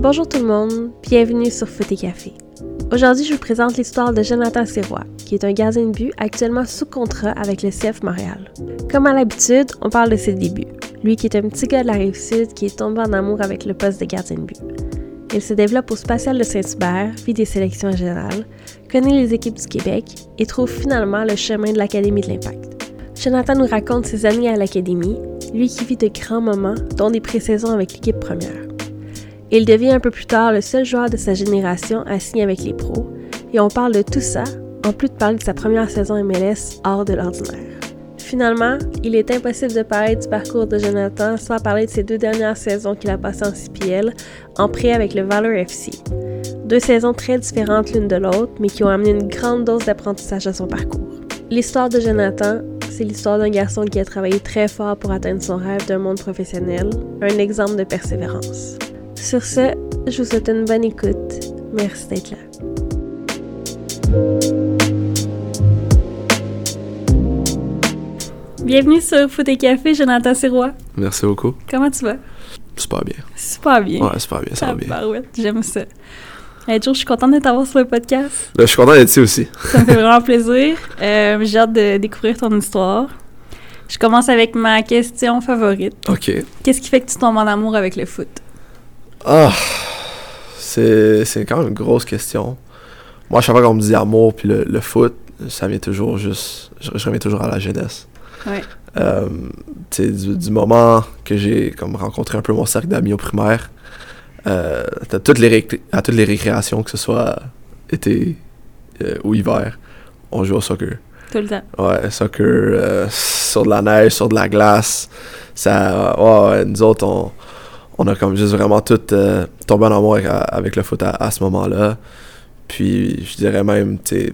Bonjour tout le monde, bienvenue sur Foot et Café. Aujourd'hui, je vous présente l'histoire de Jonathan Sirois, qui est un gardien de but actuellement sous contrat avec le CF Montréal. Comme à l'habitude, on parle de ses débuts. Lui qui est un petit gars de la Rive-Sud qui est tombé en amour avec le poste de gardien de but. Il se développe au Spatial de Saint-Hubert, vit des sélections générales, connaît les équipes du Québec et trouve finalement le chemin de l'Académie de l'Impact. Jonathan nous raconte ses années à l'Académie, lui qui vit de grands moments, dont des pré-saisons avec l'équipe première. Il devient un peu plus tard le seul joueur de sa génération à signer avec les pros, et on parle de tout ça, en plus de parler de sa première saison MLS hors de l'ordinaire. Finalement, il est impossible de parler du parcours de Jonathan sans parler de ses deux dernières saisons qu'il a passées en CPL, en prêt avec le Valor FC. Deux saisons très différentes l'une de l'autre, mais qui ont amené une grande dose d'apprentissage à son parcours. L'histoire de Jonathan, c'est l'histoire d'un garçon qui a travaillé très fort pour atteindre son rêve d'un monde professionnel, un exemple de persévérance. Sur ce, je vous souhaite une bonne écoute. Merci d'être là. Bienvenue sur Foot et Café, Jonathan Sirois. Merci beaucoup. Comment tu vas? Super bien. Super bien. Ouais, super bien, ça va bien. J'aime ça. Hey, Joe, je suis contente de t'avoir sur le podcast. Là, je suis content d'être ici aussi. Ça me fait vraiment plaisir. Euh, J'ai hâte de découvrir ton histoire. Je commence avec ma question favorite. OK. Qu'est-ce qui fait que tu tombes en amour avec le foot? Ah, c'est quand même une grosse question. Moi, à chaque fois qu'on me dit amour puis le, le foot, ça vient toujours juste... Je, je reviens toujours à la jeunesse. Ouais. Euh, du, du moment que j'ai comme rencontré un peu mon cercle d'amis au primaire, euh, à, toutes les à toutes les récréations, que ce soit été euh, ou hiver, on joue au soccer. Tout le temps. Ouais, soccer, euh, sur de la neige, sur de la glace. Ça, ouais, nous autres, on, on a comme juste vraiment tout euh, tombé en amour avec, avec le foot à, à ce moment-là. Puis, je dirais même, tu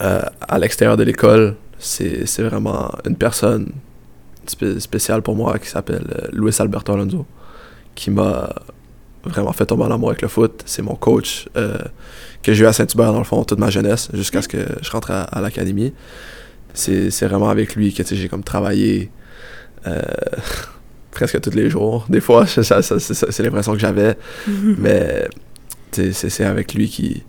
euh, à l'extérieur de l'école, c'est vraiment une personne spé- spéciale pour moi qui s'appelle euh, Luis Alberto Alonso, qui m'a vraiment fait tomber en amour avec le foot. C'est mon coach euh, que j'ai eu à Saint-Hubert, dans le fond, toute ma jeunesse, jusqu'à ce que je rentre à, à l'académie. C'est c'est vraiment avec lui que j'ai comme travaillé euh, presque tous les jours. Des fois, c'est l'impression que j'avais, mais c'est c'est avec lui qui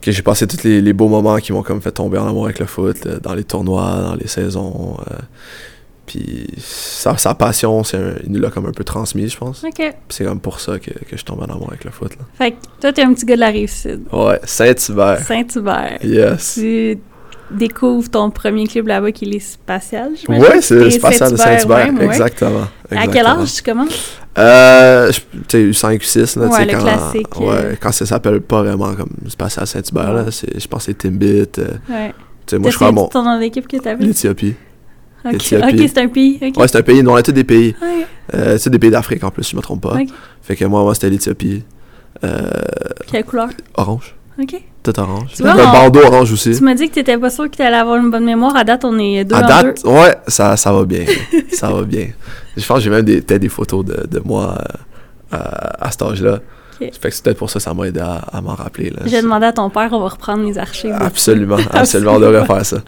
que j'ai passé tous les, les beaux moments qui m'ont comme fait tomber en amour avec le foot, là, dans les tournois, dans les saisons. euh, puis sa, sa passion, c'est un- il nous l'a comme un peu transmis, je pense. OK. Puis c'est comme pour ça que, que je tombe en amour avec le foot. Là. Fait que toi, t'es un petit gars de la Rive-Sud. Ouais, Saint-Hubert. Saint-Hubert. Yes. Tu découvres ton premier club là-bas qui est les Spatial, j'imagine? Ouais, c'est T'es le spatial de Saint-Hubert. ouais. Exactement. À quel âge tu commences? Euh, je- tu sais, U5, U6, là, tu Ouais, sais, le quand, classique, ouais, euh. quand ça s'appelle pas vraiment comme Spatial Saint-Hubert, là, Ouais. c'est, je pense que c'est Timbit. euh, Ouais. tu sais, moi, je crois mon. ton nom d'équipe que t'avais? L'Éthiopie. Ok, c'est un pays. ok. Ouais, c'est un pays, nous, on est tous des pays. Ouais. Euh, c'est des pays d'Afrique en plus, si je me trompe pas. Fait que moi, moi c'était l'Éthiopie. Euh, Quelle couleur? orange. Ok. Tout orange. Tu vois, un bandeau orange aussi. Tu m'as dit que t'étais pas sûr que t'allais avoir une bonne mémoire. À date, on est deux À en date, deux. ouais, ça, ça va bien. ça va bien. Je pense que j'ai même des, peut-être des photos de, de moi euh, à, à cet âge-là. Fait que c'est peut-être pour ça que ça m'a aidé à, à m'en rappeler. Là. J'ai demandé à ton père, on va reprendre les archives. Absolument, absolument, on devrait faire ça.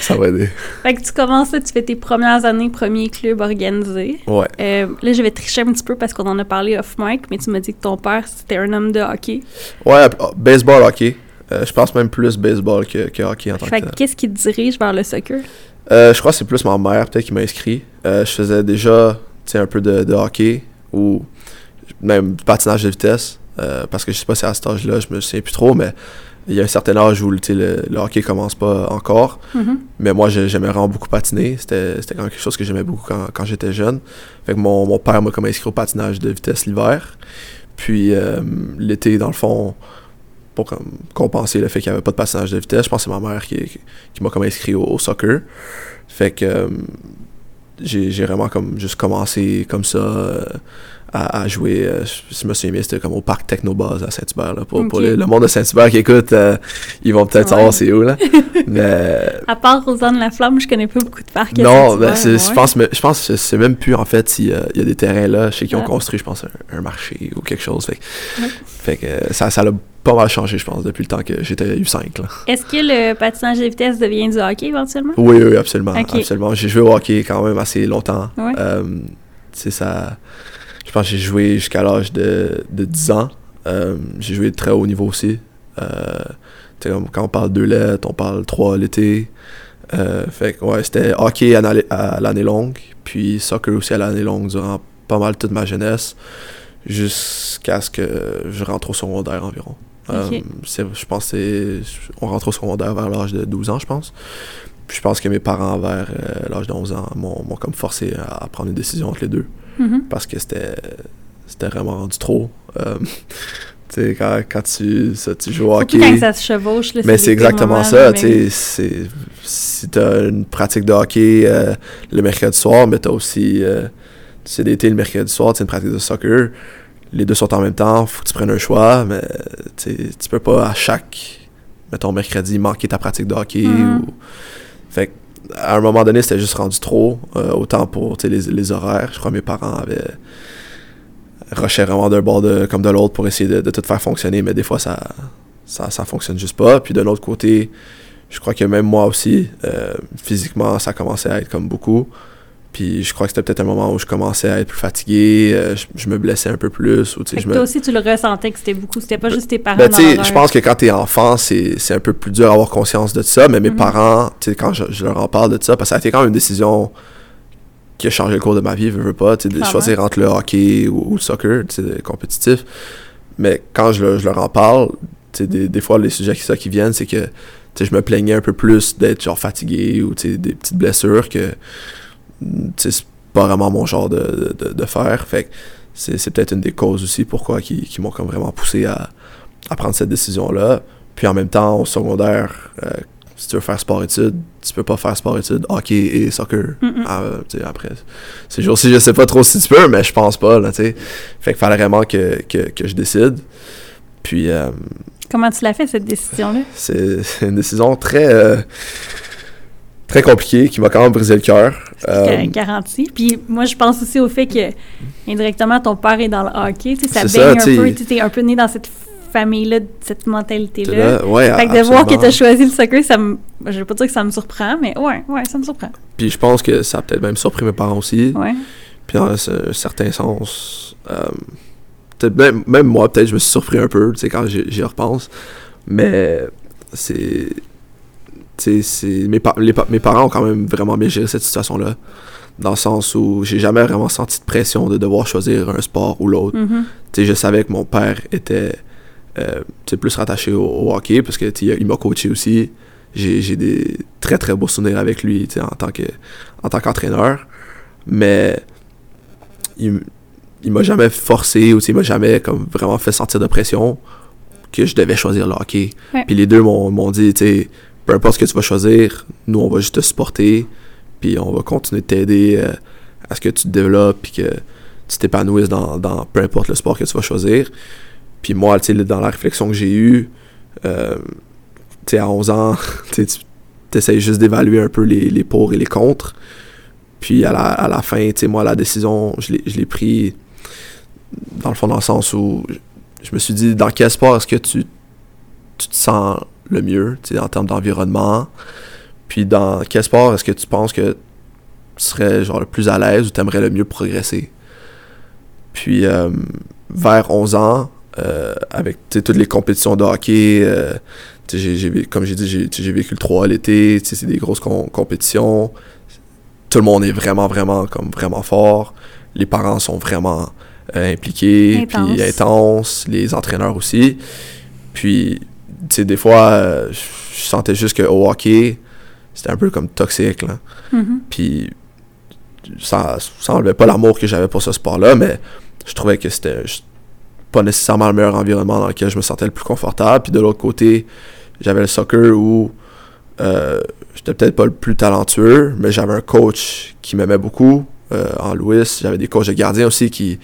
Ça va aider. Fait que tu commences là, tu fais tes premières années premier club organisé. Ouais. Euh, là, je vais tricher un petit peu parce qu'on en a parlé off mic, mais tu m'as dit que ton père, c'était un homme de hockey. Ouais, oh, baseball, hockey. Euh, je pense même plus baseball que, que hockey en tant Fait que que tel. qu'est-ce qui te dirige vers le soccer? Euh, je crois que c'est plus ma mère peut-être qui m'a inscrit. Je faisais déjà un peu de, de hockey ou même du patinage de vitesse. euh, parce que je sais pas si à cet âge-là, je me souviens plus trop, mais il y a un certain âge où le, le hockey commence pas encore. Mhm. Mais moi, j'ai- j'aimais vraiment beaucoup patiner. C'était c'était quand même quelque chose que j'aimais beaucoup quand, quand j'étais jeune. Fait que mon, mon père m'a comme inscrit au patinage de vitesse l'hiver. Puis euh, l'été, dans le fond, pour comme, compenser le fait qu'il n'y avait pas de patinage de vitesse, je pense que c'est ma mère qui, qui, m'a comme inscrit au, au soccer. Fait que euh, j'ai j'ai vraiment comme juste commencé comme ça euh, à, à jouer. euh, je, je me souviens c'était comme au parc Technobase à Saint-Hubert. Pour, pour le, monde de Saint-Hubert qui écoute, euh, ils vont peut-être Ouais. savoir c'est où. Là. Mais À part Rosanne Laflamme, je connais pas beaucoup de parcs. non, ben, c'est- je pense, mais- je pense que c'est même plus en fait s'il y a, il y a des terrains là, je sais qu'ils ont construit, je pense, un, un marché ou quelque chose. Fait, que- Ouais. fait que euh, ça, ça l'a pas mal changé, je pense, depuis le temps que j'étais U5. Là. Est-ce que le patinage de vitesse devient du hockey éventuellement? Oui, oui, absolument. Absolument. J'ai joué au hockey quand même assez longtemps. Sais, ça. Je pense que j'ai joué jusqu'à l'âge de, de 10 ans. Euh, j'ai joué très haut niveau aussi. Euh, comme quand on parle deux lettres, on parle trois l'été. Euh, fait que ouais, c'était hockey à, l'année longue, puis soccer aussi à l'année longue durant pas mal toute ma jeunesse, jusqu'à ce que je rentre au secondaire environ. Euh, je pense que on rentre au secondaire vers l'âge de 12 ans, je pense. Puis je pense que mes parents, vers euh, l'âge de 11 ans, m'ont comme forcé à, prendre une décision entre les deux. Mm-hmm. Parce que c'était c'était vraiment rendu trop. Euh, tu quand, quand tu, ça, tu joues au hockey. quand ça se chevauche, Mais c'est exactement ça. Si tu as une pratique de hockey le mercredi soir, mais tu as aussi. c'est l'été le mercredi soir, tu une pratique de soccer les deux sont en même temps, faut que tu prennes un choix, mais tu peux pas à chaque, mettons, mercredi, manquer ta pratique de hockey. Mm-hmm. Ou... Fait à un moment donné, c'était juste rendu trop, euh, autant pour les, les horaires. Je crois que mes parents avaient rushé vraiment d'un bord de, comme de l'autre pour essayer de, tout faire fonctionner, mais des fois, ça, ça, ça fonctionne juste pas. Puis d'un autre côté, je crois que même moi aussi, euh, physiquement, ça commençait à être comme beaucoup. Puis je crois que c'était peut-être un moment où je commençais à être plus fatigué, euh, je, me blessais un peu plus. Ou, je Toi aussi, tu le ressentais que c'était beaucoup, c'était pas ben, juste tes parents. Ben, je pense que quand t'es enfant, c'est un peu plus dur d'avoir conscience de ça, mais mes mm-hmm. parents, quand je, leur en parle de ça, parce que ça a été quand même une décision qui a changé le cours de ma vie, je veux pas, de choisir entre le hockey ou, le soccer, compétitif. Mais quand je, leur en parle, des, des fois, les sujets qui, ça, qui viennent, c'est que je me plaignais un peu plus d'être genre fatigué ou des petites blessures que c'est pas vraiment mon genre de, de, faire. Fait c'est peut-être une des causes aussi pourquoi qui, qui m'ont comme vraiment poussé à, à prendre cette décision-là. Puis en même temps, au secondaire, euh, si tu veux faire sport-études, tu peux pas faire sport-études, hockey et soccer. Ah, après, ces jours-ci, je sais pas trop si tu peux, mais je pense pas, là, Fait qu'il fallait vraiment que, que, que, je décide. Puis... Euh, Comment tu l'as fait, cette décision-là? C'est une décision très... Très compliquée qui m'a quand même brisé le cœur. Euh, garanti. Puis moi, je pense aussi au fait que indirectement, ton père est dans le hockey. Ça baigne un peu. Tu es un peu né dans cette famille-là, cette mentalité-là. Ouais, fait que de voir que tu as choisi le soccer, ça me. Je vais pas dire que ça me surprend, mais ouais, ouais, ça me surprend. Puis je pense que ça a peut-être même surpris mes parents aussi. Ouais. Puis dans un certain sens. Euh, même, même, moi, peut-être, je me suis surpris un peu, tu sais, quand j'y repense. Mais c'est mes, mes parents ont quand même vraiment bien géré cette situation-là. Dans le sens où j'ai jamais vraiment senti de pression de devoir choisir un sport ou l'autre. Mm-hmm. Je savais que mon père était euh, plus rattaché au, hockey parce que il m'a coaché aussi. J'ai des très très beaux souvenirs avec lui en tant que en tant qu'entraîneur. Mais il, il m'a jamais forcé ou il m'a jamais comme vraiment fait sentir de pression que je devais choisir le hockey. Puis les deux m'ont dit, tu sais, peu importe ce que tu vas choisir, nous, on va juste te supporter, puis on va continuer de t'aider euh, à ce que tu te développes, puis que tu t'épanouisses dans, dans, peu importe le sport que tu vas choisir. Puis moi, tu dans la réflexion que j'ai eue, euh, tu sais, à 11 ans, tu essayes juste d'évaluer un peu les, les pour et les contre. Puis à la, à la fin, tu moi, la décision, je l'ai pris dans le fond, dans le sens où je me suis dit, dans quel sport est-ce que tu, tu te sens le mieux en termes d'environnement? Puis dans quel sport est-ce que tu penses que tu serais genre le plus à l'aise ou tu aimerais le mieux progresser? Puis euh, vers 11 ans, euh, avec toutes les compétitions de hockey, euh, comme j'ai dit, j'ai vécu le 3 l'été, c'est des grosses compétitions. Tout le monde est vraiment, vraiment, comme vraiment fort. Les parents sont vraiment impliqués, puis intenses, les entraîneurs aussi. Puis sais, des fois, euh, je sentais juste qu'au hockey, c'était un peu comme toxique, là. Mm-hmm. Puis, ça, ça enlevait pas l'amour que j'avais pour ce sport-là, mais je trouvais que c'était pas nécessairement le meilleur environnement dans lequel je me sentais le plus confortable. Puis de l'autre côté, j'avais le soccer où euh, j'étais peut-être pas le plus talentueux, mais j'avais un coach qui m'aimait beaucoup, euh, en Louis. J'avais des coachs de gardiens aussi qui,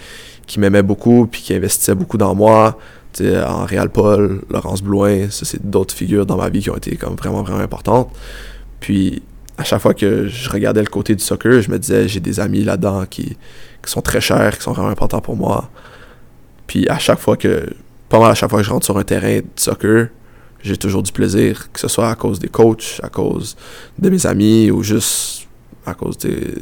qui m'aimaient beaucoup, puis qui investissaient beaucoup dans moi en Réal Paul, Laurence Blouin, ça c'est d'autres figures dans ma vie qui ont été comme vraiment vraiment importantes. Puis à chaque fois que je regardais le côté du soccer, je me disais j'ai des amis là-dedans qui, sont très chers, qui sont vraiment importants pour moi. Puis à chaque fois que pas mal à chaque fois que je rentre sur un terrain de soccer, j'ai toujours du plaisir, que ce soit à cause des coachs, à cause de mes amis ou juste à cause des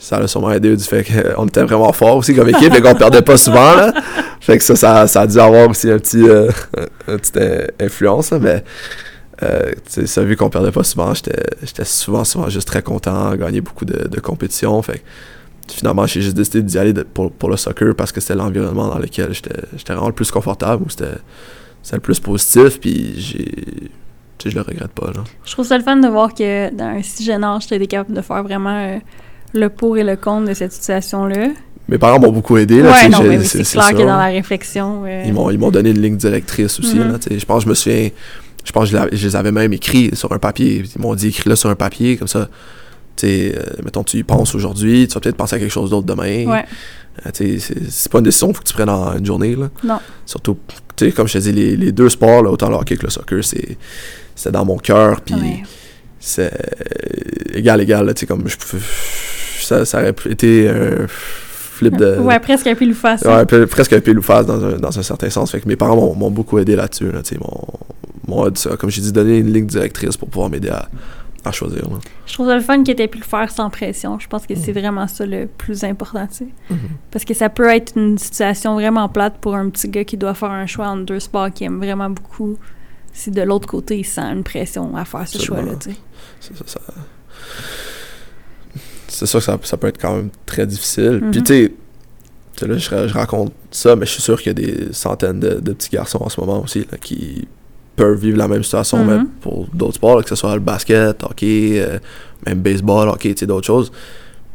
ça a sûrement aidé du fait qu'on était vraiment fort aussi comme équipe et qu'on perdait pas souvent. Là. Fait que ça, ça, ça, a dû avoir aussi un petit, euh, une petite influence. mais euh, ça, vu qu'on perdait pas souvent, j'étais souvent, souvent juste très content, gagner beaucoup de, compétitions. Fait finalement, j'ai juste décidé d'y aller pour, pour, le soccer parce que c'était l'environnement dans lequel j'étais vraiment le plus confortable, où c'était le plus positif. Puis j'ai je le regrette pas. Je trouve ça le fun de voir que dans un si jeune âge, tu capable de faire vraiment euh, le pour et le contre de cette situation-là. Mes parents m'ont beaucoup aidé. Là, ouais, c'est clair que dans la réflexion. Euh, ils m'ont donné une ligne directrice aussi. là, mm-hmm. je pense que je me souviens. Je pense que je, les avais même écrits sur un papier. Ils m'ont dit écris-le sur un papier, comme ça. Tu sais, euh, mettons, tu y penses aujourd'hui, tu vas peut-être penser à quelque chose d'autre demain. Ouais. c'est pas une décision qu'il faut que tu prennes en une journée. Là. Non. Surtout, tu sais, comme je te dis, les, les deux sports, là, autant le hockey que le soccer, c'est c'était dans mon cœur, puis c'est égal, égal, sais, comme je ça, ça aurait été un flip de... Ouais, presque un pile ou face. Ouais, hein. presque un pile ou face dans un, dans un certain sens, fait que mes parents m'ont beaucoup aidé là-dessus, là, tu m'ont, comme j'ai dit, donné une ligne directrice pour pouvoir m'aider à, à choisir. Là. Je trouve ça le fun qu'ils ait pu le faire sans pression. Je pense que c'est mm. vraiment ça le plus important, tu sais. Mm-hmm. Parce que ça peut être une situation vraiment plate pour un petit gars qui doit faire un choix entre deux sports qu'il aime vraiment beaucoup si de l'autre côté, il sent une pression à faire ce choix-là, tu sais. Ça, C'est sûr que ça, ça, peut être quand même très difficile. Puis, mhm. tu sais, là, je, raconte ça, mais je suis sûr qu'il y a des centaines de, petits garçons en ce moment aussi qui peuvent vivre la même situation, mhm. même pour d'autres sports, que ce soit le basket, hockey, euh, même baseball, hockey, tu sais, d'autres choses.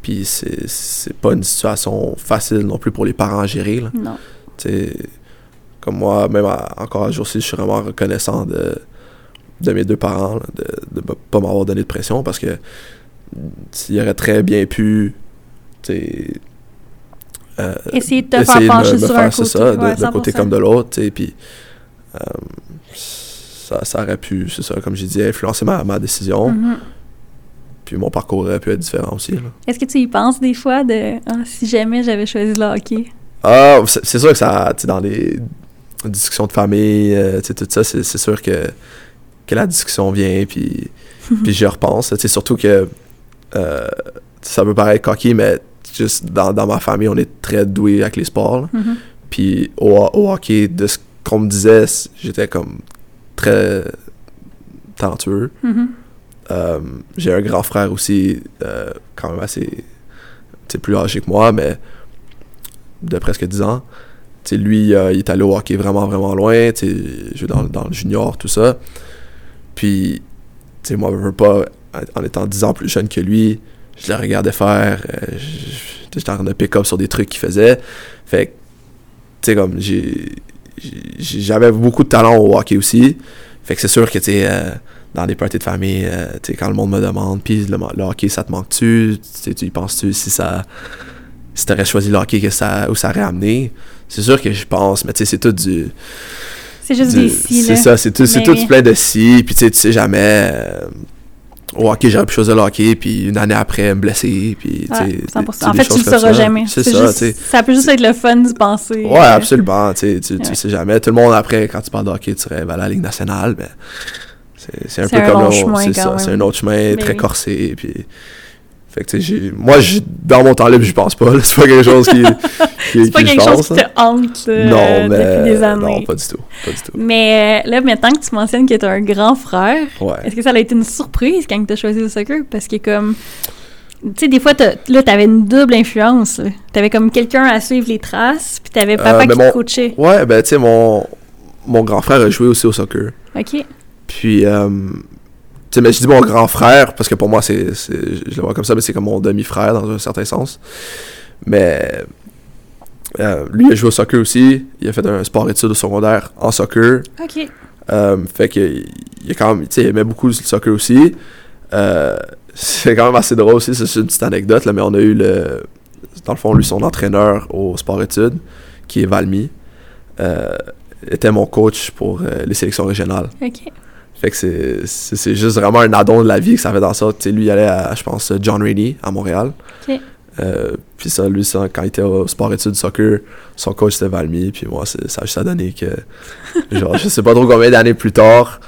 Puis c'est pas une situation facile non plus pour les parents à gérer. Là. Non. Tu sais, comme moi, même encore aujourd'hui, je suis vraiment reconnaissant de, de mes deux parents, de ne pas m'avoir donné de pression parce que s'il aurait très bien pu, euh, essayer de te faire pencher sur un côté, ça, de, côté comme de l'autre, puis euh, ça, ça, aurait pu, c'est ça, comme j'ai dit, influencer ma, ma décision. Mm-hmm. Puis mon parcours aurait pu être différent aussi. Est-ce que tu y penses des fois de ah, si jamais j'avais choisi le hockey? Ah, c'est sûr que ça, dans les discussion de famille, euh, tout ça, c'est sûr que, que la discussion vient, puis, puis j'y repense. Surtout que euh, ça peut paraître coquille, mais juste dans, dans, ma famille, on est très doué avec les sports. Mm-hmm. Puis au, hockey, de ce qu'on me disait, j'étais comme très talentueux. Mm-hmm. Euh, j'ai un grand frère aussi, quand même assez plus âgé que moi, mais de presque 10 ans lui, euh, il est allé au hockey vraiment, vraiment loin. Je dans, dans le junior, tout ça. Puis, moi, je veux pas, en étant 10 ans plus jeune que lui, je le regardais faire. Euh, j'étais en train de pick-up sur des trucs qu'il faisait. Fait tu sais, comme, j'avais beaucoup de talent au hockey aussi. Fait que c'est sûr que, tu sais, euh, dans des parties de famille, tu sais, quand le monde me demande, puis le, hockey, ça te manque-tu? Tu y penses-tu si ça si t'aurais choisi le hockey, que ça, où ça aurait amené? C'est sûr que je pense, mais tu sais, c'est tout du. C'est juste des si. C'est ça, c'est tout, c'est tout plein de si, puis tu sais, tu sais jamais. Euh, au hockey, j'aurais pu choisir le hockey, puis une année après, me blesser, puis tu sais. En fait, tu le sauras jamais. C'est ça, tu sais. Ça peut juste être le fun d'y penser. Ouais, absolument, tu sais, tu sais jamais. Tout le monde, après, quand tu parles de hockey, tu rêves à la Ligue nationale, mais. C'est un peu comme. C'est ça, c'est un autre chemin très corsé, puis. Fait que, tu sais, moi, dans mon temps libre, je pense pas. C'est pas quelque chose qui. qui c'est pas quelque chose qui te hante euh, non, mais, depuis des années. Non, pas du tout. Pas du tout. Mais euh, là, maintenant que tu mentionnes que tu as un grand frère, ouais. est-ce que ça a été une surprise quand tu as choisi le soccer? Parce que, comme. Tu sais, des fois, là, t'avais une double influence. T'avais comme quelqu'un à suivre les traces, puis t'avais papa euh, qui te coachait. Ouais, ben, tu sais, mon, mon grand frère a joué aussi au soccer. OK. Puis, mais je dis mon grand frère, parce que pour moi, c'est, je le vois comme ça, mais c'est comme mon demi-frère dans un certain sens. Mais euh, lui, il a joué au soccer aussi. Il a fait un sport études au secondaire en soccer. OK. Euh, fait que il, a quand même, il aimait beaucoup le soccer aussi. Euh, c'est quand même assez drôle aussi, c'est une petite anecdote, là, mais on a eu le. Dans le fond, lui, son entraîneur au sport études, qui est Valmy, était mon coach pour les sélections régionales. OK. Fait que c'est juste vraiment un addon de la vie que ça fait dans ça. sais, lui, il allait à, je pense, John Rainey à Montréal. Euh, puis ça, lui, ça, quand il était au sport études soccer, son coach c'était Valmy. Puis moi, ça a juste à donner que, genre, je sais pas trop combien d'années plus tard,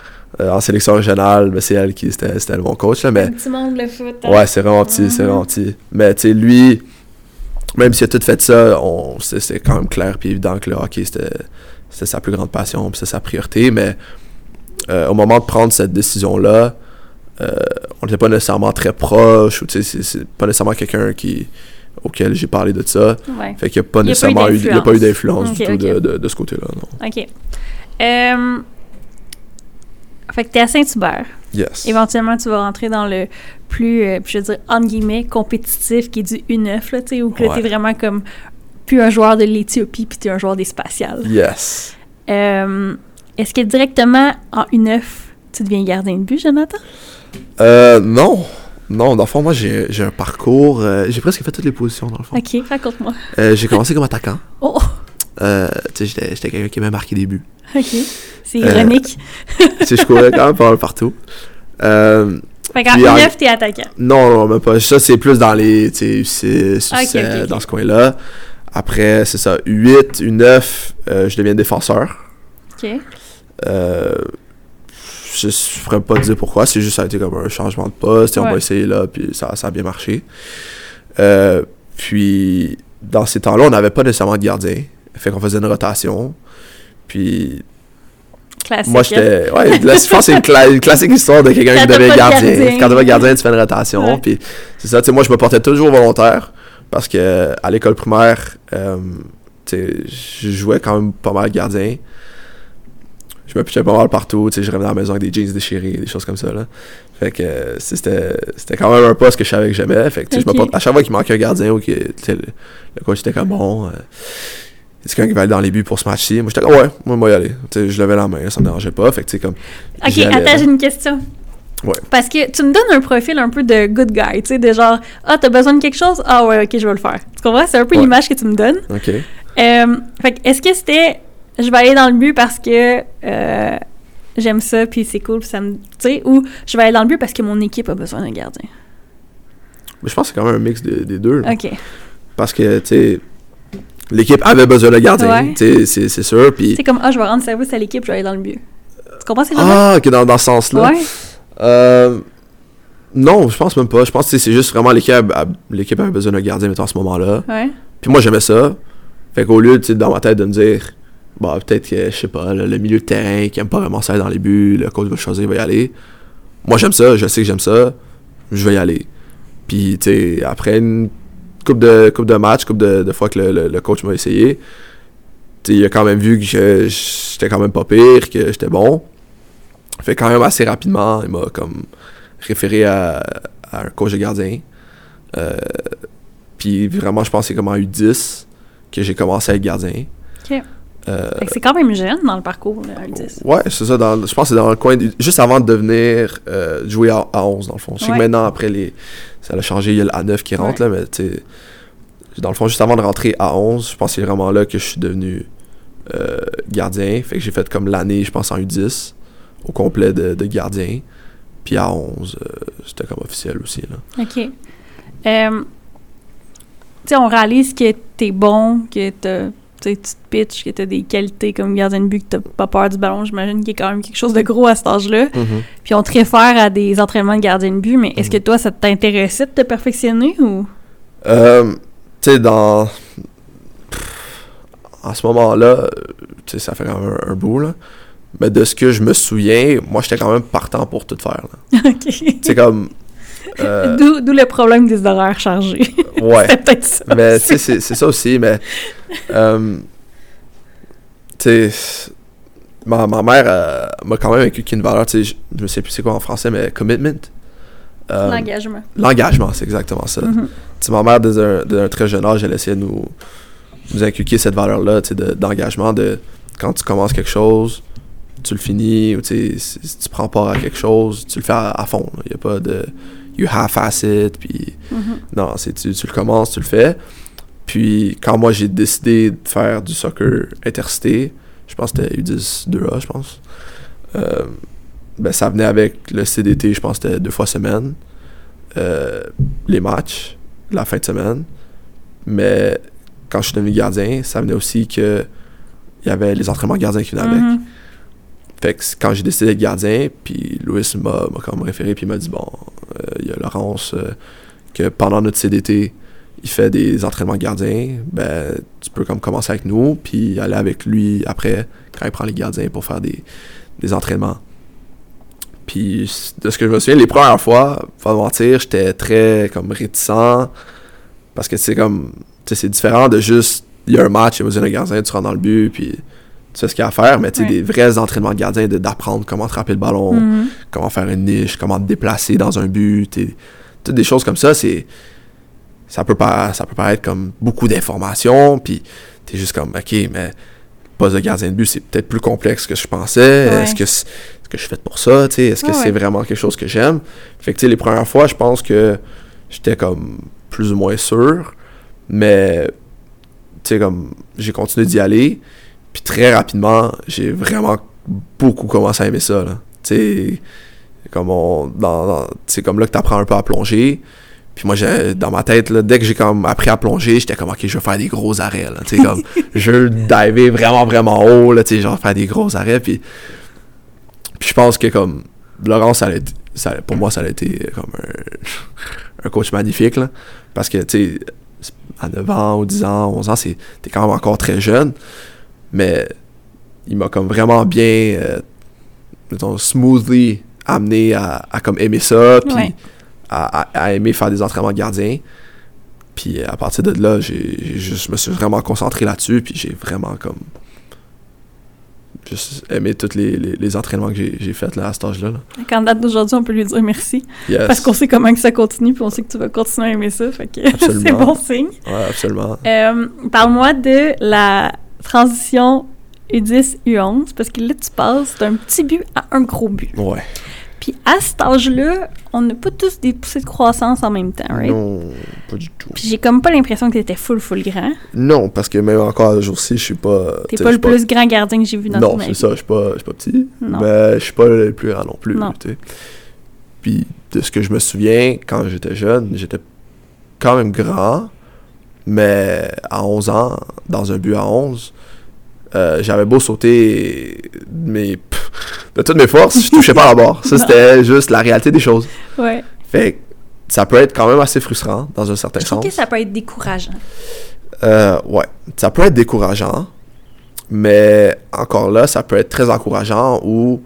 Euh, en sélection régionale, c'est elle qui c'était c'était mon coach. Là, mais Un petit monde le foot. hein. ouais, c'est vraiment petit, c'est vraiment petit. Mais tu sais, lui, même s'il a tout fait ça, on, c'est, c'est quand même clair puis évident que le hockey, c'était, c'était sa plus grande passion, puis c'est sa priorité. Mais euh, au moment de prendre cette décision-là, euh, on n'était pas nécessairement très proche, ou tu sais, c'est, pas nécessairement quelqu'un qui, auquel j'ai parlé de ça. Ouais. Fait qu'il n'y a pas Il y a pas eu nécessairement eu, il y a pas eu d'influence du tout de, de, de ce côté-là, non. OK. Euh, Fait que t'es à Saint-Hubert. Yes. Éventuellement, tu vas rentrer dans le plus, euh, je veux dire, entre guillemets, compétitif qui est du U9, là, tu sais, où là, t'es Ouais. vraiment comme plus un joueur de l'Éthiopie, puis t'es un joueur des spatiales. Yes. Euh, Est-ce que directement en U9, tu deviens gardien de but, Jonathan? Euh, non. Non, dans le fond, moi, j'ai, un parcours. euh, j'ai presque fait toutes les positions, dans le fond. OK, raconte-moi. Euh, j'ai commencé comme attaquant. Oh, Euh, tu sais, j'étais, quelqu'un qui aimait marquer des buts. OK. C'est Euh, ironique. tu sais, je courais quand même pas mal partout. Euh, Fait qu'en puis en- U9, t'es attaquant. non, non, même pas. Ça, c'est plus dans les, tu sais, U6, Ah, ok, U7, ok, ok. dans ce coin-là. Après, c'est ça, U8, U9, euh, je deviens défenseur. OK. Euh, je ne pourrais pas te dire pourquoi, c'est juste ça a été comme un changement de poste, et on va essayer là, puis ça, ça a bien marché. Euh, puis, dans ces temps-là, on n'avait pas nécessairement de gardien, fait qu'on faisait une rotation. Puis, Classique. moi, j'étais. Ouais, là, je pense que c'est une, cla- une classique histoire de quelqu'un qui devait gardien. gardien. Quand de gardien, tu fais une rotation. Ouais. Puis, c'est ça, tu sais, moi, je me portais toujours volontaire parce que à l'école primaire, euh, tu sais, je jouais quand même pas mal gardien. Je me pitchais pas mal partout, tu sais, je revenais à la maison avec des jeans déchirés, des choses comme ça, là. Fait que euh, c'était c'était quand même un poste que je savais que j'aimais. Fait que, tu sais, je me Ok. porte- à chaque fois qu'il manquait un gardien ou que tu sais, le, le coach était comme bon, euh, est-ce quelqu'un qui va aller dans les buts pour ce match-ci? Moi, j'étais comme, ouais, moi, moi, y aller. Tu sais, je levais la main, ça me dérangeait pas. Fait que, tu sais, comme. Ok, attends, j'ai une question. Ouais. Parce que tu me donnes un profil un peu de good guy, tu sais, de genre, ah, t'as besoin de quelque chose? Ah ouais, ok, je vais le faire. Tu comprends? C'est un peu Ouais. l'image que tu me donnes. Ok. Euh, fait est-ce que c'était, je vais aller dans le but parce que euh, j'aime ça, puis c'est cool, puis ça me. Tu sais, ou je vais aller dans le but parce que mon équipe a besoin d'un gardien? Mais je pense que c'est quand même un mix de- des deux. là. Ok. Parce que, tu sais, l'équipe avait besoin de gardien. Ouais. Tu sais, c'est- c'est sûr. Puis. C'est comme, ah, je vais rendre service à l'équipe, je vais aller dans le but. Tu comprends ce que je veux Ah, ok, dans, dans ce sens-là. Ouais. Euh, non, je pense même pas. Je pense que c'est juste vraiment l'équipe l'équipe avait besoin d'un gardien, mettons, à ce moment-là. Ouais. Puis moi, j'aimais ça. Fait qu'au lieu, tu sais, dans ma tête, de me dire, bah, peut-être que, je sais pas, le, milieu de terrain qui aime pas vraiment ça dans les buts, le coach va choisir, il va y aller. Moi, j'aime ça, je sais que j'aime ça, je vais y aller. Puis, tu sais, après une coupe de, coupe de match, coupe de, de fois que le, le- coach m'a essayé, tu sais, il a quand même vu que j'étais quand même pas pire, que j'étais bon. Fait quand même assez rapidement, il m'a comme référé à, un coach de gardien. Euh, puis vraiment, je c'est comme en U10 que j'ai commencé à être gardien. Euh, c'est quand même jeune dans le parcours, un 10. ouais, c'est ça. dans- je pense que c'est dans le coin. juste avant de devenir. euh, jouer à, à 11, dans le fond. Je sais Ouais. que maintenant, après les. Ça a changé, il y a le A9 qui rentre, là, mais tu sais. Dans le fond, juste avant de rentrer à 11, je pense que c'est vraiment là que je suis devenu euh, gardien. Fait que j'ai fait comme l'année, je pense, en U10, au complet de, de gardien. Puis à 11, euh, c'était comme officiel aussi, là. OK. Tu sais, on réalise que t'es bon, que t'as- tu tu te pitches, que t'as des qualités comme gardien de but, que t'as pas peur du ballon. J'imagine qu'il y a quand même quelque chose de gros à cet âge-là. Puis on te réfère à des entraînements de gardien de but, mais est-ce que toi, ça t'intéressait de te perfectionner ou... Euh, tu sais, dans. En ce moment-là, tu sais, ça fait quand même un, un bout, là. Mais de ce que je me souviens, moi, j'étais quand même partant pour tout faire, là. OK. Tu sais, comme. Euh, D'où le problème des horaires chargés. ouais. C'était peut-être ça. Mais tu sais, c'est c'est ça aussi, mais. euh, tu sais. Ma, ma mère euh, m'a quand même inculqué une valeur, tu sais, je, me sais plus c'est quoi en français, mais commitment. Euh, L'engagement. L'engagement, c'est exactement ça. Mhm. Tu sais, ma mère, dès un, dès un très jeune âge, elle essayait de nous, nous inculquer cette valeur-là, tu sais, de- d'engagement, de, quand tu commences quelque chose, tu le finis, ou tu sais, si, si tu prends part à quelque chose, tu le fais à, à fond. Il n'y a pas de you half-ass it, puis Mhm. non, c'est tu, tu le commences, tu le fais. Puis quand moi j'ai décidé de faire du soccer intercité, je pense que c'était U10 2A, je pense. euh, ben, ça venait avec le CDT, je pense que c'était deux fois semaine. euh, les matchs, la fin de semaine. Mais quand je suis devenu gardien, ça venait aussi que il y avait les entraînements gardiens qui venaient avec. Fait que quand j'ai décidé d'être gardien, puis Louis m'a comme référé, puis il m'a dit bon, euh, il y a Laurence euh, que pendant notre CDT, il fait des entraînements de gardien, ben tu peux comme commencer avec nous, puis aller avec lui après, quand il prend les gardiens pour faire des, des entraînements. Puis de ce que je me souviens, les premières fois, pas mentir, j'étais très comme réticent, parce que c'est comme, tu sais, c'est différent de juste, il y a un match, il y a besoin gardien, tu rentres dans le but, puis tu sais ce qu'il y a à faire, mais tu sais, Ouais. des vrais entraînements de gardien, d'apprendre comment attraper le ballon, Mhm. comment faire une niche, comment te déplacer dans un but, t'es- toutes des choses comme ça, c'est ça peut pas ça peut paraître comme beaucoup d'informations, puis t'es juste comme ok, mais poste de gardien de but c'est peut-être plus complexe que je pensais. Ouais. Est-ce que c'est- que je suis fait pour ça, est-ce que Ouais, c'est vraiment quelque chose que j'aime? Fait que tu sais les premières fois, je pense que j'étais comme plus ou moins sûr, mais tu sais comme j'ai continué d'y aller, puis très rapidement, j'ai vraiment beaucoup commencé à aimer ça. Tu sais comme on dans, dans- c'est comme là que tu apprends un peu à plonger. Puis moi j'ai dans ma tête là, dès que j'ai comme appris à plonger j'étais comme ok je veux faire des gros arrêts là. Tu sais comme je veux diver vraiment vraiment haut là. Tu sais genre faire des gros arrêts. Puis puis je pense que comme Laurence ça, a été- ça pour moi ça a été comme un, un coach magnifique là. Parce que tu sais à 9 ans ou 10 ans 11 ans c'est t'es quand même encore très jeune mais il m'a comme vraiment bien euh, mettons, smoothly amené à, à comme aimer ça, puis Ouais. à, à- à aimer faire des entraînements de gardien. Puis à partir de là, je me suis vraiment concentré là-dessus, puis j'ai vraiment comme juste aimé tous les, les, les entraînements que j'ai faits là, à cet âge-là. là. Quand date d'aujourd'hui, on peut lui dire merci. Yes. Parce qu'on sait comment que ça continue, puis on sait que tu vas continuer à aimer ça. Fait que c'est bon signe. Ouais, absolument. Euh, Parle-moi de la transition U10, U11, parce que là, tu passes d'un petit but à un gros but. Ouais. Puis à cet âge-là, on n'a pas tous des poussées de croissance en même temps, right? Non, pas du tout. Puis j'ai comme pas l'impression que t'étais full, full grand. Non, parce que même encore aujourd'hui, je suis pas. T'es pas le plus grand gardien que j'ai vu dans non, ton c'est ça, je suis pas, pas petit. Non. Mais je suis pas le plus grand non plus. Non. Puis de ce que je me souviens, quand j'étais jeune, j'étais quand même grand, mais à 11 ans, dans un but à 11, euh, j'avais beau sauter mes, de toutes mes forces, je touchais pas à la barre. Ça, c'était juste la réalité des choses. Ouais. Fait que ça peut être quand même assez frustrant, dans un certain Je sens. que ça peut être décourageant. Euh, ouais, ça peut être décourageant, mais encore là, ça peut être très encourageant ou,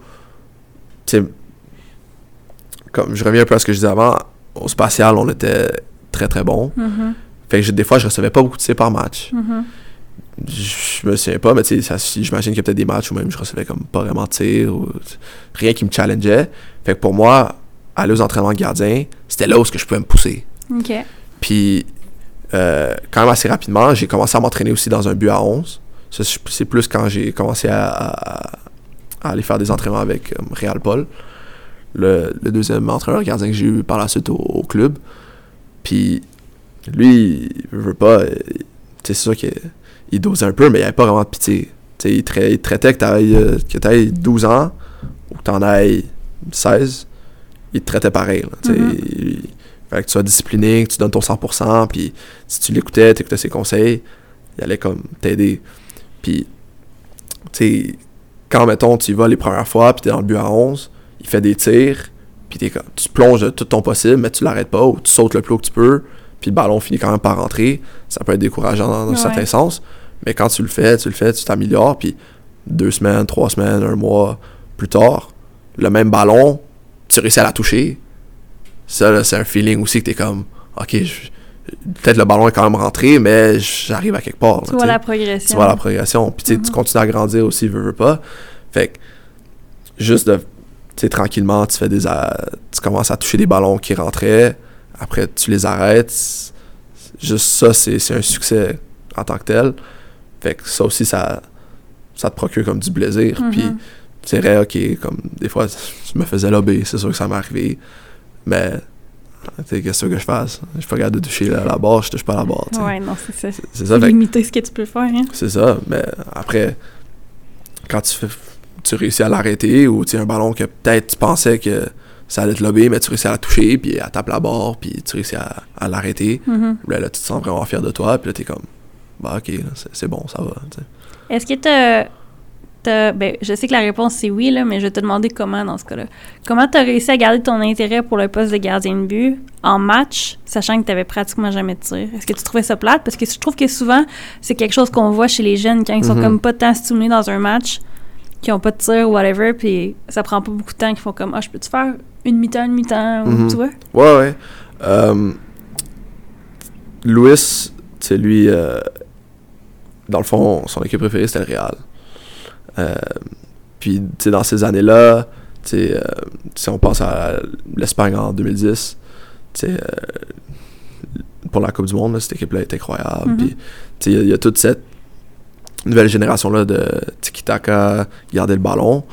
comme je reviens un peu à ce que je disais avant, au spatial, on était très très bon. Mhm, Fait que je- des fois, je recevais pas beaucoup de tirs par match. mhm. Je me souviens pas, mais tu sais, ça- j'imagine qu'il y a peut-être des matchs où même je recevais comme pas vraiment de tirs ou rien qui me challengeait. Fait que pour moi, aller aux entraînements de gardien, c'était là où que je pouvais me pousser. OK. Puis, euh, quand même assez rapidement, j'ai commencé à m'entraîner aussi dans un but à 11. Ça, c'est plus quand j'ai commencé à, à- à aller faire des entraînements avec euh, Réal Paul, le, le deuxième entraîneur gardien que j'ai eu par la suite au, au club. Puis, lui, il veut pas. euh, tu sais, c'est sûr qu'il il dosait un peu, mais il avait pas vraiment de pitié. Tu il, tra- il te traitait que t'ailles euh, que t'ailles 12 ans ou que t'en ailles 16, il te traitait pareil. là, tu. Mhm. Il- fait que tu sois discipliné, que tu donnes ton 100%, puis si tu l'écoutais, tu écoutais ses conseils, il allait comme t'aider. Puis, tu sais, quand, mettons, tu y vas les premières fois, puis t'es dans le but à 11, il fait des tirs, puis tu plonges de tout ton possible, mais tu l'arrêtes pas, ou tu sautes le plus haut que tu peux, puis le ballon finit quand même par rentrer. Ça peut être décourageant dans un Ouais. certain sens, mais quand tu le fais, tu le fais, tu t'améliores, puis deux semaines, trois semaines, un mois plus tard, le même ballon, tu réussis à la toucher. Ça, là, c'est un feeling aussi que t'es comme, ok, peut-être le ballon est quand même rentré, mais j'arrive à quelque part. là, Tu vois sais. la progression. Tu vois la progression. Puis tu tu Mhm. continues à grandir aussi, veux, veux pas. Fait que, juste de, tu sais, tranquillement, tu fais des, tu commences à toucher des ballons qui rentraient. Après, tu les arrêtes. Juste ça, c'est un succès en tant que tel. Fait que ça aussi, ça, ça te procure comme du plaisir. Mhm. Puis c'est vrai, ok, comme des fois, je me faisais lober, c'est sûr que ça m'est arrivé. Mais, qu'est-ce que je fasse? Je pas capable de toucher la, la barre, je touche pas la barre. Ouais, non, c'est ça. C'est ça, fait que- Limiter ce que tu peux faire, hein. c'est ça, mais après, quand tu, fais, tu réussis à l'arrêter ou tu sais, un ballon que peut-être tu pensais que ça allait te lober, mais tu réussis à la toucher, puis elle tape la barre, puis tu réussis à, à l'arrêter, Mhm. là, là, tu te sens vraiment fier de toi, puis là, t'es comme, bah ok, c'est, bon, ça va. Est-ce que t'as t'as- ben, je sais que la réponse c'est oui, là, mais je vais te demander comment dans ce cas-là. Comment tu as réussi à garder ton intérêt pour le poste de gardien de but en match, sachant que tu n'avais pratiquement jamais de tir? Est-ce que tu trouvais ça plate? Parce que je trouve que souvent, c'est quelque chose qu'on voit chez les jeunes quand ils sont Mhm. comme pas tant stimulés dans un match, qui ont pas de tir ou whatever, puis ça prend pas beaucoup de temps, qu'ils font comme, ah, je peux-tu faire une mi-temps, une mi-temps, ou Mhm. tu vois? Ouais, ouais. Euh, Louis, c'est lui, euh, dans le fond, son équipe préférée, c'était le Real. Euh, puis, tu sais, dans ces années-là, tu sais, euh, si on pense à l'Espagne en 2010, tu sais, pour la Coupe du Monde, là, cette équipe-là est incroyable. Mhm. Puis, tu sais, il y y, a toute cette nouvelle génération-là de tiki-taka, garder le ballon.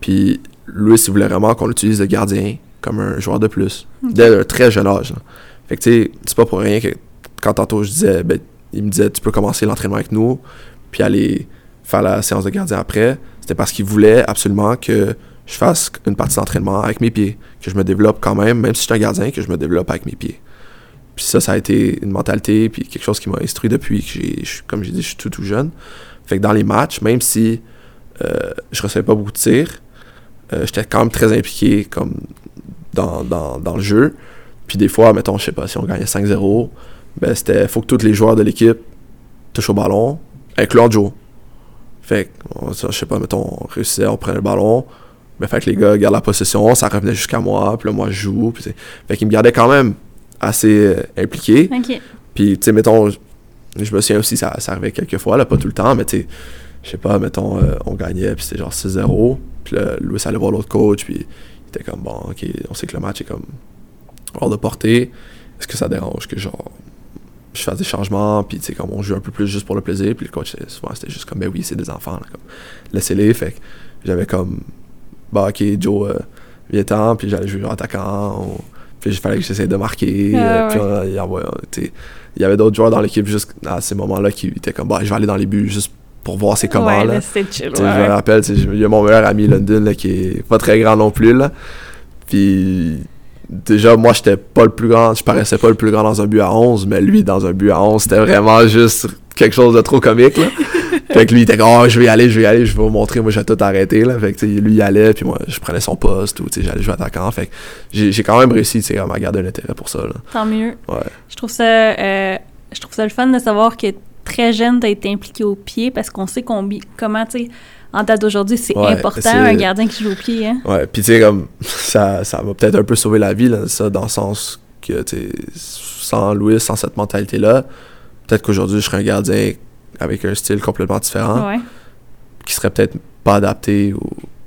Puis, Louis, il voulait vraiment qu'on utilise le gardien comme un joueur de plus, dès un très jeune âge. là. Fait que, tu sais, c'est pas pour rien que quand tantôt je disais, ben, il me disait, tu peux commencer l'entraînement avec nous, puis aller faire la séance de gardien après. C'était parce qu'il voulait absolument que je fasse une partie d'entraînement avec mes pieds, que je me développe quand même, même si je suis un gardien, que je me développe avec mes pieds. Puis ça, ça a été une mentalité, puis quelque chose qui m'a instruit depuis que j'ai, je suis- comme j'ai dit, je suis tout, tout jeune. Fait que dans les matchs, même si euh, je recevais pas beaucoup de tirs, euh, j'étais quand même très impliqué comme dans, dans, dans le jeu. Puis des fois, mettons, je sais pas, si on gagnait 5-0, ben c'était, faut que tous les joueurs de l'équipe touchent au ballon, incluant Joe. Fait que, je sais pas, mettons, on réussissait, on prenait le ballon, ben fait que les gars gardent la possession, ça revenait jusqu'à moi, puis là, moi, je joue. Puis fait qu'ils me gardaient quand même assez euh, impliqué. Puis, tu sais, mettons, je, je me souviens aussi, ça, ça arrivait quelques fois, là, pas tout le temps, mais tu sais, je sais pas, mettons, euh, on gagnait, puis c'était genre 6-0. Puis là, Louis allait voir l'autre coach, puis il était comme, bon, ok, on sait que le match est comme hors de portée. Est-ce que ça dérange que, genre, je fasse des changements, puis tu sais, comme on joue un peu plus juste pour le plaisir, puis le coach, souvent, c'était juste comme, ben oui, c'est des enfants, là, comme, laissez-les. Fait que j'avais comme, bah, ok, Joe, euh, viens-t'en, puis j'allais jouer en attaquant. ou- puis il fallait que j'essaie de marquer. Ah, euh, puis il y avait d'autres joueurs dans l'équipe juste à ces moments-là qui étaient comme, bah, je vais aller dans les buts juste pour voir c'est comment. ouais, là. chill. Ouais, Je me rappelle, il y a mon meilleur ami London là, qui est pas très grand non plus. Là. Puis déjà, moi, j'étais pas le plus grand, je paraissais pas le plus grand dans un but à 11, mais lui, dans un but à 11, c'était vraiment juste quelque chose de trop comique. Là. fait que lui, il était comme, oh, je vais y aller, je vais y aller, je vais vous montrer. Moi, j'ai tout arrêté. Là. Fait que lui, il allait, puis moi, je prenais son poste, ou j'allais jouer attaquant. Fait que j'ai quand même réussi à garder un intérêt pour ça. Là. Tant mieux. Ouais. Je trouve ça, euh, je trouve ça le fun de savoir que très jeune, été impliqué au pied parce qu'on sait combi- comment, tu sais, en date d'aujourd'hui, c'est Ouais, important, un gardien qui joue au pied. Hein? Ouais, puis tu sais, comme, ça, ça m'a peut-être un peu sauvé la vie, là, ça, dans le sens que, tu sais, sans Louis, sans cette mentalité-là, peut-être qu'aujourd'hui, je serais un gardien avec un style complètement différent, Ouais. qui serait peut-être pas adapté au-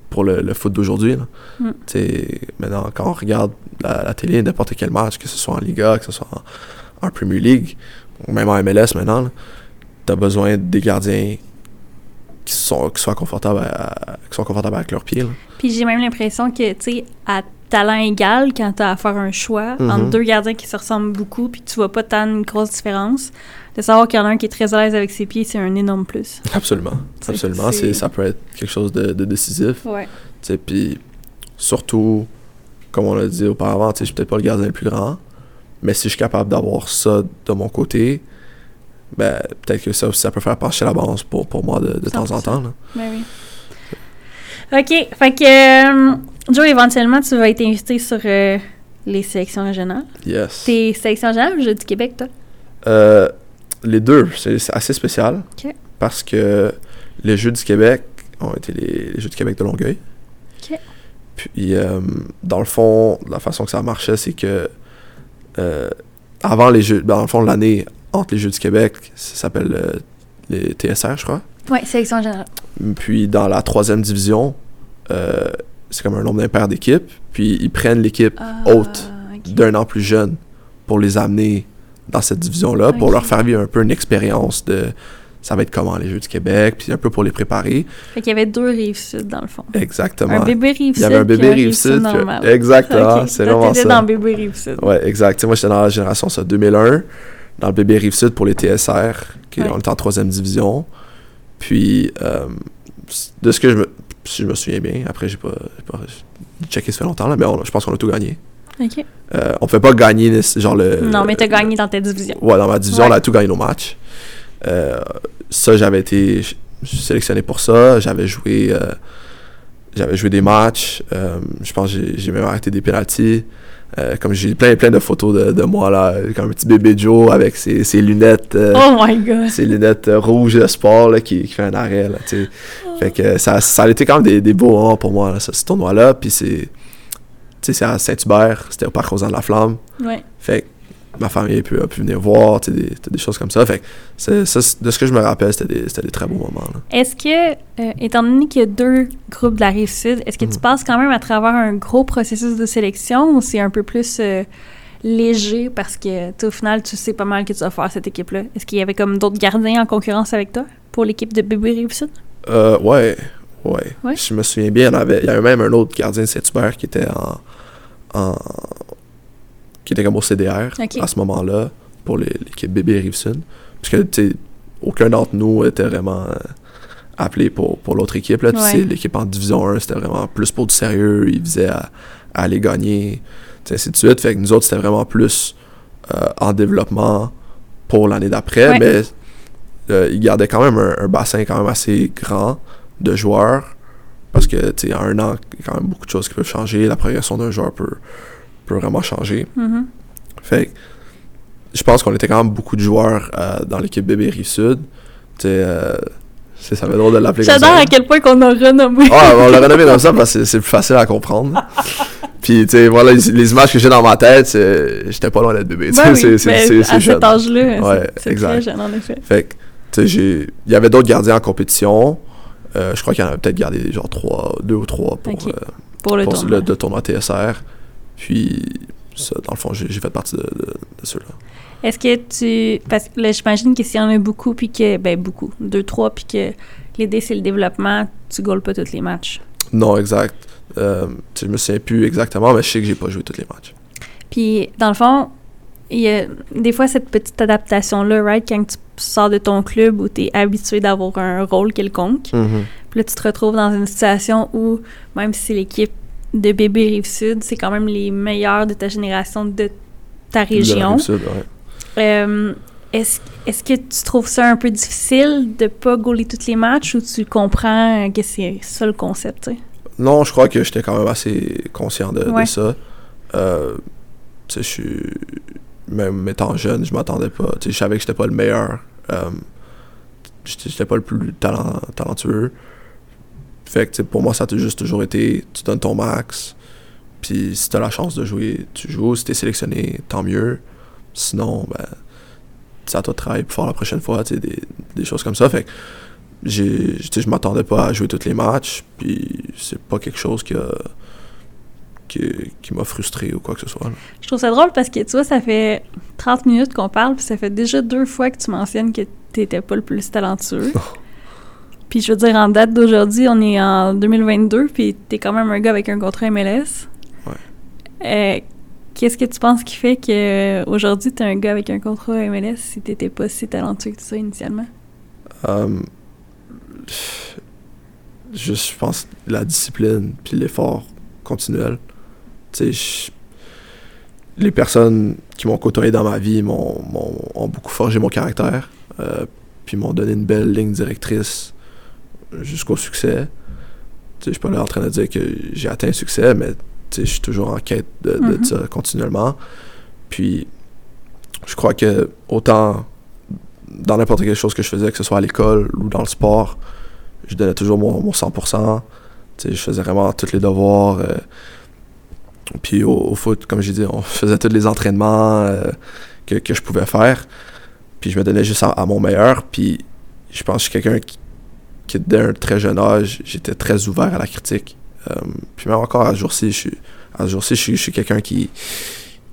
pour le, le foot d'aujourd'hui. Mm. Maintenant, quand on regarde la, la télé, n'importe quel match, que ce soit en Liga, que ce soit en, en Premier League, ou même en MLS maintenant, as besoin des gardiens qui, sont, qui, soient confortables à- qui soient confortables avec leurs pieds. là. Puis j'ai même l'impression que, tu sais, à talent égal, quand t'as à faire un choix Mhm. entre deux gardiens qui se ressemblent beaucoup, puis tu vois pas tant une grosse différence, de savoir qu'il y en a un qui est très à l'aise avec ses pieds, c'est un énorme plus. Absolument. Absolument. c'est- C'est, ça peut être quelque chose de, de décisif. Ouais. Tu sais, Puis surtout, comme on l'a dit auparavant, tu sais, je suis peut-être pas le gardien le plus grand, mais si je suis capable d'avoir ça de mon côté, ben, peut-être que ça aussi, ça peut faire pencher la balance pour, pour moi de, de temps en 100%. temps. là. Ben oui. OK. Fait que, euh, Joe, éventuellement, tu vas être invité sur euh, les sélections régionales. Yes. T'es sélection régionale ou Jeux du Québec, toi? Euh, les deux, c'est, assez spécial. Ok. Parce que les Jeux du Québec ont été les, les Jeux du Québec de Longueuil. Ok. Puis, euh, dans le fond, la façon que ça marchait, c'est que avant les Jeux, ben, dans le fond, l'année entre les Jeux du Québec, ça s'appelle euh, les TSR, je crois. Oui, sélection régionale. Puis, dans la troisième division, euh, c'est comme un nombre d'impairs d'équipes. Puis, ils prennent l'équipe haute Ah, ok. d'un an plus jeune pour les amener dans cette division-là, pour leur faire vivre un peu une expérience de ça va être comment les Jeux du Québec, puis un peu pour les préparer. Fait qu'il y avait deux rives sud, dans le fond. Exactement. Un bébé rive Il sud. y avait un bébé rive sud. normal. Exactement, Ok. c'est vraiment ça. dans bébé rive sud. Ouais, exact. Moi, j'étais dans la génération ça, 2001, dans le bébé Rive-Sud pour les TSR, qui Ouais. on était en troisième division. Puis, euh, de ce que je me, si je me souviens bien, après, j'ai pas, pas checké ça fait longtemps, là, mais on- je pense qu'on a tout gagné. OK. Euh, on fait pas gagner, genre le... non, mais t'as gagné dans ta division. Ouais, dans ma division, Ouais. on a tout gagné nos matchs. Euh, ça, j'avais été. sélectionné pour ça. J'avais joué, j'avais joué des matchs. Je pense que j'ai- j'ai même arrêté des pénalties. Euh, comme j'ai plein, plein de photos de, de moi, là, comme un petit bébé Joe avec ses, ses lunettes. euh, Oh my god. ses lunettes euh, rouges de sport là, qui, qui fait un arrêt. Là, tu sais. fait que ça, ça a été quand même des, des beaux moments pour moi, là, ce, ce tournoi-là. Puis c'est, tu sais, c'est à Saint-Hubert, c'était au Parc Rosan de la Flamme. Ouais. Fait que ma famille a pu, a pu venir voir, tu sais, des, des choses comme ça. Fait que c'est- ça, c'est- de ce que je me rappelle, c'était des, très beaux moments. Là. Est-ce que, euh, étant donné qu'il y a deux groupes de la rive sud, est-ce que tu Mhm. passes quand même à travers un gros processus de sélection ou c'est un peu plus euh, léger parce que, au final, tu sais pas mal que tu vas faire cette équipe-là? Est-ce qu'il y avait comme d'autres gardiens en concurrence avec toi pour l'équipe de bébé rive sud? Euh, ouais, ouais, Ouais? Je me souviens bien, il y, en avait, il y avait même un autre gardien de Saint-Hubert qui était en, en- qui était comme au CDR à ce moment-là pour l'équipe bébé Rive-Sud. Parce que, tu sais, aucun d'entre nous était vraiment euh, appelé pour, pour l'autre équipe. Là. Ouais. l'équipe en Division 1, c'était vraiment plus pour du sérieux. Ils visaient à, à aller gagner, tu sais, ainsi de suite. Fait que nous autres, c'était vraiment plus euh, en développement pour l'année d'après. Ouais. Mais euh, ils gardaient quand même un, un bassin quand même assez grand de joueurs. Parce que, tu sais, en un an, il y a quand même beaucoup de choses qui peuvent changer. La progression d'un joueur peut, peut vraiment changer. Fait je pense qu'on était quand même beaucoup de joueurs euh, dans l'équipe bébé Rive-Sud. Tu sais, euh, c'est- ça fait drôle de l'appeler comme ça. J'adore à quel point qu'on a renommé. Ah, on l'a renommé comme ça parce que c'est plus facile à comprendre. Puis, tu sais, voilà, les, les images que j'ai dans ma tête, j'étais pas loin d'être bébé. Ben oui, c'est- à jeune. cet âge-là, Ouais, c'est- très jeune, en effet. Fait que, tu sais, il y avait d'autres gardiens en compétition. Euh, je crois qu'il y en avait peut-être gardé genre trois, deux ou trois pour, Ok. euh, Pour le pour tournoi. le, le tournoi TSR. Puis, ça, dans le fond, j'ai fait partie de, de- de ceux-là. Est-ce que tu. Parce que là, j'imagine que s'il y en a beaucoup, puis que. Ben, beaucoup. Deux, trois, puis que l'idée, c'est le développement, tu gaules pas tous les matchs? Non, exact. Euh, je me souviens plus exactement, mais je sais que j'ai pas joué tous les matchs. Puis, dans le fond, il y a des fois cette petite adaptation-là, right? Quand tu sors de ton club où tu es habitué d'avoir un rôle quelconque. Puis là, tu te retrouves dans une situation où, même si l'équipe de bébé Rive-Sud, c'est quand même les meilleurs de ta génération de ta De la région. Ouais. Euh, est-ce, que tu trouves ça un peu difficile de pas gauler tous les matchs ou tu comprends que c'est ça le concept? Non, je crois que j'étais quand même assez conscient de, de ça. Euh, je suis. Même étant jeune, je m'attendais pas. Je savais que j'étais pas le meilleur. Euh, j'étais j'étais pas le plus talent, talentueux. Fait que, pour moi, ça a juste toujours été tu donnes ton max. Puis si t'as la chance de jouer, tu joues. Si t'es sélectionné, tant mieux. Sinon, ben, c'est à toi de travailler faire la prochaine fois. Des, des choses comme ça. Fait que j'ai, je m'attendais pas à jouer tous les matchs. Puis c'est pas quelque chose qui qui, qui m'a frustré ou quoi que ce soit. là. Je trouve ça drôle parce que, tu vois, ça fait 30 minutes qu'on parle, puis ça fait déjà deux fois que tu mentionnes que t'étais pas le plus talentueux. puis je veux dire, en date d'aujourd'hui, on est en 2022, puis t'es quand même un gars avec un contrat MLS. Ouais. Euh, Qu'est-ce que tu penses qui fait que aujourd'hui t'es un gars avec un contrat MLS si t'étais pas si talentueux que ça initialement? Juste, je pense, la discipline puis l'effort continuel. Tu sais, les personnes qui m'ont côtoyé dans ma vie m'ont, m'ont- ont beaucoup forgé mon caractère, euh, puis m'ont donné une belle ligne directrice jusqu'au succès. Je suis pas là en train de dire que j'ai atteint le succès, mais je suis toujours en quête de, de Mhm. ça continuellement. Puis, je crois que autant dans n'importe quelle chose que je faisais, que ce soit à l'école ou dans le sport, je donnais toujours mon, mon 100%. Tu sais, je faisais vraiment tous les devoirs. euh, puis au, au foot, comme j'ai dit, on faisait tous les entraînements euh, que, que je pouvais faire. Puis je me donnais juste à, à mon meilleur. Puis je pense que je suis quelqu'un qui, qui, dès un très jeune âge, j'étais très ouvert à la critique. Euh, puis même encore à ce jour-ci, je suis, à ce jour-ci, je suis, je suis quelqu'un qui,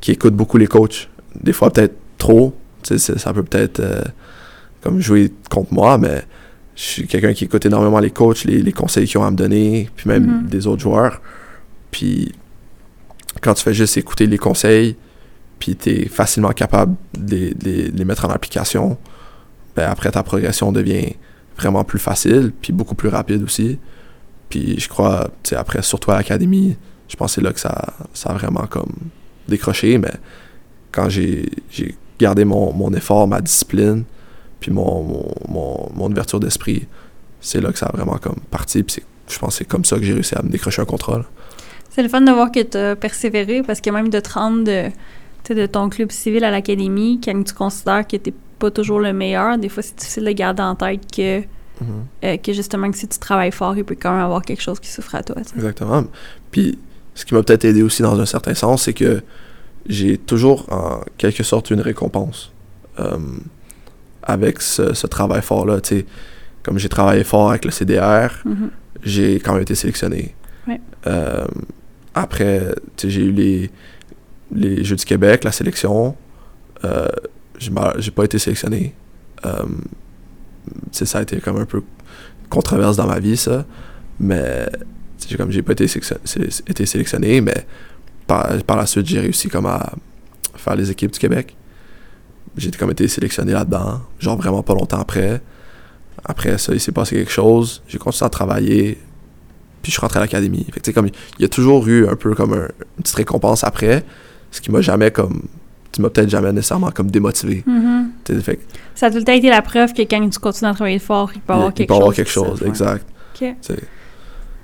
qui écoute beaucoup les coachs. Des fois, peut-être trop. Ça peut peut-être euh, comme jouer contre moi, mais je suis quelqu'un qui écoute énormément les coachs, les, les conseils qu'ils ont à me donner, puis même Mhm. des autres joueurs. Puis quand tu fais juste écouter les conseils, puis tu es facilement capable de les, de les- de les mettre en application, ben après ta progression devient vraiment plus facile, puis beaucoup plus rapide aussi. Puis je crois, tu sais, après, surtout à l'académie, je pense que c'est là que ça, ça a vraiment comme décroché, mais quand j'ai gardé mon, mon effort, ma discipline, puis mon, mon, mon, ouverture d'esprit, c'est là que ça a vraiment comme parti. Puis je pense c'est comme ça que j'ai réussi à me décrocher un contrat. là. C'est le fun de voir que tu as persévéré parce que même de te rendre de, tu sais, de ton club civil à l'académie, quand tu considères que tu pas toujours le meilleur, des fois c'est difficile de garder en tête que, euh, que justement que si tu travailles fort, il peut quand même avoir quelque chose qui souffre à toi. Exactement. Puis ce qui m'a peut-être aidé aussi dans un certain sens, c'est que j'ai toujours en quelque sorte une récompense euh, avec ce, ce travail fort-là. Comme j'ai travaillé fort avec le CDR, Mhm. j'ai quand même été sélectionné. Ouais. Euh, après, j'ai eu les, les Jeux du Québec, la sélection. Euh, j'ai pas été sélectionné. Sais, ça a été comme un peu controverse dans ma vie, ça. Mais comme j'ai pas été, sélection- sé- été sélectionné, mais par, la suite, j'ai réussi comme à faire les équipes du Québec. J'ai comme été sélectionné là-dedans, genre vraiment pas longtemps après. Après ça, il s'est passé quelque chose. J'ai continué à travailler. Puis je suis rentré à l'académie. Il y a toujours eu un peu comme un- une petite récompense après, ce qui m'a jamais comme tu m'as peut-être jamais nécessairement comme démotivé. Tu sais, fait Ça a tout le temps été la preuve que quand tu continues à travailler fort, il peut y avoir il quelque peut y chose. avoir quelque chose, exact. Ok. Tu sais.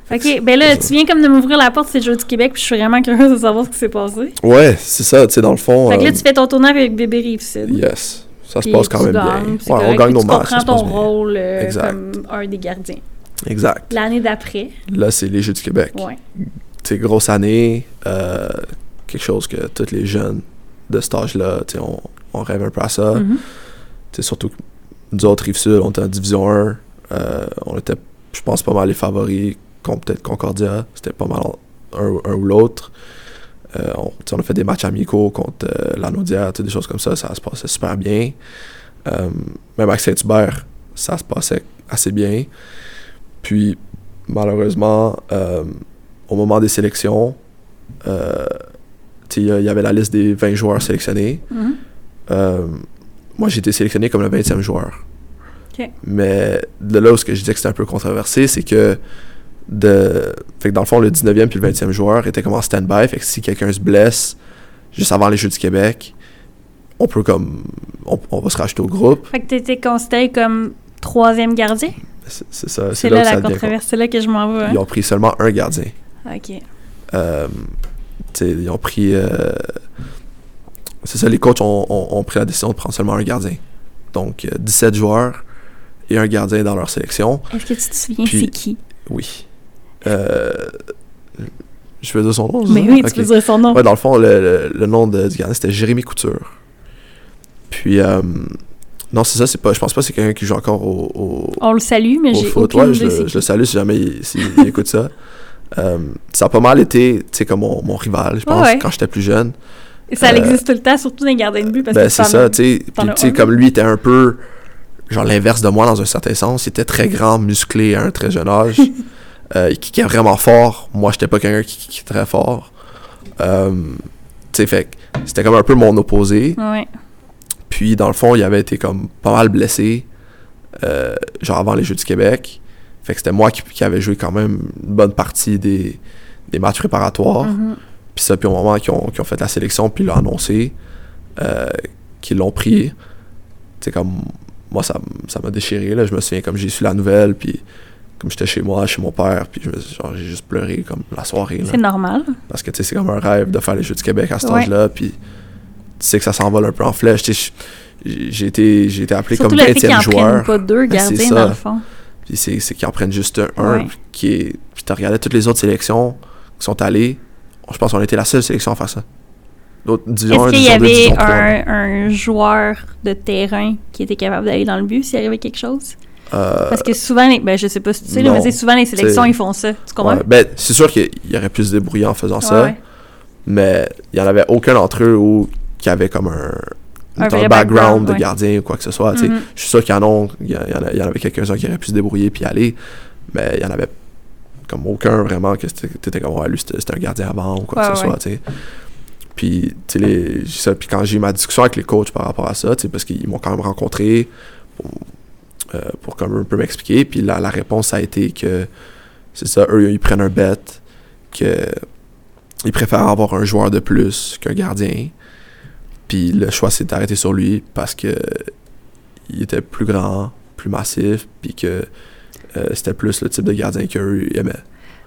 Ok, ben là, c'est tu viens comme de m'ouvrir la porte, c'est le Jeux du Québec, puis je suis vraiment curieuse de savoir ce qui s'est passé. Ouais, c'est ça, tu sais, dans le fond. Fait que là, euh, tu fais ton tournoi avec Bébé Rive-Sud. Yes. Ça se passe quand tu même bien. c'est Ouais, on gagne nos tu matchs. ça comprends ton rôle euh, comme un des gardiens. Exact. L'année d'après, Là, c'est les Jeux du Québec. ouais. Tu sais, grosse année, euh, quelque chose que tous les jeunes de cet âge-là, on, on rêve un peu à ça. Sais, surtout que nous autres, Rive-Sud, on était en Division 1. euh, on était, je pense, pas mal les favoris contre peut-être Concordia. C'était pas mal un, un ou l'autre. Euh, on, a fait des matchs amicaux contre euh, sais, des choses comme ça. Ça se passait super bien. Euh, même avec Saint-Hubert, ça se passait assez bien. Puis, malheureusement, au moment des sélections, il y a- il y avait la liste des 20 joueurs sélectionnés. Mhm. Euh, moi, j'ai été sélectionné comme le 20e joueur. Mais de là où ce que je disais que c'était un peu controversé, c'est que de fait que dans le fond le 19e puis le 20e joueur étaient comme en stand-by, fait que si quelqu'un se blesse juste avant les Jeux du Québec, on peut comme on, on va se racheter au groupe. Fait que t'étais considéré comme troisième gardien? C'est ça, C'est là, que la controverse, c'est là que je m'en vais. hein? Ils ont pris seulement un gardien. Ok. Euh, ils ont pris. euh, c'est ça, les coachs ont, ont- ont pris la décision de prendre seulement un gardien. Donc, euh, 17 joueurs et un gardien dans leur sélection. Est-ce que tu te souviens c'est qui? Oui. Euh, je veux dire son nom. Mais oui, tu peux dire son nom. Ouais, dans le fond, le, le- le nom de, du gardien, c'était Jérémy Couture. Puis, euh, non, c'est ça, c'est pas, je pense pas que c'est quelqu'un qui joue encore au, au, On le salue, mais j'ai aucune Ouais, idée je, je le salue si jamais il écoute ça. Euh, ça a pas mal été, tu sais, comme mon, mon rival, je pense, Ouais, quand j'étais plus jeune. Et ça euh, existe tout le temps, surtout dans les gardiens de but. Parce Ben, que c'est ça, tu sais. comme lui était un peu, genre, l'inverse de moi dans un certain sens. Il était très grand, musclé à un très jeune âge. euh, il kickait vraiment fort. Moi, j'étais pas quelqu'un qui kickait très fort. Euh, tu sais, fait c'était comme un peu mon opposé. Ouais. Puis, dans le fond, il avait été comme pas mal blessé, genre avant les Jeux du Québec. Fait que c'était moi qui, qui avait joué quand même une bonne partie des, des matchs préparatoires. Mhm. Puis ça, puis au moment qu'ils ont, ont fait la sélection, puis ils l'ont annoncé, euh, qu'ils l'ont pris, c'est comme, moi, ça, m'a déchiré, là. Je me souviens, comme j'ai su la nouvelle, puis comme j'étais chez moi, chez mon père, puis j'ai juste pleuré, comme, la soirée. C'est normal. Parce que, tu sais, c'est comme un rêve de faire les Jeux du Québec à cet Ouais. âge-là, puis tu sais que ça s'envole un peu en flèche, j'ai été, j'ai été appelé Surtout comme le fait qu'ils 20e en prennent joueur. pas deux gardiens, dans le fond. Puis c'est, c'est qu'ils en prennent juste un, Ouais. qui est. Puis t'as regardé toutes les autres sélections qui sont allées. Je pense qu'on été la seule sélection à faire ça. L'autre division 1, Est-ce qu'il y division 2, avait division 3. un, un joueur de terrain qui était capable d'aller dans le but s'il arrivait quelque chose? Euh, Parce que souvent, les, ben, je sais pas si tu sais, non. mais souvent les sélections, ils font ça. Tu comprends? ouais, ben, c'est sûr qu'il y aurait pu se débrouiller en faisant ça, Ouais, mais il n'y en avait aucun d'entre eux où, qui avait comme un, Un vrai background, de ouais. gardien ou quoi que ce soit. Mhm. Je suis sûr qu'il y en a, il y, en a- il y en avait quelques-uns qui auraient pu se débrouiller puis aller, mais il y en avait comme aucun vraiment que c'était t'étais comme ouais, lui c'était un gardien avant ou quoi Ouais, que ce ouais. soit, tu sais. Puis, tu sais, ça, puis quand j'ai eu ma discussion avec les coachs par rapport à ça, tu sais, parce qu'ils m'ont quand même rencontré pour, euh, pour comme un peu m'expliquer, puis la, la réponse a été que c'est ça, eux, ils prennent un bet, que ils préfèrent avoir un joueur de plus qu'un gardien, puis le choix s'est arrêté sur lui parce que il était plus grand, plus massif, puis que euh, c'était plus le type de gardien qu'eux aimaient.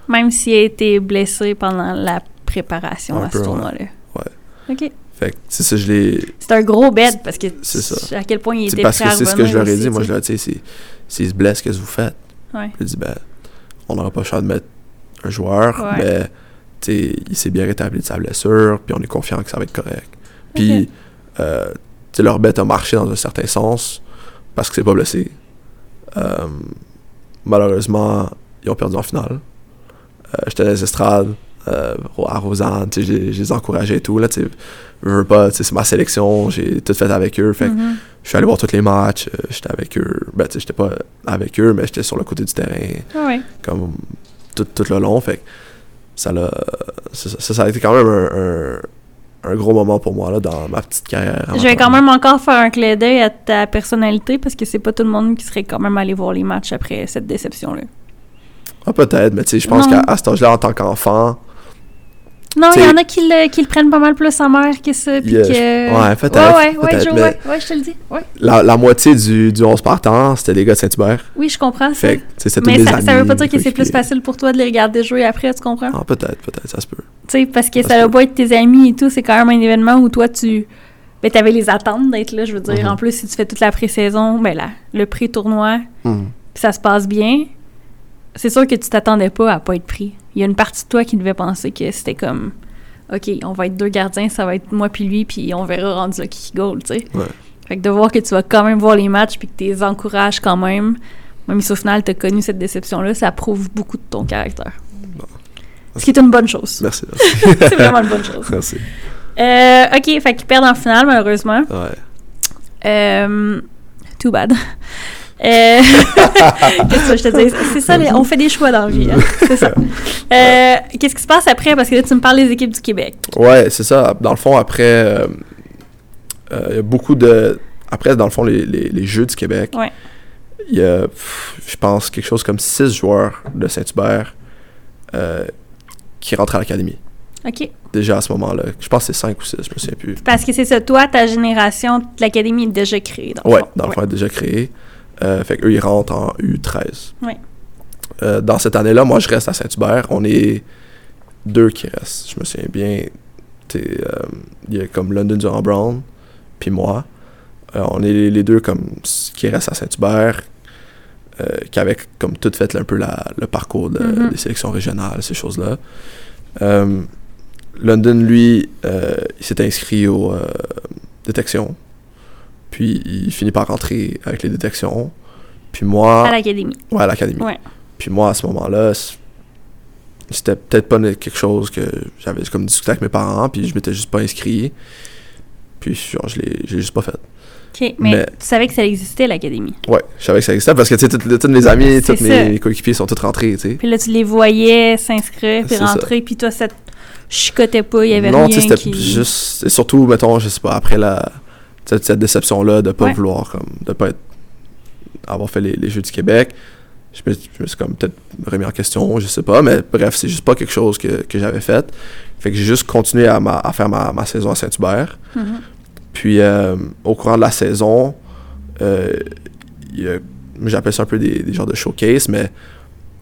Même s'il a été blessé pendant la préparation Un à peu, ce tournoi-là. Ouais. OK. Fait que, c'est ça, je l'ai. C'est un gros bet parce que C'est ça. à quel point il était parce que c'est ce que je leur ai dit. Moi, je leur ai dit, c'est- s'ils se blessent, qu'est-ce que vous faites? Ouais. J'ai dit, ben, on n'aura pas le choix de mettre un joueur, Ouais. mais, tu sais, il s'est bien rétabli de sa blessure, puis on est confiant que ça va être correct. Puis, euh, tu sais, leur bête a marché dans un certain sens, parce que c'est pas blessé. Euh, malheureusement, ils ont perdu en finale. Euh, J'étais dans les estrades, euh, à Rosanne, je les- encourageais et tout, là. Je veux pas, c'est ma sélection, j'ai tout fait avec eux, fait que Mhm. je suis allé voir tous les matchs, euh, j'étais avec eux. Ben, tu sais, j'étais pas avec eux, mais j'étais sur le côté du terrain, Ah ouais. comme tout, tout le long. Fait que ça, ça, ça, ça a été quand même un, un, un gros moment pour moi, là, dans ma petite carrière. Je vais quand même encore faire un clin d'œil à ta personnalité parce que c'est pas tout le monde qui serait quand même allé voir les matchs après cette déception-là. Ah, peut-être, mais tu sais, je pense qu'à cet âge-là, en tant qu'enfant, Non, il y en a qui le, qui le prennent pas mal plus en mer que ça. Puis Yeah, que... ouais, peut-être, Ouais, ouais, ouais, Joe, mais- ouais, ouais, je te le dis. Ouais. la, la moitié du, du 11 partant, c'était les gars de Saint-Hubert. Oui, je comprends ça. Fait que, Mais ça, amis. ça veut pas dire que c'est plus facile pour toi de les regarder jouer après, tu comprends? Ah, peut-être, peut-être, ça se peut. Tu sais, parce que Ça ça peut. pas être tes amis et tout, c'est quand même un événement où toi, tu. Ben, t'avais les attentes d'être là, je veux dire. Mhm. En plus, si tu fais toute la pré-saison, ben là, le pré-tournoi, puis ça se passe bien, c'est sûr que tu t'attendais pas à pas être pris. Il y a une partie de toi qui devait penser que c'était comme. OK, on va être deux gardiens, ça va être moi puis lui, puis on verra rendu là qui goal, tu sais. Ouais. Fait que de voir que tu vas quand même voir les matchs puis que tu les encourages quand même, même si au final tu as connu cette déception-là, ça prouve beaucoup de ton caractère. Ce qui est une bonne chose. Merci, merci. c'est vraiment une bonne chose. merci. Euh, ok, fait qu'ils perdent en finale, malheureusement. Ouais. Euh, too bad. Euh, Qu'est-ce que je te dis? C'est ça, les- on fait des choix dans la vie. hein. C'est ça. Euh, Qu'est-ce qui se passe après? Parce que là, tu me parles des équipes du Québec. Ouais, c'est ça. Dans le fond, après, euh, euh, il y a beaucoup de. Après, dans le fond, les, les, les Jeux du Québec, Ouais. il y a, je pense, quelque chose comme six joueurs de Saint-Hubert euh, qui rentrent à l'académie. OK. Déjà à ce moment-là. Je pense que c'est cinq ou six, je me souviens plus. Parce que c'est ça, toi, ta génération, l'Académie est déjà créée. Dans le Ouais, fond. dans le fond, elle est déjà créé. Euh, fait qu'eux, ils rentrent en U13. Ouais. Euh, dans cette année-là, moi, je reste à Saint-Hubert. On est deux qui restent. Je me souviens bien. Euh, Il y a comme London Durand Brown, puis moi. Euh, on est les, deux comme qui restent à Saint-Hubert, qui avaient comme tout fait un peu la- le parcours de- Mhm. des sélections régionales, ces choses-là. London, lui, il s'est inscrit aux détections. Puis il finit par rentrer avec les détections. Puis moi. À l'Académie. Ouais, à l'académie. Ouais. Puis moi, à ce moment-là, c'était peut-être pas quelque chose que j'avais comme discuté avec mes parents, puis je m'étais juste pas inscrit. Puis genre, je l'ai juste pas fait. OK, mais, Mais- tu savais que ça existait, l'Académie. Ouais, je savais que ça existait parce que, tu sais, tous mes amis, tous mes coéquipiers sont tous rentrés, tu sais. Puis là, tu les voyais s'inscrire, puis ça. rentrer, puis toi, ça te chicotait pas, il y avait non, rien tu sais, c'était qui... juste. et surtout, mettons, je sais pas, après la. Cette, cette déception-là de pas Ouais. vouloir, comme. de pas être, avoir fait les, les Jeux du Québec. Je me, je me suis comme peut-être remis en question, je sais pas, mais bref, c'est juste pas quelque chose que, que j'avais fait. Fait que j'ai juste continué à, ma- à faire ma, ma saison à Saint-Hubert. Mhm. Puis euh, au courant de la saison, euh, j'appelle ça un peu des, des genres de showcase, mais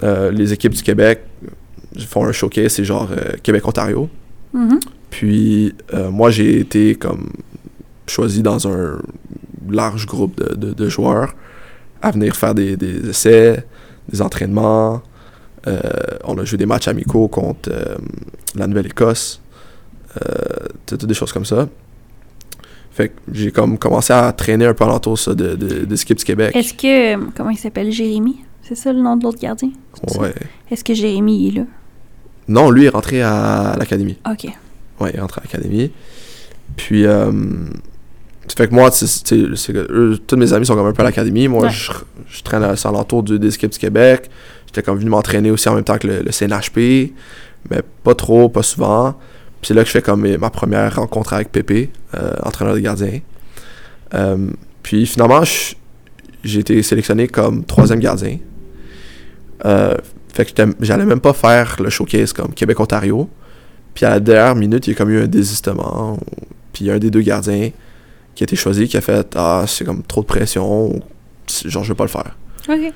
euh, les équipes du Québec font un showcase, c'est genre Québec-Ontario. Mhm. Puis moi, j'ai été comme choisi dans un large groupe de, de- de joueurs à venir faire des, des essais, des entraînements. Euh, on a joué des matchs amicaux contre euh, la Nouvelle-Écosse. Euh, tout- toutes des choses comme ça. Fait que j'ai comme commencé à traîner un peu alentour ça, de, de, équipes du Québec. Est-ce que... Comment il s'appelle? Jérémy? C'est ça le nom de l'autre gardien? C'est ça? Ouais. Est-ce que Jérémy est là? Non, lui est rentré à l'académie. OK. Ouais, il rentre à l'académie. Puis, euh, fait que moi, tu sais, tous mes amis sont comme un peu à l'académie. Moi, Ouais. je, je traîne à à l'entour du- des équipes du Québec. J'étais comme venu m'entraîner aussi en même temps que le, le CNHP, mais pas trop, pas souvent. Puis c'est là que je fais comme ma première rencontre avec Pépé, euh, entraîneur de gardien. Euh, puis finalement, j'ai été sélectionné comme troisième gardien. Euh, fait que j'allais même pas faire le showcase comme Québec-Ontario. Puis à la dernière minute, il y a comme eu un désistement. Puis il y a un des deux gardiens qui a été choisi qui a fait Ah, c'est comme trop de pression. Genre, je veux pas le faire. OK.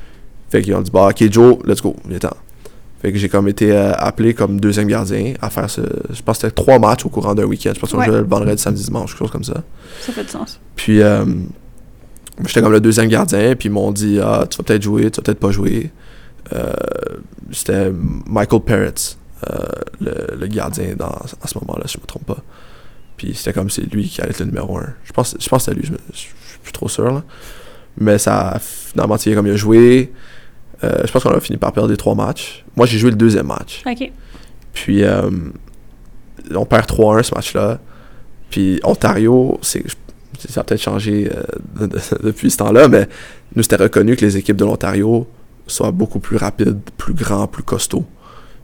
Fait qu'ils ont dit, bah, ok, Joe, let's go, viens temps. Fait que j'ai comme été euh, appelé comme deuxième gardien à faire ce. Je pense que c'était trois matchs au courant d'un week-end. Je pense qu'on Ouais. jouait le vendredi, samedi, dimanche, quelque chose comme ça. Ça fait du sens. Puis euh, j'étais comme le deuxième gardien, puis ils m'ont dit Ah, tu vas peut-être jouer, tu vas peut-être pas jouer. Euh, c'était Michael le, le gardien dans, à ce moment-là, si je me trompe pas. Puis c'était comme c'est lui qui allait être le numéro un. Je pense, je pense que c'était lui, je, me- je suis plus trop sûr. Là. Mais ça a finalement tiré comme il a joué. Euh, je pense qu'on a fini par perdre les trois matchs. Moi, j'ai joué le deuxième match. OK. Puis euh, on perd 3-1 ce match-là. Puis Ontario, c'est ça a peut-être changé euh, de- de- depuis ce temps-là, mais nous, c'était reconnu que les équipes de l'Ontario soient beaucoup plus rapides, plus grands, plus costauds.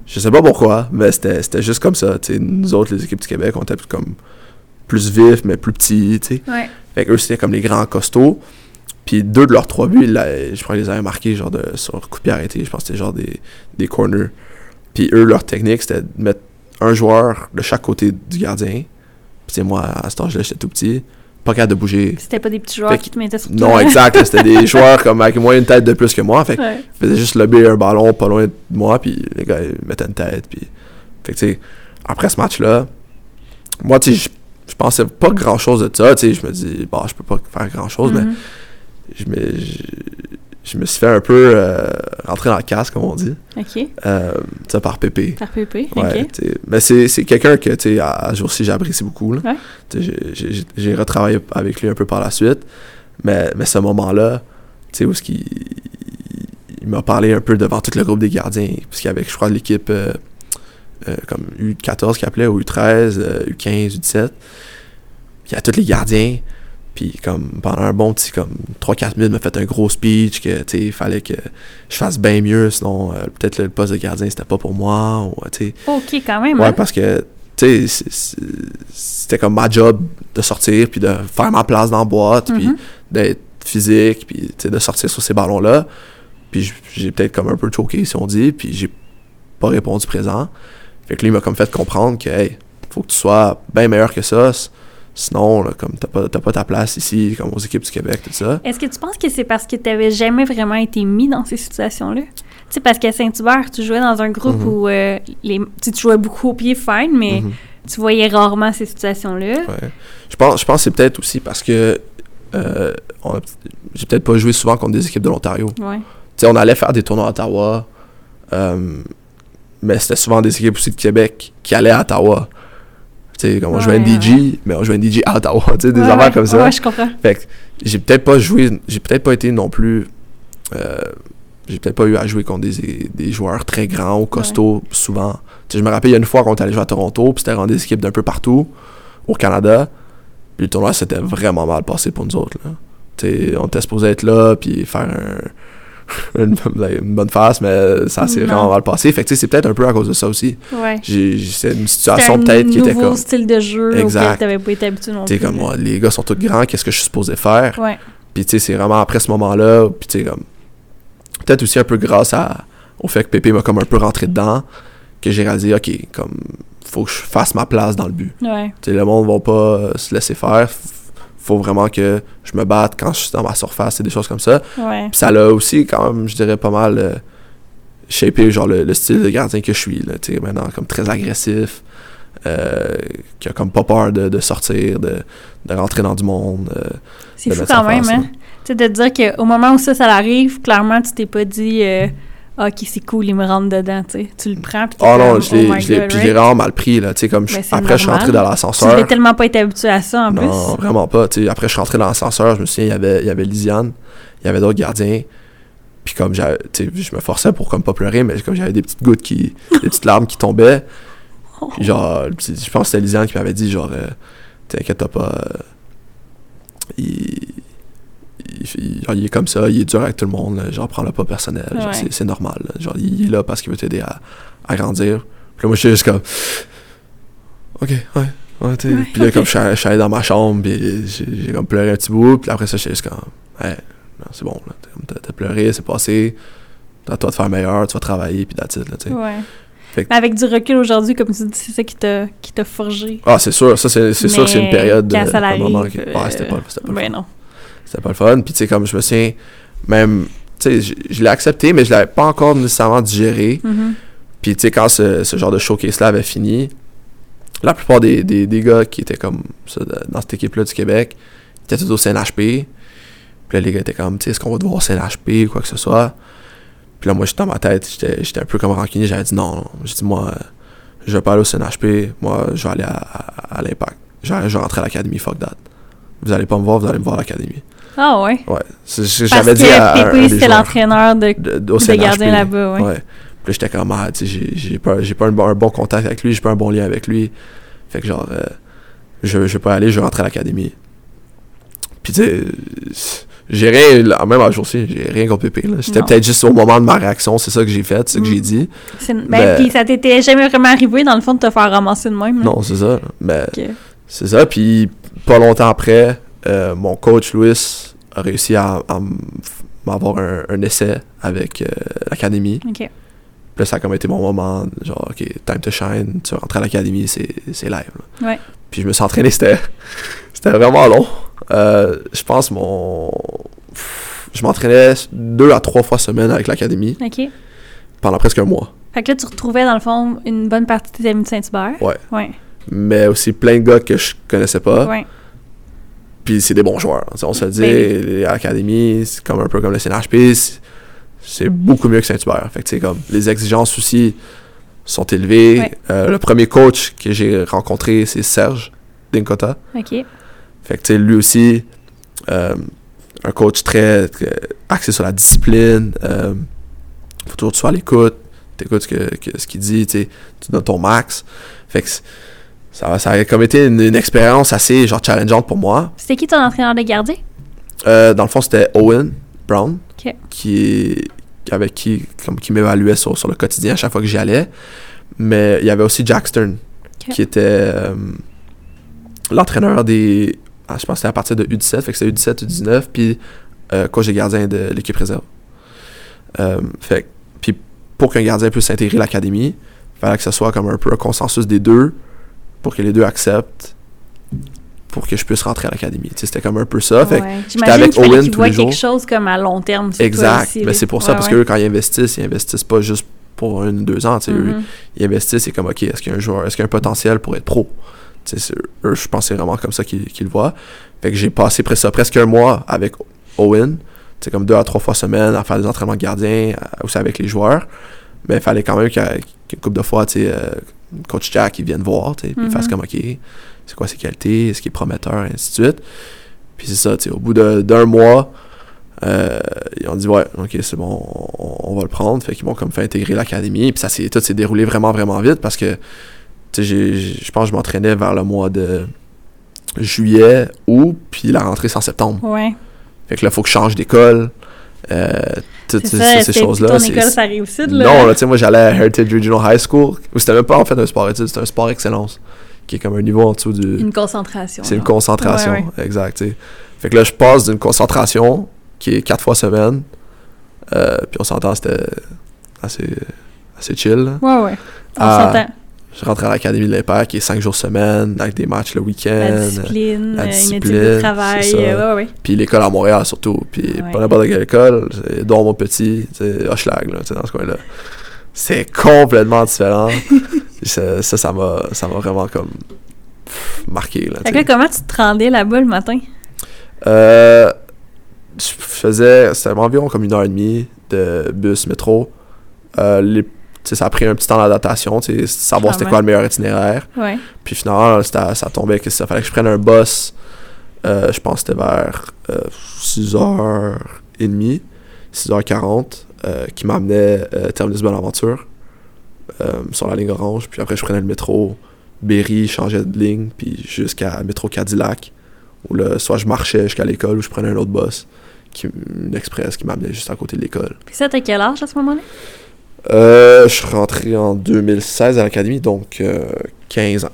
Je sais pas pourquoi, mais c'était c'était juste comme ça. tu. Nous autres, les équipes du Québec, on était plus comme plus vifs, mais plus petits. tu sais. Ouais. Fait qu'eux, c'était comme les grands costauds. Puis deux de leurs trois buts, là, je crois qu'ils les avaient marqués genre de, sur coup de pied arrêté. Je pense que c'était genre des, des corners. Puis eux, leur technique, c'était de mettre un joueur de chaque côté du gardien. Puis moi, à cet âge-là, j'étais tout petit. Pas capable de bouger. C'était pas des petits joueurs Fait qui te mettaient sur Non, exact. C'était des joueurs comme avec moins une tête de plus que moi. Fait Ouais. ils faisaient juste lober un ballon pas loin de moi. Puis les gars, ils mettaient une tête. Puis... Fait que, tu sais, après ce match-là, moi, tu sais, je- pensais pas grand-chose de ça. Tu sais, je me dis, bah, je peux pas faire grand-chose, mais Mhm. je me, je, je me suis fait un peu euh, rentrer dans le casque, comme on dit, OK. euh, ça par Pépé. Par PP. Ouais, OK. mais c'est, quelqu'un que, tu sais, à, jour-ci, j'apprécie beaucoup. Là. Ouais. J'ai, retravaillé avec lui un peu par la suite, mais, mais ce moment-là, tu sais, où ce qu'il il m'a parlé un peu devant tout le groupe des gardiens, avait, je crois, l'équipe euh, euh, comme U14 qui appelait, ou U13, euh, U15, U17. Puis il y a tous les gardiens, puis comme pendant un bon petit comme 3-4 minutes, il m'a fait un gros speech que tu fallait que je fasse bien mieux, sinon euh, peut-être le poste de gardien c'était pas pour moi. Ou, sais. OK, quand même. ouais, hein? parce que c'était comme ma job de sortir, puis de faire ma place dans la boîte, puis Mhm. d'être physique, puis de sortir sur ces ballons-là. Puis j- j'ai peut-être comme un peu choqué, si on dit, puis j'ai pas répondu présent. Fait que lui, il m'a comme fait comprendre que, hey, faut que tu sois bien meilleur que ça. Sinon, là, comme t'as pas, t'as pas ta place ici, comme aux équipes du Québec, tout ça. Est-ce que tu penses que c'est parce que tu n'avais jamais vraiment été mis dans ces situations-là? Tu sais, parce qu'à Saint-Hubert, tu jouais dans un groupe Mhm. où euh, les, tu jouais beaucoup au pied fine, mais Mhm. tu voyais rarement ces situations-là. Ouais. Je pense, je pense que c'est peut-être aussi parce que euh, on a- j'ai peut-être pas joué souvent contre des équipes de l'Ontario. Ouais. Tu sais, on allait faire des tournois à Ottawa, euh, mais c'était souvent des équipes aussi de Québec qui allaient à Ottawa. Tu sais, comme on jouait à Ouais, NDG, mais on jouait à NDG à Ottawa, tu sais, des Ouais, affaires ouais. comme ça. Ouais, je comprends. Fait que j'ai peut-être pas joué, j'ai peut-être pas été non plus. euh, j'ai peut-être pas eu à jouer contre des, des joueurs très grands ou costauds souvent. Tu sais, je me rappelle, il y a une fois qu'on est allé jouer à Toronto, puis c'était rendu des équipes d'un peu partout au Canada. Puis le tournoi s'était vraiment mal passé pour nous autres. Là. Tu sais, on était supposé être là, puis faire un- une, une bonne face, mais ça s'est vraiment mal passé. Fait que c'est peut-être un peu à cause de ça aussi. Ouais. C'est une situation peut-être qui était comme. style de jeu Exact. n'avais pas été habitué non plus. comme, ouais, les gars sont tous grands, qu'est-ce que je suis supposé faire? Ouais. Puis tu sais, c'est vraiment après ce moment-là, puis tu sais, comme. Peut-être aussi un peu grâce à, au fait que Pépé m'a comme un peu rentré dedans, que j'ai réalisé, ok, comme, faut que je fasse ma place dans le but. Ouais. Tu sais, le monde va pas se laisser faire. Faut vraiment que je me batte quand je suis dans ma surface et des choses comme ça. Ouais. Puis ça l'a aussi, quand même, je dirais pas mal euh, shapé, genre, le, le style de gardien que je suis, là. Tu sais, maintenant, comme très agressif, euh, qui a comme pas peur de, de sortir, de, de rentrer dans du monde. euh, C'est fou quand même, hein? Tu sais, de te dire qu'au moment où ça, ça arrive, clairement, tu t'es pas dit, euh, ok, c'est cool, il me rentre dedans, tu sais. Tu le prends, puis Oh non, je l'ai, oh right? vraiment mal pris, là. Tu sais, comme je- Ben, après, je suis rentré dans Tu l'ascenseur. devais tellement pas être habitué à ça, en Non, plus. vraiment pas. Tu sais, après, je suis rentré dans l'ascenseur, je me souviens, il y avait, il y avait Lisiane, il y avait d'autres gardiens. Puis comme tu sais, je me forçais pour comme pas pleurer, mais comme j'avais des petites gouttes qui, des petites larmes qui tombaient. Puis genre, je pense que c'était Lisiane qui m'avait dit, genre, euh, t'inquiète pas, euh, il, il, il- est comme ça, il est dur avec tout le monde, là, genre, prends-le pas personnel, Ouais. c'est, normal. là. genre, il est là parce qu'il veut t'aider à, à grandir. Puis là, moi, j'étais juste comme, ok, ouais. Ouais, puis là, comme je suis allé- je suis dans ma chambre, puis j'ai, comme pleuré un petit bout, puis après ça, j'étais juste comme, ouais, non, c'est bon, là, t'as, pleuré, c'est passé, t'as à toi de faire meilleur, tu vas travailler, puis that's it, là, tu sais. Ouais. Mais avec du recul aujourd'hui, comme tu dis, c'est ça qui t'a, qui t'a forgé. Ah, c'est sûr, ça, c'est, c'est sûr que c'est une période, quand euh, ça que- ouais, c'était pas, pas le Ben non. C'était pas le fun, puis tu sais, comme je me souviens, même tu sais, je, l'ai accepté, mais je l'avais pas encore nécessairement digéré. Mhm. Puis, tu sais, quand ce, ce genre de showcase-là avait fini, la plupart des, des, des gars qui étaient comme ça, dans cette équipe-là du Québec étaient tous au CNHP. Puis là, les gars étaient comme, tu sais, est-ce qu'on va devoir au CNHP ou quoi que ce soit? Puis là, moi, j'étais dans ma tête, j'étais j'étais un peu comme rancunier. J'avais dit non, non. J'ai dit, moi, je vais pas aller au CNHP. Moi, je vais aller à, à, à l'Impact. Je vais rentrer à l'académie, fuck that. Vous allez pas me voir, vous allez me voir à l'académie. Ah ouais. Ouais. C'est- J'avais que dit à, un- un Pépé, c'était l'entraîneur de, de, de- gardien là-bas, ouais. Ouais. Puis là, j'étais comme, ah, tu sais, j'ai- j'ai pas, j'ai pas un, bon- un bon contact avec lui, j'ai pas un bon lien avec lui. Fait que genre, euh, je, je vais pas aller, je vais rentrer à l'académie. Puis tu sais, j'ai rien, là, même à jour-ci, j'ai rien contre Pépé. C'était peut-être juste au moment de ma réaction, c'est ça que j'ai fait, c'est ça que Mm. j'ai dit. C'est- Ben, Mais- puis ça t'était jamais vraiment arrivé, dans le fond, de te faire ramasser de même. là? Non, c'est ça. Mais c'est ça. Puis pas longtemps après, euh, mon coach Louis a réussi à, m'avoir un, un essai avec euh, l'académie. Ok. Puis là, ça a comme été mon moment, genre, OK, time to shine, tu rentres à l'académie, c'est c'est live. là. Ouais. Puis je me suis entraîné, c'était c'était vraiment long. Euh, je pense mon... Je m'entraînais deux à trois fois semaine avec l'académie Ok. pendant presque un mois. Fait que là, tu retrouvais, dans le fond, une bonne partie de tes amis de Saint-Hubert. Ouais. Ouais. Mais aussi plein de gars que je connaissais pas. Ouais. Puis c'est des bons joueurs. On se le dit, Ben l'académie, c'est comme un peu comme le CNHP, c'est- beaucoup mieux que Saint-Hubert. Fait que comme les exigences aussi sont élevées. Ouais. Euh, le premier coach que j'ai rencontré, c'est Serge Dinkota. Ok. Fait que lui aussi, euh, un coach très, très axé sur la discipline. Euh, faut toujours que tu sois à l'écoute. T'écoutes ce que, que- ce qu'il dit, tu donnes ton max. Fait que ça, ça a comme été une, une expérience assez genre challengeante pour moi. C'était qui ton entraîneur de gardien? Euh, dans le fond, c'était Owen Brown, qui, avec qui, comme, qui m'évaluait sur, sur le quotidien à chaque fois que j'y allais. Mais il y avait aussi Jack Stern, qui était euh, l'entraîneur des. ah, je pense que c'était à partir de U17, fait que c'était U17, U19, puis euh, coach des gardiens de l'équipe réserve. Euh, fait puis pour qu'un gardien puisse intégrer l'académie, il fallait que ce soit comme un peu un consensus des deux, pour que les deux acceptent, pour que je puisse rentrer à l'académie. C'était comme un peu ça. Fait Ouais. avec Owen tous les quelque jours. chose comme à long terme. Exact. mais là. c'est pour ça, parce ouais. que eux, quand ils investissent, ils investissent pas juste pour un ou deux ans. tu sais, eux, Mhm. ils investissent, c'est comme, OK, est-ce qu'il y a un joueur, est-ce qu'il y a un potentiel pour être pro? Eux, je pense que c'est vraiment comme ça qu'ils le voient. Fait que j'ai passé presque, ça, presque un mois avec Owen, c'est comme deux à trois fois semaine à faire des entraînements de gardien, aussi avec les joueurs. Mais il fallait quand même qu'une couple de fois, tu sais, euh, coach Jack, il vienne voir, tu sais, puis il fasse Mhm. comme, OK, c'est quoi ses qualités, est-ce qu'il est prometteur, et ainsi de suite. Puis c'est ça, tu sais, au bout d'un mois, euh, ils ont dit ouais, ok, c'est bon, on, on va le prendre. Fait qu'ils m'ont comme fait intégrer l'académie. Puis ça s'est tout s'est déroulé vraiment vraiment vite parce que tu sais, je pense que je m'entraînais vers le mois de juillet, août, puis la rentrée c'est en septembre. Ouais. Fait que là, faut que je change d'école. Euh, toutes ces- ça, ces choses-là. ton c'est- école, ça réussit, là. non, là, tu sais, moi j'allais à Heritage Regional High School, où c'était même pas en fait un sport études, c'était un sport excellence, qui est comme un niveau en dessous du. Une concentration. C'est une concentration, Ouais, exact. Fait que là, je passe d'une concentration qui est quatre fois semaine, euh, puis on s'entend, c'était assez, assez chill. là. Ouais, ouais. On s'entend. Je rentre à l'Académie de l'Impact, qui est cinq jours semaine, avec des matchs le week-end. La discipline, la euh, une discipline, de travail. euh, ouais, ouais. Puis l'école à Montréal surtout. Puis Ouais. pas n'importe quelle école, c'est Dormo Petit, c'est Hochelag, là, dans ce coin-là. C'est complètement différent. Ça, ça, m'a ça vraiment comme pff, marqué. Là, Fait tu que là, sais. comment tu te rendais là-bas le matin? Euh, je faisais, c'était environ comme une heure et demie de bus, métro. Euh, les- ça a pris un petit temps d'adaptation, savoir c'était Clairement. quoi le meilleur itinéraire. Ouais. Puis finalement, ça tombait que ça fallait que je prenne un bus. euh, je pense que c'était vers euh, 6h30, 6h40, euh, qui m'amenait euh, Terminus Bonaventure euh, sur la ligne orange. Puis après, je prenais le métro Berry, je changeais de ligne, puis jusqu'à métro Cadillac, où là, soit je marchais jusqu'à l'école ou je prenais un autre bus, qui, une express qui m'amenait juste à côté de l'école. Puis ça, t'as quel âge à ce moment-là? Euh, je suis rentré en 2016 à l'académie, donc euh, 15 ans.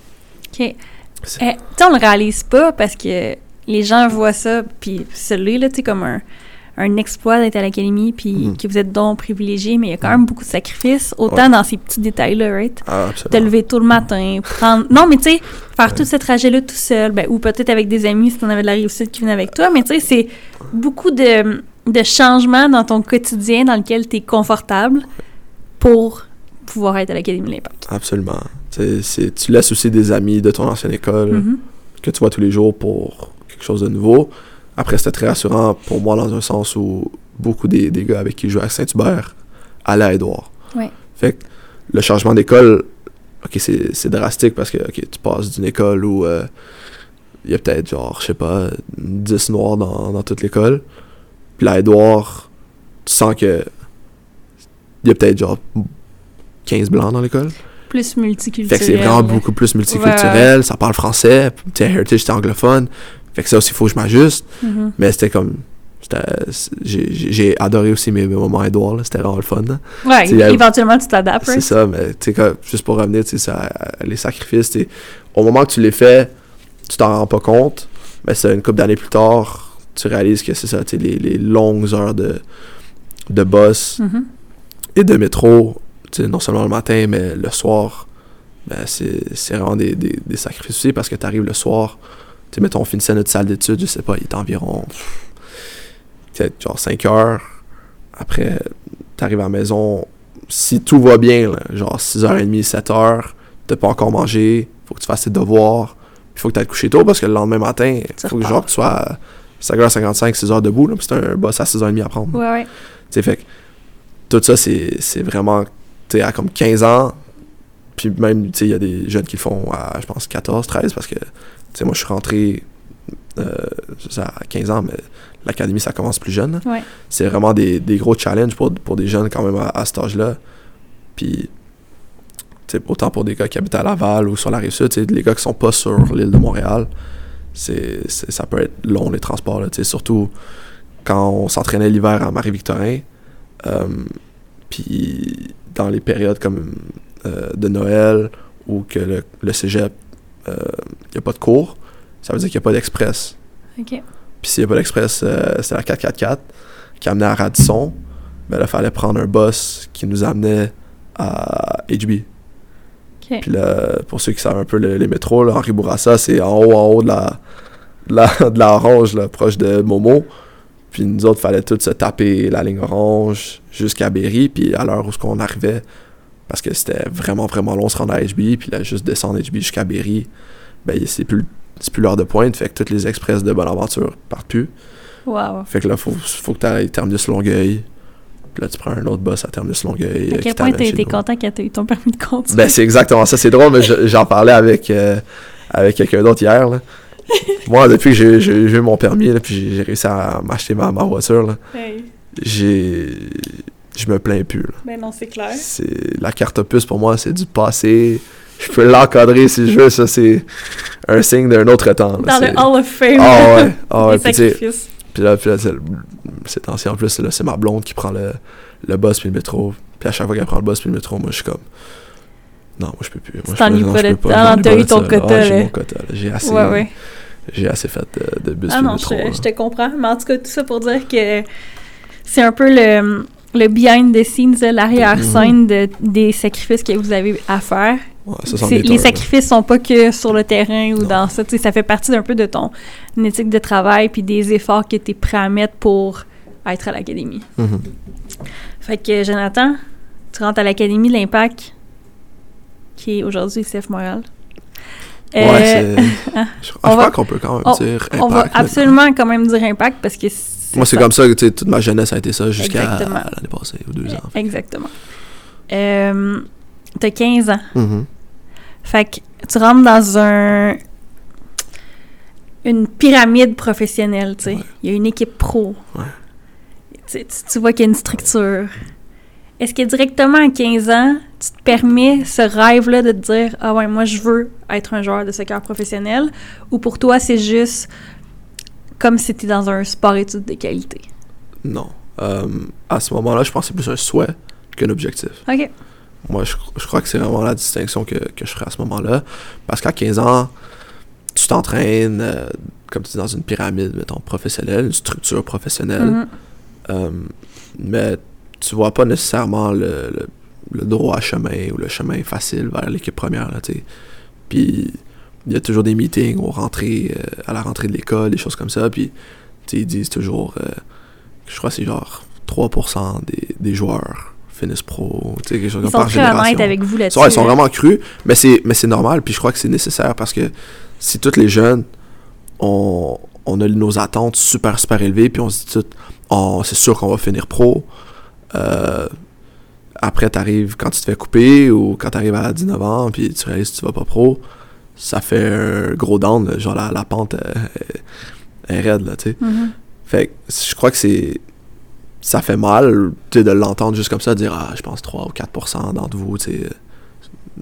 OK. Sais, on le réalise pas parce que les gens voient ça, puis celui là, tu sais, comme un, un exploit d'être à l'académie, puis Mhm. que vous êtes donc privilégié, mais il y a quand même beaucoup de sacrifices, autant Ouais. dans ces petits détails-là, right? Ah, Te lever tôt le matin, prendre... Non, mais tu sais, faire tout ce trajet-là tout seul, ben, ou peut-être avec des amis si t'en avais de la réussite qui venait avec toi, mais tu sais, c'est beaucoup de, de changement dans ton quotidien dans lequel tu es confortable pour pouvoir être à l'Académie de l'Impact. Absolument. C'est- tu laisses aussi des amis de ton ancienne école Mhm. que tu vois tous les jours pour quelque chose de nouveau. Après, c'était très rassurant pour moi dans un sens où beaucoup des, des gars avec qui je jouais à Saint-Hubert allaient à Édouard. Ouais. Fait que le changement d'école, ok, c'est drastique parce que tu passes d'une école où euh, il y a peut-être genre, je sais pas, 10 noirs dans, dans toute l'école. Puis là, Édouard, tu sens que il y a peut-être genre 15 blancs dans l'école. Plus multiculturel. Fait que c'est vraiment beaucoup plus multiculturel, ça parle français, tu Heritage c'était anglophone. Fait que ça aussi, il faut que je m'ajuste. Mhm. Mais c'était comme. c'est- J'ai adoré aussi mes, mes moments à Edouard, c'était vraiment le fun. là. Ouais, a- éventuellement, tu t'adaptes. C'est right? ça, mais tu sais, juste pour revenir, tu sais, ça, les sacrifices, au moment que tu les fais, tu t'en rends pas compte, mais c'est une couple d'années plus tard, tu réalises que c'est ça, les, les longues heures de, de boss Mhm. Et de métro, non seulement le matin, mais le soir, ben c'est vraiment des, des, des sacrifices aussi parce que tu arrives le soir, tu mettons, on finissait notre salle d'études, je sais pas, il est environ, peut-être genre 5 heures. Après, tu arrives à la maison, si tout va bien, là, genre 6h30, 7h, t'as pas encore mangé, faut que tu fasses tes devoirs, il faut que tu ailles te coucher tôt parce que le lendemain matin, il Tu faut que genre tu sois à 5h55, 6h debout, c'est un boss à 6h30 à prendre. Ouais, ouais. Tu sais, fait que tout ça, c'est vraiment, à comme 15 ans, puis même, tu sais, il y a des jeunes qui le font à, je pense, 14, 13, parce que, tu sais, moi, je suis rentré euh, à 15 ans, mais l'académie, ça commence plus jeune. Ouais. C'est vraiment des, des gros challenges pour, pour des jeunes quand même à, à cet âge-là. Puis, tu sais, autant pour des gars qui habitent à Laval ou sur la Rive-Sud, tu sais, les gars qui sont pas sur l'île de Montréal, c'est ça peut être long, les transports, là, tu sais, surtout quand on s'entraînait l'hiver à Marie-Victorin, puis dans les périodes comme euh, de Noël ou que le, le cégep, il n'y a pas de cours, ça veut dire qu'il n'y a pas d'express. OK. Puis s'il n'y a pas d'express, euh, c'était la 444 qui amenait à Radisson. Ben là, il fallait prendre un bus qui nous amenait à HB. Puis là, pour ceux qui savent un peu le- les métros, là, Henri Bourassa, c'est en haut, en haut de la, de la, de la orange, là, proche de Momo. Puis nous autres, fallait tous se taper la ligne orange jusqu'à Berry. Puis à l'heure où qu'on arrivait, parce que c'était vraiment, vraiment long, on se rendre à HB. Puis là, juste descendre HB jusqu'à Berry, ben c'est plus, plus l'heure de pointe. Fait que toutes les express de Bonaventure partent plus. Wow. Fait que là, faut, faut que tu ailles Terminus Longueuil. Puis là, tu prends un autre bus à Terminus Longueuil. À euh, quel point t'as été content quand t'as eu ton permis de conduire? Ben, c'est exactement ça. C'est drôle, mais je- j'en parlais avec, euh, avec quelqu'un d'autre hier. Là. Moi, depuis que j'ai j'ai j'ai eu mon permis, là, puis j'ai- réussi à m'acheter ma, ma voiture, là, Hey. j'ai. Je me plains plus. là. Ben non, c'est clair. C'est la carte opus pour moi, c'est du passé. Je peux l'encadrer si je veux. Ça, c'est un signe d'un autre temps. là. Dans C'est- le Hall of Fame. Ah ouais. Ah ouais. Puis, puis là, puis là, c'est- c'est ancien en plus, là, c'est ma blonde qui prend le, le bus puis le métro. Puis à chaque fois qu'elle prend le bus puis le métro, moi je suis comme. Non, moi je peux plus. Ah, m'ennuie t'as eu ton quota, Ouais, j'ai mon quota. J'ai assez, Ouais, ouais. j'ai assez fait de, de bus Ah non, métro. je, te comprends. Mais en tout cas, tout ça pour dire que c'est un peu le, le behind the scenes, l'arrière-scène de, des sacrifices que vous avez à faire. Ouais, ça, les un, là. sacrifices sont pas que sur le terrain ou Non. dans ça. Ça fait partie d'un peu de ton éthique de travail puis des efforts que tu es prêt à mettre pour être à l'académie. Mhm. Fait que, Jonathan, tu rentres à l'Académie de l'Impact, qui est aujourd'hui CF Montréal. Ouais, Euh. Je, on je va- crois qu'on peut quand même on- dire. on va impact, absolument quand même dire Impact parce que Moi, c'est comme ça que toute ma jeunesse a été ça jusqu'à l'année passée ou deux ans. Exactement. Euh, T'as 15 ans. Mhm. Fait que tu rentres dans un une pyramide professionnelle, tu sais. Ouais. Il y a une équipe pro. Ouais. Tu, sais, tu- tu vois qu'il y a une structure. Est-ce que directement à 15 ans, tu te permets ce rêve-là de te dire Ah ouais, moi je veux être un joueur de soccer professionnel ou pour toi c'est juste comme si tu dans un sport-études de qualité? Non. Euh, à ce moment-là, je pense que c'est plus un souhait qu'un objectif. Ok. Moi, je, je crois que c'est vraiment la distinction que, que je ferai à ce moment-là. Parce qu'à 15 ans, tu t'entraînes, euh, comme tu dis, dans une pyramide, mettons, professionnelle, une structure professionnelle. Mhm. Euh, mais tu vois pas nécessairement le, le, le droit chemin ou le chemin facile vers l'équipe première, là. Puis, il y a toujours des meetings aux rentrées, euh, à la rentrée de l'école, des choses comme ça. Puis, ils disent toujours euh, je crois que c'est genre 3% des, des joueurs finissent pro, quelque chose Ils sont très honnêtes avec vous là-dessus. ils sont vraiment crus, mais c'est, mais c'est normal, puis je crois que c'est nécessaire parce que si tous les jeunes, on, on a nos attentes super, super élevées, puis on se dit tout, oh, c'est sûr qu'on va finir pro. Euh, après, t'arrives quand tu te fais couper ou quand t'arrives à 19 ans, puis tu réalises que tu vas pas pro, ça fait un gros down, là, genre la, la pente euh, est, raide, là, tu sais. Mhm. Fait que je crois que c'est. Ça fait mal tu sais, de l'entendre juste comme ça, dire Ah, je pense 3 ou 4% d'entre vous tu sais,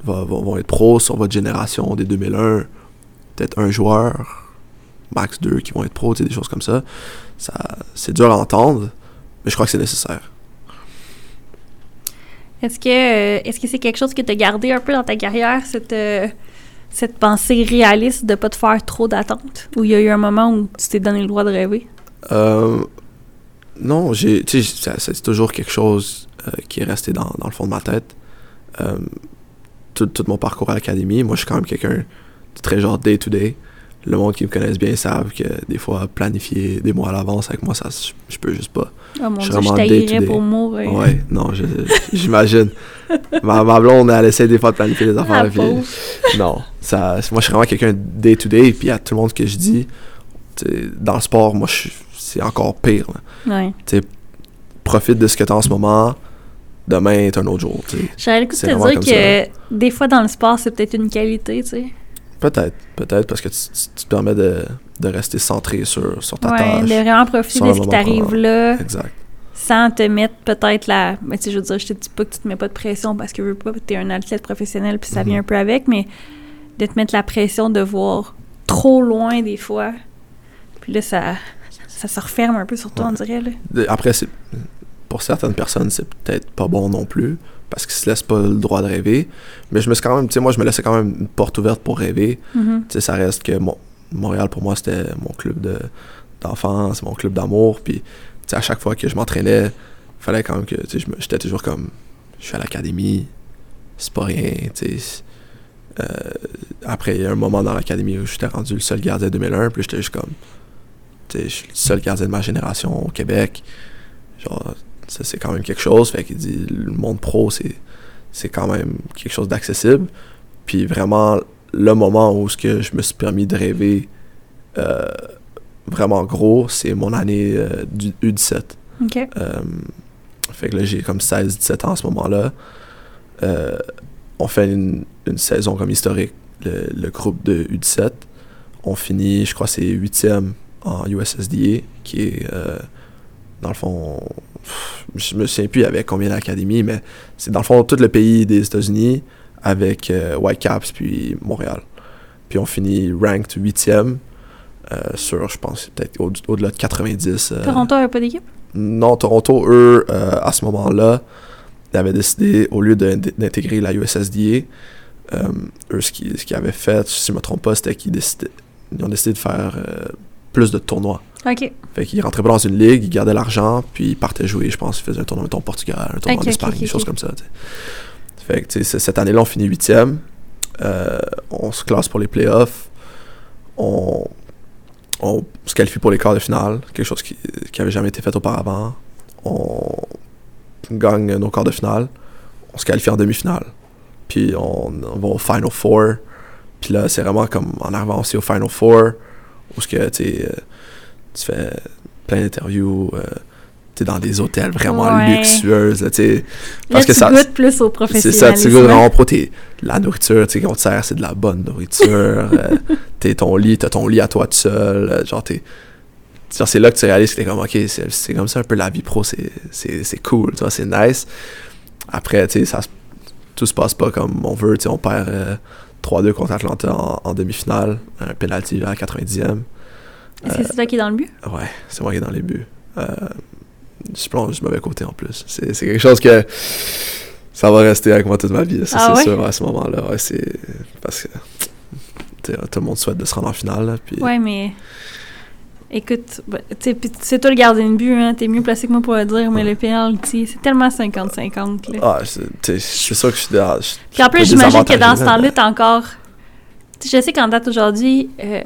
va- va- vont être pros sur votre génération des 2001. Peut-être un joueur, max deux qui vont être pros, tu sais, des choses comme ça. ça c'est dur à entendre, mais je crois que c'est nécessaire. Est-ce que euh, est-ce que c'est quelque chose que tu as gardé un peu dans ta carrière, cette, euh, cette pensée réaliste de pas te faire trop d'attentes? Ou il y a eu un moment où tu t'es donné le droit de rêver? Euh, non, c'est toujours quelque chose qui est resté dans, le fond de ma tête. Tout, mon parcours à l'académie, moi, je suis quand même quelqu'un de très genre day-to-day. Le monde qui me connaisse bien savent que des fois, planifier des mois à l'avance avec moi, ça, je, peux juste pas. Oh mon Je suis dieu, je pour mourir. Ouais, non, j'imagine. ma, ma blonde, elle essaie des fois de planifier des Ah, affaires. puis- non, ça, moi je suis vraiment quelqu'un day-to-day, puis à tout le monde que je dis, dans le sport, moi c'est encore pire. Ouais. Profite de ce que tu as en ce moment, demain est un autre jour. tu sais. J'avais le coup de te dire que des fois dans le sport, c'est peut-être une qualité, tu sais. Peut-être, peut-être, parce que tu, tu- tu te permets de, de rester centré sur, sur ta Ouais, tâche. de vraiment profiter de ce qui t'arrive là, Exact. sans te mettre peut-être la. Mais tu sais, je veux dire, je te dis pas que tu te mets pas de pression parce que veux pas, t'es un athlète professionnel puis ça Mhm. vient un peu avec, mais de te mettre la pression de voir trop loin des fois. Puis là, ça, ça se referme un peu sur toi, Ouais. on dirait. Là. Après, c'est pour certaines personnes, c'est peut-être pas bon non plus, parce qu'ils se laissent pas le droit de rêver. Mais je me suis quand même, tu sais, moi, je me laissais quand même une porte ouverte pour rêver. Mhm. Tu sais, ça reste que Mo- Montréal, pour moi, c'était mon club de, d'enfance, mon club d'amour. Puis, tu sais, à chaque fois que je m'entraînais, fallait quand même que, tu sais, j'étais toujours comme, je suis à l'académie, c'est pas rien, tu sais. Euh, après, il y a un moment dans l'académie où j'étais rendu le seul gardien 2001, puis j'étais juste comme, tu sais, je suis le seul gardien de ma génération au Québec. Genre, ça, c'est quand même quelque chose. Fait qu'il dit, le monde pro, c'est, c'est quand même quelque chose d'accessible. Puis vraiment, le moment où ce que je me suis permis de rêver euh, vraiment gros, c'est mon année euh, du U17. OK. Euh, fait que là, j'ai comme 16-17 ans à ce moment-là. On fait une, une saison comme historique, le, le groupe de U17. On finit, je crois, c'est 8e en USSDA, qui est, dans le fond, je me souviens plus avec combien d'académies, mais c'est dans le fond tout le pays des États-Unis avec euh, Whitecaps puis Montréal. Puis on finit ranked 8e euh, sur, je pense, peut-être au- au-delà de 90. euh, Toronto a pas d'équipe? non, Toronto, eux, euh, à ce moment-là, ils avaient décidé, au lieu d'intégrer la USSDA, eux, ce qu'ils avaient fait, si je ne me trompe pas, c'était qu'ils ils ont décidé de faire plus de tournois. OK. Fait qu'ils rentraient pas dans une ligue, ils gardaient l'argent, puis ils partaient jouer, je pense, ils faisaient un tournoi au Portugal, un tournoi en Espagne, des choses comme ça. Fait que, tu sais, c- cette année-là, on finit huitième. Euh, on se classe pour les playoffs. On, on se qualifie pour les quarts de finale, quelque chose qui n'avait jamais été fait auparavant. On gagne nos quarts de finale. On se qualifie en demi-finale. Puis on, on va au Final Four. Puis là, c'est vraiment comme en arrivant aussi au Final Four, où ce que, tu sais, euh, tu fais plein d'interviews, euh, tu es dans des hôtels vraiment Ouais. luxueuses, là. Là, Parce que tu ça- goûtes plus au C'est ça, tu goûtes vraiment pro. La nourriture, tu sais, qu'on te sert, c'est de la bonne nourriture. euh, t'es ton lit, t'as ton lit à toi tout seul. euh, genre, t'es. c'est là que tu réalises que t'es comme, ok, c'est comme ça un peu la vie pro, c'est- cool, tu vois, c'est nice. Après, tu sais, ça tout se passe pas comme on veut, tu sais, on perd euh, 3-2 contre Atlanta en, en demi-finale, un penalty à la 90e. Est-ce que c'est toi qui est dans le but? Ouais, c'est moi qui est dans les buts. Euh, je plonge du mauvais côté en plus. C'est c'est quelque chose que ça va rester avec moi toute ma vie. Ça, Ah c'est ouais? sûr, à ce moment-là. Ouais, c'est parce que tout le monde souhaite de se rendre en finale. là, puis, Ouais, mais. Écoute, bah, c'est toi le gardien de but, hein. T'es mieux placé que moi pour le dire, mais le penalty, c'est tellement 50-50, là. Ah, sais, c'est sûr que je suis je- Puis en je plus, suis j'imagine que dans ce là, temps-là, t'as encore. Je sais qu'en date aujourd'hui, euh,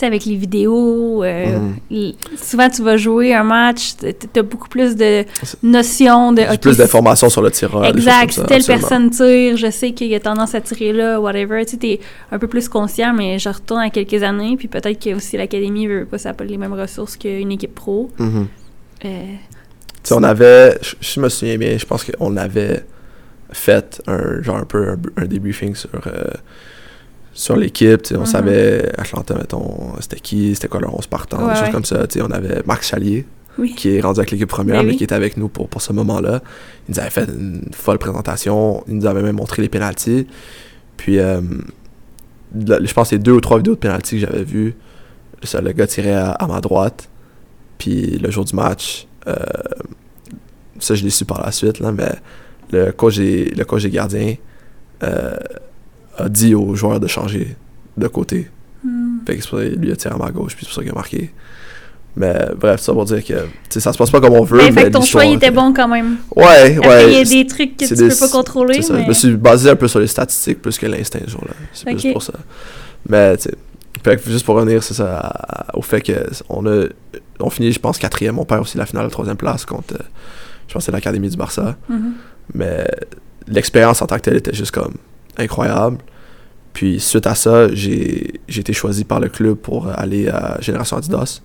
sais, avec les vidéos, euh, Mhm. souvent tu vas jouer un match, t- t'as beaucoup plus de notions de. Plus d'informations sur le tireur. Exact, si telle absolument. personne tire, je sais qu'il a tendance à tirer là, whatever. Tu sais, t'es un peu plus conscient, mais je retourne à quelques années, puis peut-être que aussi l'académie veut pas, ça n'a pas les mêmes ressources qu'une équipe pro. Euh, Tu sais, on avait, je, je me souviens bien, je pense qu'on avait fait un genre un peu un, un débriefing sur euh, sur l'équipe. On Mhm. savait Atlanta, mettons, c'était qui, c'était quoi leur 11 partant, Ouais, des choses ouais. comme ça. On avait Max Chalier oui. qui est rendu avec l'équipe première, Ben mais oui. qui était avec nous pour, pour ce moment-là. Il nous avait fait une folle présentation. Il nous avait même montré les pénalties. Puis, euh, là, je pense que les deux ou trois vidéos de pénalties que j'avais vues, ça, le gars tirait à, à ma droite. Puis, le jour du match, euh, ça, je l'ai su par la suite, là, mais le coach des, le coach des gardiens euh, a dit aux joueurs de changer de côté. Hmm. Fait que c'est pour ça lui a tiré à ma gauche, puis c'est pour ça qu'il a marqué. Mais bref, ça pour dire que ça se passe pas comme on veut. Mais fait que ton choix, il était bon quand même. Ouais, Après, ouais. il y a des trucs que tu des- peux pas contrôler, c'est ça, mais... Je me suis basé un peu sur les statistiques plus que l'instinct ce jour-là. C'est plus pour ça. Mais tu sais, fait que juste pour revenir, c'est ça, à- au fait que on a, on finit, je pense, quatrième. On perd aussi la finale troisième place contre, euh, je pense, c'est l'Académie du Barça. Mhm. Mais l'expérience en tant que telle était juste comme incroyable. Puis suite à ça, j'ai été choisi par le club pour aller à Génération Adidas,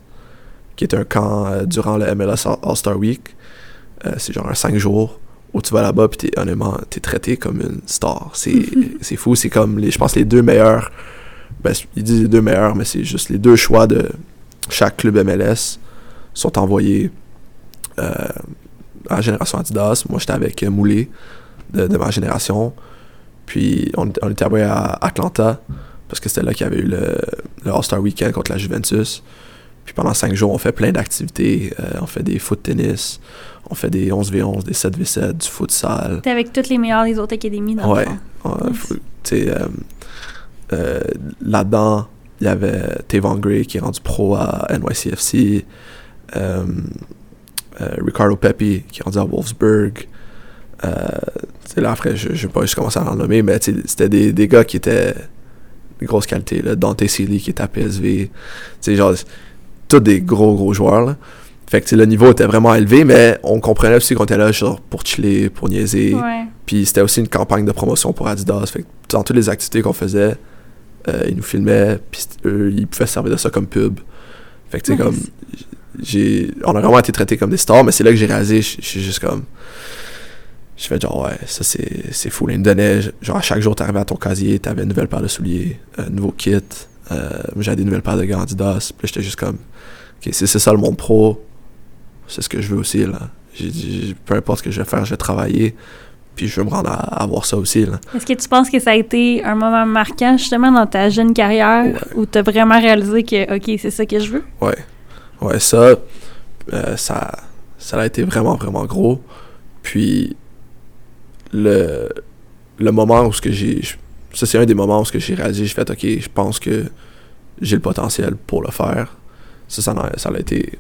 qui est un camp euh, durant le MLS All- All-Star Week. Euh, c'est genre un 5 jours où tu vas là-bas puis t'es, honnêtement, t'es traité comme une star. C'est, c'est fou, c'est comme, les, je pense, les deux meilleurs, ben, ils disent les deux meilleurs, mais c'est juste les deux choix de chaque club MLS sont envoyés euh, à Génération Adidas. Moi, j'étais avec Moulé de, de ma génération. Puis on, on était envoyé à Atlanta parce que c'était là qu'il y avait eu le, le All-Star Weekend contre la Juventus. Puis pendant cinq jours, on fait plein d'activités. Euh, on fait des foot tennis, on fait des 11v11, des 7v7, du futsal. T'es avec toutes les meilleures des autres académies, dans Ouais. le fond. Euh, euh, là-dedans, il y avait Tavon Gray qui est rendu pro à NYCFC, euh, Ricardo Pepi qui est rendu à Wolfsburg. Euh, là, après, je ne vais pas juste commencer à en nommer, mais c'était des, des gars qui étaient de grosse qualité. Là. Dante Sealy qui est à PSV. Genre, tous des gros, gros joueurs. Là. Fait que le niveau était vraiment élevé, mais on comprenait aussi qu'on était là genre, pour chiller, pour niaiser. Ouais. Puis c'était aussi une campagne de promotion pour Adidas. Fait que dans toutes les activités qu'on faisait, euh, ils nous filmaient, puis eux, ils pouvaient se servir de ça comme pub. Fait que tu sais, Nice. comme. j'ai On a vraiment été traités comme des stars, mais c'est là que j'ai réalisé, je je suis juste comme. Je fais genre, ouais, ça c'est c'est fou. Là, ils me donnaient, genre, à chaque jour, t'arrivais à ton casier, t'avais une nouvelle paire de souliers, un nouveau kit. Euh, j'avais des nouvelles paires de gants Adidas. Puis j'étais juste comme, ok, si c'est ça le monde pro, c'est ce que je veux aussi, là. J'ai dit, peu importe ce que je vais faire, je vais travailler. Puis je veux me rendre à, à avoir ça aussi, là. Est-ce que tu penses que ça a été un moment marquant, justement, dans ta jeune carrière, Ouais. où t'as vraiment réalisé que, OK, c'est ça que je veux? Ouais. Ouais, ça, euh, ça, ça a été vraiment, vraiment gros. Puis, le, le moment où ce que j'ai... Ça, c'est un des moments où ce que j'ai réalisé, j'ai fait, OK, je pense que j'ai le potentiel pour le faire. Ça, ça a, ça a été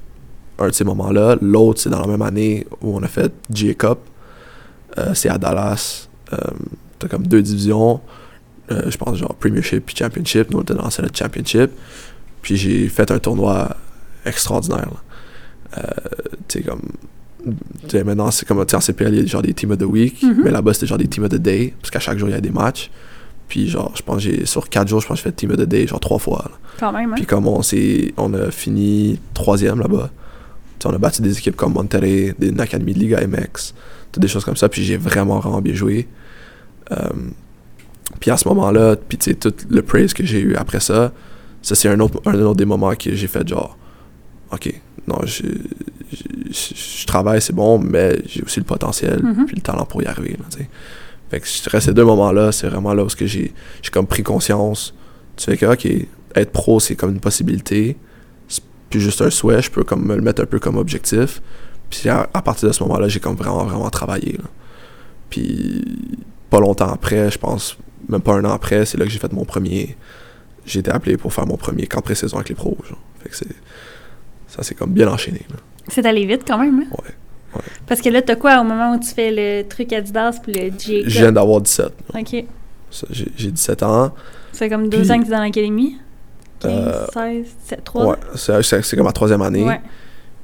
un de ces moments-là. L'autre, c'est dans la même année où on a fait J Cup. Euh, c'est à Dallas. Euh, T'as comme deux divisions. Euh, je pense genre Premiership puis Championship. Nous, on était dans celle Championship. Puis j'ai fait un tournoi extraordinaire. Euh, tu sais, comme. Tu sais, maintenant, c'est comme. En CPL, il y a genre des Team of the Week. Mhm. Mais là-bas, c'était genre des Team of the Day. Parce qu'à chaque jour, il y a des matchs. Puis, genre, je pense j'ai. Sur quatre jours, je pense que j'ai fait Team of the Day, genre trois fois. là. Quand même, hein? Puis, comme on. On a fini troisième là-bas. On a battu des équipes comme Monterrey, des une académie de Liga MX, des choses comme ça. Puis, j'ai vraiment, vraiment bien joué. Euh, puis, à ce moment-là, puis, tu sais, tout le praise que j'ai eu après ça, ça, c'est un autre, un autre des moments que j'ai fait genre, OK, non, je, je, travaille, c'est bon, mais j'ai aussi le potentiel, Mhm. puis le talent pour y arriver, là. Fait que je dirais ces deux moments-là, c'est vraiment là où j'ai comme pris conscience. Tu fais que, OK, être pro, c'est comme une possibilité. C'est plus juste un souhait, je peux comme me le mettre un peu comme objectif. Puis à, à partir de ce moment-là, j'ai comme vraiment, vraiment travaillé. là. Puis pas longtemps après, je pense, même pas un an après, c'est là que j'ai fait mon premier. J'ai été appelé pour faire mon premier camp pré-saison avec les pros. Genre. Fait que c'est. Ça, c'est comme bien enchaîné. C'est allé vite, quand même, hein? Ouais. Parce que là, t'as quoi au moment où tu fais le truc Adidas puis le J Je viens d'avoir 17. là. OK. J'ai j'ai 17 ans. Ça fait comme deux Puis- ans que t'es dans l'académie? 15, Euh, 16, 17, 3 Ouais, c'est c'est- c'est comme ma troisième année. Ouais.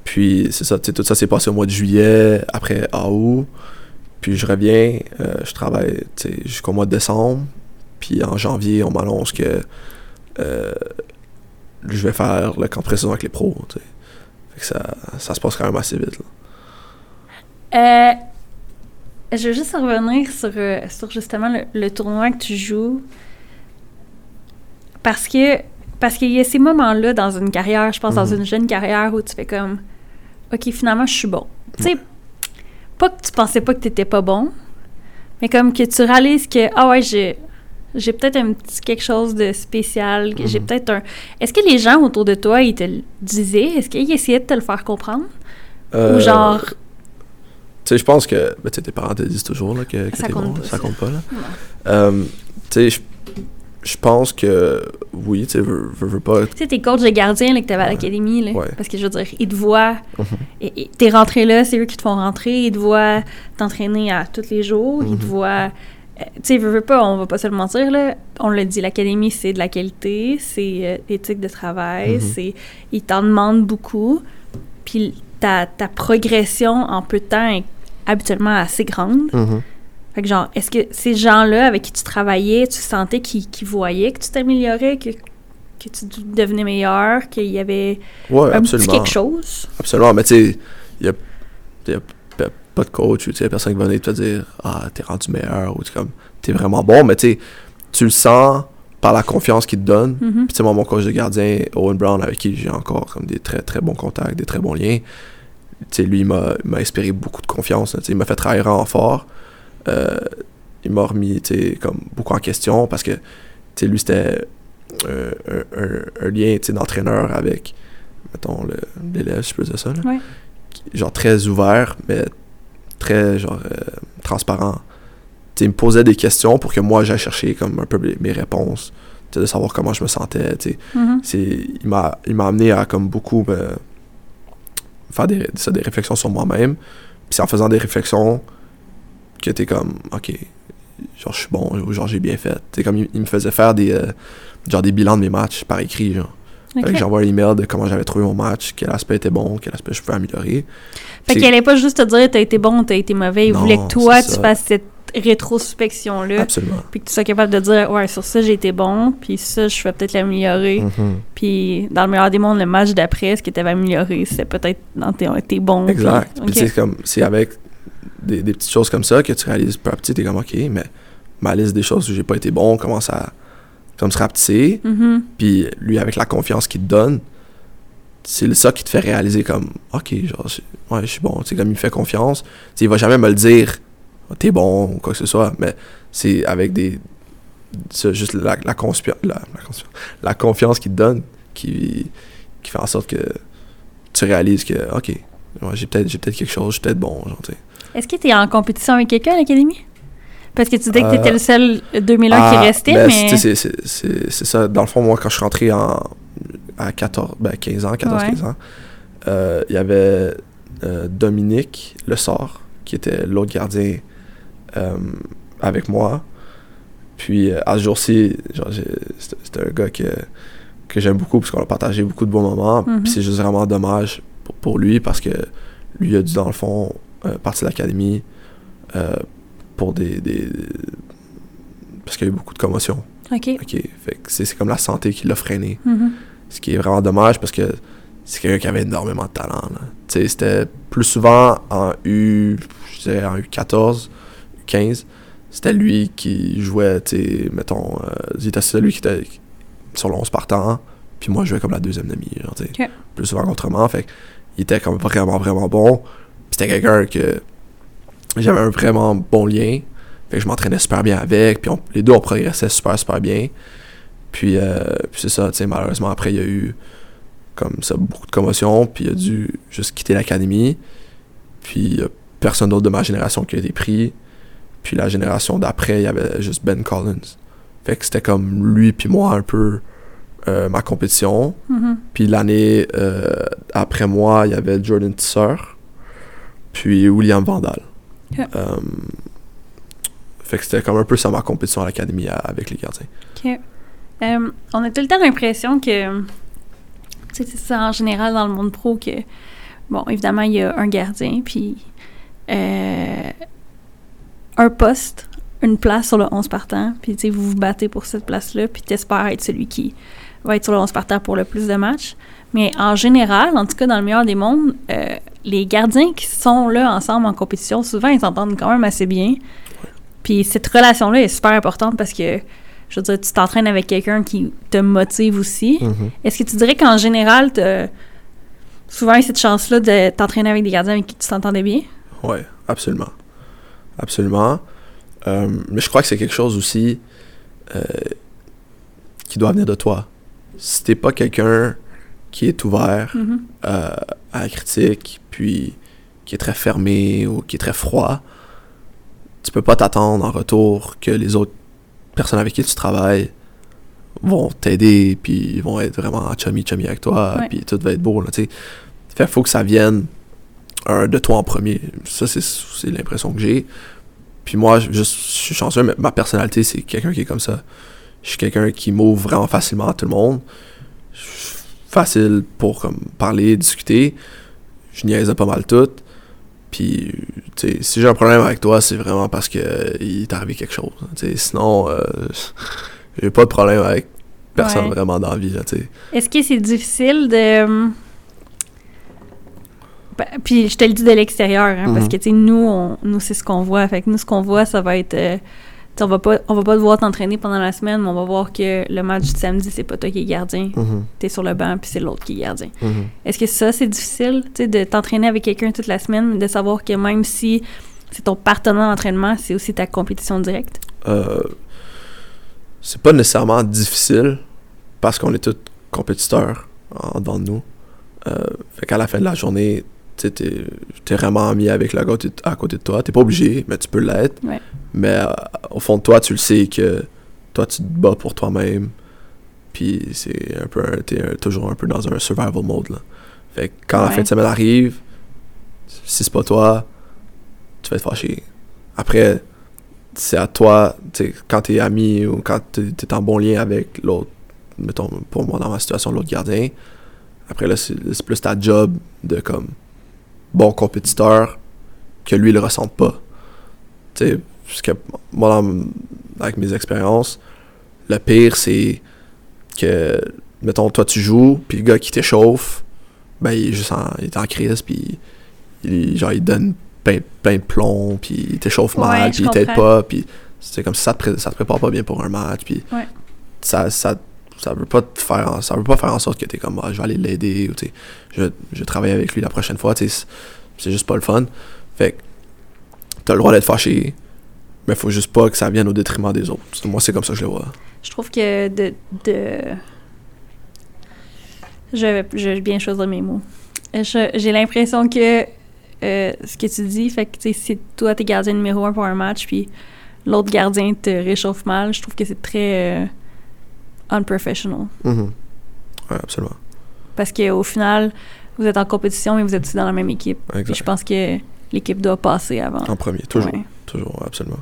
Puis c'est ça, tu sais, tout ça s'est passé au mois de juillet, après à août. Puis je reviens, euh, je travaille tu jusqu'au mois de décembre. Puis en janvier, on m'annonce que euh, je vais faire le camp avec les pros. tu. Fait que ça, ça se passe quand même assez vite. là. Euh, je veux juste revenir sur, euh, sur justement le, le tournoi que tu joues. Parce que parce qu'il y a ces moments-là dans une carrière, je pense dans Mhm. une jeune carrière où tu fais comme OK, finalement, je suis bon. Tu sais, pas que tu pensais pas que tu étais pas bon, mais comme que tu réalises que ah ouais, j'ai j'ai peut-être un petit quelque chose de spécial, j'ai Mhm. peut-être un Est-ce que les gens autour de toi ils te le disaient? Est-ce qu'ils essayaient de te le faire comprendre? Euh, ou genre Tu sais, je pense que ben, tu sais, tes parents te disent toujours là, que, que Ça compte bon. pas, ça ça. compte pas. Là. Euh, tu sais, je- pense que oui, tu sais, veux, veux- veux pas. Tu sais, tes coachs de gardien là, que t'avais à l'académie, là. Ouais. Parce que je veux dire, ils te voient. Mhm. T'es rentré là, c'est eux qui te font rentrer. Ils te voient t'entraîner à tous les jours. Ils te Mhm. voient. Tu sais, veux, veux pas, on va pas se le mentir, là. On l'a dit, l'académie, c'est de la qualité, c'est euh, l'éthique de travail, Mhm. c'est. Ils t'en demandent beaucoup. Puis ta, ta progression en peu de temps est habituellement assez grande. Mhm. Fait que genre, est-ce que ces gens-là avec qui tu travaillais, tu sentais qu'ils qu'ils voyaient que tu t'améliorais, que, que tu devenais meilleur, qu'il y avait Ouais, un petit absolument. quelque chose? Absolument, mais tu sais, il y a, y a p- pas de coach ou tu sais, personne qui va venir te dire Ah, t'es rendu meilleur ou tu comme t'es vraiment bon, mais tu sais, tu le sens par la confiance qu'il te donne. Mhm. Puis tu sais, moi, mon coach de gardien, Owen Brown, avec qui j'ai encore comme des très très bons contacts, des très bons liens, tu sais, lui, il m'a inspiré beaucoup de confiance. Tu sais, il m'a fait travailler vraiment fort. Euh, il m'a remis, tu sais, comme beaucoup en question parce que, tu sais, lui, c'était un, un- un lien, tu sais, d'entraîneur avec, mettons, l'élève, si je peux dire ça, là. Ouais. Genre très ouvert, mais très, genre, euh, transparent. Il me posait des questions pour que moi, j'aille chercher comme un peu mes- réponses, de savoir comment je me sentais, Mhm. c'est il m'a amené à comme beaucoup me faire des, ça, des réflexions sur moi-même. Puis c'est en faisant des réflexions que t'es comme ok genre je suis bon ou genre j'ai bien fait. Comme il, il me faisait faire des euh, genre des bilans de mes matchs par écrit genre Ok. Fait que j'envoie un email de comment j'avais trouvé mon match quel aspect était bon quel aspect je pouvais améliorer Fait qu'il allait pas juste te dire t'as été bon, t'as été mauvais. Il Non, voulait que toi, tu fasses cette rétrospection-là. absolument Puis que tu sois capable de dire, ouais, sur ça, j'ai été bon. Puis ça, je vais peut-être l'améliorer. Mhm. Puis dans le meilleur des mondes, le match d'après, ce que tu avais amélioré, c'était peut-être dans tes, tes bons. Exact. puis- Puis ok. tu sais, comme, c'est avec des, des petites choses comme ça que tu réalises peu à petit, t'es comme, ok, mais ma liste des choses où j'ai pas été bon commence à comme se rapetisser. Mhm. Puis lui, avec la confiance qu'il te donne, c'est ça qui te fait réaliser comme, ok, genre, je- ouais, je suis bon. Tu sais, comme il me fait confiance. Tu il va jamais me le dire, Ah, t'es bon ou quoi que ce soit, mais c'est avec des. c'est juste la, la, confiance qu'il te donne qui, qui fait en sorte que tu réalises que, ok, ouais, j'ai peut-être peut-être quelque chose, je suis peut-être bon. Genre. Est-ce que tu es en compétition avec quelqu'un à l'académie? Parce que tu disais que tu étais Euh, le seul 2001 qui Ah, restait, ben, mais. c'est- c'est c'est- c'est ça. Dans le fond, moi, quand je suis rentré en, à 14, ben 15 ans, 14-15 ans, euh, il y avait euh, Dominique Le Sort, qui était l'autre gardien euh, avec moi. Puis euh, à ce jour-ci, genre, j'ai- c'était c'était un gars que, que j'aime beaucoup parce qu'on a partagé beaucoup de bons moments. Mhm. Puis c'est juste vraiment dommage pour, pour lui parce que lui a dû, dans le fond, euh, partir de l'académie euh, pour des, des- Parce qu'il y a eu beaucoup de commotions. OK. Ok, fait que c'est comme la santé qui l'a freiné. Mhm. Ce qui est vraiment dommage parce que c'est quelqu'un qui avait énormément de talent. sais, c'était plus souvent en U, je dirais en U14, U15, c'était lui qui jouait, tu sais, mettons, euh, il était celui qui était sur le 11 partant, puis moi je jouais comme la deuxième demi, genre, sais, plus souvent moi, fait que il était comme vraiment, vraiment bon. C'était quelqu'un que j'avais un vraiment bon lien, fait que je m'entraînais super bien avec, puis on- les deux on progressait super, super bien. Puis, euh, puis c'est ça, tu sais, malheureusement, après, il y a eu comme ça beaucoup de commotion, puis il a dû juste quitter l'académie. Puis il y a personne d'autre de ma génération qui a été pris. Puis la génération d'après, il y avait juste Ben Collins. Fait que c'était comme lui puis moi un peu euh, ma compétition. Mhm. Puis l'année euh, après moi, il y avait Jordan Tisser, puis William Vandal. Euh, fait que c'était comme un peu ça ma compétition à l'académie avec les gardiens. Euh, on a tout le temps l'impression que, c'est ça en général dans le monde pro que, bon, évidemment, il y a un gardien, puis euh, un poste, une place sur le 11 partant, puis tu sais, vous vous battez pour cette place-là, puis t'espères être celui qui va être sur le 11 partant pour le plus de matchs. Mais en général, en tout cas dans le meilleur des mondes, euh, les gardiens qui sont là ensemble en compétition, souvent ils s'entendent quand même assez bien. Puis cette relation-là est super importante parce que, je veux dire, tu t'entraînes avec quelqu'un qui te motive aussi. Mhm. Est-ce que tu dirais qu'en général, t'as souvent cette chance-là de t'entraîner avec des gardiens avec qui tu t'entendais bien? Ouais, absolument. Absolument. Euh, mais je crois que c'est quelque chose aussi euh, qui doit venir de toi. Si t'es pas quelqu'un qui est ouvert Mhm. euh, à la critique, puis qui est très fermé ou qui est très froid, tu peux pas t'attendre en retour que les autres personnes avec qui tu travailles vont t'aider, puis vont être vraiment chummy-chummy avec toi, Ouais. puis tout va être beau, là. Fait faut que ça vienne de toi en premier. Ça, c'est, c'est l'impression que j'ai. Puis moi, je, je suis chanceux, mais ma personnalité, c'est quelqu'un qui est comme ça. Je suis quelqu'un qui m'ouvre vraiment facilement à tout le monde. Facile pour comme, parler, discuter. Je niaise pas mal tout. Puis, tu sais, si j'ai un problème avec toi, c'est vraiment parce que euh, il t'est arrivé quelque chose. sinon, euh, j'ai pas de problème avec personne Ouais. vraiment dans la vie. Est-ce que c'est difficile de. ben, puis je te le dis de l'extérieur, hein, parce Mhm. que tu sais, nous, on- nous c'est ce qu'on voit. Fait que nous, ce qu'on voit, ça va être. euh, on va pas, on va pas devoir t'entraîner pendant la semaine, mais on va voir que le match du samedi, c'est pas toi qui es gardien. Mhm, T'es sur le banc, puis c'est l'autre qui est gardien. mhm. Est-ce que ça, c'est difficile, tu sais, de t'entraîner avec quelqu'un toute la semaine, de savoir que même si c'est ton partenaire d'entraînement, c'est aussi ta compétition directe? Euh, c'est pas nécessairement difficile parce qu'on est tous compétiteurs en nous. Euh, fait qu'à la fin de la journée, tu t'es vraiment ami avec le gars à côté de toi. T'es pas obligé, mais tu peux l'être. Ouais. Mais euh, au fond de toi, tu le sais que toi, tu te bats pour toi-même. Puis c'est un peu, t'es toujours un peu dans un survival mode. Là. Fait que quand la fin de semaine arrive, si c'est pas toi, tu vas être fâché. Après, c'est à toi, tu sais, quand t'es ami ou quand t'es t'es en bon lien avec l'autre, mettons, pour moi dans ma situation, l'autre gardien, après là, c'est plus ta job de comme bon compétiteur que lui le ressente pas. Tu sais, parce que moi, avec mes expériences, le pire c'est que, mettons, toi tu joues, puis le gars qui t'échauffe, ben il est juste en, il est en crise, puis il, genre, il donne plein, plein de plomb, puis il t'échauffe Ouais, mal, je puis il t'aide pas, puis c'est comme si ça te, ça te prépare pas bien pour un match, puis Ouais. ça, ça, ça veut pas te faire, ça veut pas faire en sorte que t'es comme, ah, je vais aller l'aider, ou tu je, je vais travailler avec lui la prochaine fois, tu c'est- juste pas le fun. Fait que t'as le droit d'être fâché, mais faut juste pas que ça vienne au détriment des autres. Moi, c'est comme ça que je le vois. Je trouve que de. de... Je je bien choisir mes mots. J'ai l'impression que euh, ce que tu dis, fait que tu si toi t'es gardien numéro un pour un match, puis l'autre gardien te réchauffe mal, je trouve que c'est très euh, unprofessional. Mhm. Ouais, absolument. Parce qu'au final, vous êtes en compétition, mais vous êtes aussi dans la même équipe. Puis Exact. je pense que l'équipe doit passer avant. En premier, toujours. Ouais. Toujours, absolument.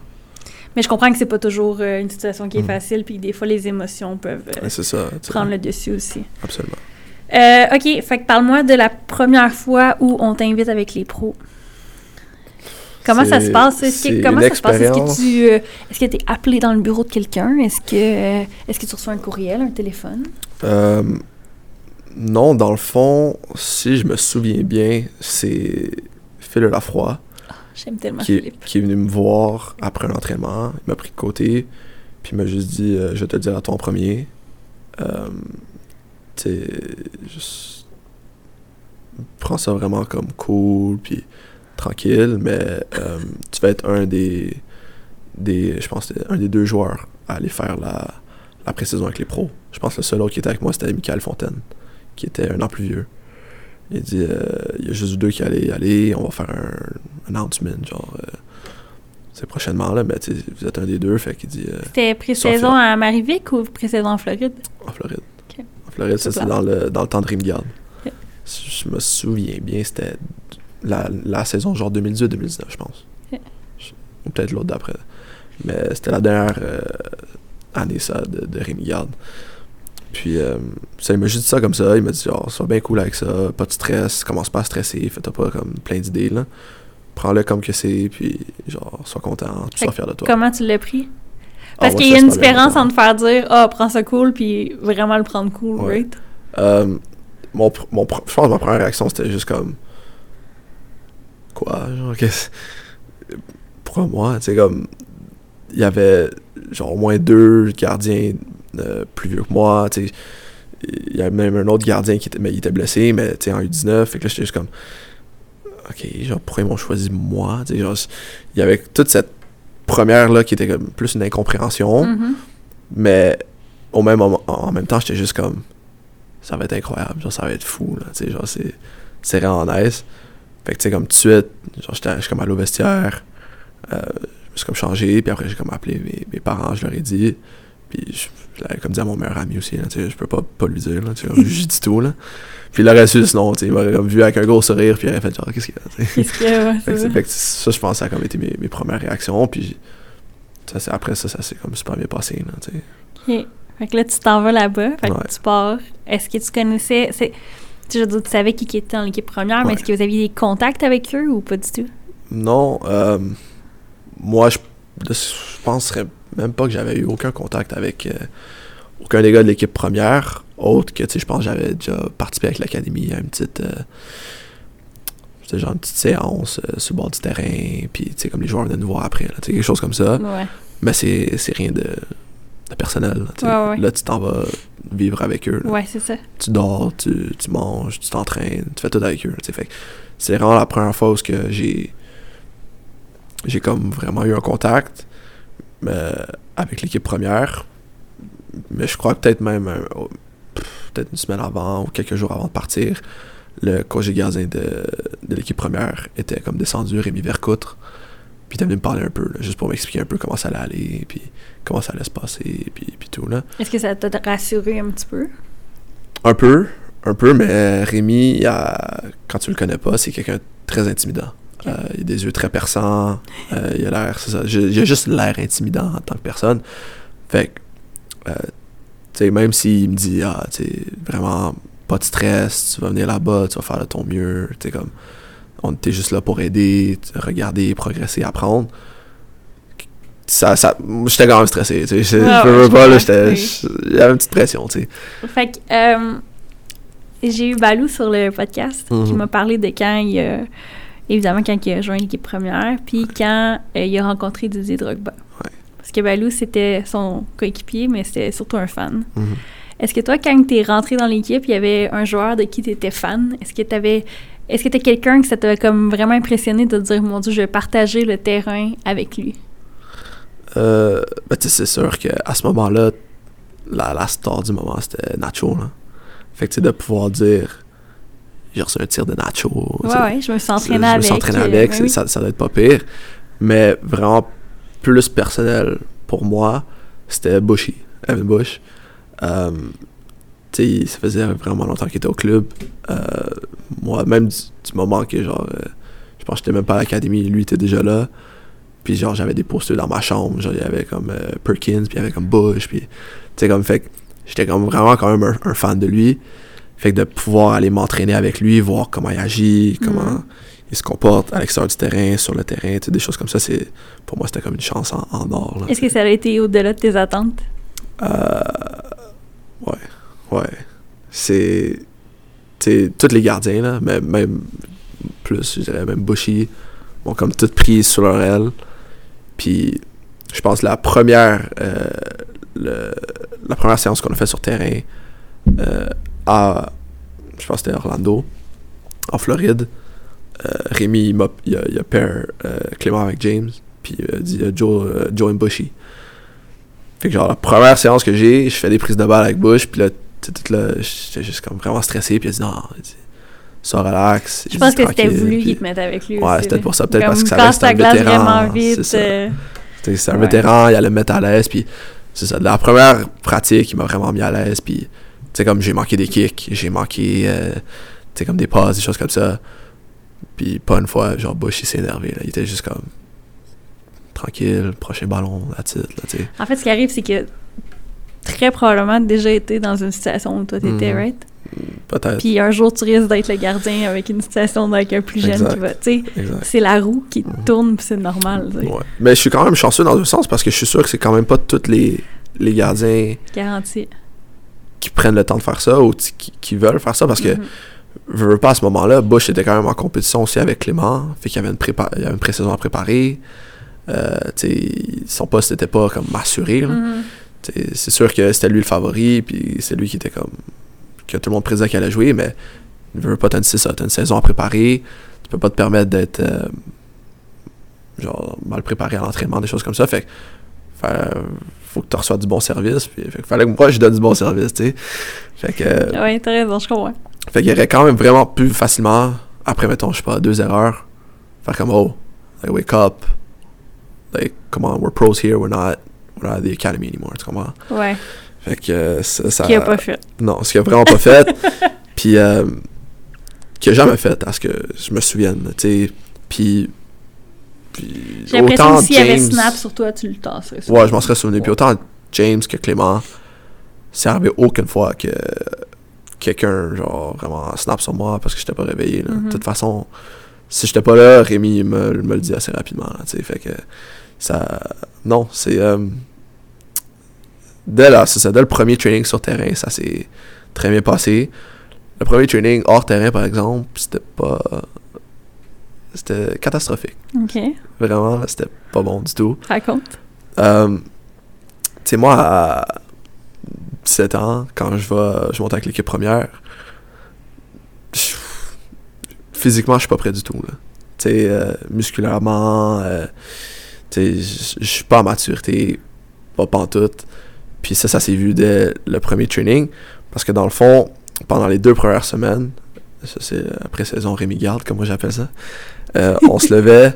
Mais je comprends que c'est pas toujours euh, une situation qui est Mhm. facile, puis des fois les émotions peuvent euh, ça. prendre le dessus aussi. Absolument. Euh, ok, fait que parle-moi de la première fois où on t'invite avec les pros. Comment ça se passe? Est-ce que, comment ça se passe? Est-ce que tu euh, est-ce que es appelé dans le bureau de quelqu'un? Est-ce que euh, est-ce que tu reçois un courriel, un téléphone? Euh, non, dans le fond, si je me souviens bien, c'est Phil Lafroy J'aime tellement qui, est- Philippe. qui est venu me voir après un entraînement. Il m'a pris de côté, puis il m'a juste dit euh, Je vais te le dire à toi en premier. Tu sais, juste. Prends ça vraiment comme cool, puis tranquille, mais euh, tu vas être un des. des je pense un des deux joueurs à aller faire la, la pré-saison avec les pros. Je pense que le seul autre qui était avec moi, c'était Michael Fontaine, qui était un an plus vieux. Il dit euh, il y a juste deux qui allez y aller, on va faire un announcement, genre. euh, c'est prochainement, là, mais vous êtes un des deux, fait qu'il dit C'était pré-saison à Marivic ou pré-saison en Floride? en Floride. En Floride, ça C'est dans le, dans le temps de Rimgard. Je me souviens bien, c'était la, la saison genre 2018-2019, je pense. Ou peut-être l'autre d'après. Mais c'était la dernière euh, année, ça, de, de Rémi Garde. Puis, euh, ça, il m'a juste dit ça comme ça. Il m'a dit, genre, sois bien cool avec ça, pas de stress, commence pas à stresser, fais-toi pas comme plein d'idées, là. Prends-le comme que c'est, puis, genre, sois content, tu sois fier de toi. Comment tu l'as pris? Ah, Parce qu'il y a une différence entre faire dire Ah, prends ça cool, puis vraiment le prendre cool, Ouais. right? Euh, mon, mon, je pense que ma première réaction, c'était juste comme. Quoi Genre, qu'est-ce. Pourquoi moi Tu sais, comme. Il y avait, genre, au moins deux gardiens euh, plus vieux que moi. Tu sais, il y avait même un autre gardien qui était, mais il était blessé, mais tu sais, en U19. Fait que là, j'étais juste comme. Ok, genre, pourquoi ils m'ont choisi moi Tu sais, genre, il y avait toute cette première-là qui était comme plus une incompréhension. Mhm. Mais au même moment, en même temps, j'étais juste comme ça va être incroyable, genre ça va être fou là, tu sais, genre c'est c'est vraiment nice. Fait que tu sais comme tout de suite, genre j'étais j'étais comme allé au vestiaire, euh, je me suis comme changé, puis après j'ai comme appelé mes, mes parents, je leur ai dit, puis je, l'avais comme dit à mon meilleur ami aussi, tu sais, je peux pas pas lui dire là, tu sais, j'ai dit tout là. Puis il aurait su sinon, tu sais, il m'aurait comme vu avec un gros sourire, puis il aurait fait genre qu'est-ce qu'il y a, tu sais. Qu'est-ce ouais, Fait que, ça. fait que ça, je pense ça a comme été mes, mes premières réactions, puis ça, c'est- après ça, ça s'est comme super bien passé, là, tu sais. Ok. Fait que là, tu t'en vas là-bas. Fait que tu pars. Est-ce que tu connaissais. Je veux dire, tu savais qui était dans l'équipe première, mais est-ce que vous aviez des contacts avec eux ou pas du tout? Non, euh, moi, je, je penserais même pas que j'avais eu aucun contact avec euh, aucun des gars de l'équipe première, autre que, tu sais, je pense que j'avais déjà participé avec l'académie à une petite, euh, c'était genre une petite séance euh, sur le bord du terrain, puis, tu sais, comme les joueurs venaient nous voir après, là, quelque chose comme ça. Ouais. Mais c'est rien de, de personnel, là, tu sais. Ouais, ouais. Là, tu t'en vas vivre avec eux, là. Ouais, c'est ça. tu dors, tu, tu manges, tu t'entraînes, tu fais tout avec eux. Fait c'est vraiment la première fois où que j'ai j'ai comme vraiment eu un contact euh, avec l'équipe première. Mais je crois que peut-être même un- oh, pff, peut-être une semaine avant ou quelques jours avant de partir, le coach gardien de, de l'équipe première était comme descendu, Rémi Vercoutre. Puis il était venu me parler un peu, là, juste pour m'expliquer un peu comment ça allait aller, puis comment ça allait se passer, puis, puis tout. Là. Est-ce que ça t'a rassuré un petit peu? Un peu, un peu, mais Rémi, a- quand tu le connais pas, c'est quelqu'un de très intimidant. Euh, il a des yeux très perçants, euh, il a l'air, c'est ça, j'ai- il a juste l'air intimidant en tant que personne. Fait que, euh, tu sais, même s'il me dit, ah, tu sais, vraiment, pas de stress, tu vas venir là-bas, tu vas faire de ton mieux, tu sais, comme, on était juste là pour aider, regarder, progresser, apprendre. Ça, ça, j'étais quand même stressé, tu sais, je Ouais, je veux pas, là, j'étais, avait une petite pression, tu sais. Fait que euh, j'ai eu Balou sur le podcast qui Mhm. m'a parlé de quand il a, évidemment quand il a joint l'équipe première, puis quand euh, il a rencontré Didier Drogba. Ouais. Parce que Balou, c'était son coéquipier, mais c'était surtout un fan. Mhm. Est-ce que toi, quand tu es rentré dans l'équipe, il y avait un joueur de qui tu étais fan? Est-ce que tu avais. Est-ce que tu quelqu'un que ça t'a comme vraiment impressionné de te dire, mon Dieu, je vais partager le terrain avec lui? Euh, ben, tu sais, c'est sûr qu'à ce moment-là, la, la star du moment, c'était Nacho. Là. Fait que, tu sais, de pouvoir dire, j'ai reçu un tir de Nacho. tu Ouais, ouais, je me suis je entraînée me avec. suis entraîné euh, avec, oui. ça, ça doit être pas pire. Mais vraiment, plus personnel pour moi, c'était Bushy, Evan Bush. Euh, tu sais, ça faisait vraiment longtemps qu'il était au club. Euh, moi, même du, du moment que, genre, je pense que j'étais même pas à l'académie, lui était déjà là. Puis, genre, j'avais des posters dans ma chambre. Genre, il y avait comme euh, Perkins, puis il y avait comme Bush. Puis, tu sais, comme, fait que j'étais comme vraiment quand même un, un fan de lui. Fait que de pouvoir aller m'entraîner avec lui, voir comment il agit, comment Mhm. il se comporte à l'extérieur du terrain, sur le terrain, tu sais, des choses comme ça, c'est pour moi, c'était comme une chance en, en or. Est-ce que ça a été au-delà de tes attentes? Euh, ouais, ouais. C'est. Tu tous les gardiens, là, mais même plus, je dirais, même Bushy, ont comme tout pris sur leur aile. Puis, je pense la première, euh, la première séance qu'on a fait sur terrain euh, à, je pense c'était Orlando, en Floride, euh, Rémi, il, il, a, pair Clément avec James, puis il a dit Joe, Joe and Bushy. Fait que genre, la première séance que j'ai, je fais des prises de balle avec Bush, puis là, j'étais juste comme vraiment stressé, puis il a dit non, il dit, sois relax. Je pense que c'était voulu qu'il te mette avec lui Ouais, là. pour ça, peut-être parce que ça reste un vétéran, c'est un vétéran, il allait me mettre à l'aise, puis c'est ça. La première pratique, il m'a vraiment mis à l'aise, puis tu comme j'ai manqué des kicks, j'ai manqué, euh, tu comme des passes, des choses comme ça. Puis pas une fois, genre, Bush, il s'est énervé, là. Il était juste comme, tranquille, prochain ballon, la titre, là. En fait, ce qui arrive, c'est que très probablement déjà été dans une situation où toi t'étais, Mhm. right? Peut-être. Puis un jour, tu risques d'être le gardien avec une situation avec un plus jeune Exact. qui va. Tu sais, c'est la roue qui tourne, puis c'est normal. Ouais. Mais je suis quand même chanceux dans un sens parce que je suis sûr que c'est quand même pas tous les, les gardiens Garanti. qui prennent le temps de faire ça ou t- qui, qui veulent faire ça parce que, Mhm. veux, veux pas, à ce moment-là, Bush était quand même en compétition aussi avec Clément, fait qu'il y avait une, prépa il y avait une pré-saison à préparer. Euh, son poste n'était pas comme assuré. là. Mhm. C'est sûr que c'était lui le favori, puis c'est lui qui était comme. Que tout le monde prédisait qu'il allait jouer, mais ne veux pas, t'as une, ça, une saison à préparer, tu peux pas te permettre d'être. euh, genre, mal préparé à l'entraînement, des choses comme ça. Fait que. fa- faut que tu reçoives du bon service, puis fait que fallait que moi je donne du bon service, tu sais. Fait que. euh, Ouais, t'as raison, je comprends. fait qu'il aurait quand même vraiment pu facilement, après, mettons, je sais pas, deux erreurs, faire comme, oh, like, wake up. Like, come on, we're pros here, we're not, we're not at the academy anymore, tu comprends? Ouais. Fait que euh, ça. ça Qui a pas fait. Non, ce qu'il a vraiment pas fait. Puis, euh, qu'il a jamais fait, à ce que je me souvienne, tu sais. Puis. puis J'ai l'impression que s'il y avait Snap sur toi, tu le tasserais. Ouais, je m'en serais souvenu. Puis autant James que Clément, c'est arrivé aucune fois que quelqu'un, genre, vraiment snap sur moi parce que j'étais pas réveillé. là. Mhm. De toute façon, si j'étais pas là, Rémi me, me le dit assez rapidement. Là, tu sais, fait que ça. Non, c'est. euh, dès, ça, dès le premier training sur terrain, ça s'est très bien passé. Le premier training hors terrain, par exemple, c'était pas. C'était catastrophique. Ok. Vraiment, c'était pas bon du tout. Raconte. Euh, tu sais, moi, à 17 ans, quand je vais, je monte avec l'équipe première, je- physiquement, je suis pas prêt du tout. Tu sais, euh, musculairement, euh, tu sais, je suis pas à maturité, pas pantoute. Puis ça, ça s'est vu dès le premier training. Parce que dans le fond, pendant les deux premières semaines, ça c'est après saison Rémi Garde, comme moi j'appelle ça, euh, on se levait,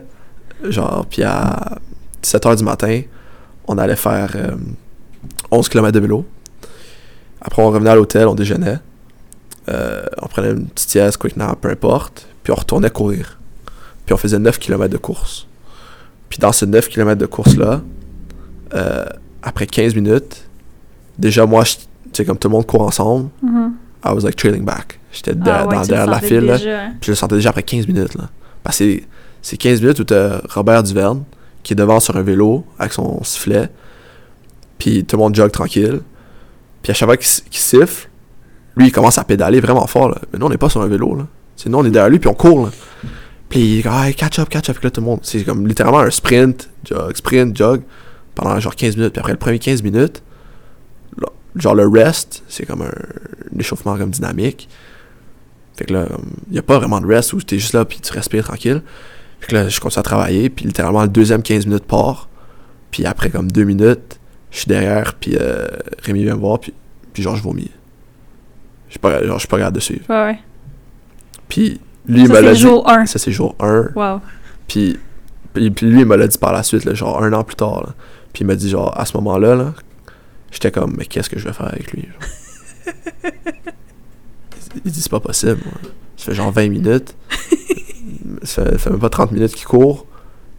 genre, puis à 7h du matin, on allait faire euh, 11 km de vélo. Après, on revenait à l'hôtel, on déjeunait. Euh, on prenait une petite sieste, quick nap, peu importe. Puis on retournait courir. Puis on faisait 9 km de course. Puis dans ces 9 km de course-là, euh, après 15 minutes, déjà moi, sais, comme tout le monde court ensemble, Mhm. I was like trailing back. J'étais Ah ouais, derrière la file. là. hein. Puis je le sentais déjà après 15 minutes. Là. Parce que c'est- c'est 15 minutes où t'as Robert Duverne qui est devant sur un vélo avec son sifflet. Puis tout le monde jogue tranquille. Puis à chaque fois qu'il siffle, lui il commence à pédaler vraiment fort. Là. Mais nous on n'est pas sur un vélo. Là. C'est nous on est derrière lui puis on court. Là. Puis il comme Hey, catch up, catch up. Puis là tout le monde. C'est comme littéralement un sprint, jog, sprint, jog pendant genre 15 minutes. Puis après le premier 15 minutes, genre le rest, c'est comme un, échauffement comme dynamique. Fait que là, il n'y a pas vraiment de rest où t'es juste là puis tu respires tranquille. Fait que là, je continue à travailler, puis littéralement, le deuxième 15 minutes part. Puis après, comme deux minutes, je suis derrière, puis euh, Rémi vient me voir, puis, puis genre, je vomis. Je suis pas, genre, je suis pas capable de suivre. Ouais, ouais. Puis lui, il me l'a le dit. jour 1. Ça, c'est jour 1. Wow. Puis, puis, puis lui, il me l'a dit par la suite, là, genre un an plus tard. là. Puis il m'a dit, genre, à ce moment-là, là, j'étais comme, mais qu'est-ce que je vais faire avec lui? il dit, c'est pas possible. moi. Ça fait genre 20 minutes. ça, fait, même pas 30 minutes qu'il court,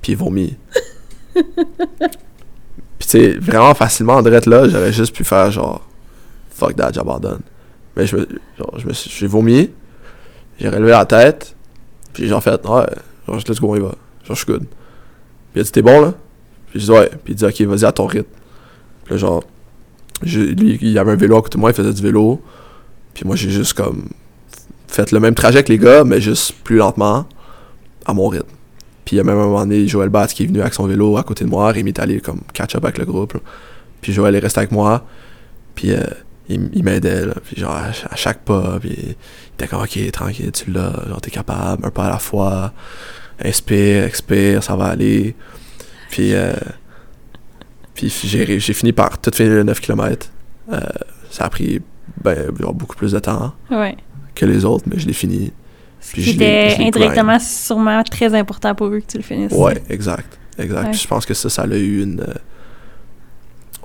puis il vomit. puis tu sais, vraiment facilement, en là, j'aurais juste pu faire genre, fuck that, j'abandonne. Mais je me, je suis, j'ai vomi, j'ai relevé la tête, puis j'ai genre fait, ouais, genre, let's go, y va. Genre, je suis good. Puis il a dit, t'es bon là? Puis j'ai dit, ouais. Puis il dit, ok, vas-y à ton rythme. Puis genre, il avait un vélo à côté de moi, il faisait du vélo. Puis moi, j'ai juste comme fait le même trajet que les gars, mais juste plus lentement, à mon rythme. Puis il y a même un moment donné, Joël Batz qui est venu avec son vélo à côté de moi, Rémi est allé comme catch-up avec le groupe. Puis Joël est resté avec moi, puis euh, il, il m'aidait. Puis genre, à chaque pas, puis il était comme, ok, tranquille, tu l'as, genre, t'es capable, un pas à la fois, inspire, expire, ça va aller. Puis, euh, puis j'ai j'ai fini par tout finir les 9 km. ça a pris ben, beaucoup plus de temps Ouais. que les autres, mais je l'ai fini. Ce Puis qui je l'ai- était je l'ai indirectement sûrement très important pour eux que tu le finisses. Ouais, exact. Exact. Ouais. Je pense que ça, ça a eu une. euh,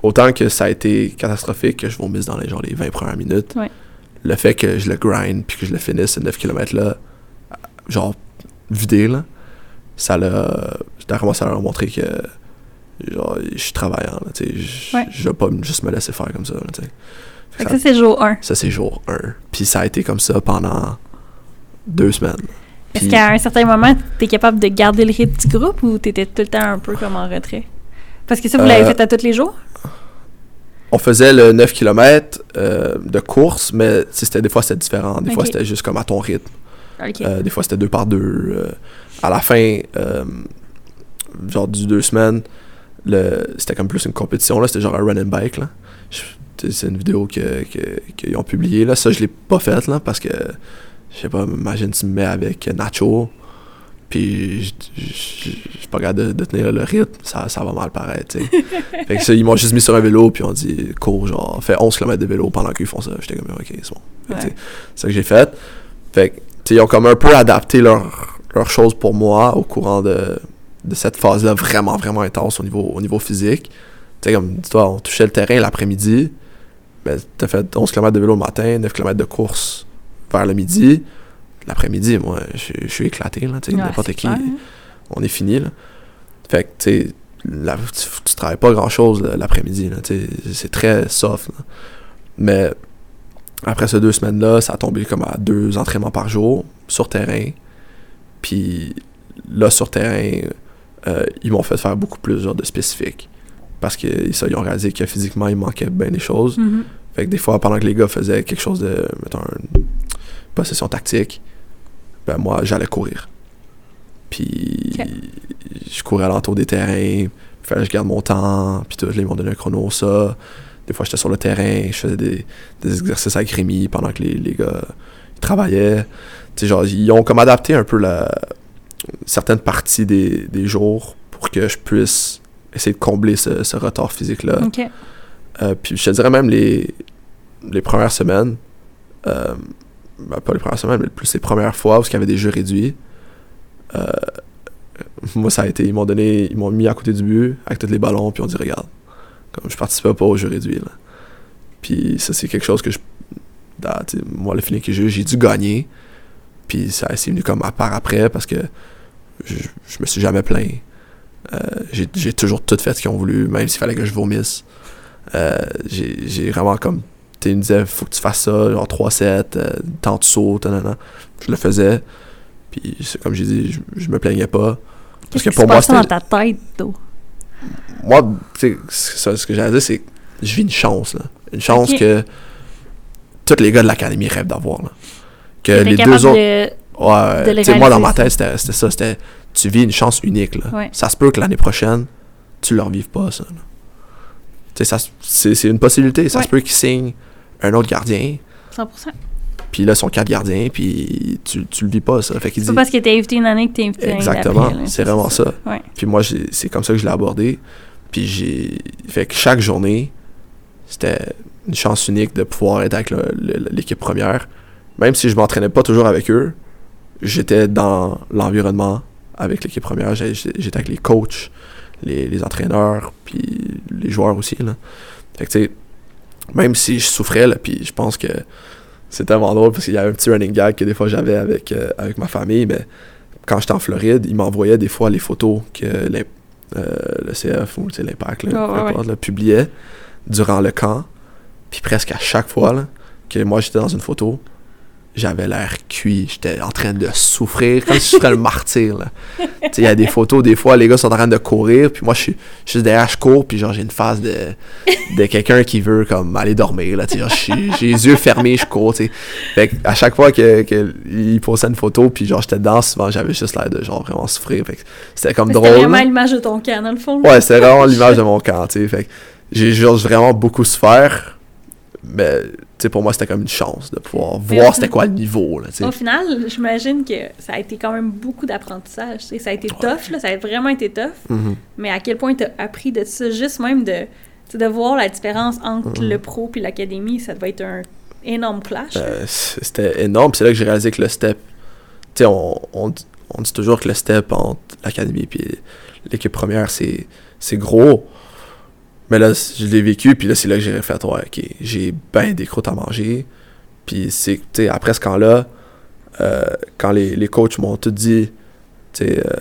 autant que ça a été catastrophique que je vomisse dans les, genre, les 20 premières minutes, Ouais. le fait que je le grind puis que je le finisse ces 9 km là, genre vidé là, ça l'a. D'après moi, ça leur a montré que genre, je suis travaillant, là, tu sais. Je Ouais. je vais pas juste me laisser faire comme ça, tu sais. Fait que ça, c'est jour 1. Ça, c'est jour 1. Puis ça a été comme ça pendant deux semaines. Est-ce qu'à un certain moment, t'es capable de garder le rythme du groupe ou t'étais tout le temps un peu comme en retrait? Parce que ça, vous l'avez Euh, fait à tous les jours? On faisait le 9 km de course, mais c'était, des fois c'était différent. Des fois c'était juste comme à ton rythme. Euh, des fois c'était deux par deux. euh. à la fin, euh, genre du deux semaines, c'était comme plus une compétition. Là, c'était genre un run and bike. Là. C'est une vidéo que, que- qu'ils ont publiée. Là. Ça, je l'ai pas faite là, parce que, je sais pas, imagine tu me mets avec Nacho, puis je suis pas capable de, de tenir le rythme, ça, ça va mal paraître. tu sais. fait que ça, ils m'ont juste mis sur un vélo, puis on dit cours, genre, fais 11 km de vélo pendant qu'ils font ça. J'étais comme, ok, c'est bon. Ouais. C'est ça que j'ai fait. Fait que, tu sais, ils ont comme un peu adapté leur, leur chose pour moi au courant de, de cette phase-là vraiment, vraiment intense au niveau, au niveau physique. Tu sais, comme, dis-toi, on touchait le terrain l'après-midi. Ben, t'as fait 11 km de vélo le matin, 9 km de course vers le midi. L'après-midi, moi, je suis éclaté, là, tu sais, Ouais, n'importe qui. clair, hein. On est fini, là. Fait que, tu sais, la- tu, tu travailles pas grand-chose là, l'après-midi, là, tu sais, c'est très soft, là. Mais après ces deux semaines-là, ça a tombé comme à deux entraînements par jour sur terrain. Puis là, sur terrain, euh, ils m'ont fait faire beaucoup plus genre, de spécifiques. Parce que ça, ils ont réalisé que physiquement, il manquait bien des choses. Mhm. Fait que des fois, pendant que les gars faisaient quelque chose de, mettons, une possession tactique, ben moi, j'allais courir. Puis je courais alentour des terrains, fallait que je garde mon temps, puis tout, ils m'ont donné un chrono, ça. Des fois, j'étais sur le terrain, je faisais des, des exercices avec Rémi pendant que les, les gars ils travaillaient. Tu sais, genre, ils ont comme adapté un peu la, certaines parties des, des jours pour que je puisse essayer de combler ce, ce retard physique-là. Euh, puis je te dirais même les, les premières semaines, euh, ben, pas les premières semaines, mais plus les premières fois où il y avait des jeux réduits. euh, moi, ça a été, ils m'ont donné, ils m'ont mis à côté du but avec tous les ballons, puis on dit regarde, comme je participais pas aux jeux réduits. Là. Puis ça, c'est quelque chose que je. dans, sais, moi, le feeling que j'ai eu, j'ai dû gagner. Puis ça c'est venu comme à part après parce que je, je me suis jamais plaint. Euh, j'ai toujours tout fait ce qu'ils ont voulu, même s'il fallait que je vomisse. Euh, j'ai vraiment comme. Tu me disaient, faut que tu fasses ça, genre 3-7, euh, tant sauts, nanana. Je le faisais. Puis, c'est comme j'ai dit, je, je me plaignais pas. Parce que pour moi, passe dans c'était. ta tête, d'eau? Moi, tu sais, ce que j'allais dire, c'est que je vis une chance, là. Une chance que tous les gars de l'académie rêvent d'avoir, là. Que les deux autres. de- Ouais, sais, moi dans ma tête, c'était ça. C'était tu vis une chance unique. Là. Ouais. Ça se peut que l'année prochaine, tu le revives pas, ça. ça c'est une possibilité. Ça Ouais. se peut qu'il signe un autre gardien, 100%. puis là, son quatre gardiens, puis tu, tu le vis pas, ça. Fait qu'il pas parce que t'es invité une année que t'es invité Exactement, c'est vraiment ça. Ouais. Puis moi, c'est comme ça que je l'ai abordé. Puis j'ai. Fait que chaque journée, c'était une chance unique de pouvoir être avec l'équipe première. Même si je m'entraînais pas toujours avec eux, j'étais dans l'environnement avec l'équipe première. J'étais avec les coachs, les, les entraîneurs, puis les joueurs aussi. Là. Fait que tu sais, même si je souffrais, là, puis je pense que c'est tellement drôle parce qu'il y avait un petit running gag que des fois j'avais avec, euh, avec ma famille, mais quand j'étais en Floride, ils m'envoyaient des fois les photos que l'im- euh, le CF ou l'Impact Ouais, là, publiait durant le camp. Puis presque à chaque fois là, que moi j'étais dans une photo, j'avais l'air cuit, j'étais en train de souffrir, comme si je serais le martyr. Il y a des photos, des fois, les gars sont en train de courir, puis moi, je suis juste derrière, je cours, puis genre, j'ai une phase de, de quelqu'un qui veut comme aller dormir. Là, j'ai les yeux fermés, je cours. tu sais. Fait que à chaque fois qu'il que, postait une photo, puis genre, j'étais dedans, souvent, j'avais juste l'air de genre vraiment souffrir. Fait c'était comme C'était drôle. vraiment là. l'image de ton camp, dans le fond. là. Ouais, c'était vraiment l'image de mon camp, tu sais. Fait que j'ai vraiment beaucoup souffert. Mais, pour moi, c'était comme une chance de pouvoir voir c'était quoi le niveau, là. Au final, j'imagine que ça a été quand même beaucoup d'apprentissage. Ça a été tough, là, ça a vraiment été tough. Mhm. Mais à quel point tu as appris de ça, juste même de, de voir la différence entre Mhm. le pro et l'académie, ça devait être un énorme clash. Euh, c'était énorme. C'est là que j'ai réalisé que le step. Tu on, on, dit- on dit toujours que le step entre l'académie et l'équipe première, c'est c'est gros. Mais là, je l'ai vécu, puis là, c'est là que j'ai fait, ouais, ok, j'ai ben des croûtes à manger. Puis c'est, tu sais, après ce camp-là, euh, quand les, les coachs m'ont tout dit, tu sais, euh,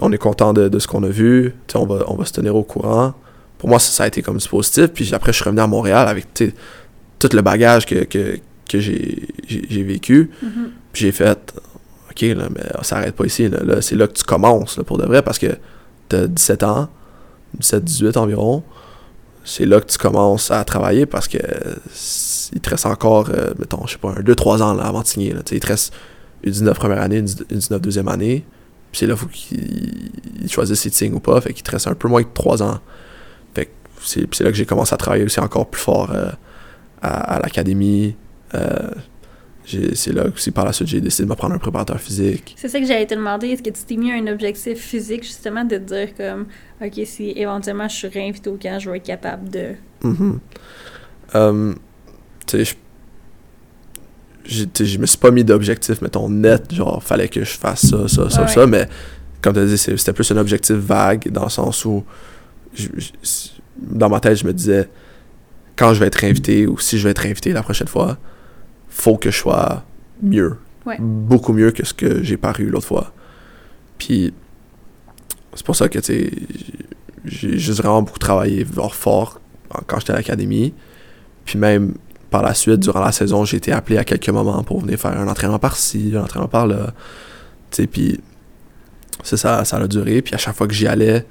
on est content de, de ce qu'on a vu, tu sais, on va, on va se tenir au courant. Pour moi, ça, ça a été comme du positif. Puis après, je suis revenu à Montréal avec tu sais, tout le bagage que, que, que j'ai vécu. Mhm. Puis j'ai fait, OK, là, mais ça arrête pas ici. Là, Là, c'est là que tu commences là, pour de vrai parce que t'as 17 ans, 17-18 environ. C'est là que tu commences à travailler parce que il te reste encore, euh, mettons, je sais pas, un 2-3 ans avant de signer. Il te reste une 19 première année, une 19 deuxième année. Puis c'est là faut qu'il il choisisse s'il signe ou pas. Fait qu'il te reste un peu moins que 3 ans. Fait que c'est là que j'ai commencé à travailler aussi encore plus fort euh, à, l'académie. Euh, c'est là aussi par la suite j'ai décidé de me prendre un préparateur physique. C'est ça que j'allais te demander. Est-ce que tu t'es mis un objectif physique, justement, de te dire comme, OK, si éventuellement je suis réinvité au camp, je vais être capable de. Euh, tu sais, je- je me suis pas mis d'objectif, mettons, net, genre, fallait que je fasse ça, ça, ça, Ouais, ça, mais comme tu as dit, c'était plus un objectif vague, dans le sens où, je- je- dans ma tête, je me disais, quand je vais être invité, ou si je vais être invité la prochaine fois, faut que je sois mieux. Ouais. Beaucoup mieux que ce que j'ai paru l'autre fois. Puis, c'est pour ça que, tu sais, j'ai juste vraiment beaucoup travaillé fort quand j'étais à l'académie. Puis même par la suite, durant la saison, j'ai été appelé à quelques moments pour venir faire un entraînement par-ci, un entraînement par-là. Tu sais, puis c'est ça, ça a duré. Puis à chaque fois que j'y allais,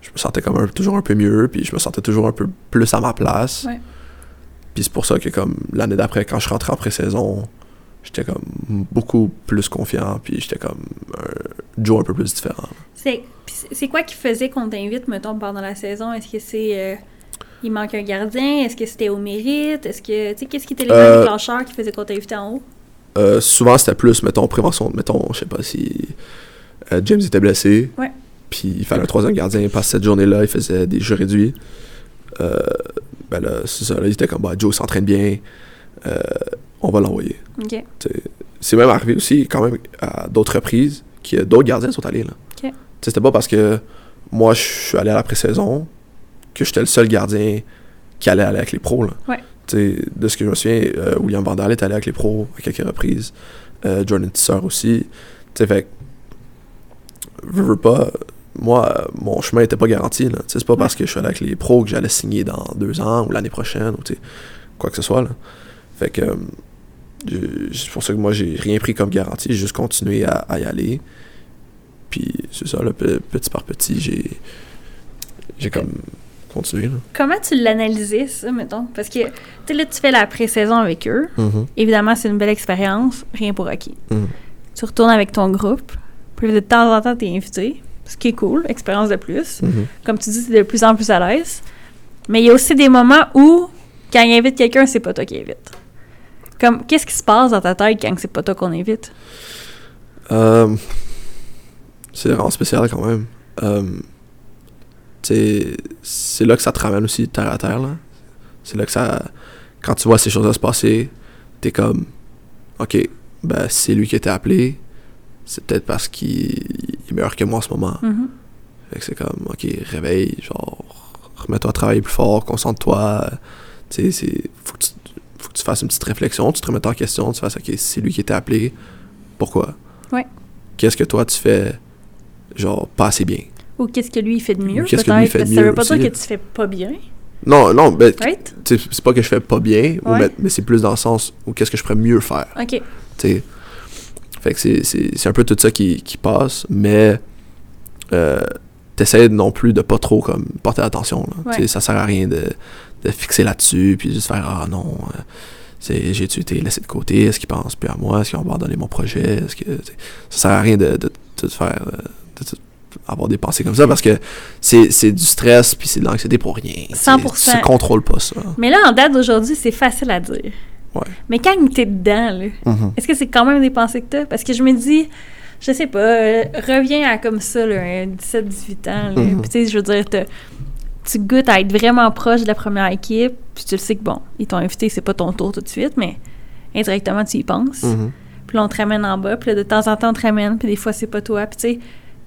je me sentais comme un- toujours un peu mieux, puis je me sentais toujours un peu plus à ma place. Ouais. Puis c'est pour ça que comme l'année d'après, quand je rentrais en pré-saison, j'étais comme beaucoup plus confiant, puis j'étais comme un Joe un peu plus différent. C'est quoi qui faisait qu'on t'invite, mettons, pendant la saison? Est-ce que c'est. euh, il manque un gardien? Est-ce que c'était au mérite? Est-ce que. Tu sais, qu'est-ce qui était les Euh, déclencheurs qui faisaient qu'on t'invitait en haut? Euh, souvent, c'était plus, mettons, prévention. Mettons, je sais pas si euh, James était blessé. Ouais. Puis il fallait un troisième gardien. Parce que cette journée-là, il faisait des jeux réduits. Euh, ben là, c'est ça. Là, il était comme, bah, Joe s'entraîne bien. Euh, on va l'envoyer. C'est même arrivé aussi, quand même, à d'autres reprises, que d'autres gardiens sont allés. Là. C'était pas parce que moi, je suis allé à la pré-saison que j'étais le seul gardien qui allait aller avec les pros. Là. Ouais. De ce que je me souviens, euh, William Vandal est allé avec les pros à quelques reprises. Euh, Jordan Tisser aussi. T'sais, fait veux, veux pas, moi, euh, mon chemin était pas garanti. Là. C'est pas parce que je suis allé avec les pros que j'allais signer dans deux ans ou l'année prochaine ou quoi que ce soit. Là. Fait que euh, c'est pour ça que moi j'ai rien pris comme garantie, j'ai juste continué à, à y aller. Puis c'est ça, là, pe- petit par petit, j'ai j'ai comme continué. Là. Comment tu l'analysais, ça, mettons? Parce que, tu sais, là, tu fais la pré-saison avec eux. Évidemment, c'est une belle expérience, rien pour acquis. Mhm. Tu retournes avec ton groupe, puis de temps en temps, t'es invité, ce qui est cool, expérience de plus. Mhm. Comme tu dis, t'es de plus en plus à l'aise. Mais il y a aussi des moments où, quand il invite quelqu'un, c'est pas toi qui invite. Comme, qu'est-ce qui se passe dans ta tête quand c'est pas toi qu'on invite? Euh, c'est vraiment spécial quand même. Euh, c'est là que ça te ramène aussi terre à terre. là. C'est là que ça. Quand tu vois ces choses-là se passer, t'es comme. Ok, ben c'est lui qui été appelé. C'est peut-être parce qu'il il est meilleur que moi en ce moment. Fait que c'est comme, ok, réveille, genre, remets-toi à travailler plus fort, concentre-toi. Tu sais. Faut que tu, faut que tu fasses une petite réflexion, tu te remettes en question, tu fasses, ok, c'est lui qui était appelé, pourquoi? Ouais. Qu'est-ce que toi tu fais, genre, pas assez bien? Ou qu'est-ce que lui il fait de mieux, Qu'est-ce peut-être? que lui fait de Parce que ça veut pas dire que tu fais pas bien, Non, non, ben, right? c'est pas que je fais pas bien, ou mais, mais c'est plus dans le sens où qu'est-ce que je pourrais mieux faire? OK. tu sais. Fait que c'est- c'est c'est un peu tout ça qui, qui passe, mais euh, t'essaies non plus de pas trop comme porter attention. Là. Ouais. Ça sert à rien de, de fixer là-dessus, puis juste faire Ah non, euh, j'ai-tu été laissé de côté, est-ce qu'ils pensent plus à moi, est-ce qu'ils ont abandonné mon projet, est-ce que. Ça sert à rien de, de, de te faire. euh, de te- avoir des pensées comme ça parce que c'est c'est du stress puis c'est de l'anxiété pour rien. Tu sais, 100%. Tu contrôles pas ça. Mais là, en date d'aujourd'hui, c'est facile à dire. Ouais. Mais quand t'es dedans, là, Mhm. est-ce que c'est quand même des pensées que t'as? Parce que je me dis, je sais pas, euh, reviens à comme ça, là, un 17-18 ans. là. Puis sais, je veux dire, tu goûtes à être vraiment proche de la première équipe, puis tu le sais que bon, ils t'ont invité, c'est pas ton tour tout de suite, mais indirectement, tu y penses. Mhm. Puis là, on te ramène en bas, puis là, de temps en temps, on te ramène, puis des fois, c'est pas toi. Puis tu sais,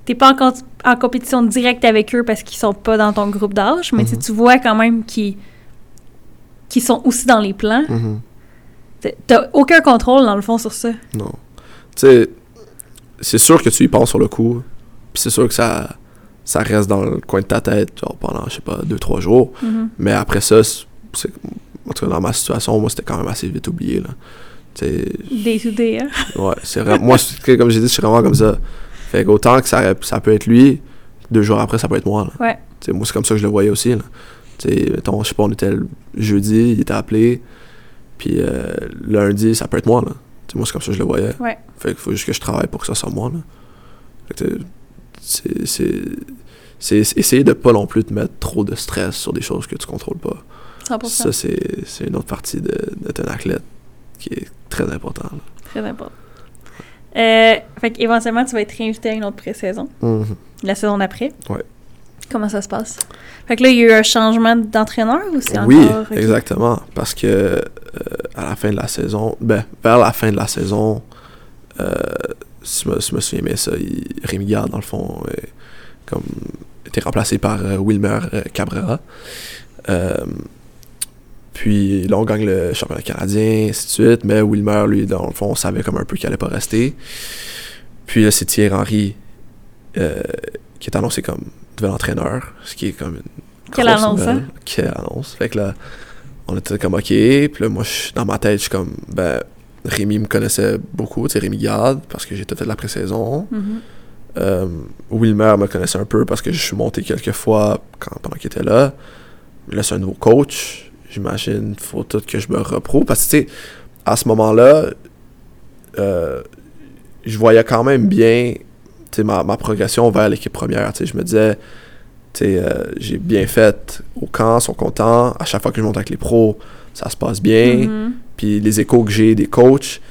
t'es pas en, en compétition directe avec eux parce qu'ils sont pas dans ton groupe d'âge, mais tu vois quand même qu'ils sont aussi dans les plans. T'as aucun contrôle, dans le fond, sur ça. Non. Tu sais, c'est sûr que tu y penses sur le coup. Puis c'est sûr que ça, ça reste dans le coin de ta tête genre, pendant, je sais pas, deux, trois jours. Mhm. Mais après ça, c'est, en tout cas, dans ma situation, moi, c'était quand même assez vite oublié. Là. Day to day, hein? Ouais, c'est vraiment. Moi, comme j'ai dit, je suis vraiment comme ça. Fait qu'autant que ça, ça peut être lui, deux jours après, ça peut être moi. Là. Ouais. T'sais, moi, c'est comme ça que je le voyais aussi. Là. T'sais, mettons, je sais pas, on était le jeudi, il était appelé. Puis euh, lundi, ça peut être moi. Là. T'sais, moi, c'est comme ça que je le voyais. Ouais. Fait qu'il faut juste que je travaille pour que ça soit moi. Là. Fait que, t'sais, c'est, c'est, c'est essayer de pas non plus te mettre trop de stress sur des choses que tu contrôles pas. 100%. Ça, c'est, c'est une autre partie de, d'être un athlète qui est très important. là. Très important. Euh, fait qu'éventuellement, tu vas être réinvité à une autre pré-saison, la saison d'après. Ouais. Comment ça se passe? Fait que là, il y a eu un changement d'entraîneur ou c'est Oui, encore... ok. exactement. Parce que euh, à la fin de la saison, ben, vers la fin de la saison, euh, si je me, si je me souviens bien ça, il- Rémi Gard, dans le fond, euh, comme, était remplacé par euh, Wilmer Cabrera. Puis là, on gagne le championnat canadien, ainsi de suite. Mais Wilmer, lui, dans le fond, on savait comme un peu qu'il allait pas rester. Puis là, c'est Thierry Henry qui est annoncé comme nouvel entraîneur, ce qui est comme une Quelle annonce, hein? Quelle annonce. Fait que là, on était comme OK. Puis là, moi, je- dans ma tête, je suis comme, ben, Rémi me connaissait beaucoup, tu sais, Rémi Gard, parce que j'ai tout fait de la pré-saison. Mhm. Euh, Wilmer me connaissait un peu parce que je suis monté quelques fois quand, pendant qu'il était là. Là, c'est un nouveau coach. J'imagine faut tout que je me reprouve. Parce que, tu sais, à ce moment-là, euh, je voyais quand même bien ma, ma progression vers l'équipe première. Je me disais, euh, j'ai bien fait au camp, ils sont contents. À chaque fois que je monte avec les pros, ça se passe bien. Mhm. Puis les échos que j'ai des coachs,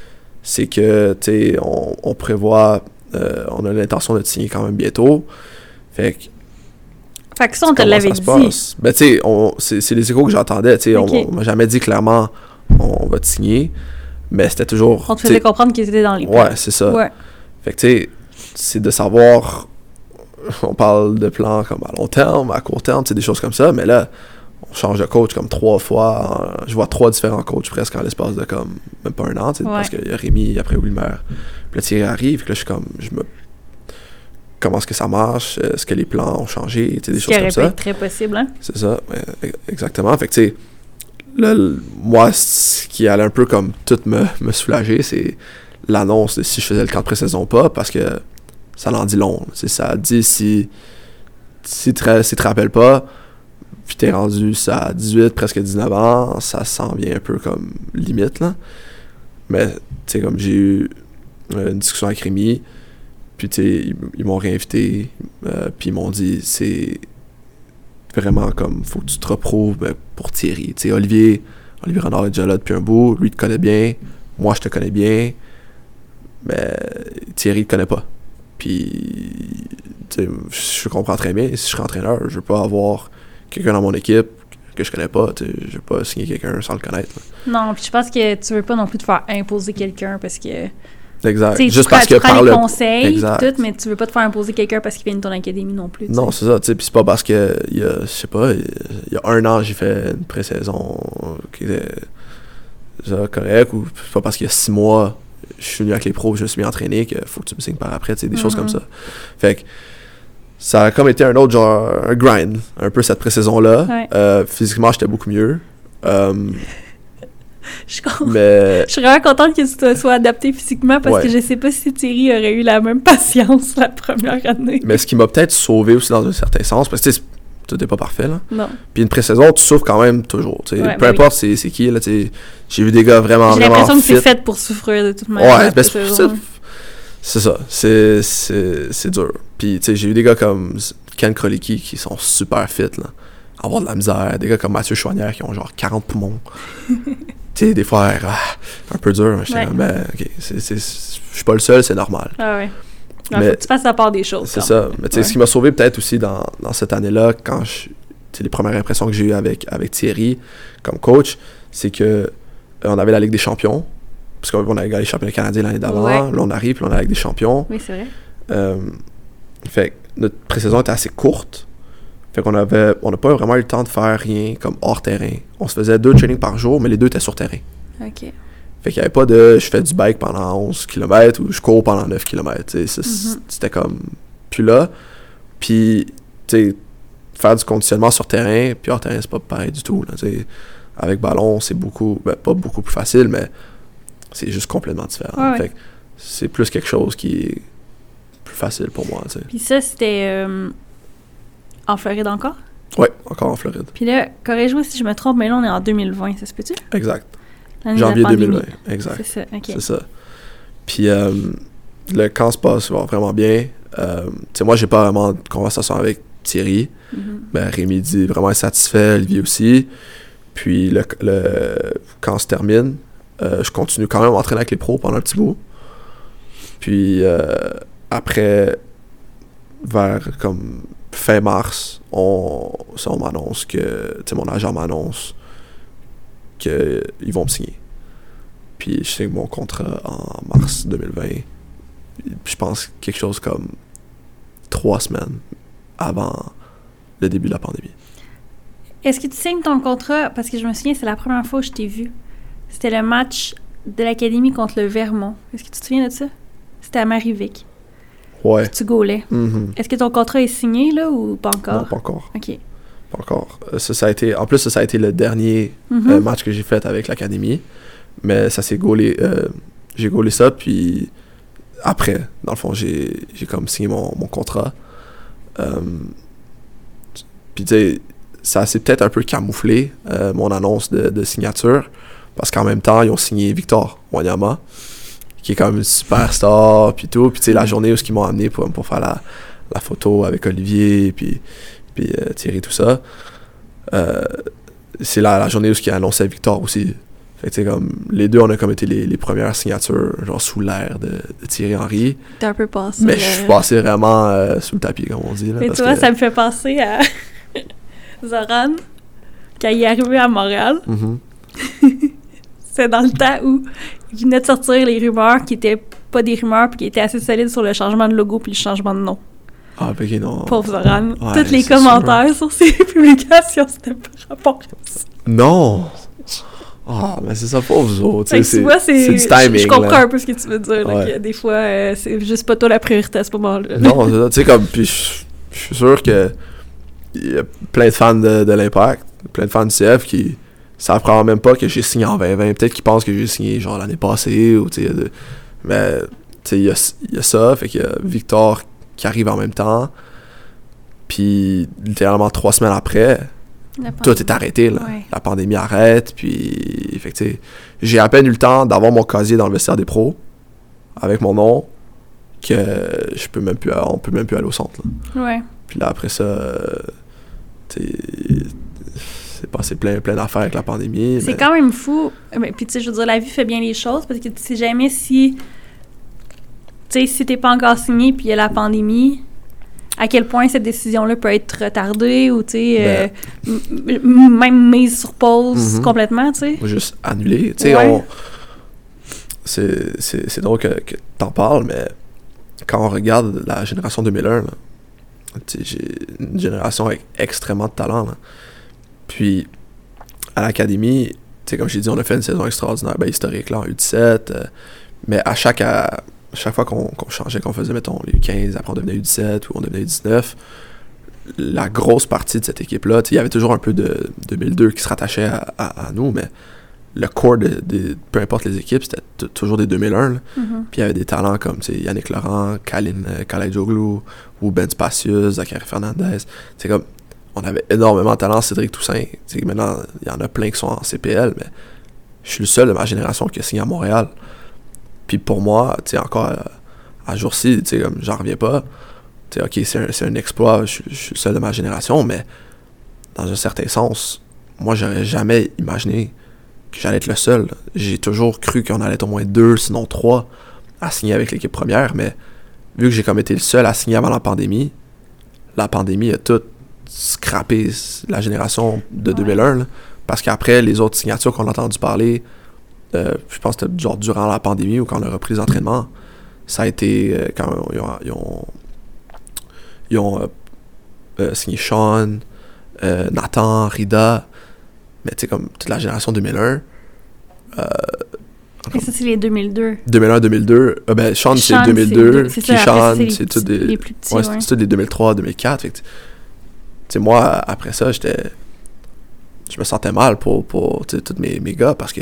c'est que, on, on prévoit, euh, on a l'intention de te signer quand même bientôt. Fait que, Fait que ça, on te l'avait dit. Ben, tu sais, c'est c'est les échos que j'entendais, tu sais. Ok. On, on m'a jamais dit clairement, on va te signer. Mais c'était toujours. On te faisait comprendre qu'ils étaient dans les. Ouais, c'est ça. Ouais. Fait que, tu sais, c'est de savoir. On parle de plans comme à long terme, à court terme, c'est des choses comme ça, mais là, on change de coach comme trois fois. je vois trois différents coachs presque en l'espace de comme même pas un an, Ouais. parce qu'il y a Rémi, après Wilmer. Puis là, Thierry arrive, puis là, je suis comme. Je me... Comment est-ce que ça marche? Est-ce que les plans ont changé? Des choses comme ça. être très possible, hein? C'est ça, e- exactement. Fait que, tu sais, là, moi, ce qui allait un peu comme tout me, me soulager, c'est l'annonce de si je faisais le camp de pré-saison ou pas, parce que ça l'en dit long. Ça dit si, si, tu tu te rappelles pas, puis t'es rendu ça à 18, presque 19 ans, ça s'en vient un peu comme limite, là. Mais, tu sais, comme j'ai eu euh, une discussion avec Rémi, puis, ils, m'ont réinvité, euh, puis ils m'ont dit, c'est vraiment comme faut que tu te reprouves ben, pour Thierry. Tu sais, Olivier, Olivier Renard est déjà là depuis un bout, lui te connaît bien, moi je te connais bien, mais Thierry te connaît pas. Puis, tu je comprends très bien, si je suis entraîneur, je veux pas avoir quelqu'un dans mon équipe que je connais pas, tu je veux pas signer quelqu'un sans le connaître. là. Non, puis je pense que tu veux pas non plus te faire imposer quelqu'un parce que. Exact. Tu tu Juste prends- parce tu que par le conseils, Exact. tout, mais tu veux pas te faire imposer quelqu'un parce qu'il vient de ton académie non plus. tu Non, c'est ça, tu sais, puis c'est pas parce que, il y a, je sais pas, il y a un an, j'ai fait une pré-saison qui était ça, correct, ou c'est pas parce qu'il y a six mois, je suis venu avec les pros, je me suis mis entraîné, qu'il faut que tu me signes par après, tu sais, des choses Mhm. comme ça. Fait que, ça a comme été un autre genre, un grind, un peu cette pré-saison-là. Ouais. Euh, physiquement, j'étais beaucoup mieux. Euh, Je, mais je suis vraiment contente que tu te sois adapté physiquement parce Ouais. que je sais pas si Thierry aurait eu la même patience la première année. mais ce qui m'a peut-être sauvé aussi dans un certain sens, parce que tout n'est pas parfait, là. Non. Puis une pré-saison, tu souffres quand même toujours. Ouais, Peu bah importe c'est c'est qui, là. J'ai vu des gars vraiment, J'ai l'impression que c'est fait pour souffrir de toute manière. Ouais, ben, c'est ça. C'est c'est- c'est dur. Puis, tu sais, j'ai eu des gars comme Ken Krolicki qui sont super fit, là. Avoir de la misère. Des gars comme Mathieu Chouanière qui ont genre 40 poumons. tu sais, des fois, ah, un peu dur. mais j'étais Ouais. ben, ok, c'est- c'est- je suis pas le seul, c'est normal. Ah ouais. Il Mais- faut que tu fasses la part des choses. C'est ça. Mais tu sais, Ouais. ce qui m'a sauvé peut-être aussi dans, dans cette année-là, quand je. Les premières impressions que j'ai eues avec, avec Thierry comme coach, c'est que euh, on avait la Ligue des Champions. Parce qu'on avait gagné le championnat canadien l'année d'avant. Ouais. Là, on arrive, puis on a la Ligue des Champions. Oui, c'est vrai. Euh, fait que notre pré-saison était assez courte. Fait qu'on avait. On n'a pas vraiment eu le temps de faire rien comme hors terrain. On se faisait deux trainings par jour, mais les deux étaient sur terrain. OK. Fait qu'il n'y avait pas de je fais du bike pendant 11 km ou je cours pendant 9 km. Mhm. C'était comme plus là. Puis, tu sais, faire du conditionnement sur terrain, puis hors terrain, c'est pas pareil du tout. Là, avec ballon, c'est beaucoup, ben, pas beaucoup plus facile, mais c'est juste complètement différent. Ouais, ouais. Fait que c'est plus quelque chose qui est plus facile pour moi. tu sais. Puis ça, c'était euh, en Floride encore? Ouais, encore en Floride. Puis là, corrige-moi si je me trompe, mais là, on est en 2020, ça se peut-tu? Exact. Janvier pandémie. 2020. Exact. C'est ça. C'est ça. Puis euh, le camp se passe vraiment bien. Euh, tu sais, moi, j'ai pas vraiment de conversation avec Thierry. Mhm. Ben, Rémi dit vraiment satisfait, Olivier aussi. Puis le, le camp se termine. Euh, je continue quand même à m'entraîner avec les pros pendant un petit bout. Puis euh, après, vers comme fin mars, on, ça, on m'annonce que, tu sais, mon agent m'annonce qu'ils vont me signer. Puis je signe mon contrat en mars 2020. Puis je pense quelque chose comme trois semaines avant le début de la pandémie. Est-ce que tu signes ton contrat? Parce que je me souviens, c'est la première fois que je t'ai vu. C'était le match de l'Académie contre le Vermont. Est-ce que tu te souviens de ça? C'était à Marivic. Ouais. Tu gaulais. Mhm. Est-ce que ton contrat est signé, là, ou pas encore? Non, pas encore. OK. Encore. Euh, Ça, ça a été, en plus, ça, ça a été le dernier Mhm. euh, match que j'ai fait avec l'Académie. Mais ça s'est gaulé. euh, j'ai gaulé ça, puis après, dans le fond, j'ai j'ai comme signé mon, mon contrat. Puis tu sais, ça s'est peut-être un peu camouflé, euh, mon annonce de, de signature, parce qu'en même temps, ils ont signé Victor Wanyama, qui est quand même une superstar, puis tout. Puis tu sais, la journée où ils m'ont amené pour, pour faire la, la photo avec Olivier, puis, puis euh, Thierry, tout ça, euh, c'est la, la journée où ils annonçaient Victor aussi. Fait que comme, les deux, on a comme été les, les premières signatures, genre sous l'air de, de Thierry Henry. T'es un peu passé. Mais je suis passé vraiment euh, sous le tapis, comme on dit. Là, Et parce tu vois, que- ça me fait penser à Zoran, quand il est arrivé à Montréal. Mhm. C'est dans le temps où il venait de sortir les rumeurs qui étaient pas des rumeurs puis qui étaient assez solides sur le changement de logo puis le changement de nom. Ah, ok, non. Pauvre Zoran. Ouais, Tous les commentaires sur ses publications, c'était par rapport à ça. Non! Ah, mais c'est ça, pauvre vous autres. Fait tu que vois, c'est. du timing. Je, je comprends là. un peu ce que tu veux dire. Ouais. que des fois, euh, c'est juste pas toi la priorité à ce moment-là. Non, c'est ça, tu sais, comme. Puis je suis sûr que. Il y a plein de fans de, de l'Impact, plein de fans du CF qui savent probablement même pas que j'ai signé en 2020. Peut-être qu'ils pensent que j'ai signé genre l'année passée ou tu sais. Mais tu sais, il y a, y a ça, fait qu'il y a Victor qui arrive en même temps. Puis littéralement trois semaines après, tout est arrêté là. Ouais. La pandémie arrête, puis j'ai à peine eu le temps d'avoir mon casier dans le vestiaire des pros avec mon nom que je peux même plus on peut même plus aller au centre. là. Ouais. Puis là après ça euh, c'est passé plein plein d'affaires avec la pandémie. C'est mais- quand même fou. Mais, puis, tu sais, je veux dire, la vie fait bien les choses parce que tu sais jamais si. Tu sais, si t'es pas encore signé puis il y a la pandémie, à quel point cette décision-là peut être retardée ou, tu sais, euh, même mise sur pause Ben. Mhm. complètement, tu sais? Ou juste annulé. Tu sais, Ouais. on. C'est, drôle que, que t'en parles, mais quand on regarde la génération 2001, là, tu sais, j'ai une génération avec extrêmement de talent. là. Puis, à l'académie, comme j'ai dit, on a fait une saison extraordinaire, ben, historique là, en U17. euh, mais à chaque, à chaque fois qu'on, changeait, qu'on faisait, mettons, les U15, après on devenait U17 ou on devenait U19, la grosse partie de cette équipe-là, il y avait toujours un peu de 2002 qui se rattachait à, à- à nous, mais le core de, de- peu importe les équipes, c'était toujours des 2001. là. Mhm. Puis il y avait des talents comme Yannick Laurent, Kalin euh, Kalaidjoglu, ou Ben Spacius, Zachary Fernandez. C'est comme, on avait énormément de talent, Cédric Toussaint. Maintenant, il y en a plein qui sont en CPL, mais je suis le seul de ma génération qui a signé à Montréal. Puis pour moi, tu sais, encore euh, à jour-ci, tu sais, comme, j'en reviens pas. Tu sais, ok, c'est un, c'est un exploit, je, suis- je suis le seul de ma génération, mais dans un certain sens, moi, j'aurais jamais imaginé que j'allais être le seul. J'ai toujours cru qu'on allait être au moins deux, sinon trois, à signer avec l'équipe première, mais vu que j'ai comme été le seul à signer avant la pandémie, la pandémie a tout scrappé la génération de Ouais. 2001. là. parce qu'après, les autres signatures qu'on a entendu parler, euh, je pense que c'était genre durant la pandémie ou quand on a repris les entraînements, ça a été euh, quand ils ont, ils ont, ils ont, euh, signé Sean, Nathan, Rida, mais tu sais, comme toute la génération 2001. euh, encore Et ça, c'est les 2002. 2001-2002. Euh, ben, Sean, c'est Sean, 2002. c'est ça, Puis après ça, Sean, c'est petits- des... les plus petits, ouais, ouais. c'est tout des 2003-2004. Fait que, tu sais, moi, après ça, j'étais... Je me sentais mal pour, pour tous mes, mes gars parce que,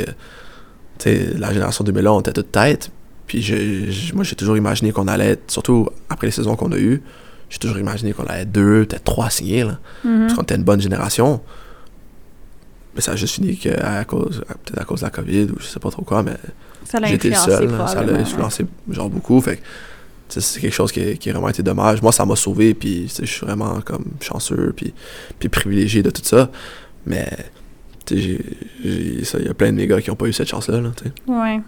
la génération 2001, on était toute tête. Puis je, je- moi, j'ai toujours imaginé qu'on allait être, surtout après les saisons qu'on a eues, j'ai toujours imaginé qu'on allait être deux, peut-être trois signés, là. Mhm. Parce qu'on était une bonne génération. Mais ça a juste fini que à cause, peut-être à cause de la COVID ou je sais pas trop quoi, mais Ça l'a j'étais le seul. Ça l'a influencé genre beaucoup. Fait c'est quelque chose qui, qui a vraiment été dommage. Moi, ça m'a sauvé, puis je suis vraiment comme chanceux, puis, puis privilégié de tout ça. Mais ça, il y a plein de mes gars qui n'ont pas eu cette chance-là. Là. Ouais.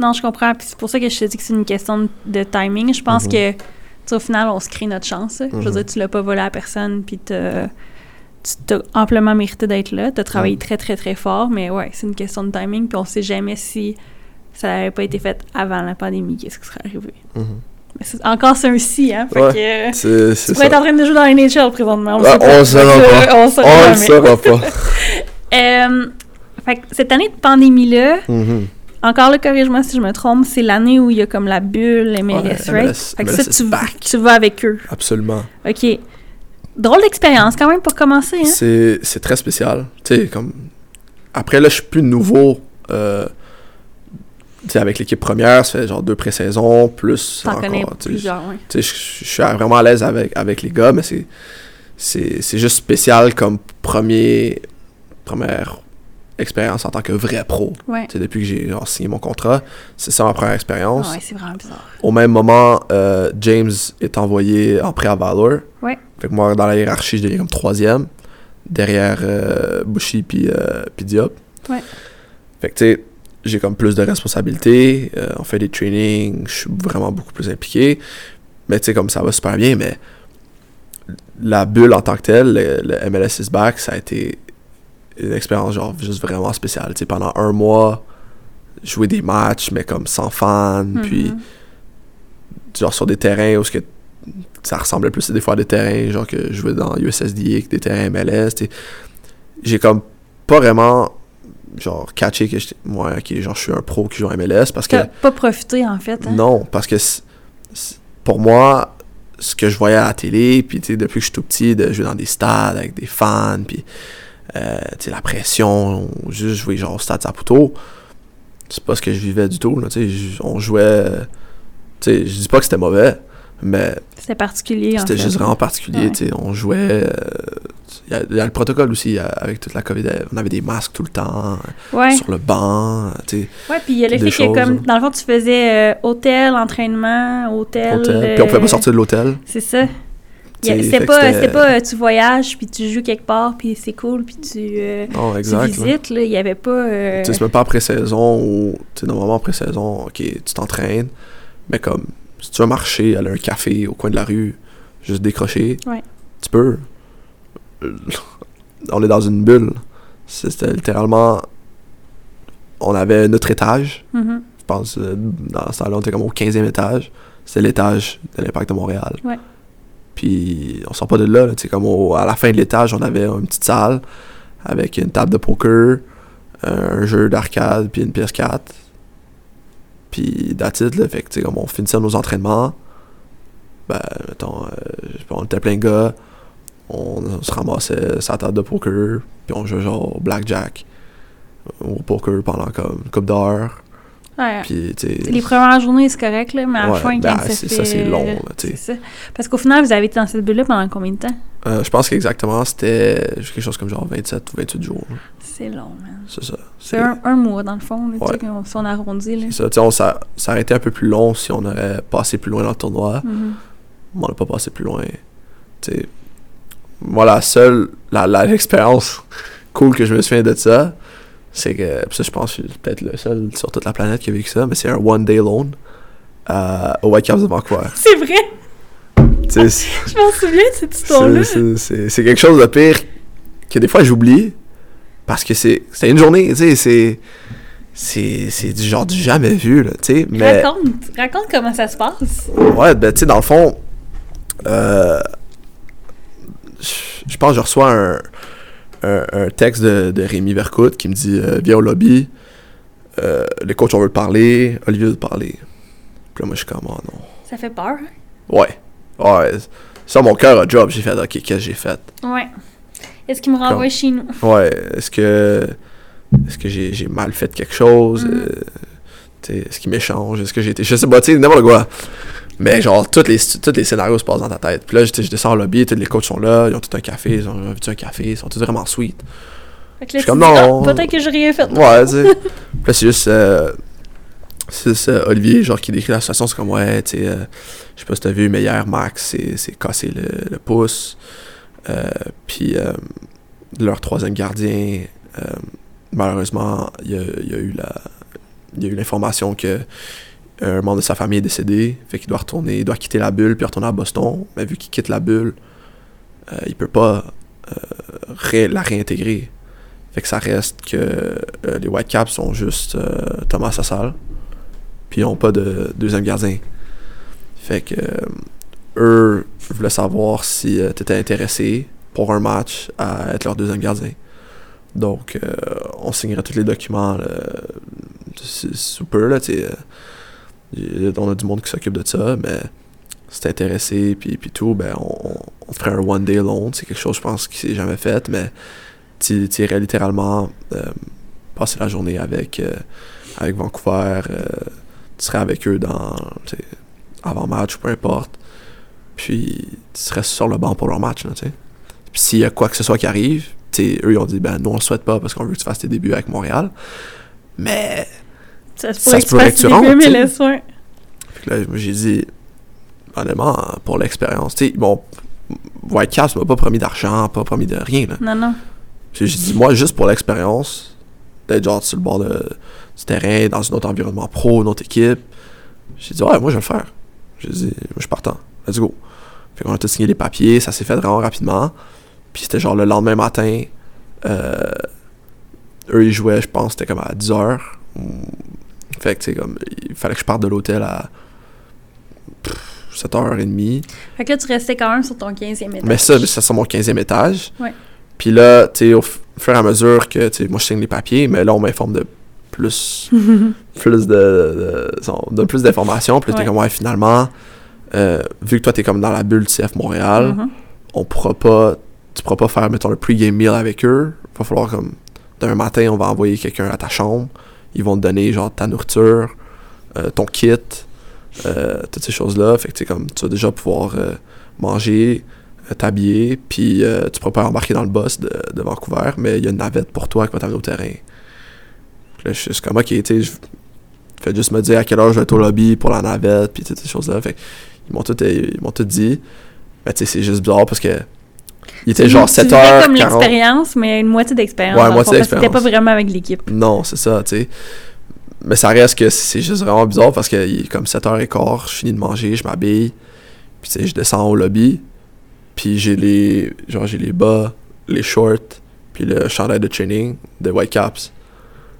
Non, je comprends. Puis c'est pour ça que je te dis que c'est une question de, timing. Je pense Mhm. que, tu sais, au final, on se crée notre chance. là. Je veux Mhm. dire, tu l'as pas volé à personne, puis tu t'as amplement mérité d'être là. Tu as travaillé Ouais. très, très, très fort, mais ouais, c'est une question de timing. Puis on sait jamais si ça n'avait pas été fait avant la pandémie, qu'est-ce qui serait arrivé. Mais c'est- encore, c'est un si, hein. Fait Ouais, que, tu pourrais être ça. en train de jouer dans la NHL présentement. Sait pas. on Fait que, pas. On saura On le saura pas. Euh, fait que cette année de pandémie-là, Mhm. encore là, corrige-moi si je me trompe, c'est l'année où il y a comme la bulle MLS, Ouais, right? MLS fait que MLS ça, tu, back. tu vas avec eux. Absolument. OK. Drôle d'expérience quand même pour commencer, hein? C'est très spécial. Tu sais, comme. Après, là, je suis plus nouveau. Euh, avec l'équipe première, ça fait genre deux pré-saisons, plus. Encore, je, suis vraiment à l'aise avec, avec les gars, mais c'est juste spécial comme premier, première expérience en tant que vrai pro. Ouais. Depuis que j'ai signé mon contrat, c'est ça ma première expérience. Ouais, c'est vraiment bizarre. Au même moment, euh, James est envoyé en prêt à Valor. Ouais. Fait que moi, dans la hiérarchie, je deviens comme troisième, derrière euh, Bushi puis, euh, puis Diop. Ouais. Fait que tu sais, j'ai comme plus de responsabilités, euh, on fait des trainings, je suis vraiment beaucoup plus impliqué. Mais tu sais, comme ça va super bien, mais la bulle en tant que telle, le, le MLS is back, ça a été une expérience genre juste vraiment spéciale. Tu sais, pendant un mois, jouer des matchs, mais comme sans fans, puis Mhm. genre sur des terrains où ce que ça ressemblait plus des fois à des terrains genre que je jouais dans USSDA que des terrains MLS j'ai comme pas vraiment genre catché que j'étais moi ok genre je suis un pro qui joue en MLS parce que pas profité, en fait, hein? non parce que c- c- pour moi ce que je voyais à la télé puis tu sais depuis que je suis tout petit de jouer dans des stades avec des fans puis euh, la pression juste jouer genre au stade Saputo c'est pas ce que je vivais du tout là, on jouait euh, je dis pas que c'était mauvais mais C'était particulier, en c'était fait. juste vraiment particulier, Ouais. On jouait. Il y, a- y a le protocole aussi, euh, avec toute la COVID. euh, On avait des masques tout le temps, Ouais. sur le banc, tu sais. Ouais, puis il y a le fait que, comme, hein. dans le fond, tu faisais euh, hôtel, entraînement, hôtel. hôtel. Puis on pouvait euh, pas sortir de l'hôtel. C'est ça. Que pas, pas euh, tu voyages, puis tu joues quelque part, puis c'est cool, puis tu, euh, Non, tu exact. visites, là. Il y avait pas... euh, Tu sais, c'est même pas après saison ou. Tu sais, normalement, après saison, ok, tu t'entraînes. Mais comme, si tu veux marcher, aller à un café au coin de la rue, juste décrocher, Ouais. tu peux. On est dans une bulle. C'était littéralement. On avait notre étage. mhm. Je pense, dans ce temps-là, on était comme au 15e étage. C'était l'étage de l'Impact de Montréal. Ouais. Puis on sort pas de là. là, comme à la fin de l'étage, on avait une petite salle avec une table de poker, un jeu d'arcade, puis une PS4. Puis it, là. Comme on finissait nos entraînements, ben, mettons, euh, on était plein de gars, on, se ramassait la table de poker, puis on jouait genre blackjack, au poker pendant comme une couple d'heures. Ouais. Puis. Les premières journées, c'est correct, là, mais à la Ouais, fin, ben, quand ça c'est- fait... ça, c'est long, là, ça. Parce qu'au final, vous avez été dans cette bulle-là pendant combien de temps? Euh, je pense qu'exactement, c'était quelque chose comme genre 27 ou 28 jours. C'est long, man. C'est ça. C'est un, un mois, dans le fond, là, Ouais. si on arrondit. C'est ça. On s'a- ça aurait été un peu plus long si on aurait passé plus loin dans le tournoi. Mhm. Mais on n'a pas passé plus loin. Tu sais, moi, la seule, la, la- l'expérience cool que je me souviens de ça, c'est que, ça, je pense que je suis peut-être le seul sur toute la planète qui a vécu ça, mais c'est un one day loan euh, au White Caps de Vancouver. C'est vrai! Je m'en souviens de cette histoire-là. C'est- quelque chose de pire que des fois j'oublie parce que c'est c'est une journée, tu sais, c'est c'est c'est du genre du jamais vu là, tu sais, mais Raconte, raconte comment ça se passe. ouais, ben tu sais dans le fond euh, je je pense que je reçois un, un, un texte de, de Rémi Vercoute qui me dit euh, viens au lobby euh, les coachs, on veut te parler, Olivier veut te parler. Puis là, moi, je suis comme, oh non. Ça fait peur. Ouais. Ouais. Ça, mon cœur a job. J'ai fait, ok, qu'est-ce que j'ai fait? Ouais. Est-ce qu'il me renvoie Comme- chez nous? Ouais. Est-ce que. Est-ce que j'ai j'ai mal fait quelque chose? Mhm. Euh, est-ce qu'il m'échange? Est-ce que j'ai été. Je sais pas, tu sais, n'importe quoi. Mais genre, tous les, tous les scénarios se passent dans ta tête. Puis là, je, je descends au lobby, tous les coachs sont là, ils ont tout un café, ils ont vu un café, ils sont tous vraiment sweet. Fait que là, Je suis comme, non. Ah, peut-être que j'ai rien fait. Ouais, tu sais. Puis là, c'est juste. euh, c'est juste, euh, Olivier, genre, qui décrit la situation. C'est comme, ouais, tu sais, euh, je sais pas si t'as vu, mais hier, Max s'est cassé le, le pouce. Euh, puis, leur troisième gardien, malheureusement, il y a, il y a eu la. Il y a eu l'information que un membre de sa famille est décédé, fait qu'il doit retourner, il doit quitter la bulle puis retourner à Boston. Mais vu qu'il quitte la bulle, euh, il peut pas euh, ré- la réintégrer. Fait que ça reste que euh, les Whitecaps sont juste euh, Thomas Sassal, puis ils n'ont pas de deuxième gardien. Fait que eux voulaient savoir si tu étais intéressé pour un match à être leur deuxième gardien. Donc, on signerait tous les documents peu, là, tu sais, on a du monde qui s'occupe de ça, mais si t'es intéressé, puis, puis tout, ben, on, ferait un one day loan. C'est quelque chose, je pense, qui s'est jamais fait, mais tu irais littéralement euh, passer la journée avec, euh, avec Vancouver. euh, tu serais avec eux dans avant-match ou peu importe. Puis tu serais sur le banc pour leur match. Puis s'il y a quoi que ce soit qui arrive, eux ils ont dit ben nous on le souhaite pas parce qu'on veut que tu fasses tes débuts avec Montréal. Mais Ça se Ça pourrait se tu fasses que tu des ouais. Puis là, j'ai dit, honnêtement, pour l'expérience, tu sais, bon, m'a pas promis d'argent, pas promis de rien. Là. Non, non. J'ai j'ai dit, moi, juste pour l'expérience, d'être genre sur le bord de- du terrain, dans un autre environnement pro, une autre équipe, j'ai dit, ouais, moi, je vais le faire. J'ai dit, moi, je suis partant. Let's go. Fait qu'on a tout signé les papiers, ça s'est fait vraiment rapidement. Puis c'était genre le lendemain matin, euh, eux, ils jouaient, je pense, c'était comme à 10h. Fait que, tu sais, comme, il fallait que je parte de l'hôtel à pff, 7h30. Fait que là, tu restais quand même sur ton 15e étage. Mais ça, ça c'est mon 15e étage. Ouais. Puis là, tu sais, au fur et à mesure que, tu sais, moi, je signe les papiers, mais là, on m'informe de plus, plus de, de, plus d'informations. Puis là, t'es Ouais. comme, ouais, finalement, euh, vu que toi, t'es comme dans la bulle CF Montréal, Mhm. on pourra pas, tu pourras pas faire, mettons, le pre-game meal avec eux. Va falloir comme, d'un matin, on va envoyer quelqu'un à ta chambre. Ils vont te donner, genre, ta nourriture, euh, ton kit, euh, toutes ces choses-là. Fait que, comme, tu vas déjà pouvoir euh, manger, t'habiller, puis tu pourras pas embarquer dans le bus de, Vancouver, mais il y a une navette pour toi qui va t'amener au terrain. Là, je suis comme, ok, tu sais, faites juste me dire à quelle heure je vais être au lobby pour la navette, puis toutes ces choses-là. Fait ils m'ont tout, tout dit. Mais tu sais, c'est juste bizarre parce que il était genre tu 7 vivais h comme l'expérience, mais une moitié d'expérience. Ouais, moitié que T'étais pas d'expérience. vraiment avec l'équipe. Non, c'est ça, tu sais. Mais ça reste que c'est juste vraiment bizarre parce qu'il est comme 7h15, je finis de manger, je m'habille, puis tu sais, je descends au lobby, puis j'ai les genre j'ai les bas, les shorts, puis le chandail de training de Whitecaps.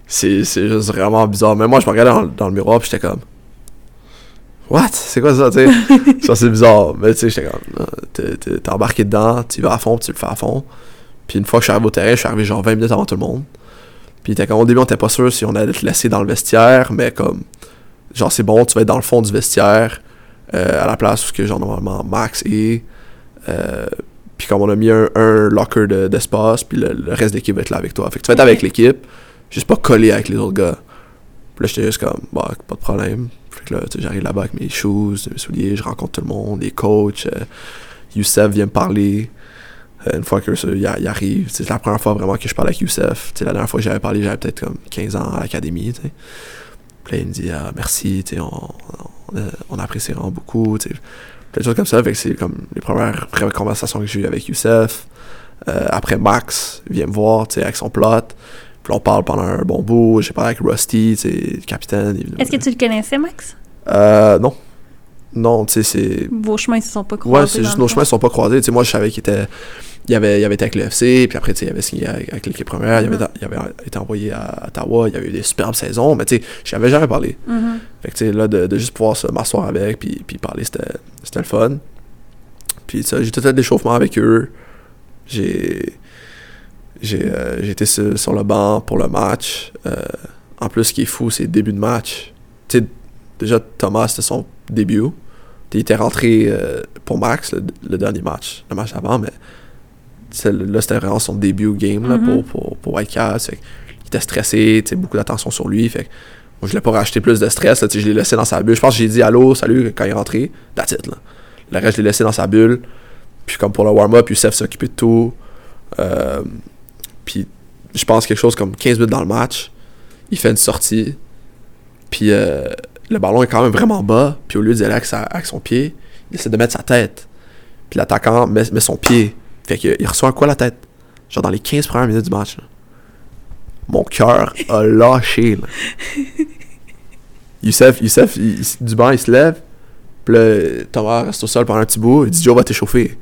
C'est c'est juste vraiment bizarre. Mais moi, je me regardais dans, dans le miroir, puis j'étais comme What? C'est quoi ça, tu sais? ça, c'est bizarre. Mais tu sais, j'étais comme t'es- embarqué dedans, tu vas à fond, tu le fais à fond. Puis une fois que je suis arrivé au terrain, je suis arrivé genre 20 minutes avant tout le monde. Puis t'es comme, au début, on était pas sûr si on allait te laisser dans le vestiaire, mais comme, genre, c'est bon, tu vas être dans le fond du vestiaire, euh, à la place où, que, genre, normalement, Max est. Euh, puis comme on a mis un, un locker de- d'espace, puis le, le reste de l'équipe va être là avec toi. Fait que tu vas être avec l'équipe, juste pas collé avec les autres gars. Puis là, j'étais juste comme, bah, pas de problème. J'arrive là-bas avec mes shoes, mes souliers, je rencontre tout le monde, les coachs. euh, Youssef vient me parler. Euh, une fois que ça, arrive, c'est la première fois vraiment que je parle avec Youssef. La dernière fois que j'avais parlé, j'avais peut-être comme 15 ans à l'académie. Puis il me dit ah, merci, on, euh, on apprécie vraiment beaucoup. Plein de choses comme ça. C'est comme les premières conversations que j'ai eues avec Youssef. Euh, après, Max vient me voir avec son plot. Puis on parle pendant un bon bout. J'ai parlé avec Rusty, tu le capitaine. Est-ce que tu le connaissais, Max? Euh, non. Non, tu sais, c'est. Vos chemins ne se sont pas croisés. Ouais, c'est juste nos chemins sont pas croisés. Tu sais, moi, je savais qu'il était. Il avait, il avait été avec le FC, puis après, tu sais, il avait signé avec, avec l'équipe première, il, avait, il avait été envoyé à Ottawa, il avait eu des superbes saisons, mais tu sais, j'avais jamais parlé. Mhm. Fait que, tu sais, là, de, de juste pouvoir se m'asseoir avec, puis, puis parler, c'était le fun. Puis, ça, j'ai tout fait l'échauffement avec eux. J'ai. J'ai euh, été sur, sur le banc pour le match. Euh, En plus, ce qui est fou, c'est le début de match. Tu sais, déjà, Thomas, c'était son début. Il était rentré euh, pour Max, le, le dernier match, le match avant, mais là, c'était vraiment son début game là, Mhm. pour, pour, pour Whitecaps. Fait que Il était stressé, beaucoup d'attention sur lui. Fait moi, je voulais pas rajouter plus de stress. Là, je l'ai laissé dans sa bulle. Je pense que j'ai dit allô, salut quand il est rentré. That's it. Là. Le reste, je l'ai laissé dans sa bulle. Puis comme pour le warm-up, Youssef s'occupait de tout. Euh, puis je pense quelque chose comme 15 minutes dans le match, il fait une sortie. Puis euh, le ballon est quand même vraiment bas. Puis au lieu d'y aller avec, sa- avec son pied, il essaie de mettre sa tête. Puis l'attaquant met, met son pied. Fait qu'il reçoit un à la tête? Genre dans les 15 premières minutes du match. là. Mon cœur a lâché. Là. Youssef, Youssef il- il- du banc, il se lève. Puis là, Thomas reste au sol pendant un petit bout. Il dit Joe va t'échauffer.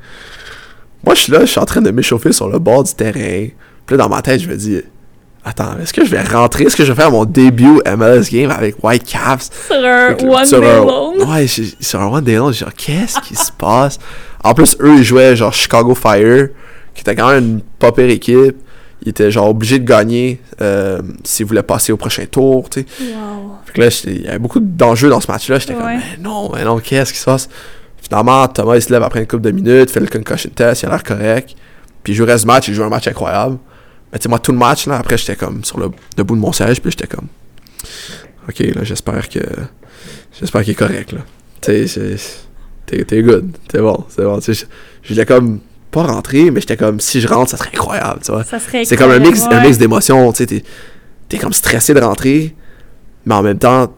Moi, je suis là, je suis en train de m'échauffer sur le bord du terrain. Puis là, dans ma tête, je me dis Attends, est-ce que je vais rentrer? Est-ce que je vais faire mon début MLS game avec Whitecaps Sur un one sur day un- loan. Ouais, sur un One Day j'ai genre, qu'est-ce qui se passe? En plus, eux, ils jouaient genre Chicago Fire, qui était quand même une pas pire équipe. Ils étaient genre obligés de gagner euh, s'ils voulaient passer au prochain tour, tu sais. Wow. Fait que là, il y avait beaucoup d'enjeux dans ce match-là. J'étais Ouais. comme, mais non, mais non, qu'est-ce qui se passe? Finalement, Thomas, il se lève après une couple de minutes, fait le concussion test, il a l'air correct. Puis il joue le reste du match, il joue un match incroyable. Mais tu sais, moi, tout le match, là, après, j'étais comme sur le, le bout de mon siège, puis j'étais comme, ok, là, j'espère que, j'espère qu'il est correct, là. Tu sais, c'est- t'es, good, t'es bon, c'est bon. Tu sais, je- voulais comme pas rentrer, mais j'étais comme, si je rentre, ça serait incroyable, tu vois. C'est comme un mix, un mix d'émotions, tu sais, t'es, t'es comme stressé de rentrer, mais en même temps,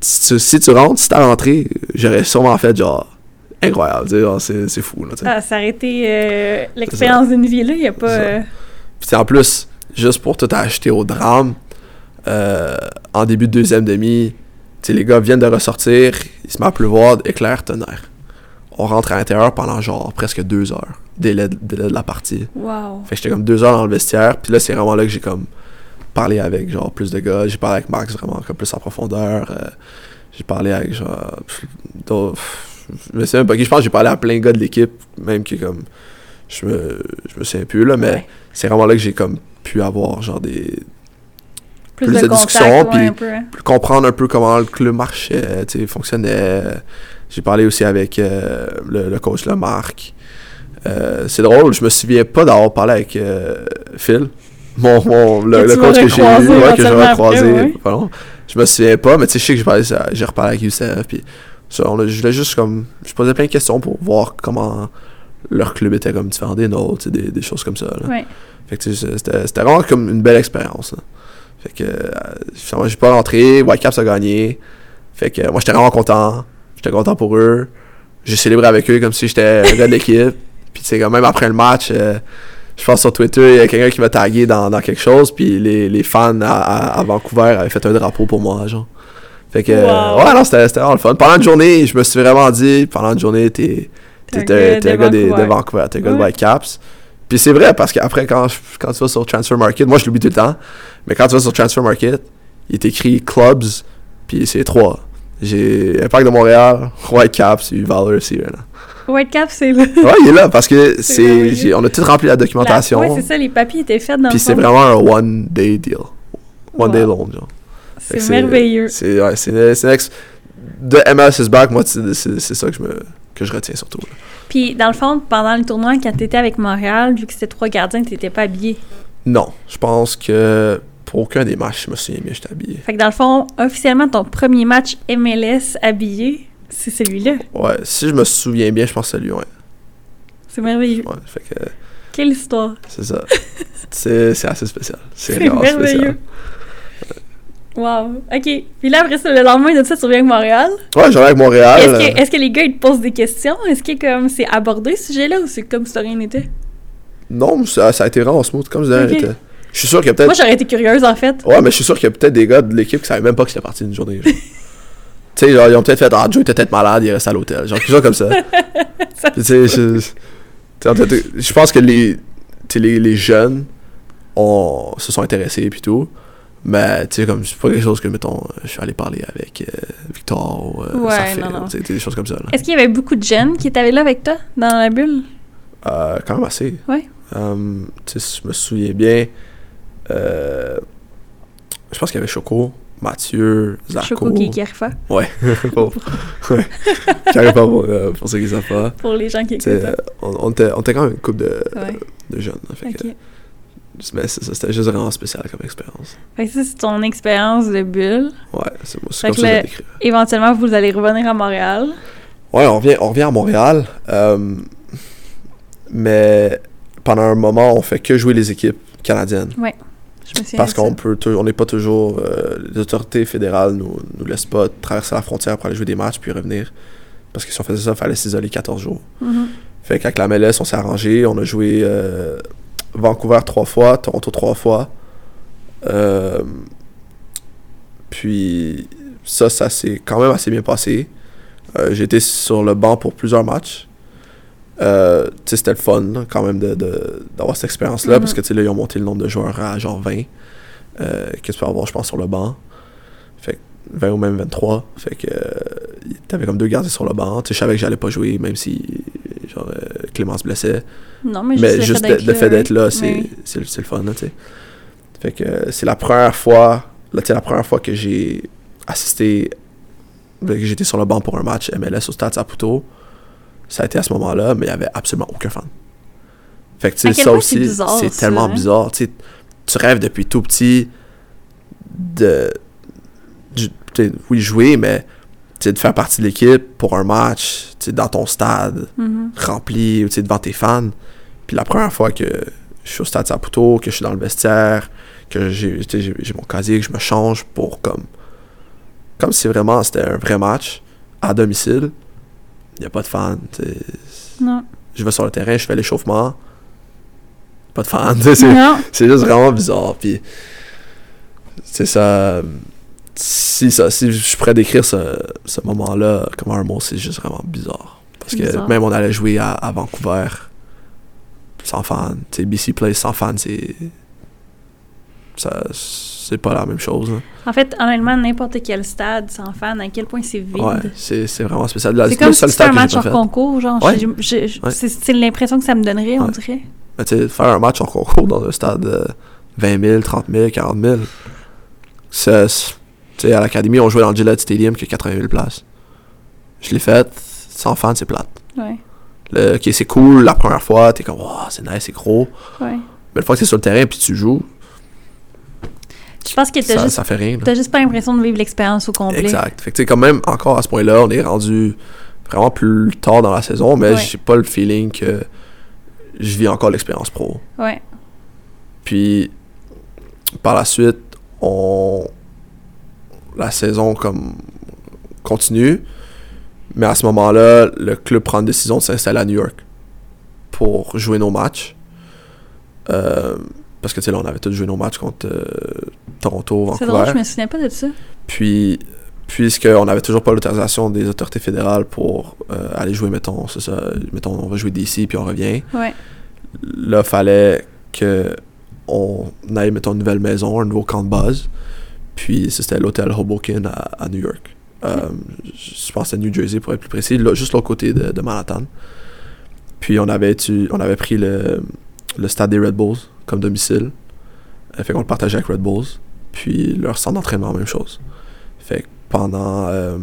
si tu, si tu rentres, si t'as rentré, j'aurais sûrement fait genre incroyable, tu sais, genre, c'est, c'est fou, là, tu sais. Ah, ça aurait été euh, l'expérience d'une vie, là. Il n'y a pas. Puis en plus, juste pour tout acheter au drame, euh, en début de deuxième demi, les gars viennent de ressortir, il se met à pleuvoir, éclair, tonnerre. On rentre à l'intérieur pendant genre presque deux heures, délai, délai de la partie. Wow. Fait que j'étais comme deux heures dans le vestiaire, puis là, c'est vraiment là que j'ai comme parlé avec genre plus de gars. J'ai parlé avec Max vraiment comme plus en profondeur. euh, j'ai parlé avec genre. pff, Je me souviens même pas qui. Je pense que j'ai parlé à plein de gars de l'équipe, même qui comme. Je me, je me souviens plus là, mais Ouais. c'est vraiment là que j'ai comme pu avoir genre des. Plus, plus de, de contact, discussions, puis- un peu. hein. comprendre un peu comment le club marchait, fonctionnait. J'ai parlé aussi avec euh, le, le coach là, Marc. Euh, c'est drôle, je me souviens pas d'avoir parlé avec euh, Phil, mon, mon- le, le coach que j'ai eu, ouais, que j'aurais après, croisé. ouais. Je me souviens pas, mais tu sais, je sais que j'ai parlé, ça- j'ai reparlé avec Youssef, puis ça, on a- je voulais juste comme, je posais plein de questions pour voir comment leur club était comme différent des nôtres, des, des choses comme ça. là. Ouais. Fait que c'était c'était vraiment comme une belle expérience. là. Fait que euh, finalement, j'ai pas rentré, Whitecaps a gagné. Fait que euh, moi j'étais vraiment content. J'étais content pour eux. J'ai célébré avec eux comme si j'étais un gars de l'équipe. Puis tu sais, quand même après le match, euh, je pense sur Twitter, il y a quelqu'un qui m'a tagué dans, dans quelque chose. Puis les, les fans à, à- à Vancouver avaient fait un drapeau pour moi, genre. Fait que, Wow. ouais, non, c'était c'était vraiment le fun. Pendant une journée, je me suis vraiment dit, pendant une journée, t'es T'es un gars de gars des- de Vancouver. T'es un gars de. Whitecaps. Puis c'est vrai, parce qu'après, quand, quand tu vas sur Transfer Market, moi je l'oublie tout le temps, mais quand tu vas sur Transfer Market, il est écrit Clubs, puis c'est trois. J'ai Impact de Montréal, Whitecaps, puis Valor aussi. Là. Whitecap, c'est là. Ouais, il est là, parce que C'est c'est on a tout rempli la documentation, Ouais, c'est ça, les papiers étaient faits dans puis c'est vraiment un one-day deal. One day loan, genre. C'est merveilleux. C'est ouais, c'est c'est ex- De MLS is back, moi, c'est c'est- c'est ça que je, me, que je retiens surtout. là. Puis, dans le fond, pendant le tournoi, quand t'étais avec Montréal, vu que c'était trois gardiens, t'étais pas habillé. Non, je pense que pour aucun des matchs, je me souviens bien, j'étais habillé. Fait que dans le fond, officiellement, ton premier match MLS habillé, c'est celui-là. Ouais, si je me souviens bien, je pense que c'est lui, ouais. C'est merveilleux. ouais fait que Quelle histoire. c'est ça. c'est assez spécial. C'est C'est vraiment merveilleux. spécial. Wow. OK. Puis là, après ça, le lendemain de ça, tu reviens avec Montréal? Ouais, j'allais avec Montréal. Est-ce que, les gars, ils te posent des questions? Est-ce que comme c'est abordé, ce sujet-là, ou c'est comme si rien n'était? Non, ça, ça a été vraiment smooth, comme je disais. Ok. était- Je suis sûr qu'il y a Moi, peut-être. j'aurais été curieuse, en fait. Ouais, mais je suis sûr qu'il y a peut-être des gars de l'équipe qui savaient même pas que c'était parti d'une journée. tu sais, genre, ils ont peut-être fait Ah, Joe était peut-être malade, il reste à l'hôtel. Genre, quelque chose comme ça. Puis, tu sais, je, je pense que les, les, les jeunes ont, se sont intéressés puis tout. Mais, tu sais, comme, c'est pas quelque chose que, mettons, je suis allé parler avec euh, Victor ou euh, Ouais, non, non. des choses comme ça. Là. Est-ce qu'il y avait beaucoup de jeunes qui étaient là avec toi, dans la bulle? Euh, quand même assez. Ouais. Euh, tu sais, si je me souviens bien, euh, Je pense qu'il y avait Choco, Mathieu, Zarco. Choco qui, arrive pas. Ouais. pour, ouais. Qui arrive pas pour, euh, pour ceux qui savent pas. Pour les gens qui écoutent. on, on était, on était quand même une couple de, Ouais. de jeunes. là, Fait que. Mais c'est ça, c'était juste vraiment spécial comme expérience. Fait que ça, c'est ton expérience de bulle. Ouais, c'est moi, comme que ça le-. Éventuellement, vous allez revenir à Montréal. Ouais, on revient, on revient à Montréal. euh, mais pendant un moment, on fait que jouer les équipes canadiennes. Je me souviens Parce qu'on peut, on n'est pas toujours. euh, les autorités fédérales nous, nous laissent pas traverser la frontière pour aller jouer des matchs puis revenir. Parce que si on faisait ça, il fallait s'isoler 14 jours. Mhm. Fait qu'avec la MLS, on s'est arrangé. On a joué euh, Vancouver trois fois, Toronto trois fois. Euh, puis ça, ça s'est quand même assez bien passé. Euh, été sur le banc pour plusieurs matchs. Euh, c'était le fun là, quand même de- de- d'avoir cette expérience-là Mhm. parce que tu sais, là, ils ont monté le nombre de joueurs à genre 20 euh, que tu peux avoir, je pense, sur le banc? Fait que 20 ou même 23. Fait que t'avais comme deux gardiens sur le banc. Je savais que j'allais pas jouer, même si genre, Clément se blessait. Non, mais, Mais juste, le le fait d'être là, c'est Oui. le fun, là, tu sais. Fait que euh, c'est la première fois, là, la première fois que j'ai assisté, que j'étais sur le banc pour un match MLS au Stade Saputo. Ça a été à ce moment-là, mais il y avait absolument aucun fan. Fait que, tu sais, ça aussi, c'est tellement hein? bizarre. Tu rêves depuis tout petit de. du- oui, jouer, mais de faire partie de l'équipe pour un match, dans ton stade Mhm. rempli tu sais, devant tes fans. Puis la première fois que je suis au stade Saputo, que je suis dans le vestiaire, que j'ai mon casier, que je me change pour comme. Comme si vraiment c'était un vrai match à domicile. Il n'y a pas de fans. Non. Je vais sur le terrain, je fais l'échauffement. Pas de fans. C'est Non. c'est juste vraiment bizarre. Puis c'est ça. Si, ça. si je pourrais décrire ce, ce moment-là comme un mot, c'est juste vraiment bizarre. Parce que Bizarre. même on allait jouer à, à Vancouver sans fans. Tu sais, BC Place sans fans, c'est. Ça, c'est pas la même chose. hein. En fait, honnêtement, n'importe quel stade sans fan, à quel point c'est vide. Ouais, c'est c'est vraiment spécial. C'est comme si fais un match hors concours, genre. Ouais. Ouais. C'est c'est l'impression que ça me donnerait, on dirait. Mais tu sais, faire un match en concours dans un stade de 20 000, 30 000, 40 000, c'est- sais, à l'académie, on jouait dans le Gillette Stadium qui a 80 000 places. Je l'ai fait, sans fans, c'est plate. Ouais. Le, ok, c'est cool, la première fois, t'es comme, wow, c'est nice, c'est gros. Ouais. Mais une fois que t'es sur le terrain puis tu joues, Je pense que t'as ça, juste, ça fait rien. là. t'as juste pas l'impression de vivre l'expérience au complet. Exact. Fait que quand même, encore à ce point-là, on est rendu vraiment plus tard dans la saison, mais Ouais. j'ai pas le feeling que je vis encore l'expérience pro. Ouais. Puis par la suite, on la saison comme continue, mais à ce moment-là, le club prend la décision de s'installer à New York pour jouer nos matchs. Euh, parce que tu sais là, on avait tous joué nos matchs contre euh, Toronto, C'est drôle, je Vancouver. me souviens pas de ça. Puis puisqu'on n'avait toujours pas l'autorisation des autorités fédérales pour euh, aller jouer, mettons, ça, mettons, on va jouer d'ici puis on revient Ouais. là, fallait que on aille, mettons, une nouvelle maison, un nouveau camp de base. Puis c'était l'hôtel Hoboken à, à New York. Euh, je pense c'était New Jersey pour être plus précis, là, juste l'autre côté de, Manhattan. Puis on avait, on avait pris le, le stade des Red Bulls comme domicile. Euh, fait qu'on le partageait avec Red Bulls. Puis leur centre d'entraînement, même chose. Fait que pendant euh,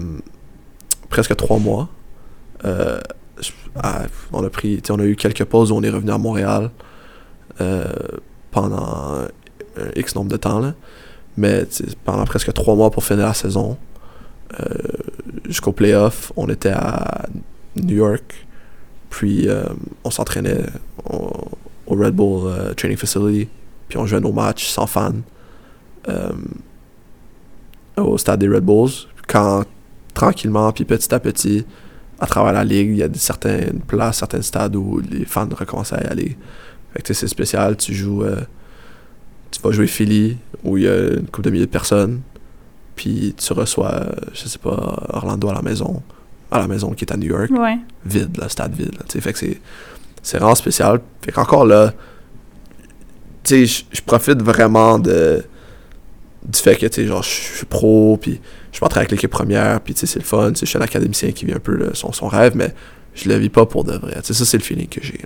presque trois mois, euh, on a pris, on a eu quelques pauses où on est revenu à Montréal pendant un X nombre de temps là. Mais pendant presque trois mois pour finir la saison, euh, jusqu'au playoff, on était à New York, puis euh, on s'entraînait au, Red Bull euh, Training Facility, puis on jouait nos matchs sans fans euh, au stade des Red Bulls. Quand tranquillement, puis petit à petit, à travers la ligue, il y a certaines places, certains stades où les fans recommencent à y aller. Fait que c'est spécial, tu joues, tu vas jouer Philly, où il y a une couple de milliers de personnes, puis tu reçois, je sais pas, Orlando à la maison, à la maison qui est à New York, Ouais. vide, le stade vide. là, fait que c'est, c'est vraiment spécial. Fait qu'encore là, tu sais, je- profite vraiment de du fait que, tu sais, genre, je suis pro, puis je m'entraîne avec l'équipe première, puis tu sais, c'est le fun, tu sais, je suis un académicien qui vit un peu là, son, son rêve, mais je le vis pas pour de vrai. Tu sais, ça, c'est le feeling que j'ai.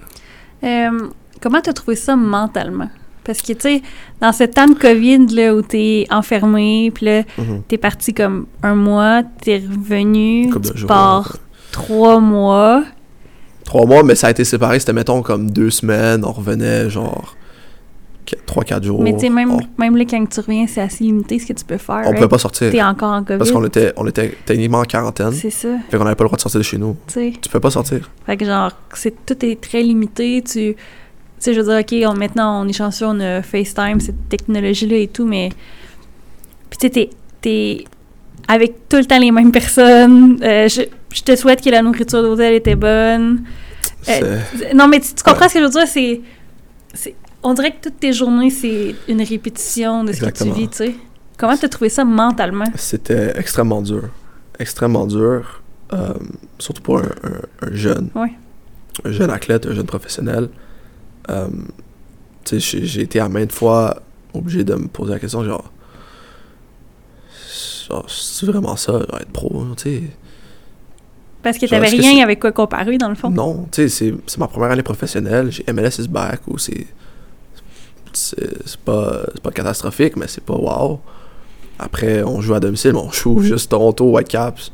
Euh, comment t'as trouvé ça mentalement? Parce que, tu sais, dans ce temps de COVID, là, où t'es enfermé, puis là, Mhm. t'es parti comme un mois, t'es revenu, tu jours, pars ouais. trois mois. Trois mois, mais ça a été séparé. C'était, mettons, comme deux semaines. On revenait, genre, trois, quatre jours. Mais tu sais, même, On, même là, quand tu reviens, c'est assez limité ce que tu peux faire. on right? pouvait pas sortir. T'es encore en COVID. Parce qu'on était, on était techniquement en quarantaine. C'est ça, Fait qu'on n'avait pas le droit de sortir de chez nous. tu sais. Tu peux pas sortir. Fait que genre, c'est, tout est très limité. Tu sais, je veux dire, OK, on, maintenant, on est chanceux, on a FaceTime, cette technologie-là et tout, mais... Puis tu sais, t'es, t'es avec tout le temps les mêmes personnes. Euh, je, je te souhaite que la nourriture d'hôtel était bonne. Euh, Non, mais tu, tu comprends ce que je veux dire? C'est, c'est... On dirait que toutes tes journées, c'est une répétition de ce Exactement. que tu vis, tu sais. Comment t'as trouvé ça mentalement? C'était extrêmement dur. Extrêmement dur. euh, surtout pour un, un- un jeune. Ouais. Un jeune athlète, un jeune professionnel. Euh, j'ai- été à maintes fois obligé de me poser la question, genre... Genre, c'est vraiment ça, genre, être pro, tu sais? Parce que t'avais que rien avec quoi comparer, dans le fond? Non, tu sais, c'est- c'est ma première année professionnelle. J'ai MLS is back, ou c'est. C'est pas, pas catastrophique, mais c'est pas wow. Après, on joue à domicile, mais on joue juste Toronto, Whitecaps.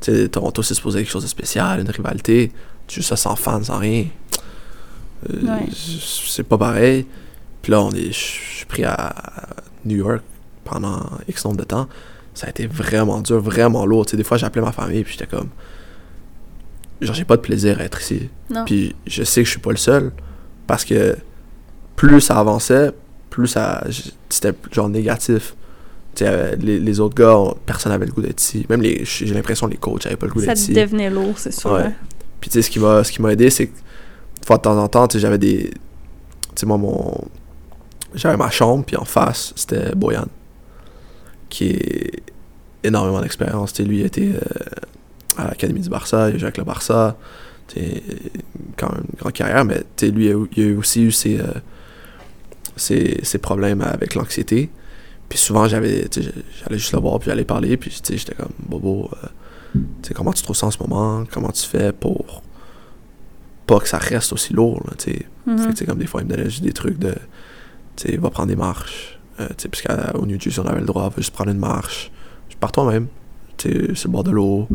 Tu sais, Toronto, c'est supposé quelque chose de spécial, une rivalité. Tu joues ça sans fans, sans rien. Euh, Ouais. C'est pas pareil. Puis là, on est, je suis pris à New York pendant X nombre de temps. Ça a été vraiment dur, vraiment lourd. Tu sais, des fois, j'appelais ma famille, puis j'étais comme. Genre, j'ai pas de plaisir à être ici. Non. Puis je sais que je suis pas le seul parce que plus ça avançait, plus ça c'était genre négatif. Tu sais, euh, les, les autres gars, on- personne n'avait le goût d'être ici. Même les j'ai l'impression que les coachs avaient pas le goût ça d'être ici. devenait lourd, c'est sûr. Ouais. hein. Puis tu sais ce qui m'a ce aidé c'est que fois de temps en temps, j'avais des tu moi mon j'avais ma chambre puis en face, c'était Boyan qui est énormément d'expérience, lui il était euh, à l'académie du Barça, il a joué avec le Barça, sais quand même une grande carrière mais lui il a, aussi eu ses, euh, ses ses problèmes avec l'anxiété. Puis souvent j'avais j'allais juste le voir puis j'allais parler puis j'étais comme bobo euh, comment tu trouves ça en ce moment? Comment tu fais pour pas que ça reste aussi lourd, là, tu sais. Mhm. Fait que, comme des fois, il me donnait juste des trucs de, tu sais, va prendre des marches. Euh, tu sais, parce qu'au New Jersey, on avait le droit, va juste prendre une marche. Par toi-même, tu sais, sur le bord de l'eau,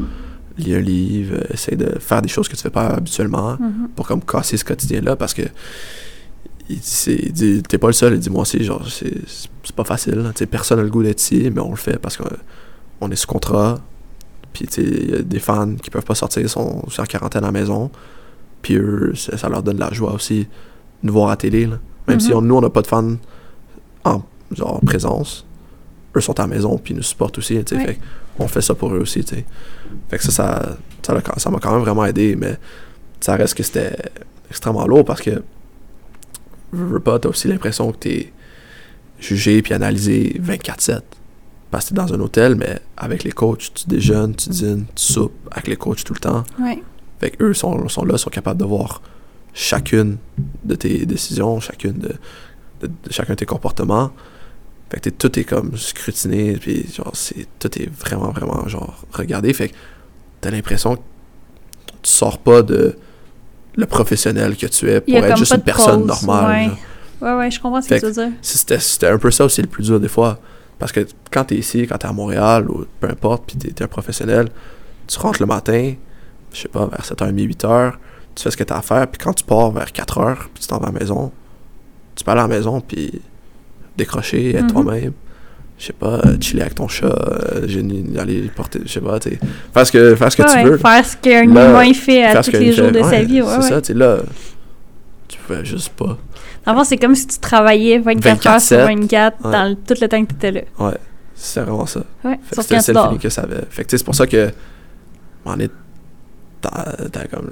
lis un livre, essaye de faire des choses que tu fais pas habituellement Mhm. pour comme casser ce quotidien-là parce que il, dit t'es pas le seul il dit moi aussi genre c'est pas facile là. Tu sais, personne n'a le goût d'être ici mais on le fait parce qu'on est sous contrat puis tu sais il y a des fans qui peuvent pas sortir ils sont aussi en quarantaine à la maison puis eux ça, ça leur donne de la joie aussi de nous voir à la télé là. même si Mhm. on- nous on n'a pas de fans en genre en présence eux sont à la maison puis ils nous supportent aussi Ouais. fait on fait ça pour eux aussi tu sais fait que ça ça ça l'a- ça m'a quand même vraiment aidé mais ça reste que c'était extrêmement lourd parce que veux, veux pas, t'as aussi l'impression que t'es jugé puis analysé 24-7. Parce que t'es dans un hôtel, mais avec les coachs, tu déjeunes, tu dînes, tu soupes avec les coachs tout le temps. Ouais. Fait qu'eux sont, sont là, sont capables de voir chacune de tes décisions, chacune de, de- de chacun de tes comportements. Fait que tout est comme scrutiné, puis genre, c'est, tout est vraiment, vraiment, genre, regardé. Fait que t'as l'impression que tu sors pas de le professionnel que tu es pour être juste une personne pause, normale. ouais. Ouais, ouais, je comprends ce Fait que tu veux dire. C'était, c'était un peu ça aussi le plus dur des fois. Parce que quand t'es ici, quand t'es à Montréal, ou peu importe, puis t'es, t'es un professionnel, tu rentres le matin, je sais pas, vers 7h30, 8h, tu fais ce que t'as à faire, puis quand tu pars vers 4h, puis tu t'en vas à la maison, tu peux aller à la maison, puis décrocher, être Mhm. toi-même. Je sais pas, euh, chiller avec ton chat, euh, aller porter, je sais pas, tu faire ce que, faire ce que Ouais, tu veux. faire ce qu'un humain fait à tous les jours fait. de sa vie. Ouais, c'est ouais. ça, tu là, tu pouvais juste pas. Avant, c'est comme si tu travaillais 24 heures sur 24/7. 24 Ouais. dans le- tout le temps que tu étais là. Ouais, c'est vraiment ça. Ouais, c'était le que ça avait. Fait que c'est pour ça que. On est. T'as comme.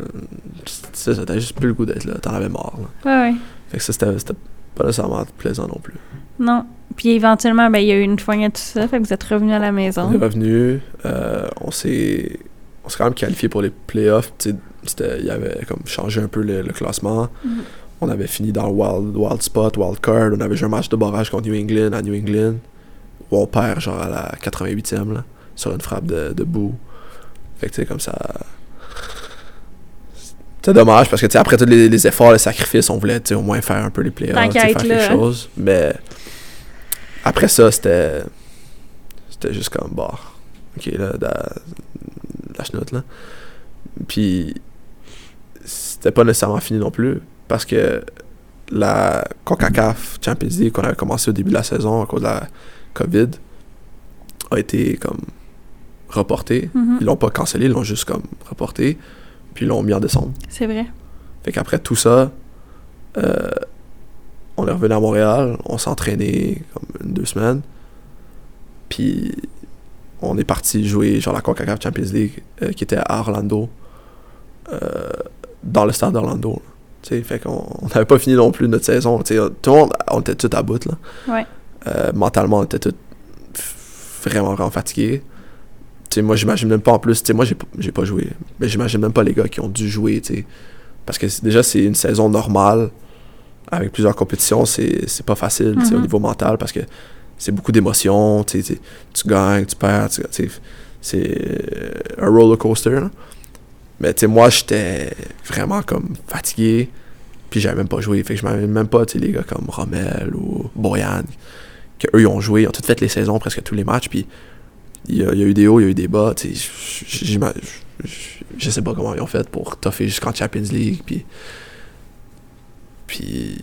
C'est ça, t'as juste plus le goût d'être là. T'en avais marre. Là. Ouais, ouais. Fait que ça, c'était pas nécessairement plaisant non plus. Non. Puis éventuellement, ben, il y a eu une foignée de tout ça, fait que vous êtes revenu à la On maison. est revenu. euh, on s'est. On s'est quand même qualifié pour les playoffs. Il y avait comme changé un peu le, le classement. Mhm. On avait fini dans le wild, wild spot, wild card. On avait joué un match de barrage contre New England à New England. Où on perd genre à la 88e là, sur une frappe de, de bout. Fait que tu sais, comme ça. C'est dommage parce que, après tous les, les efforts, les sacrifices, on voulait, au moins faire un peu les playoffs, faire quelque là, hein. chose. Mais après ça, c'était. C'était juste comme, bah, ok, là, da- la chenoute, là. Puis, c'était pas nécessairement fini non plus parce que la CONCACAF Champions League qu'on avait commencé au début de la saison à cause de la COVID a été comme reportée. Mhm. Ils l'ont pas cancellé, ils l'ont juste comme reporté, puis l'ont mis en décembre. C'est vrai. Fait qu'après tout ça, euh, on est revenu à Montréal, on s'est entraîné comme une, deux semaines, puis on est parti jouer genre la CONCACAF Champions League euh, qui était à Orlando, euh, dans le stade d'Orlando. fait qu'on on n'avait pas fini non plus notre saison. tout le monde, on était tous à bout, là. Ouais. Mentalement, on était tous vraiment, vraiment fatigués. Sais, moi, j'imagine même pas en plus, tu sais, moi, j'ai pas- j'ai pas joué, mais j'imagine même pas les gars qui ont dû jouer, tu sais. Parce que déjà, c'est une saison normale, avec plusieurs compétitions, c'est c'est pas facile, tu sais, au niveau mental, parce que c'est beaucoup d'émotions, tu sais, tu- tu gagnes, tu perds, tu c'est un roller coaster, là. Mais tu sais, moi, j'étais vraiment comme fatigué, puis j'avais même pas joué. Fait que je m'avais même pas, tu sais, les gars comme Rommel ou Boyan, que eux ils ont joué, ils ont toutes fait les saisons, presque tous les matchs, puis il y, a, il y a eu des hauts, il y a eu des bas, je sais pas comment ils ont fait pour toffer jusqu'en Champions League, puis puis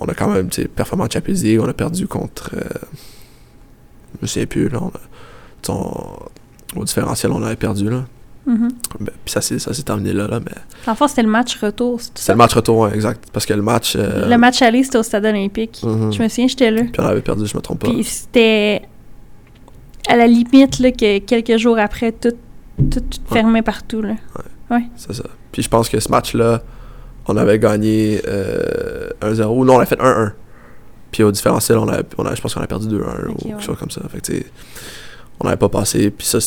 on a quand même, performé en Champions League, on a perdu contre, euh, je sais plus, là, on a- au différentiel, on avait perdu, là. Mhm. Ben, puis ça s'est terminé là, là, mais En fait, c'était le match retour. C'est le match retour, ouais, exact, parce que le match... euh, Le match aller, c'était au stade olympique. mhm. Je me souviens, j'étais là. Puis on avait perdu, je me trompe pas. Puis c'était à la limite là, que quelques jours après, tout, tout fermé partout. Là. C'est ça. Puis je pense que ce match-là, on avait gagné euh, 1-0. Non, on a fait 1-1. Puis au différentiel, on a, on a, je pense qu'on a perdu 2-1 ou quelque ouais. chose comme ça. Fait que, on n'avait pas passé. Puis ça,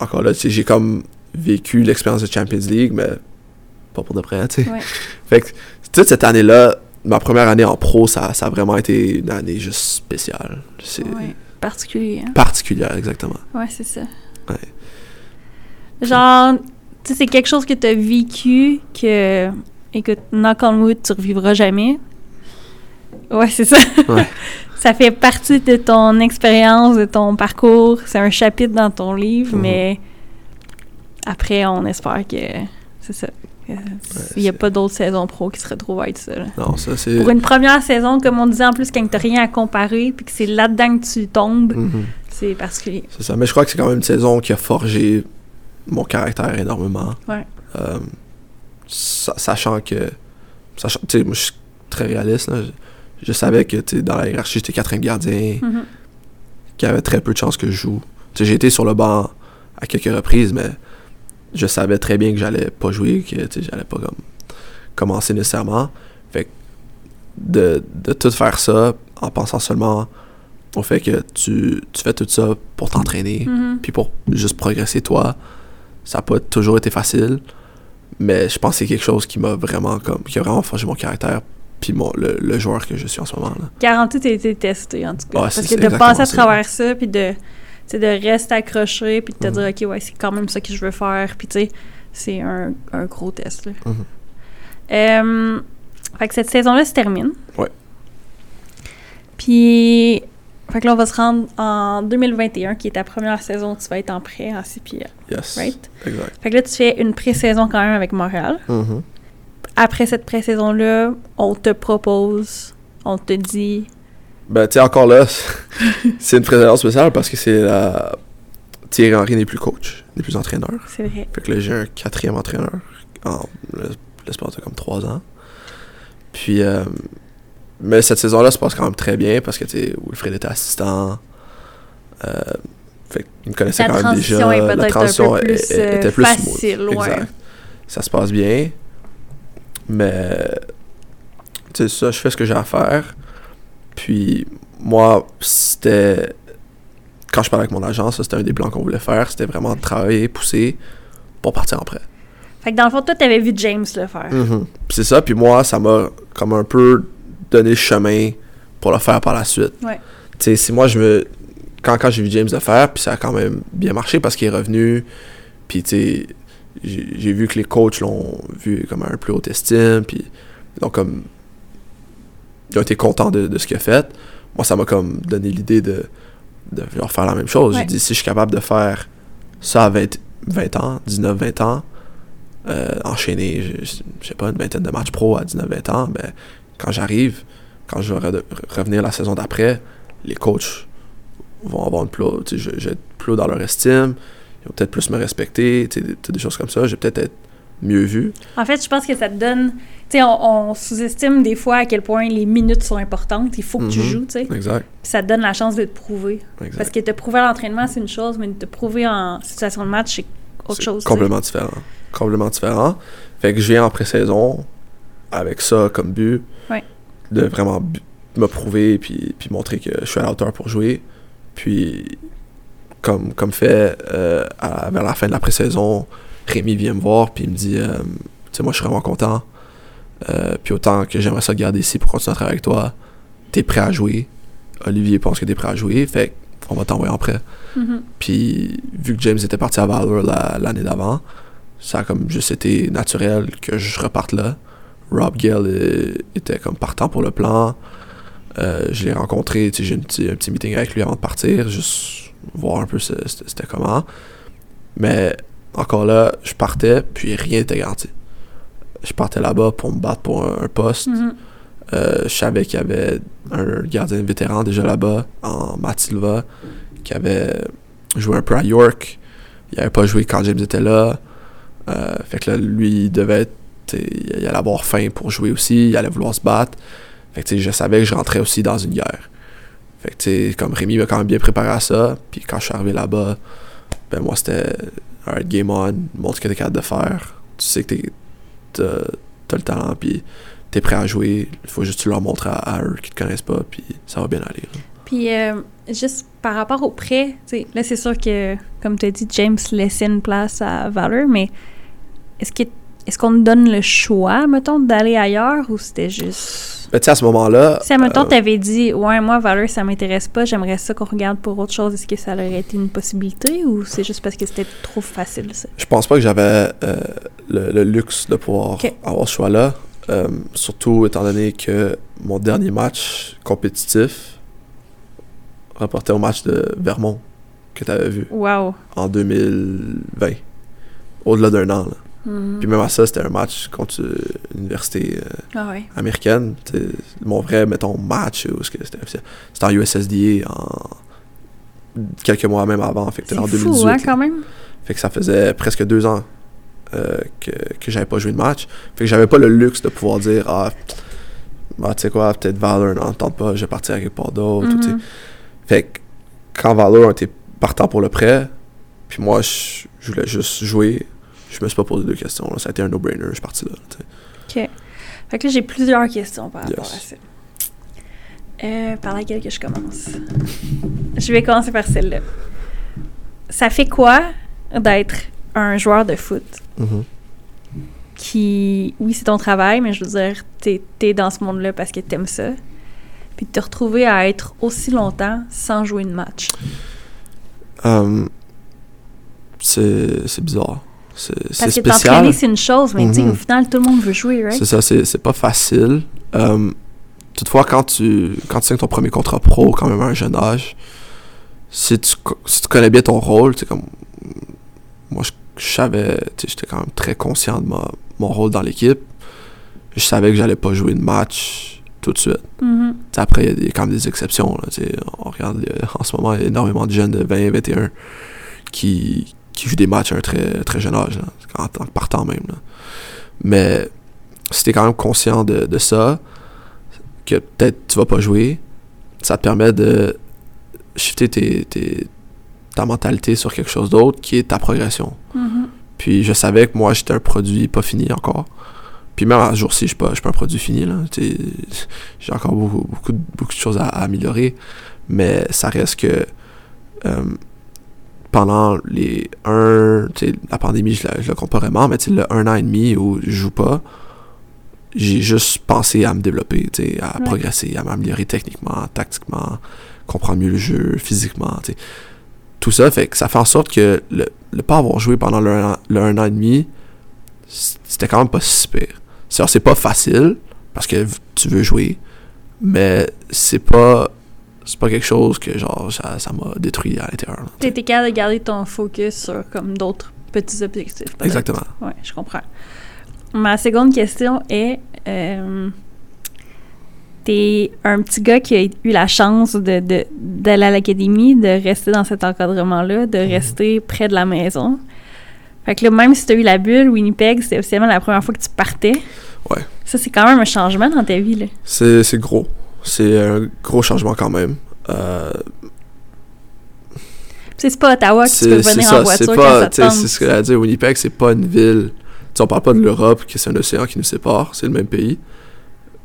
encore là, tu sais, j'ai comme vécu l'expérience de Champions League, mais pas pour de près, tu sais. Ouais. Fait que toute cette année-là, ma première année en pro, ça, ça a vraiment été une année juste spéciale. C'est Ouais. Particulier. hein. particulière, exactement. Ouais, c'est ça. Ouais. Genre, tu sais, c'est quelque chose que tu as vécu que, écoute, knock on wood, tu revivras jamais. Ouais, c'est ça. Ouais. ça fait partie de ton expérience, de ton parcours. C'est un chapitre dans ton livre, Mhm. mais après, on espère que c'est ça. Il n'y a pas d'autres saisons pro qui se retrouvent à être ça. là. Non, ça, c'est... Pour une première saison, comme on disait en plus, quand tu rien à comparer, puis que c'est là-dedans que tu tombes, Mhm. c'est particulier. C'est ça. Mais je crois que c'est quand même une saison qui a forgé mon caractère énormément. Ouais. Euh, sa- sachant que. Sachant, tu sais, moi, je suis très réaliste. là. Je, je savais que dans la hiérarchie, j'étais quatrième gardien, Mhm. qu'il y avait très peu de chances que je joue. J'ai été sur le banc à quelques reprises, mais je savais très bien que j'allais pas jouer, que j'allais pas comme commencer nécessairement. Fait que de, de tout faire ça en pensant seulement au fait que tu, tu fais tout ça pour t'entraîner, Mhm. puis pour juste progresser toi, ça n'a pas toujours été facile, mais je pense que c'est quelque chose qui m'a vraiment comme qui a vraiment forgé mon caractère puis mon, le, le joueur que je suis en ce moment là. Garanti, t'as été testé, en tout cas. Ouais, Parce que de passer à exactement ça. travers ça, puis de, sais, de rester accroché, puis de te Mhm. dire, OK, ouais, c'est quand même ça que je veux faire, puis tu sais, c'est un, un gros test, là. Mhm. Euh, fait que cette saison-là se termine. Ouais. Puis, fait que là, on va se rendre en 2021, qui est ta première saison où tu vas être en prêt en CPL, Yes. right? Exact. Fait que là, tu fais une pré-saison quand même avec Montréal. Mhm. Après cette pré-saison-là, on te propose, on te dit, Ben tu sais encore là, c'est une préséance spéciale parce que c'est la Thierry Henry n'est plus coach, n'est plus entraîneur. c'est vrai. Fait que là j'ai un quatrième entraîneur en l'espace de comme trois ans. Puis euh, mais cette saison-là se passe quand même très bien parce que tu sais Wilfred était assistant. Euh, fait qu'il me connaissait La quand même déjà. est La un transition peu plus, est- est- était euh, plus facile, smooth. ouais. Exact. Ça se passe bien. Mais tu sais ça, je fais ce que j'ai à faire. Puis moi, c'était quand je parlais avec mon agent, ça c'était un des plans qu'on voulait faire, c'était vraiment de travailler, pousser pour partir en prêt. Fait que dans le fond, toi, t'avais vu James le faire. Mhm. Puis c'est ça, puis moi, ça m'a comme un peu donné le chemin pour le faire par la suite. Ouais. Tu sais, si moi, je me. Quand, quand j'ai vu James le faire, puis ça a quand même bien marché parce qu'il est revenu, puis tu sais, j'ai vu que les coachs l'ont vu comme un plus haute estime, puis ont comme. Ils ont été contents de, de ce qu'il a fait. Moi, ça m'a comme donné l'idée de, de leur faire la même chose. Ouais. J'ai dit, si je suis capable de faire ça à 20, 20 ans, 19, 20 ans, euh, enchaîner, je, je sais pas, une vingtaine de matchs pro à 19, 20 ans, ben, quand j'arrive, quand je vais re- revenir la saison d'après, les coachs vont avoir une plus, je, je vais être plus haut dans leur estime, ils vont peut-être plus me respecter, tu sais, des, tu sais, des choses comme ça, je vais peut-être être mieux vu. En fait, je pense que ça te donne. Sais, on, on sous-estime des fois à quel point les minutes sont importantes. Il faut que tu Mhm. joues, tu sais. Exact, Puis ça te donne la chance de te prouver. exact. Parce que te prouver à l'entraînement, c'est une chose, mais te prouver en situation de match, c'est autre chose. Complètement différent. Complètement différent. Fait que je viens en pré-saison avec ça comme but. Ouais. De vraiment me prouver puis, puis montrer que je suis à la hauteur pour jouer. Puis, comme, comme fait, euh, à- vers la fin de la pré-saison, Rémi vient me voir puis il me dit euh, Tu sais, moi, je suis vraiment content. Euh, puis autant que j'aimerais ça te garder ici pour continuer à travailler avec toi, t'es prêt à jouer. Olivier pense que t'es prêt à jouer. Fait qu'on va t'envoyer en prêt. Mhm. Puis, vu que James était parti à Valor la- l'année d'avant, ça a comme juste été naturel que je reparte là. Rob Gill euh, était comme partant pour le plan. Euh, je l'ai rencontré, j'ai un petit, un petit meeting avec lui avant de partir, juste voir un peu c'était comment. Mais encore là, je partais, puis rien n'était garanti. Je partais là-bas pour me battre pour un, un poste. Mhm. Euh, je savais qu'il y avait un gardien vétéran déjà là-bas, en Matt Silva, qui avait joué un peu à York. Il n'avait pas joué quand James était là. Euh, fait que là, lui, il devait être. Il allait avoir faim pour jouer aussi, il allait vouloir se battre. Fait que je savais que je rentrais aussi dans une guerre. Fait que comme Rémi m'a quand même bien préparé à ça. Puis quand je suis arrivé là-bas, ben moi c'était alright, game on, montre ce que t'es capable de faire. Tu sais que t'es- t'as t'as le talent, puis t'es prêt à jouer. Il faut juste tu leur montres à, à eux qui te connaissent pas, puis ça va bien aller. Puis, euh, juste par rapport au prêt, là, c'est sûr que, comme tu as dit, James laissait une place à Valor, mais est-ce que est-ce qu'on te donne le choix, mettons, d'aller ailleurs ou c'était juste? Ben, tu sais, à ce moment-là. Si, mettons, euh, t'avais dit, ouais, moi, Valor, ça m'intéresse pas, j'aimerais ça qu'on regarde pour autre chose, est-ce que ça aurait été une possibilité ou c'est juste parce que c'était trop facile, ça? Je pense pas que j'avais euh, le, le luxe de pouvoir avoir ce choix-là. Euh, surtout étant donné que mon dernier match compétitif rapportait au match de Vermont que tu avais vu Wow! en 2020. Au-delà d'un an. là. Mhm. Puis même à ça, c'était un match contre euh, une université euh, Ah ouais. américaine. T'sais, mon vrai, mettons, match, c'était c'était en USSDA en quelques mois même avant. Fait que en fou, 2018. hein, quand même? Fait que ça faisait presque deux ans euh, que, que j'avais pas joué de match. Fait que j'avais pas le luxe de pouvoir dire Ah, bah, tu sais quoi, peut-être Valor n'en tente pas, je vais partir à quelque part d'autre. Mhm. Fait que quand Valor était partant pour le prêt, puis moi je voulais juste jouer, je me suis pas posé de questions. là. Ça a été un no-brainer, je suis parti là. OK. Fait que là, j'ai plusieurs questions par rapport Yes. à ça. Euh, par laquelle que je commence? je vais commencer par celle-là. Ça fait quoi d'être un joueur de foot? Mhm. qui, oui, c'est ton travail, mais je veux dire, t'es es dans ce monde-là parce que t'aimes ça. Puis de te retrouver à être aussi longtemps sans jouer de match. Euh, c'est bizarre. C'est c'est Parce que spécial. t'entraîner, c'est une chose, mais sais, Mhm. au final, tout le monde veut jouer, right? C'est ça, c'est pas facile. Euh, toutefois, quand tu, quand tu signes ton premier contrat pro, quand même à un jeune âge, si tu, si tu connais bien ton rôle, tu comme. Moi, je, je savais, j'étais quand même très conscient de ma- mon rôle dans l'équipe. Je savais que j'allais pas jouer de match tout de suite. Mhm. Sais, après, il y a des- quand même des exceptions. Là, on regarde en ce moment, il y a énormément de jeunes de 20, 21 qui, qui jouent des matchs à un très, très jeune âge, là, en tant que partant même. là. Mais si tu es quand même conscient de, de ça, que peut-être tu vas pas jouer, ça te permet de shifter tes, tes- ta mentalité sur quelque chose d'autre qui est ta progression. Mhm. Puis je savais que moi, j'étais un produit pas fini encore. Puis même à ce jour-ci, je je suis pas un produit fini. J'ai encore beaucoup, beaucoup, de- beaucoup de choses à, à améliorer. Mais ça reste que euh, pendant les un... La pandémie, je la, je la compte pas vraiment, mais le un an et demi où je joue pas, j'ai juste pensé à me développer, à Ouais. progresser, à m'améliorer techniquement, tactiquement, comprendre mieux le jeu, physiquement. tout ça, fait que ça fait en sorte que le, le pas avoir joué pendant le, un an- le un an et demi, c'était quand même pas si pire. C'est c'est pas facile, parce que tu veux jouer, mais c'est pas c'est pas quelque chose que genre ça ça m'a détruit à l'intérieur. là, tu Tu sais. étais capable de garder ton focus sur comme d'autres petits objectifs. Exactement. Ouais, je comprends. Ma seconde question est euh, T'es un petit gars qui a eu la chance de, de- d'aller à l'académie, de rester dans cet encadrement-là, de rester près de la maison. Fait que là, même si t'as eu la bulle, Winnipeg, c'était officiellement la première fois que tu partais. Ouais. Ça, c'est quand même un changement dans ta vie, là. C'est gros. C'est un gros changement quand même. Euh, c'est pas Ottawa que tu peux venir en voiture c'est quand ça ce que j'allais dire, Winnipeg, c'est pas une ville, tu sais, on parle pas de l'Europe, que c'est un océan qui nous sépare, c'est le même pays,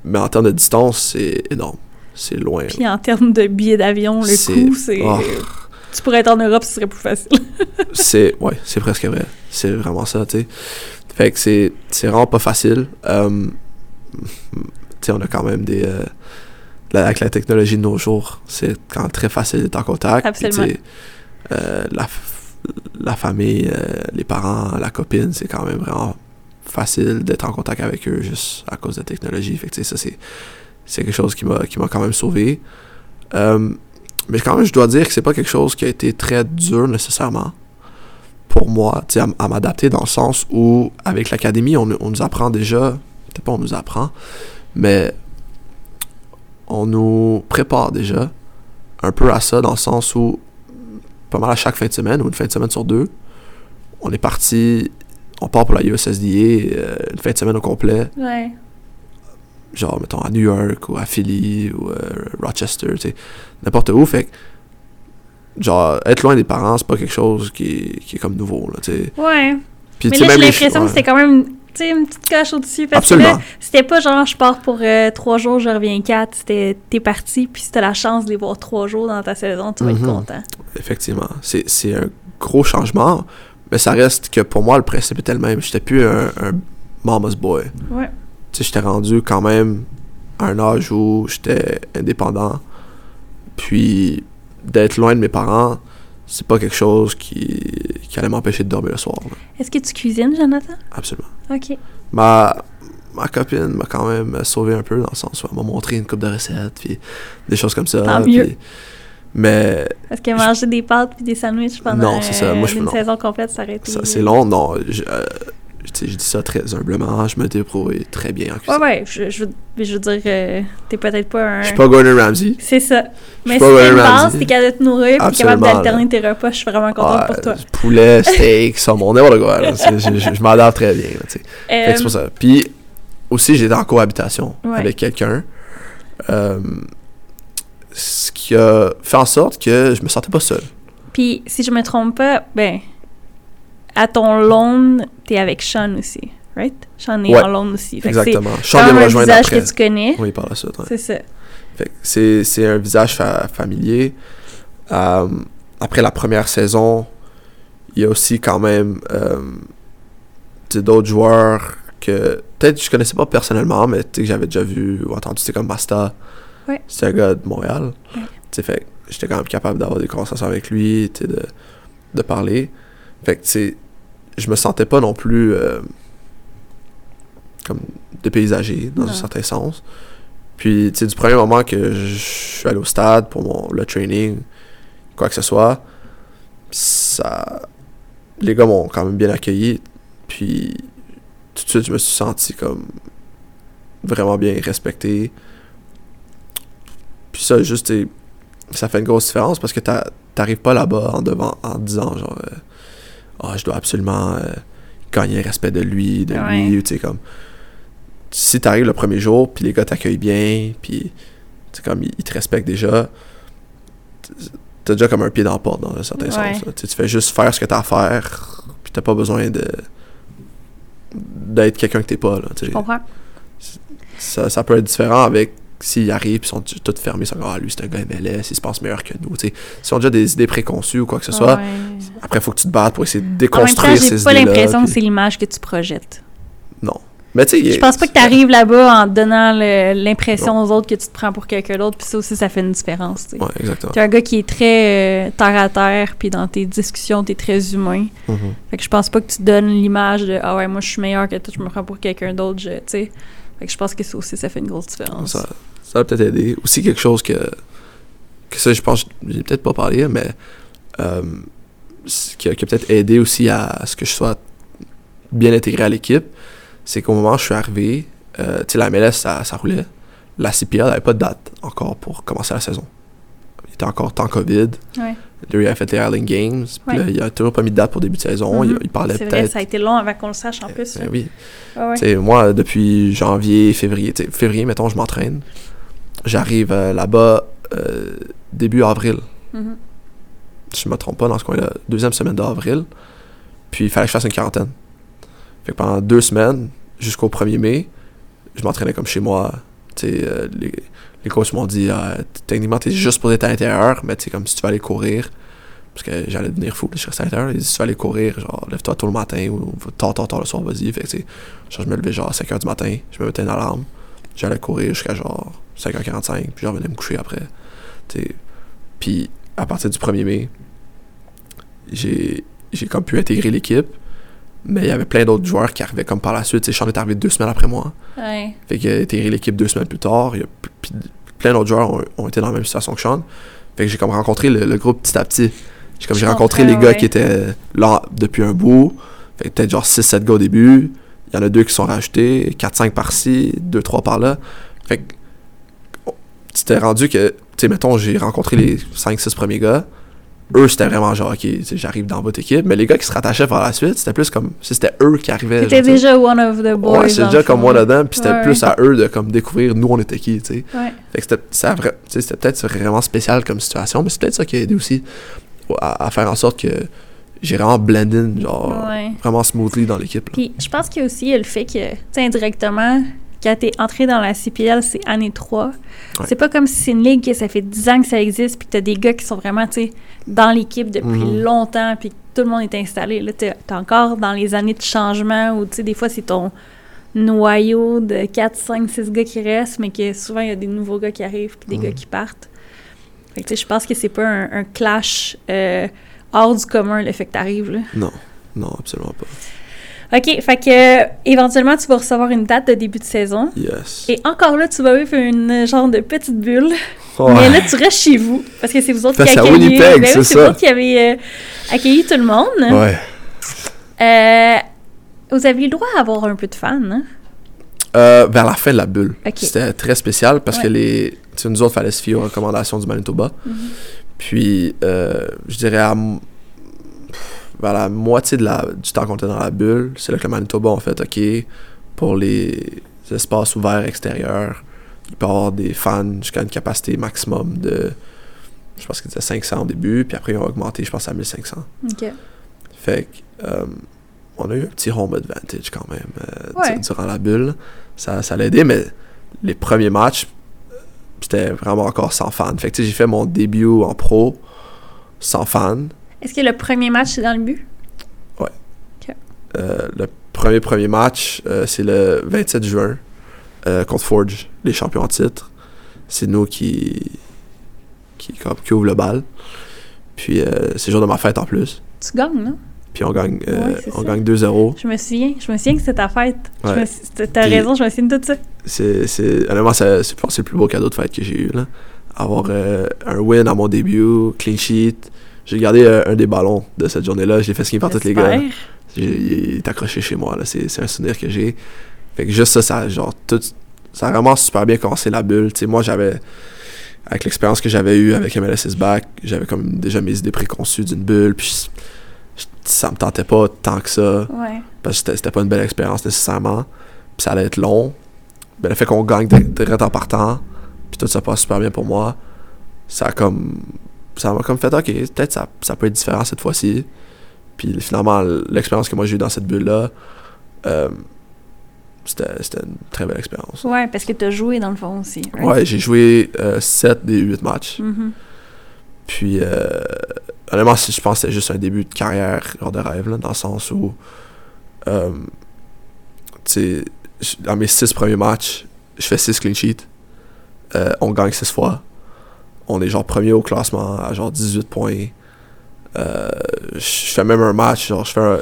mais en termes de distance, c'est énorme, c'est loin. Puis en termes de billets d'avion, le coût, c'est... Oh. Tu pourrais être en Europe, ce serait plus facile. c'est, ouais, c'est presque vrai, c'est vraiment ça, tu sais. Fait que c'est, vraiment pas facile. Euh, tu sais, on a quand même des, euh, avec la technologie de nos jours, c'est quand même très facile d'être en contact. Puis, Absolument. euh, la, la famille, euh, les parents, la copine, c'est quand même vraiment facile d'être en contact avec eux juste à cause de la technologie. Fait que, ça, c'est, c'est quelque chose qui m'a, qui m'a quand même sauvé. Euh, mais quand même, je dois dire que c'est pas quelque chose qui a été très dur nécessairement pour moi, à, à m'adapter dans le sens où, avec l'académie, on, on nous apprend déjà, peut-être pas on nous apprend, mais on nous prépare déjà un peu à ça dans le sens où, pas mal à chaque fin de semaine ou une fin de semaine sur deux, on est parti, on part pour la USSDA euh, une fin de semaine au complet, Ouais. genre, mettons, à New York ou à Philly ou euh, Rochester, tu sais, n'importe où. Fait que, genre, être loin des parents, c'est pas quelque chose qui est, qui est comme nouveau, là, tu sais. Ouais. Puis, Mais là, j'ai l'impression ch- que c'était quand même sais, une petite coche au-dessus. Parce Absolument. que là, c'était pas genre je pars pour euh, trois jours, je reviens quatre. C'était t'es parti, puis si t'as la chance de les voir trois jours dans ta saison, tu vas être Mhm. content. Effectivement. C'est c'est un gros changement, mais ça reste que pour moi, le principe était le même. J'étais plus un, un mama's boy. Ouais. Tu sais, j'étais rendu quand même à un âge où j'étais indépendant. Puis, d'être loin de mes parents, c'est pas quelque chose qui, qui allait m'empêcher de dormir le soir. Est-ce que tu cuisines, Jonathan? Absolument. OK. Ma, ma copine m'a quand même sauvé un peu dans le sens où elle m'a montré une coupe de recettes, puis des choses comme ça. Tant puis- mieux. mais Parce que manger des pâtes puis des sandwichs pendant Non, c'est ça. Moi, je- une non. saison complète, ça aurait été... c'est long, non. Je, euh, je dis ça très humblement. Je me débrouille très bien en Ouais, cuisine. ouais. Je, je, veux- je veux dire, euh, t'es peut-être pas un... Je suis pas Gordon Ramsay. C'est ça. Mais si t'as une base, t'es capable de te nourrir puis capable d'alterner tes repas, je suis vraiment contente Ah, pour toi. Poulet, steak, saumon, n'importe quoi. là. Je, je- je m'adapte très bien. là, tu sais. Fait que c'est pour Euh, ça. Puis aussi, j'étais en cohabitation Ouais. avec quelqu'un. Euh, ce qui a fait en sorte que je me sentais pas seul. Puis, si je me trompe pas, ben, à ton loan, t'es avec Sean aussi, right? Sean est Ouais. en loan aussi. Fait Exactement. Me un rejoindre visage après. que tu connais. Oui, par la suite. ouais. C'est ça. Fait c'est, c'est un visage fa- familier. Euh, après la première saison, il y a aussi quand même euh, d'autres joueurs que peut-être je connaissais pas personnellement, mais que j'avais déjà vu ou entendu. C'est comme Masta. Ouais. C'est un gars de Montréal. Ouais. Fait j'étais quand même capable d'avoir des conversations avec lui, de, de parler. Fait que je me sentais pas non plus euh, comme dépaysagé dans Non. un certain sens. Puis, tu sais, du premier moment que je suis allé au stade pour mon, le training, quoi que ce soit, ça. Les gars m'ont quand même bien accueilli. Puis, tout de suite, je me suis senti comme vraiment bien respecté. Puis, ça, juste, ça fait une grosse différence parce que t'a- t'arrives pas là-bas en, devant, en disant, genre, euh, ah, je dois absolument euh, gagner le respect de lui, de Ouais. lui, tu sais, comme si t'arrives le premier jour, puis les gars t'accueillent bien, puis comme ils ils te respectent déjà, t'as déjà comme un pied dans la porte dans un certain Ouais. sens. Tu fais juste faire ce que t'as à faire, puis t'as pas besoin de d'être quelqu'un que t'es pas. Là. Je comprends. ça, ça peut être différent avec s'ils arrivent ils sont tous fermés, ils sont comme, ah lui c'est un gars MLS, il se pense meilleur que nous. tu sais. S'ils ont déjà des idées préconçues ou quoi que ce soit, Ouais. après il faut que tu te battes pour essayer de En même déconstruire temps, ces j'ai pas l'impression que c'est l'image que tu projettes. Non. Mais tu sais, Je pense pas que tu arrives là-bas en donnant l'impression aux autres que tu te prends pour quelqu'un d'autre, puis ça aussi, ça fait une différence. tu. T'es un gars qui est très euh, terre à terre, puis dans tes discussions, t'es très humain. Mhm. Fait que je pense pas que tu donnes l'image de Ah ouais, moi je suis meilleur que toi, je me prends pour quelqu'un d'autre, tu sais. Fait que je pense que ça aussi, ça fait une grosse différence. Ça, ça va peut-être aider. Aussi, quelque chose que, que ça, je pense, j'ai peut-être pas parlé, mais euh, ce qui a, a peut-être aidé aussi à ce que je sois bien intégré à l'équipe, c'est qu'au moment où je suis arrivé, euh, tu sais, la MLS, ça, ça roulait. La CPL n'avait pas de date encore pour commencer la saison. Il était encore temps COVID. Ouais. Il a fait les Ireland Games. Puis Ouais. là, il a toujours pas mis de date pour début de saison. il, Mhm. il parlait peut-être. ça a été long avant qu'on le sache en plus. Ben oui. Ouais. Moi, depuis janvier, février, février, mettons, je m'entraîne. J'arrive euh, là-bas euh, début avril. Mhm. Si je me trompe pas, dans ce coin-là, deuxième semaine d'avril. Puis il fallait que je fasse une quarantaine. Fait que pendant deux semaines, jusqu'au 1er mai, je m'entraînais comme chez moi. Euh, les, les coachs m'ont dit, Ah, techniquement, t'es juste pour être à l'intérieur, mais tu sais, comme si tu vas aller courir. Parce que j'allais devenir fou, je restais à l'intérieur. Ils disent, si tu vas aller courir, genre, lève-toi tôt le matin ou tard, tard, tard le soir, vas-y. Fait que, genre, je me levais genre à 5h du matin, je me mettais une alarme, j'allais courir jusqu'à genre 5h45, puis je revenais me coucher après. Tu sais. Puis à partir du 1er mai, j'ai j'ai comme pu intégrer l'équipe, mais il y avait plein d'autres joueurs qui arrivaient comme par la suite. Sean est arrivé deux semaines après moi. Ouais. Fait qu'il a intégré l'équipe deux semaines plus tard. Il y a plein d'autres joueurs ont, ont été dans la même situation que Sean. Fait que j'ai comme rencontré le, le groupe petit à petit. J'ai comme j'ai rencontré les gars ouais. qui étaient là depuis un bout. Fait que peut-être genre 6-7 gars au début. Il y en a deux qui sont rajoutés, 4-5 par-ci, 2-3 par-là. Fait que c'était rendu que, tu sais, mettons, j'ai rencontré les 5-6 premiers gars. Eux, c'était vraiment genre, ok, j'arrive dans votre équipe. Mais les gars qui se rattachaient par la suite, c'était plus comme si c'était eux qui arrivaient. Sais. déjà one of the boys. Ouais, c'est déjà comme of them, puis c'était Ouais, plus à eux de comme découvrir nous on était qui, tu sais. Ouais. Fait que c'était c'était peut-être vraiment spécial comme situation, mais c'est peut-être ça qui a aidé aussi à, à faire en sorte que j'ai vraiment blend in, genre Ouais. vraiment smoothly dans l'équipe. Puis je pense qu'il y a aussi le fait que, tu sais, indirectement, quand t'es entré dans la CPL, c'est année 3. Ouais. C'est pas comme si c'est une ligue que ça fait 10 ans que ça existe, puis t'as des gars qui sont vraiment, tu dans l'équipe depuis Mhm. longtemps, puis que tout le monde est installé. Là, t'es t'es encore dans les années de changement où, tu sais, des fois, c'est ton noyau de 4, 5, 6 gars qui restent, mais que souvent, il y a des nouveaux gars qui arrivent, puis des Mhm. gars qui partent. Que, tu je pense que c'est pas un, un clash euh, hors du commun, le fait que t'arrives, là. Non, non, absolument pas. OK, fait que euh, éventuellement tu vas recevoir une date de début de saison. Yes. Et encore là, tu vas vivre une euh, genre de petite bulle. Ouais. Mais là, tu restes chez vous. Parce que c'est vous autres Parce qui accueillez. Winnipeg, Ben oui, c'est vous autres qui avez euh, accueilli tout le monde. Ouais. Euh, vous aviez le droit à avoir un peu de fans, hein? Vers la fin de la bulle. Ok. C'était très spécial parce Ouais. que les, nous autres, fallait se fier aux recommandations du Manitoba. Mhm. Puis, euh, je dirais à vers la moitié de la, du temps qu'on était dans la bulle, c'est là que le Manitoba ont fait OK, pour les espaces ouverts extérieurs, il peut y avoir des fans jusqu'à une capacité maximum de, je pense qu'ils disaient 500 au début, puis après ils ont augmenté, je pense, à 1500. OK. Fait que, euh, on a eu un petit home advantage quand même euh, Ouais. durant la bulle. Ça, ça l'a aidé, mais les premiers matchs, c'était vraiment encore sans fans. Fait que j'ai fait mon début en pro sans fans. Est-ce que le premier match, c'est dans le but? Euh, le premier premier match, euh, c'est le 27 juin euh, contre Forge, les champions en titre. C'est nous qui, qui, comme, qui ouvre le bal. Puis euh, c'est le jour de ma fête en plus. Tu gagnes, non? Puis on gagne, Ouais, on gagne 2-0. Je me souviens. Je me souviens que c'était ta fête. Ouais. t'as- raison, je me souviens de tout ça. C'est, c'est, honnêtement, c'est, c'est le plus beau cadeau de fête que j'ai eu. Là. Avoir un win à mon début, clean sheet. J'ai gardé euh, un des ballons de cette journée-là. J'ai fait skier par tous les gars. Il est accroché chez moi. Là. C'est, un souvenir que j'ai. Fait que juste ça, ça, genre, tout, ça a vraiment super bien commencé la bulle. Moi, j'avais, avec l'expérience que j'avais eue avec MLS Back, j'avais comme déjà mes idées préconçues d'une bulle. Puis je- ça me tentait pas tant que ça Ouais. parce que c'était- pas une belle expérience nécessairement. Puis ça allait être long. Ben, le fait qu'on gagne direct en partant, puis tout ça passe super bien pour moi, ça a comme. Ça m'a comme fait, ok, peut-être ça, ça peut être différent cette fois-ci. Puis finalement, l'expérience que moi j'ai eue dans cette bulle-là, euh, c'était une très belle expérience. Ouais, parce que t'as joué dans le fond aussi. right? Ouais, j'ai joué 7 des 8 matchs. Mhm. Puis, euh, honnêtement, je pense que c'était juste un début de carrière genre de rêve, là, dans le sens où, euh, tu sais, dans mes six premiers matchs, je fais six clean sheets. Euh, on gagne six fois. On est genre premier au classement à genre 18 points. Euh, je fais même un match, genre je fais un-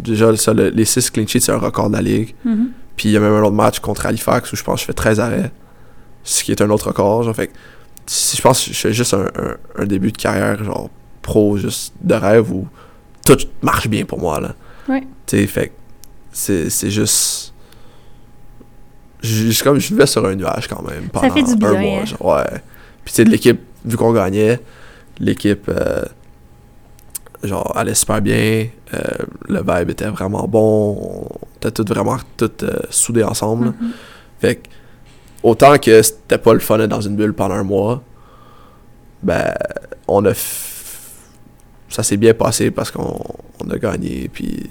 déjà ça, le- les six clean sheets, c'est un record de la ligue. Mhm. Puis il y a même un autre match contre Halifax où je pense que je fais 13 arrêts, ce qui est un autre record. Genre, fait si je pense que je fais juste un, un- un début de carrière genre pro, juste de rêve où tout marche bien pour moi là. Ouais. Tu sais, fait c'est c'est juste. Juste comme je vivais sur un nuage quand même pendant fait du un bien, mois. hein. genre, ouais. Puis tu sais, de l'équipe, vu qu'on gagnait, l'équipe euh, genre allait super bien. euh, le vibe était vraiment bon. On était tous vraiment tous euh, soudés ensemble. Mhm. Fait que, autant que c'était pas le fun d'être dans une bulle pendant un mois, ben, on a. Ça s'est bien passé parce qu'on on a gagné, puis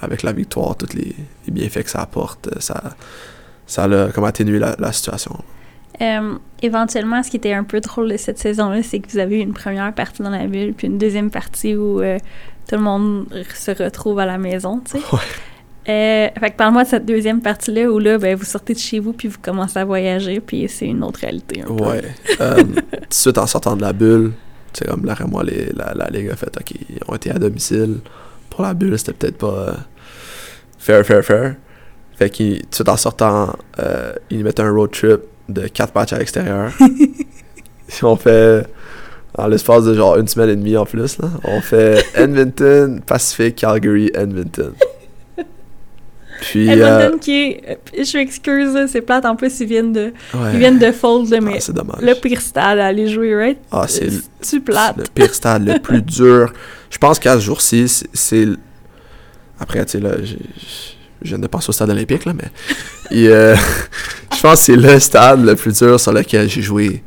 avec la victoire, tous les, les bienfaits que ça apporte, ça, ça a comme atténué la, la situation. Euh, éventuellement, ce qui était un peu drôle de cette saison-là, c'est que vous avez eu une première partie dans la bulle, puis une deuxième partie où euh, tout le monde se retrouve à la maison, tu sais. Ouais. Euh, fait que parle-moi de cette deuxième partie-là où là, ben, vous sortez de chez vous puis vous commencez à voyager, puis c'est une autre réalité. Un peu. Ouais. Euh, tout de suite en sortant de la bulle, tu sais, comme là, moi, les- la, la Ligue a fait, OK, ils ont été à domicile. Pour la bulle, c'était peut-être pas euh, fair, fair, fair. Fait qu'ils, tout de suite en sortant, ils mettent un road trip de quatre matchs à l'extérieur. on fait, en l'espace de genre une semaine et demie en plus, là, on fait Edmonton, Pacific, Calgary, Edmonton. Puis, Edmonton qui est... euh, Je m'excuse, c'est plate, en plus ils viennent de, euh, ouais. ils viennent de fold, Ah, mais c'est dommage. le pire stade à aller jouer, right? Ah, c'est le- tu plate. le pire stade, le plus dur. Je pense qu'à ce jour-ci, c'est- Après, tu sais, là, j'ai- je viens de passer au stade olympique, là, mais. Et, euh, je pense que c'est le stade le plus dur sur lequel j'ai joué.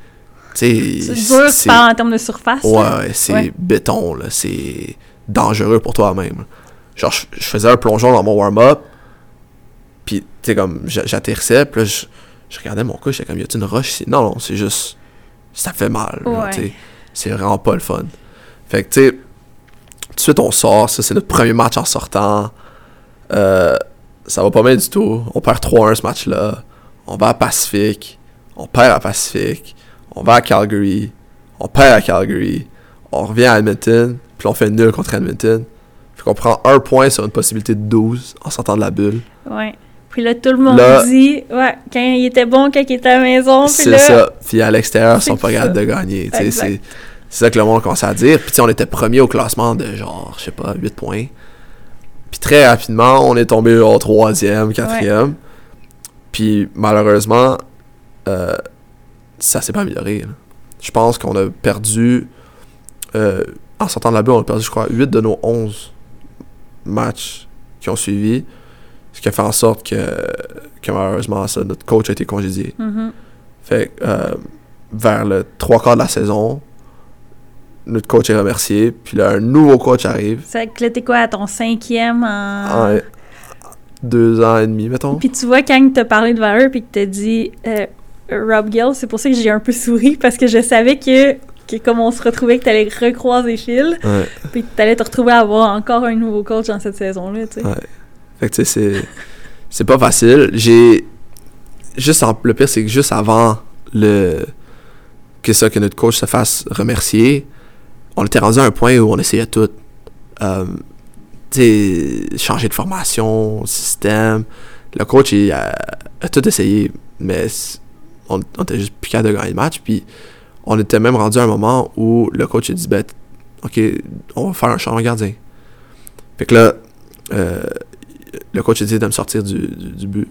Tu C'est dur, tu c'est- parles en termes de surface. Ouais, ouais, c'est Ouais. béton, là. C'est dangereux pour toi-même. Genre, je, je faisais un plongeon dans mon warm-up, puis, tu sais, comme, j'a- j'atterrissais, puis là, je, je regardais mon cou, j'étais comme, y a-tu une roche ici? Non, non, c'est juste. Ça fait mal, Ouais. C'est vraiment pas le fun. Fait que, tu sais, tout de suite, on sort, ça, c'est notre premier match en sortant. Euh, ça va pas bien du tout. On perd 3-1 ce match-là. On va à Pacific. On perd à Pacific. On va à Calgary. On perd à Calgary. On revient à Edmonton. Puis on fait nul contre Edmonton. Fait qu'on prend un point sur une possibilité de 12 en sortant de la bulle. Ouais. Puis là, tout le monde Là- dit, ouais, quand il était bon, quand il était à la maison. C'est ça. Puis à l'extérieur, ils sont pas capables de gagner. C'est ça que le monde commence à dire. Puis on était premier au classement de genre, je sais pas, 8 points. Puis très rapidement, on est tombé au troisième, quatrième. Puis malheureusement, euh, ça s'est pas amélioré. là. Je pense qu'on a perdu, euh, en sortant de la bulle, on a perdu, je crois, 8 de nos 11 matchs qui ont suivi. Ce qui a fait en sorte que, que malheureusement, ça, notre coach a été congédié. Mhm. Fait que, euh, vers le trois quarts de la saison, notre coach est remercié. Puis là, un nouveau coach arrive. Fait que là, t'es quoi, à ton cinquième en... En deux ans et demi, mettons. Puis tu vois, quand t'as parlé devant eux, puis que t'as dit euh, Rob Gill, c'est pour ça que j'ai un peu souri, parce que je savais que, que comme on se retrouvait, que t'allais recroiser Phil, Ouais. puis que t'allais te retrouver à avoir encore un nouveau coach dans cette saison-là, tu sais. Ouais. Fait que tu sais, c'est. C'est pas facile. J'ai. Juste en... Le pire, c'est que juste avant le. Que ça, que notre coach se fasse remercier, on était rendu à un point où on essayait tout. Euh, changer de formation, système. Le coach, a, tout essayé, mais on, était juste plus de gagner le match. Puis on était même rendu à un moment où le coach a dit ben, Ok, on va faire un changement gardien. Fait que là, euh, le coach a dit de me sortir du but.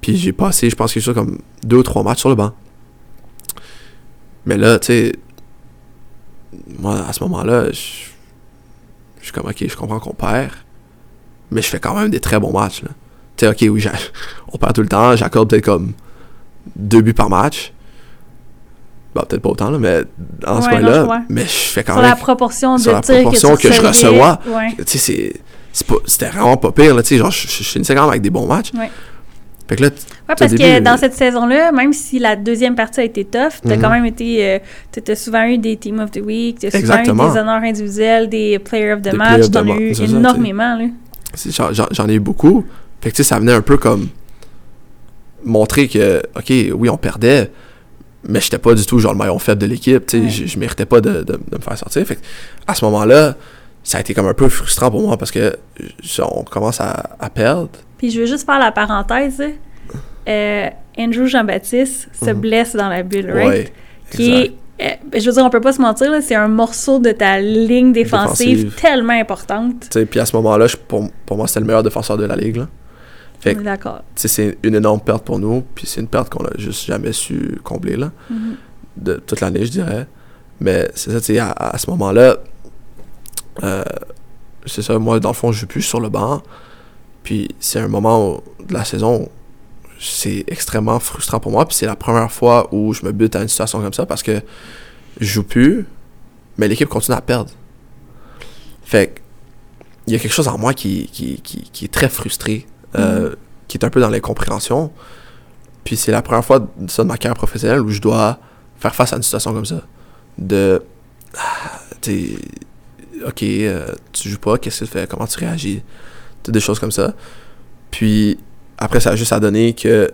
Puis j'ai passé, je pense, quelque chose comme deux ou trois matchs sur le banc. Mais là, tu sais, moi, à ce moment-là, je je suis comme, ok, je comprends qu'on perd, mais je fais quand même des très bons matchs. là. Tu sais, ok, oui, on perd tout le temps, j'accorde peut-être comme deux buts par match. Bah, peut-être pas autant, là, mais en ce Ouais, point-là, vois. mais je fais quand Sur même la proportion de sur la proportion que, je recevais, reçois. Ouais. tu sais, c'est- c'est pas- c'était vraiment pas pire, là, tu sais, genre, je, je, je finissais quand même avec des bons matchs. Ouais. Fait que là, t- Ouais, parce que dans euh, cette saison-là, même si la deuxième partie a été tough, t'as Mhm. quand même été. euh, t'as souvent eu des Team of the Week, t'as souvent Exactement. eu des honneurs individuels, des Player of the Des Match, t'en as eu ça, énormément, là. j'en- ai eu beaucoup, Fait que tu sais, ça venait un peu comme montrer que, ok, oui, on perdait, mais j'étais pas du tout genre le maillon faible de l'équipe, tu sais, Ouais. je, je méritais pas de, de- de me faire sortir. Fait que à ce moment-là, ça a été comme un peu frustrant pour moi parce que on commence à, à perdre. Puis je veux juste faire la parenthèse. Euh, Andrew Jean-Baptiste se Mhm. blesse dans la bulle, right? Ouais, Qui est, euh, je veux dire, on peut pas se mentir, c'est un morceau de ta ligne défensive, Défensive. tellement importante. Puis à ce moment-là, pour, pour moi, c'était le meilleur défenseur de la ligue. Là. Fait d'accord. C'est une énorme perte pour nous, puis c'est une perte qu'on a juste jamais su combler là, Mhm. de toute l'année, je dirais. Mais c'est ça, tu sais, à, à ce moment-là, euh, c'est ça, moi, dans le fond, je suis plus sur le banc, puis c'est un moment où- de la saison, où c'est extrêmement frustrant pour moi, puis c'est la première fois où je me bute à une situation comme ça, parce que je joue plus, mais l'équipe continue à perdre. Fait il y a quelque chose en moi qui, qui, qui, qui est très frustré, euh, qui est un peu dans l'incompréhension. Puis c'est la première fois de ça de ma carrière professionnelle où je dois faire face à une situation comme ça. De. ah, t'es. Ok, euh, tu joues pas, qu'est-ce que tu fais, comment tu réagis, des choses comme ça. Puis après, ça a juste à donner que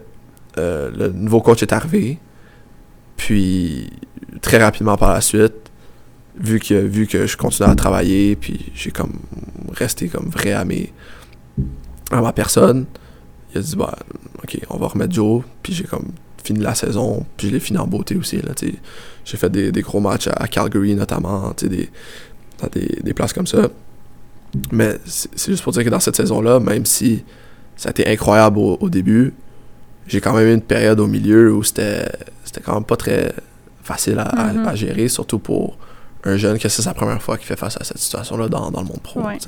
euh, le nouveau coach est arrivé. Puis très rapidement par la suite, vu que, vu que je continuais à travailler, puis j'ai comme resté comme vrai à mes à ma personne, il a dit bah ok on va remettre Joe, puis j'ai comme fini la saison, puis je l'ai fini en beauté aussi. J'ai fait des, des gros matchs à, Calgary notamment, des, des, des places comme ça. Mais c'est juste pour dire que dans cette saison-là, même si ça a été incroyable au, au début, j'ai quand même eu une période au milieu où c'était quand même pas très facile à, à- à gérer, surtout pour un jeune que c'est sa première fois qu'il fait face à cette situation-là dans, dans le monde pro. Ouais.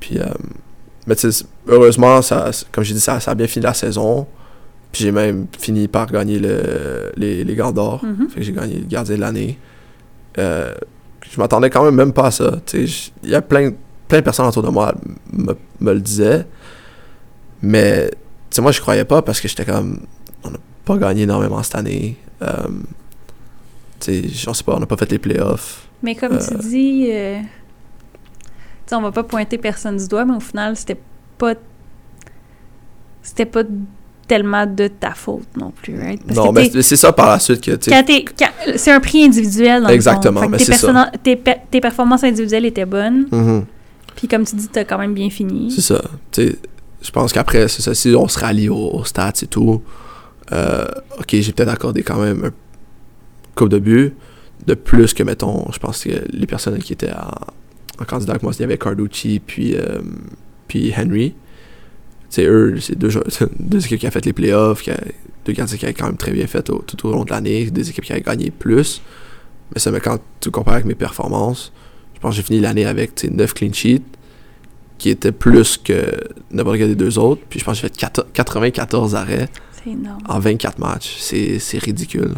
Puis, euh, mais heureusement, ça, comme j'ai dit, ça, ça a bien fini la saison. Puis j'ai même fini par gagner le, les, les gants d'or. Mhm. Fait que j'ai gagné le gardien de l'année. Euh, je m'attendais quand même même pas à ça. Il y a plein, plein de personnes autour de moi me, me le disaient. Mais, moi, je croyais pas parce que j'étais comme, on n'a pas gagné énormément cette année. Euh, on sait pas, on n'a pas fait les playoffs. Mais comme tu Euh. dis, euh, on va pas pointer personne du doigt, mais au final, c'était pas. C'était pas tellement de ta faute non plus, right? Parce non, mais c'est- ça par la suite que, c'est un prix individuel dans Exactement, le fond. Mais tes, c'est ça. tes, pe- tes performances individuelles étaient bonnes. mhm. Puis comme tu dis, t'as quand même bien fini. C'est ça. Je pense qu'après, c'est ça. Si on se rallie aux, aux stats et tout, euh, ok, j'ai peut-être accordé quand même un coupe de but de plus que, mettons, je pense que les personnes qui étaient en, en candidat avec moi, il y avait Carducci puis, euh, puis Henry. C'est eux, c'est deux, deux équipes qui ont fait les playoffs, qui a- deux gardiens qui avaient quand même très bien fait au- tout au long de l'année, des équipes qui avaient gagné plus. Mais ça, mais quand tu compares avec mes performances, je pense que j'ai fini l'année avec tu sais, 9 clean sheets, qui était plus que n'importe quel des deux autres. Puis je pense que j'ai fait 4 94 arrêts en 24 matchs. C'est c'est ridicule.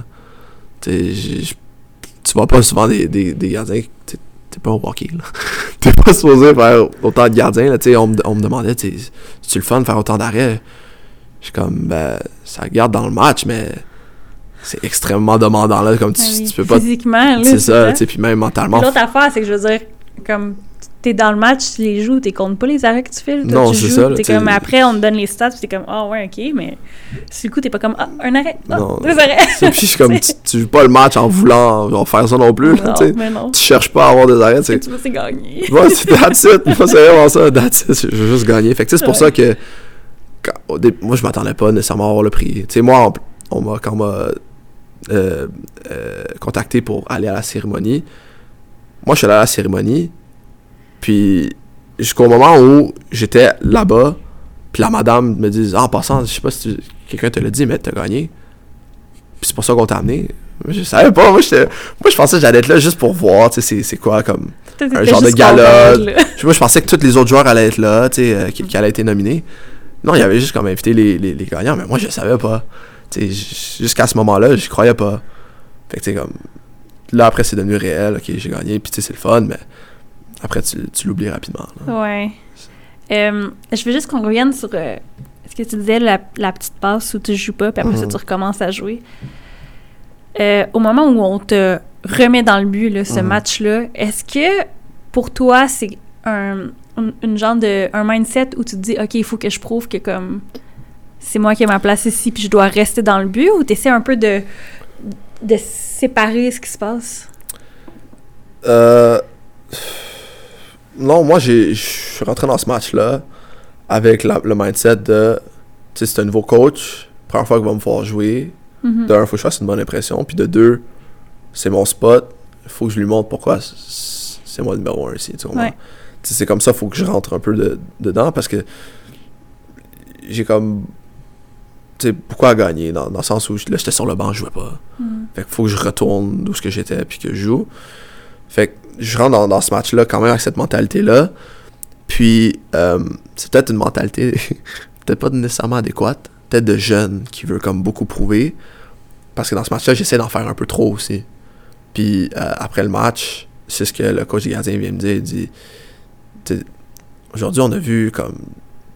Tu vois pas souvent des, des, des gardiens. T'es pas un walkie, là. T'es pas supposé faire autant de gardiens, là. On, me- on me demandait, tu le fun de faire autant d'arrêts? Je suis comme, ben, ça garde dans le match, mais c'est extrêmement demandant, là. Comme tu, oui. tu peux pas. Physiquement, là, C'est ça, tu sais, puis même mentalement. L'autre affaire, c'est que je veux dire, comme t'es dans le match, tu les joues, tu comptes pas les arrêts que tu fais. Toi, Non, tu joues, T'es comme, après, on te donne les stats, t'es comme, ah ouais, ok, mais sur le coup, t'es pas comme, ah, un arrêt, ah, Non. deux arrêts. Puis je suis comme, tu, tu joues pas le match en voulant genre, faire ça non plus, là, non, tu sais. mais non. Tu cherches pas à avoir des arrêts, tu veux, c'est gagner. Ouais, c'est that's it. Moi, c'est vraiment ça. That's it. Je veux juste gagner. Fait que, c'est pour ça que. quand- moi, je m'attendais pas nécessairement à avoir le prix. Tu sais, moi, on, m'a, quand on m'a euh, euh, contacté pour aller à la cérémonie, moi, je suis allé à la cérémonie. Puis, jusqu'au moment où j'étais là-bas, puis la madame me dit Ah, en passant, je sais pas si quelqu'un te l'a dit, mais t'as gagné. Puis c'est pour ça qu'on t'a amené. Je savais pas. Moi, moi, je pensais que j'allais être là juste pour voir, tu sais, c'est- quoi comme un genre de gala. Moi, je pensais que tous les autres joueurs allaient être là, tu sais, euh, qui, qui allaient être nominés. Non, il y avait juste comme invité les, les, les gagnants, mais moi, je savais pas. Tu sais, jusqu'à ce moment-là, je croyais pas. Fait que, tu sais, comme. Là, après, c'est devenu réel, ok, j'ai gagné, puis tu sais, c'est le fun, mais après, tu, tu l'oublies rapidement. là. Ouais. Euh, je veux juste qu'on revienne sur euh, ce que tu disais, la, la petite passe où tu joues pas, puis après ça, Mhm. tu recommences à jouer. Euh, au moment où on te remet dans le but, là, ce Mhm. match-là, est-ce que pour toi, c'est un, une, une genre de un mindset où tu te dis ok il faut que je prouve que comme c'est moi qui ai ma place ici puis je dois rester dans le but ou t'essaies un peu de de séparer ce qui se passe? Euh, non, moi, je suis rentré dans ce match-là avec la- le mindset de, tu sais, c'est un nouveau coach, première fois qu'il va me faire jouer. Mhm. De un, faut que je fasse une bonne impression. Puis de deux, c'est mon spot. Il faut que je lui montre pourquoi c'est moi le numéro un ici. Tu comprends? Ouais. C'est comme ça, il faut que je rentre un peu de- dedans parce que j'ai comme. Tu sais, pourquoi gagner dans, dans le sens où là, j'étais sur le banc, je jouais pas. Mhm. Fait qu'il faut que je retourne d'où ce que j'étais puis que je joue. Fait que je rentre dans, ce match-là quand même avec cette mentalité-là. Puis, euh, c'est peut-être une mentalité, peut-être pas nécessairement adéquate, peut-être de jeune qui veut comme beaucoup prouver. Parce que dans ce match-là, j'essaie d'en faire un peu trop aussi. Puis, euh, après le match, c'est ce que le coach des gardiens vient me dire. Il dit Aujourd'hui, on a vu comme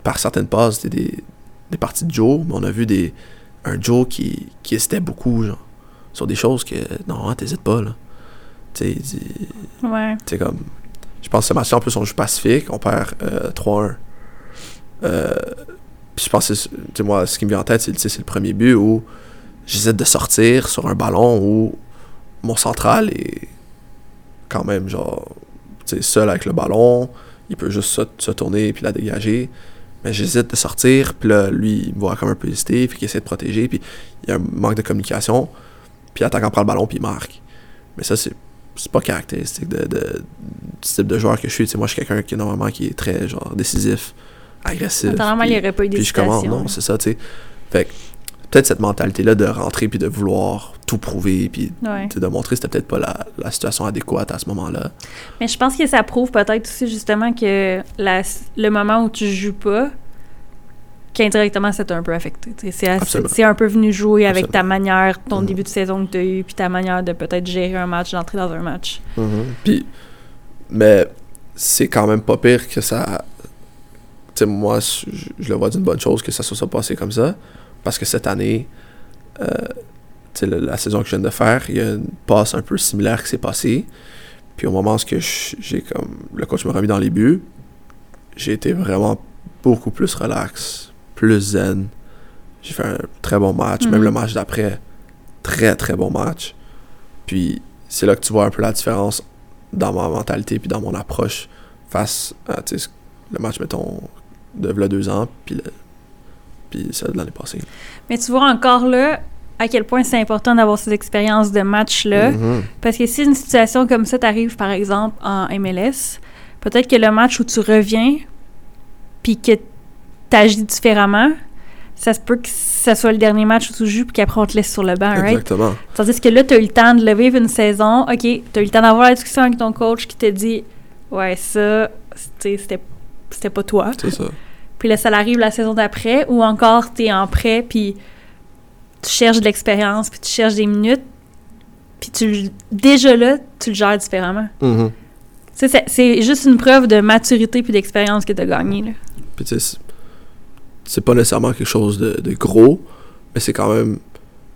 par certaines passes des, des parties de Joe, mais on a vu des, un Joe qui, qui hésitait beaucoup, genre, sur des choses que non, t'hésites pas, là. Tu sais, ouais comme. Je pense que ce match-là, en plus, on joue Pacifique, on perd euh, 3-1. Euh, puis je pense que, c'est- tu sais, moi, ce qui me vient en tête, c'est le premier but où j'hésite de sortir sur un ballon où mon central est quand même, genre, seul avec le ballon. Il peut juste se, se tourner puis la dégager. Mais j'hésite de sortir, puis là, lui, il me voit comme un peu hésiter, puis qu'il essaie de protéger, puis il y a un manque de communication. Puis l'attaquant prend le ballon, puis il marque. Mais ça, c'est c'est pas caractéristique de, de- du type de joueur que je suis. Moi, je suis quelqu'un qui, normalement, qui est très, genre, décisif, agressif. Normalement, il n'y aurait pas eu puis je non, c'est ça, tu sais. Fait que, peut-être cette mentalité-là de rentrer puis de vouloir tout prouver puis Ouais. de montrer que c'était peut-être pas la, la situation adéquate à ce moment-là. Mais je pense que ça prouve peut-être aussi justement que la- le moment où tu joues pas, qu'indirectement ça t'a un peu affecté. C'est c'est un peu venu jouer avec Absolument. ta manière, ton Mhm. début de saison que tu as eu, puis ta manière de peut-être gérer un match, d'entrer dans un match. Puis, mais c'est quand même pas pire que ça. Tu sais, moi, je, je le vois d'une bonne chose que ça se soit passé comme ça. Parce que cette année, euh, tu sais, la, la saison que je viens de faire, il y a une passe un peu similaire qui s'est passée. Puis au moment où j'ai comme. Le coach m'a remis dans les buts, j'ai été vraiment beaucoup plus relax, plus zen. J'ai fait un très bon match. Même Mhm. le match d'après, très très bon match. Puis c'est là que tu vois un peu la différence dans ma mentalité puis dans mon approche face à tu sais, le match, mettons, de v'là deux ans, puis, le, puis celle de l'année passée. Mais tu vois encore là à quel point c'est important d'avoir ces expériences de match-là. Mhm. Parce que si une situation comme ça t'arrive, par exemple, en MLS, peut-être que le match où tu reviens, puis que t'agis différemment, ça se peut que ça soit le dernier match où tu joues, puis qu'après on te laisse sur le banc, right? Exactement. Tandis que là, t'as eu le temps de le vivre une saison, ok, t'as eu le temps d'avoir la discussion avec ton coach qui te dit, ouais, ça, tu c'était c'était pas toi. C'est ça. Puis là, ça arrive la saison d'après, ou encore t'es en prêt, puis tu cherches de l'expérience, puis tu cherches des minutes, puis tu déjà là, tu le gères différemment. Mhm. Tu sais, c'est- c'est juste une preuve de maturité puis d'expérience que t'as gagné, là. Puis tu c'est- pas nécessairement quelque chose de, de gros, mais c'est quand même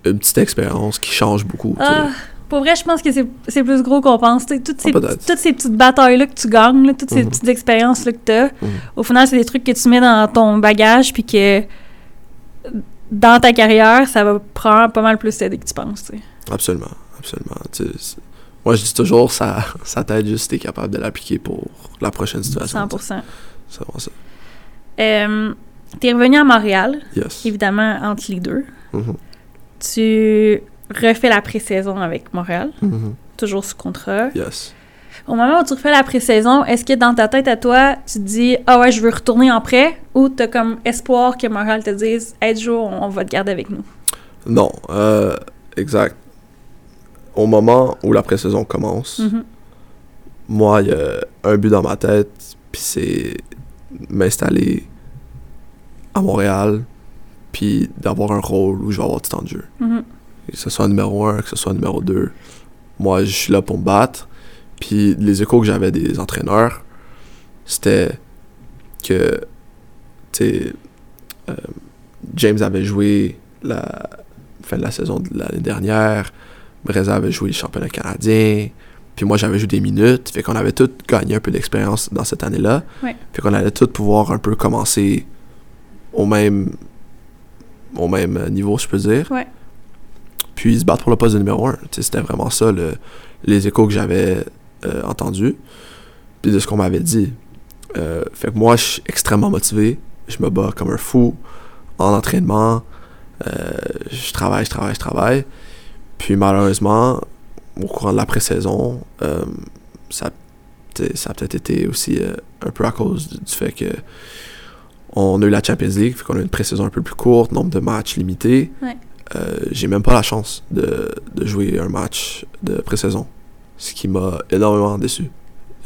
une petite expérience qui change beaucoup. tu. Ah, pour vrai, je pense que c'est plus gros qu'on pense. Tu toutes, ces, Ah, peut-être. toutes ces petites batailles-là que tu gagnes, là, toutes ces Mhm. petites expériences-là que t'as, Mhm. au final, c'est des trucs que tu mets dans ton bagage puis que dans ta carrière, ça va prendre pas mal plus t'aider que tu penses, tu. Absolument, absolument. Tu moi, je dis toujours, ça, ça t'aide juste si t'es capable de l'appliquer pour la prochaine situation. 100%. C'est vraiment ça. Euh, T'es revenu à Montréal, Yes. évidemment, entre les deux. Mhm. Tu refais la pré-saison avec Montréal, Mhm. toujours sous contrat. Yes. Au moment où tu refais la pré-saison, est-ce que dans ta tête à toi, tu te dis Ah ouais, je veux retourner en prêt? Ou t'as comme espoir que Montréal te dise Hey Joe, on, on va te garder avec nous? Non, euh, exact. Au moment où la pré-saison commence, Mhm. moi, il y a un but dans ma tête, puis c'est m'installer à Montréal, puis d'avoir un rôle où je vais avoir du temps de jeu. Mhm. Que ce soit numéro un, que ce soit numéro deux. Moi, je suis là pour me battre. Puis les échos que j'avais des entraîneurs, c'était que, tu sais, euh, James avait joué la fin de la saison de l'année dernière, Breza avait joué le championnat canadien, Puis moi, j'avais joué des minutes. Fait qu'on avait tous gagné un peu d'expérience dans cette année-là. Ouais. Fait qu'on allait tous pouvoir un peu commencer au même, au même niveau, je peux dire. Ouais. Puis se battre pour le poste de numéro 1. C'était vraiment ça, le- les échos que j'avais euh, entendus. Puis de ce qu'on m'avait dit. Euh, fait que moi, je suis extrêmement motivé. Je me bats comme un fou en entraînement. Euh, je travaille, je travaille, je travaille. Puis malheureusement, au courant de la pré-saison, ça, ça a peut-être été aussi un peu à cause du, du fait que on a eu la Champions League, fait qu'on a eu une pré-saison un peu plus courte, nombre de matchs limité. Ouais. Euh, j'ai même pas la chance de, de jouer un match de pré-saison. Ce qui m'a énormément déçu,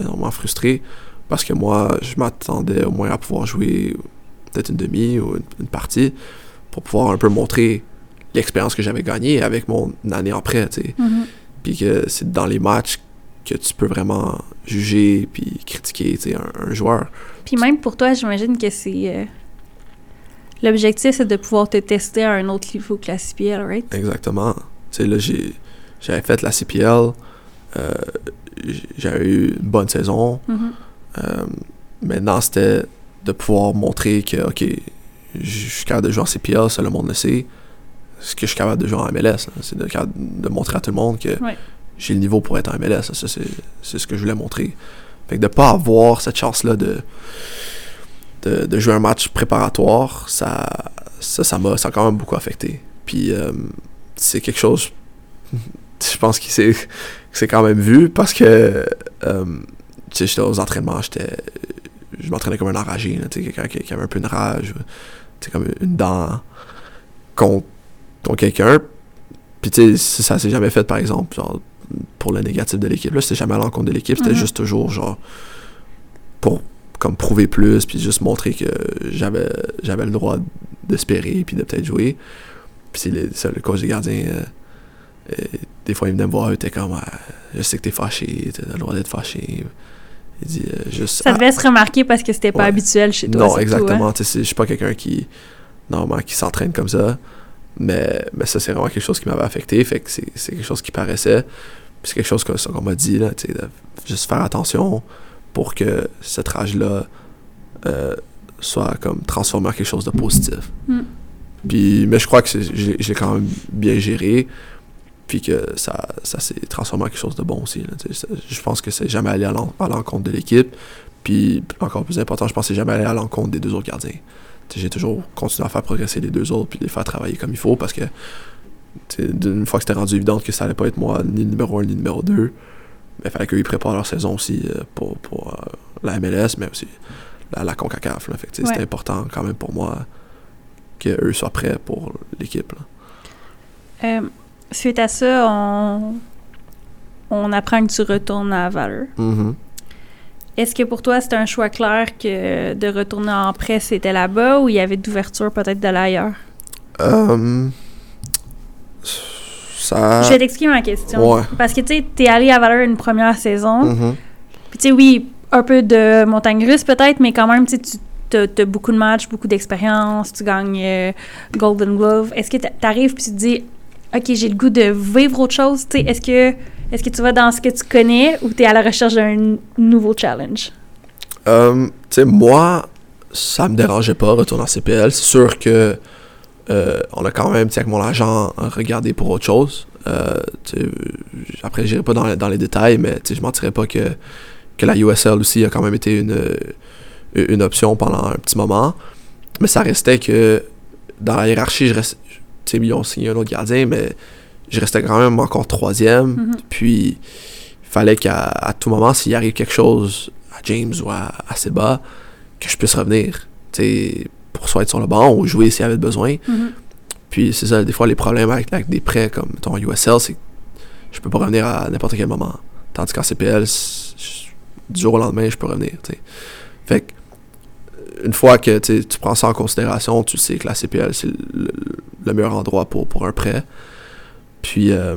énormément frustré, parce que moi, je m'attendais au moins à pouvoir jouer peut-être une demi ou une, une partie pour pouvoir un peu montrer l'expérience que j'avais gagnée avec mon année en prêt, tu sais. Mhm. Puis que c'est dans les matchs que tu peux vraiment juger puis critiquer, un, un joueur. Puis même pour toi, j'imagine que c'est. euh, L'objectif, c'est de pouvoir te tester à un autre niveau que la CPL, right? Exactement. Tu sais, là, j'avais fait la CPL, euh, j'avais eu une bonne saison. Mhm. Euh, maintenant, c'était de pouvoir montrer que, OK, je suis capable de jouer en CPL, ça le monde le sait. Ce que je suis capable de jouer en MLS, c'est de, de montrer à tout le monde que Ouais. J'ai le niveau pour être en MLS. Ça, c'est, c'est ce que je voulais montrer. Fait que de pas avoir cette chance-là de, de, jouer un match préparatoire, ça, ça, ça m'a, ça a quand même beaucoup affecté. Puis euh, c'est quelque chose, je pense que c'est quand même vu parce que, euh, j'étais aux entraînements, j'étais, je m'entraînais comme un enragé, quelqu'un qui, avait un peu une rage, comme une dent contre, contre quelqu'un. Puis tu sais, ça s'est jamais fait, par exemple, pour le négatif de l'équipe. Là, c'était jamais à l'encontre de l'équipe, c'était Mhm. juste toujours, genre, pour comme prouver plus, puis juste montrer que j'avais j'avais le droit d'espérer, puis de peut-être jouer. Puis c'est le, coach des gardiens, euh, euh, des fois, il venait me voir, il était comme, Ah, je sais que t'es fâché, t'as le droit d'être fâché. Il dit, euh, juste... Ça Ah, devait se remarquer parce que c'était pas Ouais. habituel chez toi. non, surtout, exactement. hein. Tu sais, c'est- Je suis pas quelqu'un qui, normalement, qui s'entraîne comme ça. Mais, mais ça, c'est vraiment quelque chose qui m'avait affecté. Fait que c'est c'est quelque chose qui paraissait. C'est quelque chose qu'on m'a dit, là, de juste faire attention pour que cette rage-là euh, soit comme transformée en quelque chose de positif. Mm. Puis, mais je crois que l'ai quand même bien géré. Puis que ça, ça s'est transformé en quelque chose de bon aussi. là. Ça- je pense que c'est jamais allé à l'encontre de l'équipe. Puis, encore plus important, je pense que c'est jamais allé à l'encontre des deux autres gardiens. J'ai toujours continué à faire progresser les deux autres, puis les faire travailler comme il faut, parce que d'une fois que c'était rendu évident que ça allait pas être moi, ni le numéro 1, ni le numéro 2, il fallait qu'ils préparent leur saison aussi euh, pour, pour euh, la MLS, mais aussi la, la CONCACAF. Ouais. C'était important quand même pour moi qu'eux soient prêts pour l'équipe. Euh, suite à ça, on, on apprend que tu retournes à Valor. Mhm. Est-ce que pour toi, c'était un choix clair que de retourner en presse, c'était là-bas ou il y avait d'ouverture peut-être de l'ailleurs? Euh, ça... Je vais t'expliquer ma question. Ouais. Parce que, tu sais, t'es allé à Valor une première saison. Mhm. Puis, tu sais, oui, un peu de montagne russe peut-être, mais quand même, tu sais, tu t'as beaucoup de matchs, beaucoup d'expérience, tu gagnes euh, Golden Glove. Est-ce que t'a- t'arrives puis tu te dis, OK, j'ai le goût de vivre autre chose? Tu sais, est-ce que, est-ce que tu vas dans ce que tu connais ou tu es à la recherche d'un nouveau challenge? Euh, moi, ça me dérangeait pas retourner en CPL. C'est sûr que euh, on a quand même, avec mon agent, regardé pour autre chose. Euh, après, j'irai pas dans, dans les détails, mais je mentirais pas que, que la USL aussi a quand même été une, une option pendant un petit moment. Mais ça restait que dans la hiérarchie, je ils ont signé un autre gardien, mais je restais quand même encore troisième. Mhm. Puis, il fallait qu'à tout moment, s'il arrive quelque chose à James ou à, à Seba, que je puisse revenir. Pour soit être sur le banc ou jouer s'il y avait besoin. Mhm. Puis, c'est ça, des fois, les problèmes avec, avec des prêts comme ton USL, c'est que je peux pas revenir à n'importe quel moment. Tandis qu'en CPL, du jour au lendemain, je peux revenir. tu sais. Fait que, une fois que tu prends ça en considération, tu sais que la CPL, c'est le, le meilleur endroit pour, pour un prêt. Puis, euh,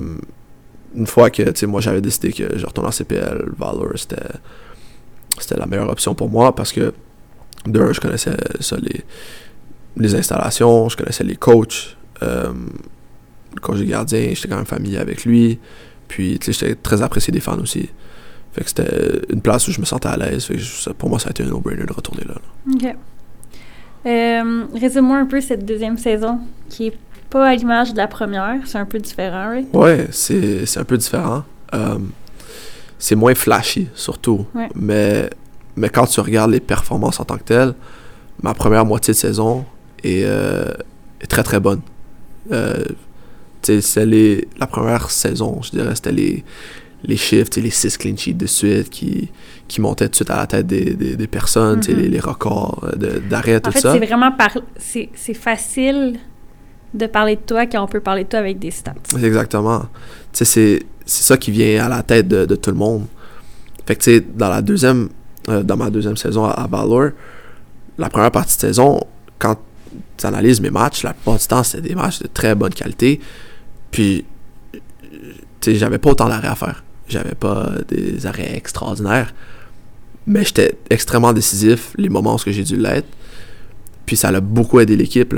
une fois que, tu sais, moi, j'avais décidé que je retourne en CPL, Valor, c'était, la meilleure option pour moi parce que, d'un, je connaissais ça, les, installations, je connaissais les coachs, euh, le coach des gardiens, j'étais quand même familier avec lui. Puis, tu sais, j'étais très apprécié des fans aussi. Fait que c'était une place où je me sentais à l'aise. Fait que pour moi, ça a été un no-brainer de retourner là. là. OK. Euh, Résume-moi un peu cette deuxième saison, qui est pas à l'image de la première. C'est un peu différent, right? Ouais, c'est c'est un peu différent. Euh, c'est moins flashy, surtout. Ouais. Mais, mais quand tu regardes les performances en tant que telles, ma première moitié de saison est, euh, est très très bonne. Euh, c'est les- la première saison, je dirais, c'était les, les sais, les 6 clean sheets de suite qui, qui montaient tout de suite à la tête des, des, des personnes, Mhm. les, les records de- d'arrêt, tout En fait, ça. c'est vraiment par... c'est c'est facile de parler de toi quand on peut parler de toi avec des stats. Exactement. C'est, ça qui vient à la tête de, tout le monde. Fait que, tu sais, dans la deuxième, euh, dans ma deuxième saison à, Valor, la première partie de saison, quand tu analyses mes matchs, la plupart du temps, c'était des matchs de très bonne qualité. Puis, tu sais, j'avais pas autant d'arrêts à faire. J'avais pas des arrêts extraordinaires. Mais j'étais extrêmement décisif les moments où j'ai dû l'être. Puis ça a beaucoup aidé l'équipe.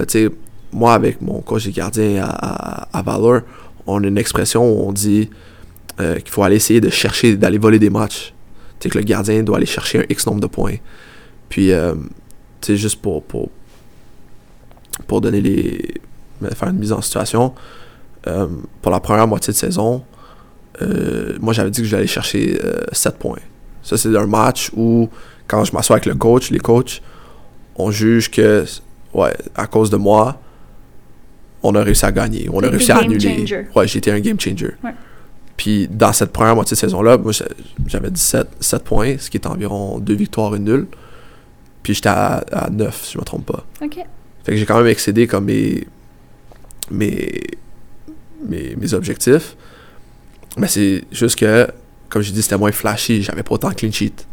Moi, avec mon coach des gardiens à, à, Valor, on a une expression où on dit euh, qu'il faut aller essayer de chercher, d'aller voler des matchs. Tu sais, que le gardien doit aller chercher un X nombre de points. Puis, euh, tu sais, juste pour, pour, pour donner les. faire une mise en situation, euh, pour la première moitié de saison, moi j'avais dit que j'allais chercher euh, 7 points. Ça, c'est un match où, quand je m'assois avec le coach, les coachs, on juge que, ouais, à cause de moi, on a réussi à gagner. On a réussi à annuler. changer. Ouais, été un game changer. Ouais. Puis dans cette première moitié de saison-là, moi j'avais 17 7 points, ce qui est environ 2 victoires et une nulle. Puis j'étais à, à 9, si je me trompe pas. OK. Fait que j'ai quand même excédé comme mes, mes, mes, mes objectifs. Mais c'est juste que, comme j'ai dit, c'était moins flashy. J'avais pas autant de clean sheet.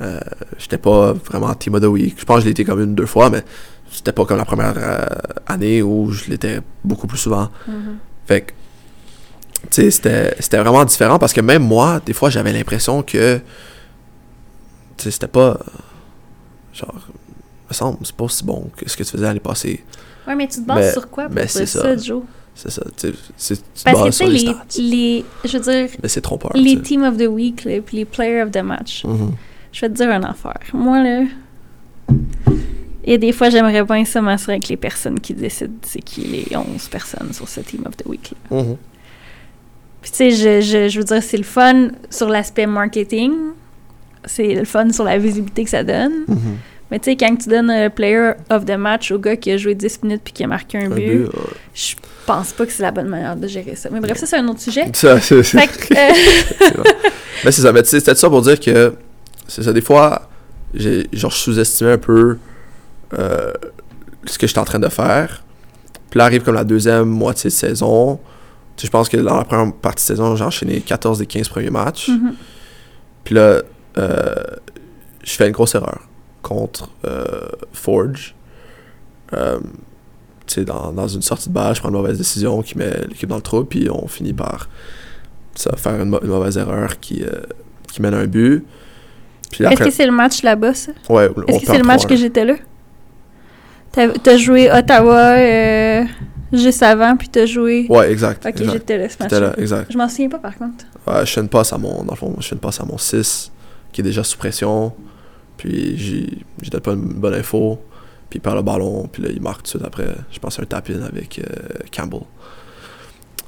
Euh, j'étais pas vraiment team of the week. Je pense que je l'ai été comme une deux fois, mais c'était pas comme la première euh, année où je l'étais beaucoup plus souvent. Mhm. Fait que, tu sais, c'était, c'était vraiment différent parce que même moi, des fois, j'avais l'impression que, tu sais, c'était pas, genre, me semble, c'est pas aussi bon que ce que tu faisais l'année passée. Ouais, mais tu te bases Mais- sur quoi pour mais ça, ça. Joe? C'est ça, tu sais, tu Parce que, bases tu sais, sur les les, stats. les... Je veux dire, Mais c'est trompeur, les. Team of the Week, là, puis les Player of the Match, Mhm. je vais te dire une affaire. Moi, là... Et des fois, j'aimerais bien ça m'assurer avec les personnes qui décident c'est qui les 11 personnes sur ce Team of the Week. Mhm. Puis tu sais, je, je, je veux dire, c'est le fun sur l'aspect marketing. C'est le fun sur la visibilité que ça donne. Mhm. Mais tu sais, quand tu donnes un player of the match au gars qui a joué 10 minutes puis qui a marqué un, Un but, but, ouais. je pense pas que c'est la bonne manière de gérer ça. Mais bref, ça, c'est un autre sujet. Ça, c'est, que, euh. Mais c'est ça, mais tu sais, c'était ça pour dire que, c'est ça, des fois, j'ai, genre, je sous-estimais un peu euh, ce que j'étais en train de faire. Puis là arrive comme la deuxième moitié de saison. Tu sais, je pense que dans la première partie de saison, j'ai enchaîné 14 des 15 premiers matchs. mhm. Puis là, euh, je fais une grosse erreur contre euh, Forge. Euh, dans, dans une sortie de balle, je prends une mauvaise décision qui met l'équipe dans le trou, puis on finit par ça, faire une, mauvaise erreur qui, euh, qui mène à un but. Est-ce que c'est le match là-bas, ça? ouais, Est-ce que c'est le match 3-1. que j'étais là? T'as joué Ottawa euh, juste avant, puis t'as joué... Ouais, exact. ok, j'étais là ce là, exact. Je m'en souviens pas, par contre. Ouais, je fais une passe à mon, dans le fond, je une passe à mon 6, qui est déjà sous pression. Puis j'ai, j'ai donne pas une bonne info. Puis il perd le ballon. Puis là, il marque tout de suite après. Je pense à un tap-in avec euh, Campbell.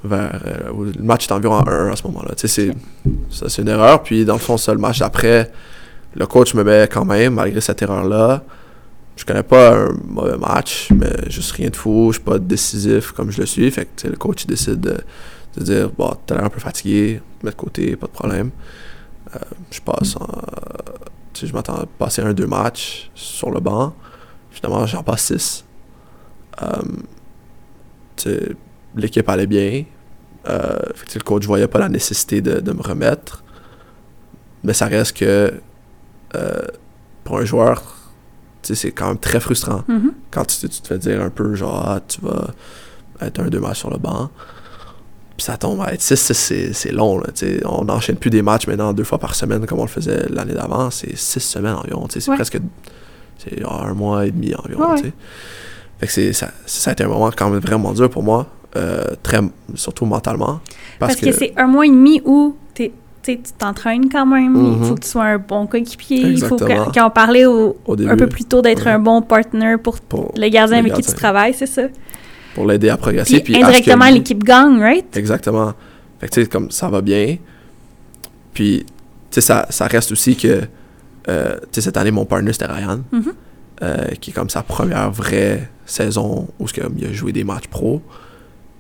Vers, euh, le match est environ à 1 à ce moment-là. C'est une erreur. Puis dans le fond, ça, le match d'après, le coach me met quand même, malgré cette erreur-là. Je connais pas un mauvais match, mais juste rien de fou. Je suis pas décisif comme je le suis. Fait que le coach décide de, de dire bon, t'as l'air un peu fatigué, mettre de côté, pas de problème. Euh, je passe en, je m'attends à passer un, deux matchs sur le banc. Finalement, j'en passe six. Euh, L'équipe allait bien. Euh, fait que, le coach voyait pas la nécessité de, me remettre. Mais ça reste que pour un joueur, c'est quand même très frustrant Mhm. quand tu, tu te fais dire un peu genre ah, tu vas être un deux matchs sur le banc puis ça tombe à être 6 c'est, c'est long là, on n'enchaîne plus des matchs maintenant deux fois par semaine comme on le faisait l'année d'avant c'est six semaines environ c'est Ouais. presque c'est un mois et demi environ Ouais, fait que c'est, ça, ça a été un moment quand même vraiment dur pour moi euh, très, surtout mentalement. Parce, que, c'est un mois et demi où tu t'entraînes quand même, il Mhm. faut que tu sois un bon coéquipier, il faut que, quand on parlait au, au début un peu plus tôt d'être Ouais. un bon partner pour pour, le gardien avec qui tu travailles, c'est ça? pour l'aider à progresser. Puis, puis que indirectement, l'équipe gagne, right? Exactement. Fait que, tu sais, comme ça va bien. Puis, tu sais, ça, ça reste aussi que, euh, tu sais, cette année, mon partner, c'était Ryan, Mhm. euh, qui est comme sa première vraie saison où que, il a joué des matchs pro.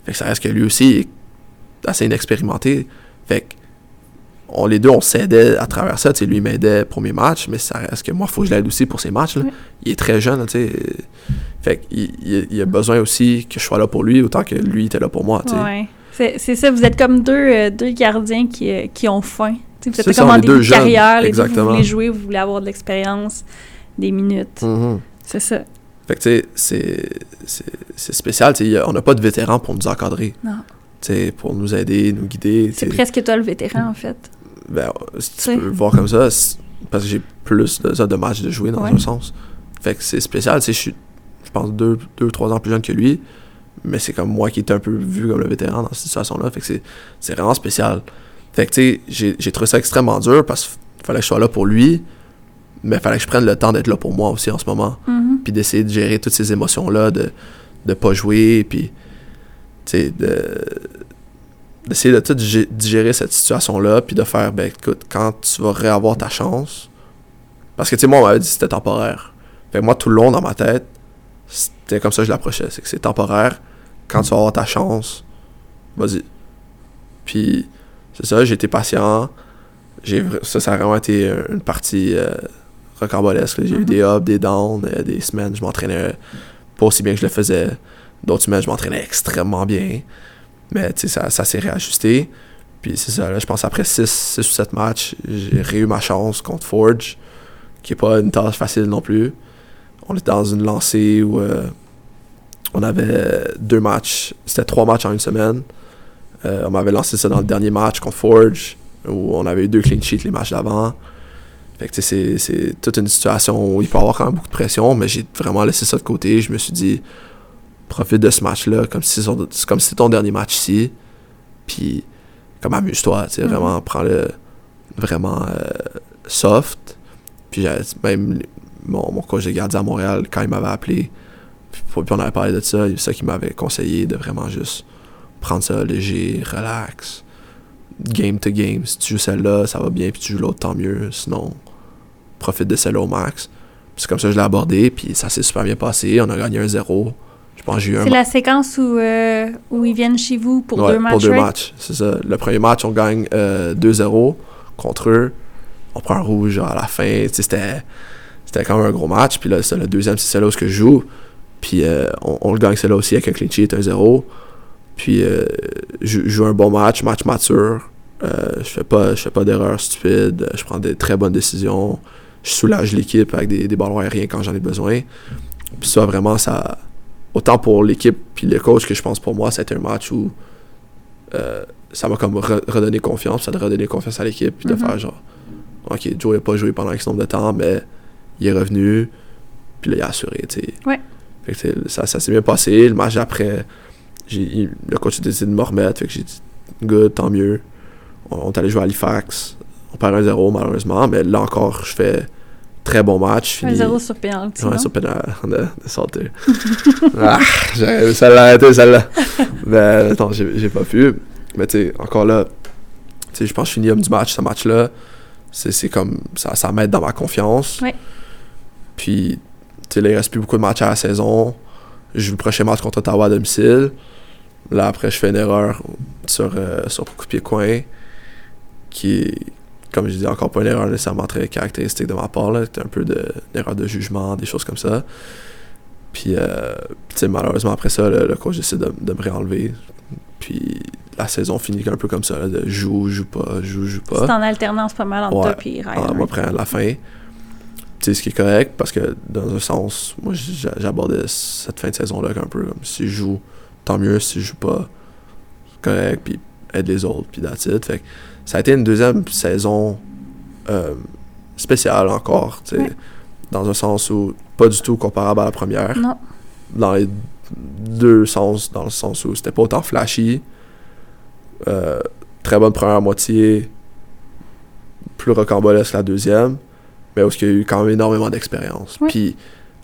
Fait que ça reste que lui aussi est assez inexpérimenté. Fait que, on, les deux, on s'aidait à travers ça. Tu sais, lui m'aidait pour mes matchs, mais ça reste que moi, il faut que je l'aide aussi pour ses matchs. là. Il est très jeune, tu sais. Fait qu'il il, il a besoin aussi que je sois là pour lui autant que lui était là pour moi, tu sais. Ouais. C'est ça, vous êtes comme deux, euh, deux gardiens qui, euh, qui ont faim. T'sais, vous êtes comme en début de carrière, les deux, vous voulez jouer, vous voulez avoir de l'expérience, des minutes. Mhm. C'est ça. Fait que, tu sais, c'est- spécial. on n'a pas de vétérans pour nous encadrer. Non. Pour nous aider, nous guider. C'est presque toi le vétéran, en fait. Ben, si tu peux le voir comme ça, parce que j'ai plus de, ça, de matchs de jouer dans Ouais. un sens. Fait que c'est spécial. tu sais, Je suis, je pense, deux, deux, trois ans plus jeune que lui. Mais c'est comme moi qui était un peu vu comme le vétéran dans cette situation-là. Fait que c'est- c'est vraiment spécial. Fait que, tu sais, j'ai trouvé ça extrêmement dur parce qu'il fallait que je sois là pour lui. Mais il fallait que je prenne le temps d'être là pour moi aussi en ce moment. Mhm. puis d'essayer de gérer toutes ces émotions-là, de ne pas jouer, puis tu sais, de d'essayer de tout gé- digérer cette situation-là, puis de faire, ben écoute, quand tu vas réavoir ta chance, parce que tu sais, moi, on m'avait dit que c'était temporaire. Fait que moi, tout le long dans ma tête, c'était comme ça que je l'approchais, c'est que c'est temporaire, quand tu vas avoir ta chance, vas-y. Puis, c'est ça, j'ai été patient, j'ai ça, ça a vraiment été euh, une partie euh, rocambolesque. J'ai eu des ups, des downs, euh, des semaines, je m'entraînais pas aussi bien que je le faisais. D'autres semaines, je m'entraînais extrêmement bien. Mais ça, ça s'est réajusté. Puis c'est ça, là, je pense après 6 ou 7 matchs, j'ai réu ma chance contre Forge, qui est pas une tâche facile non plus. On était dans une lancée où euh, on avait deux matchs, c'était trois matchs en une semaine. Euh, on m'avait lancé ça dans le dernier match contre Forge, où on avait eu deux clean sheets les matchs d'avant. Fait que c'est toute une situation où il peut y avoir quand même beaucoup de pression, mais j'ai vraiment laissé ça de côté. Je me suis dit, profite de ce match-là, comme si c'est comme si c'était ton dernier match ici. Puis, comme amuse-toi, tu sais, Mhm. vraiment, prends-le vraiment euh, soft. Puis, même mon, mon coach de gardien à Montréal, quand il m'avait appelé, puis, puis on avait parlé de ça, c'est ça qui m'avait conseillé de vraiment juste prendre ça léger, relax. Game to game. Si tu joues celle-là, ça va bien, puis tu joues l'autre, tant mieux. Sinon, profite de celle-là au max. Puis C'est comme ça que je l'ai abordé, puis ça s'est super bien passé. On a gagné un 0. Je pense que j'ai eu un C'est la séquence où, euh, où ils viennent chez vous pour Ouais, deux matchs, Pour deux right? matchs, c'est ça. Le premier match, on gagne euh, 2-0 contre eux. On prend un rouge à la fin. C'était, c'était quand même un gros match. Puis là, c'est le deuxième, c'est celle-là où je joue. Puis euh, on, on le gagne celle-là aussi avec un clean sheet 1-0. Puis euh, je joue un bon match, match mature. Euh, je fais pas, je fais pas d'erreurs stupides. Je prends des très bonnes décisions. Je soulage l'équipe avec des, des ballons aériens quand j'en ai besoin. Puis ça, vraiment, ça. Autant pour l'équipe puis le coach que je pense pour moi, c'était un match où euh, ça m'a comme re- redonné confiance, ça a redonné confiance à l'équipe, puis de Mhm. faire genre, ok, Joe n'a pas joué pendant X nombre de temps, mais il est revenu, puis là, il a assuré, tu sais. Ouais. Fait que ça, ça s'est bien passé. Le match d'après, le coach a décidé de me remettre, fait que j'ai dit, good, tant mieux. On, on est allé jouer à Halifax, on perd 1-0 malheureusement, mais là encore, je fais très bon match. Fini- zéro sur penalty, Ouais, sur pénal de, de ah, j'aurais ça l'arrêter, celle-là. Mais non, j'ai pas pu. Mais tu sais, encore là, tu sais, je pense que je finis homme du match, ce match-là. C'est c'est comme, ça, ça m'aide dans ma confiance. Ouais. Puis, tu sais, là, il reste plus beaucoup de matchs à la saison. Je joue le prochain match contre Ottawa à domicile. Là, après, je fais une erreur sur, euh, sur coup de pied coin qui comme je dis, encore pas une erreur nécessairement très caractéristique de ma part. là. C'était un peu de, une erreur de jugement, des choses comme ça. Puis, euh, malheureusement, après ça, le, le coach décide de, de me réenlever. Puis, la saison finit un peu comme ça, là, de joue, joue pas, joue, joue pas. C'est en alternance pas mal entre Ouais. toi et à la fin. Tu sais, ce qui est correct, parce que dans un sens, moi, j'a- j'abordais cette fin de saison-là un peu comme si je joue, tant mieux. Si je joue pas, correct, puis aide les autres, puis that's it. Fait que ça a été une deuxième saison euh, spéciale encore, tu sais, Ouais. dans un sens où pas du tout comparable à la première. Non. Dans les deux sens, dans le sens où c'était pas autant flashy. Euh, très bonne première moitié, plus rocambolesque la deuxième, mais où il y a eu quand même énormément d'expérience. Oui. Puis,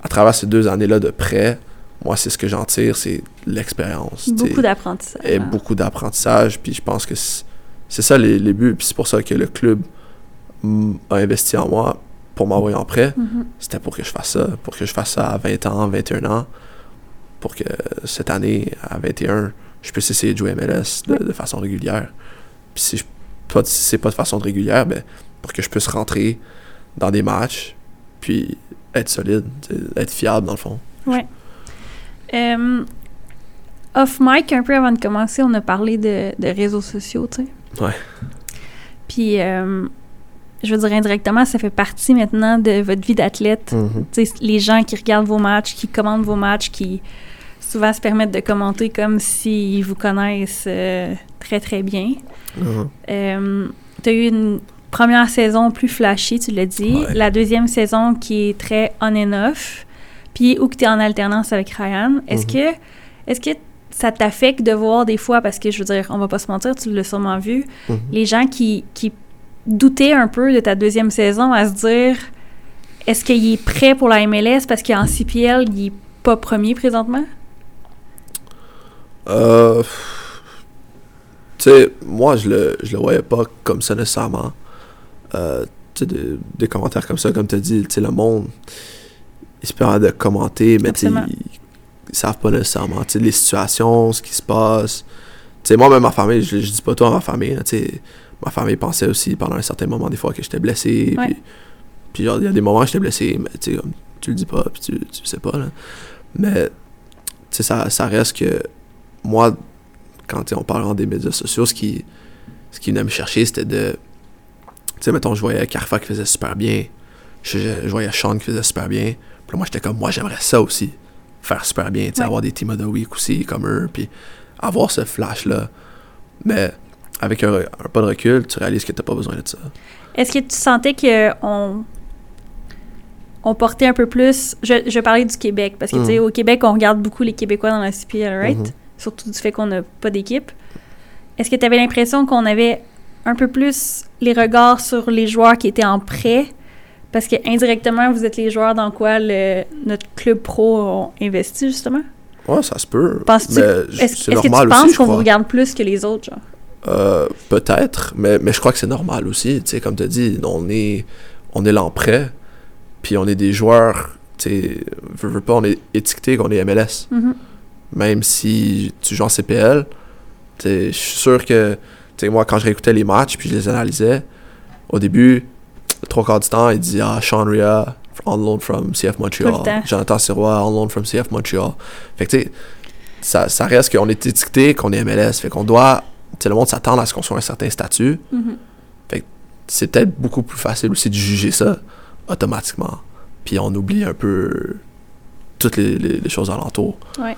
à travers ces deux années-là de près, moi, c'est ce que j'en tire, c'est l'expérience. Beaucoup d'apprentissage. et beaucoup d'apprentissage. Puis je pense que c'est ça les, les buts. Puis c'est pour ça que le club a investi en moi pour m'envoyer en prêt. Mhm. C'était pour que je fasse ça. Pour que je fasse ça à 20 ans, 21 ans. Pour que cette année, à 21, je puisse essayer de jouer MLS de, façon régulière. Puis si, je, pas, si c'est pas de façon régulière, ben, pour que je puisse rentrer dans des matchs, puis être solide, être fiable dans le fond. Ouais. Euh, off mic, un peu avant de commencer, on a parlé de, de réseaux sociaux, tu sais. Ouais. Puis, euh, je veux dire, indirectement, ça fait partie maintenant de votre vie d'athlète. Sais, les gens qui regardent vos matchs, qui commandent vos matchs, qui souvent se permettent de commenter comme s'ils vous connaissent euh, très, très bien. Mhm. Euh, tu as eu une première saison plus flashy, tu l'as dit. Ouais. La deuxième saison qui est très on and off. Puis où que tu es en alternance avec Ryan. Est-ce Mhm. que est-ce que ça t'affecte de voir des fois, parce que je veux dire, on va pas se mentir, tu l'as sûrement vu, Mhm. les gens qui, qui doutaient un peu de ta deuxième saison à se dire est-ce qu'il est prêt pour la MLS parce qu'en CPL, il est pas premier présentement? Euh, tu sais, moi, je le, je le voyais pas comme ça nécessairement. Euh, tu sais, des, des commentaires comme ça, comme tu as dit, tu sais, le monde, ils se permettent de commenter, mais tu. Ils, savent pas nécessairement, tu sais, les situations, ce qui se passe. Tu sais, moi, même ma famille, je, je dis pas tout à ma famille, tu sais, ma famille pensait aussi pendant un certain moment, des fois, que j'étais blessé, Ouais. puis, puis genre, il y a des moments où j'étais blessé, mais tu sais, comme, tu le dis pas, puis tu, tu le sais pas, là. Mais, tu sais, ça, ça reste que moi, quand on parle des médias sociaux, ce qui, ce qui venait me chercher, c'était de. Tu sais, mettons, je voyais Carfa qui faisait super bien. Je, je- je voyais Sean qui faisait super bien. Puis moi, j'étais comme, moi, j'aimerais ça aussi. Faire super bien. Tu Ouais. avoir des team of the week aussi, comme eux. Puis avoir ce flash-là. Mais avec un, un pas de recul, tu réalises que t'as pas besoin de ça. Est-ce que tu sentais que on, portait un peu plus... Je, je parlais du Québec, parce que, tu sais, Mhm. au Québec, on regarde beaucoup les Québécois dans la CPL, right? Mhm. Surtout du fait qu'on n'a pas d'équipe. Est-ce que tu avais l'impression qu'on avait un peu plus les regards sur les joueurs qui étaient en prêt? Parce que indirectement, vous êtes les joueurs dans quoi le, notre club pro ont investi, justement? Ouais, ça se peut. Penses-tu- Est-ce c'est est-ce que tu normal penses qu'on vous regarde plus que les autres, genre? Euh, peut-être, mais, mais je crois que c'est normal aussi. Tu sais, comme tu as dit, on est, on est l'emprêt, puis on est des joueurs, tu sais, veux, veux pas, on est étiqueté qu'on est MLS. Mhm. Même si tu joues en CPL, je suis sûr que, tu sais, moi, quand je réécoutais les matchs, puis je les analysais, au début, trois quarts du temps, il dit Ah, Sean Ria, on loan from CF Montreal. Jonathan Sirois, on loan from CF Montreal. Fait que, tu sais, ça, ça reste qu'on est étiqueté, qu'on est MLS. Fait qu'on doit, tu sais, le monde s'attend à ce qu'on soit un certain statut. Mhm. C'est peut-être beaucoup plus facile aussi de juger ça automatiquement. Puis on oublie un peu toutes les, les- les choses alentour. Ouais.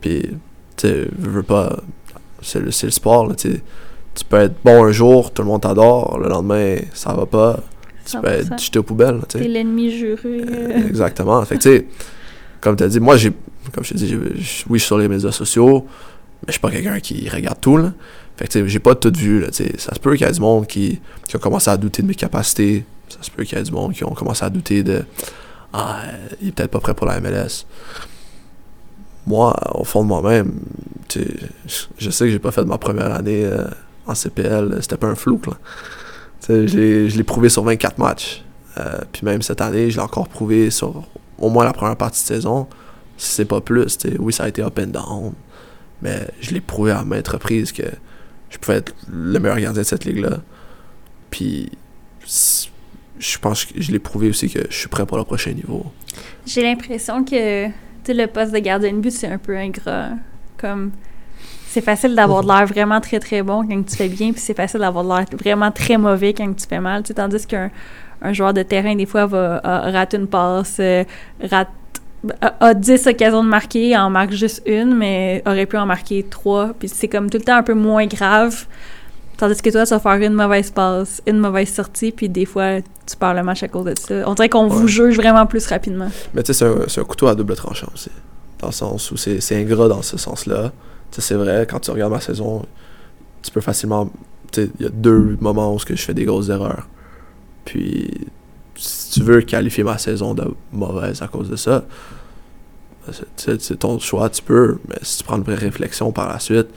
Puis, tu sais, veux, veux pas, c'est le, c'est le sport, là, tu sais. Tu peux être bon un jour, tout le monde t'adore, le lendemain, ça va pas. Tu peux 100%. être jeté aux poubelles, T'es l'ennemi juré. euh. Exactement. Fait que, tu sais, comme tu as dit, moi, j'ai, comme je te dis, oui, je suis sur les médias sociaux, mais je suis pas quelqu'un qui regarde tout, là. Fait que, tu sais, j'ai pas tout vu, là, tu sais. Ça se peut qu'il y ait du monde qui, qui a commencé à douter de mes capacités. Ça se peut qu'il y ait du monde qui ont commencé à douter de, ah, il est peut-être pas prêt pour la MLS. Moi, au fond de moi-même, je- je sais que j'ai pas fait ma première année euh, en CPL, c'était pas un flou, là. Je l'ai- prouvé sur 24 matchs. Euh, puis même cette année, je l'ai encore prouvé sur au moins la première partie de saison. Si c'est pas plus, oui, ça a été up and down. Mais je l'ai prouvé à maintes reprises que je pouvais être le meilleur gardien de cette ligue-là. Puis je pense que je l'ai prouvé aussi que je suis prêt pour le prochain niveau. J'ai l'impression que le poste de gardien de but, c'est un peu ingrat. Comme c'est facile d'avoir de l'air vraiment très très bon quand tu fais bien, puis c'est facile d'avoir de l'air vraiment très mauvais quand tu fais mal. tu sais, tandis qu'un un joueur de terrain, des fois, va rate une passe, euh, rate, a, a 10 occasions de marquer, en marque juste une, mais aurait pu en marquer trois. Puis c'est comme tout le temps un peu moins grave. Tandis que toi, tu vas faire une mauvaise passe, une mauvaise sortie, puis des fois, tu perds le match à cause de ça. On dirait qu'on vous juge vraiment plus rapidement. Mais tu sais, c'est un, un couteau à double tranchant aussi. dans le sens où c'est c'est ingrat dans ce sens-là. C'est vrai, quand tu regardes ma saison, tu peux facilement. Il y a deux moments où je fais des grosses erreurs. Puis, si tu veux qualifier ma saison de mauvaise à cause de ça, ben, c'est- ton choix, tu peux. Mais si tu prends une vraie réflexion par la suite,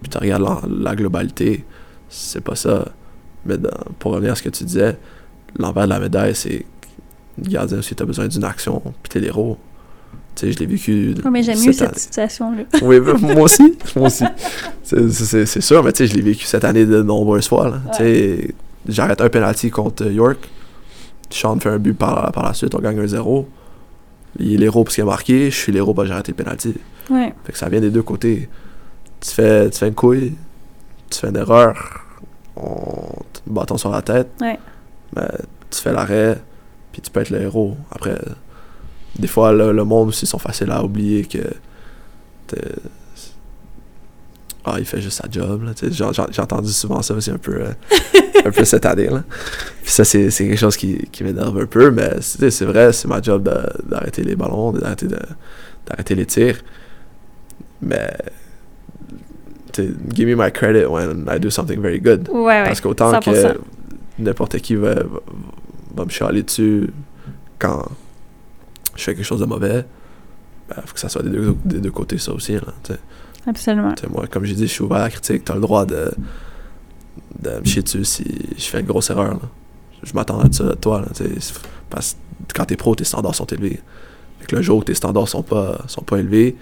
puis tu regardes la, globalité, c'est pas ça. Mais pour revenir à ce que tu disais, l'envers de la médaille, c'est gardien aussi, tu as besoin d'une action, puis t'es l'héros. Tu sais, je l'ai vécu. Ouais, mais j'aime mieux cette cette situation-là. oui, ben, moi aussi. Moi aussi. C'est- sûr, mais tu sais, je l'ai vécu cette année de nombreuses fois. là. Tu sais, J'arrête un penalty contre York. Sean fait un but par, par la suite, on gagne un 0 Il est l'héros parce qu'il a marqué, je suis l'héros parce que j'ai arrêté le penalty. Ouais. Fait que ça vient des deux côtés. Tu fais, tu fais une couille, tu fais une erreur, on te bâton sur la tête. Ouais. Mais tu fais l'arrêt, puis tu peux être le héros. Après, des fois, le, le monde aussi sont faciles à oublier que. Ah, il fait juste sa job. J'ai entendu souvent ça aussi un peu, euh, un peu cette année. Là. Puis ça, c'est quelque chose qui, qui m'énerve un peu, mais c'est vrai, c'est ma job d'arrêter les ballons, d'arrêter les tirs. Mais. Give me my credit when I do something very good. Ouais, ouais. Parce qu'autant 100%. que n'importe qui va, va, va me chialer dessus quand je fais quelque chose de mauvais, il faut que ça soit des deux, des deux côtés, ça aussi. Là. Absolument. Moi, comme j'ai dit, je suis ouvert à la critique. Tu as le droit de, de me chier dessus si je fais une grosse erreur. là. Je m'attends à ça de toi. Là, parce que quand t'es pro, tes standards sont élevés. Fait que le jour où tes standards sont pas, sont pas élevés,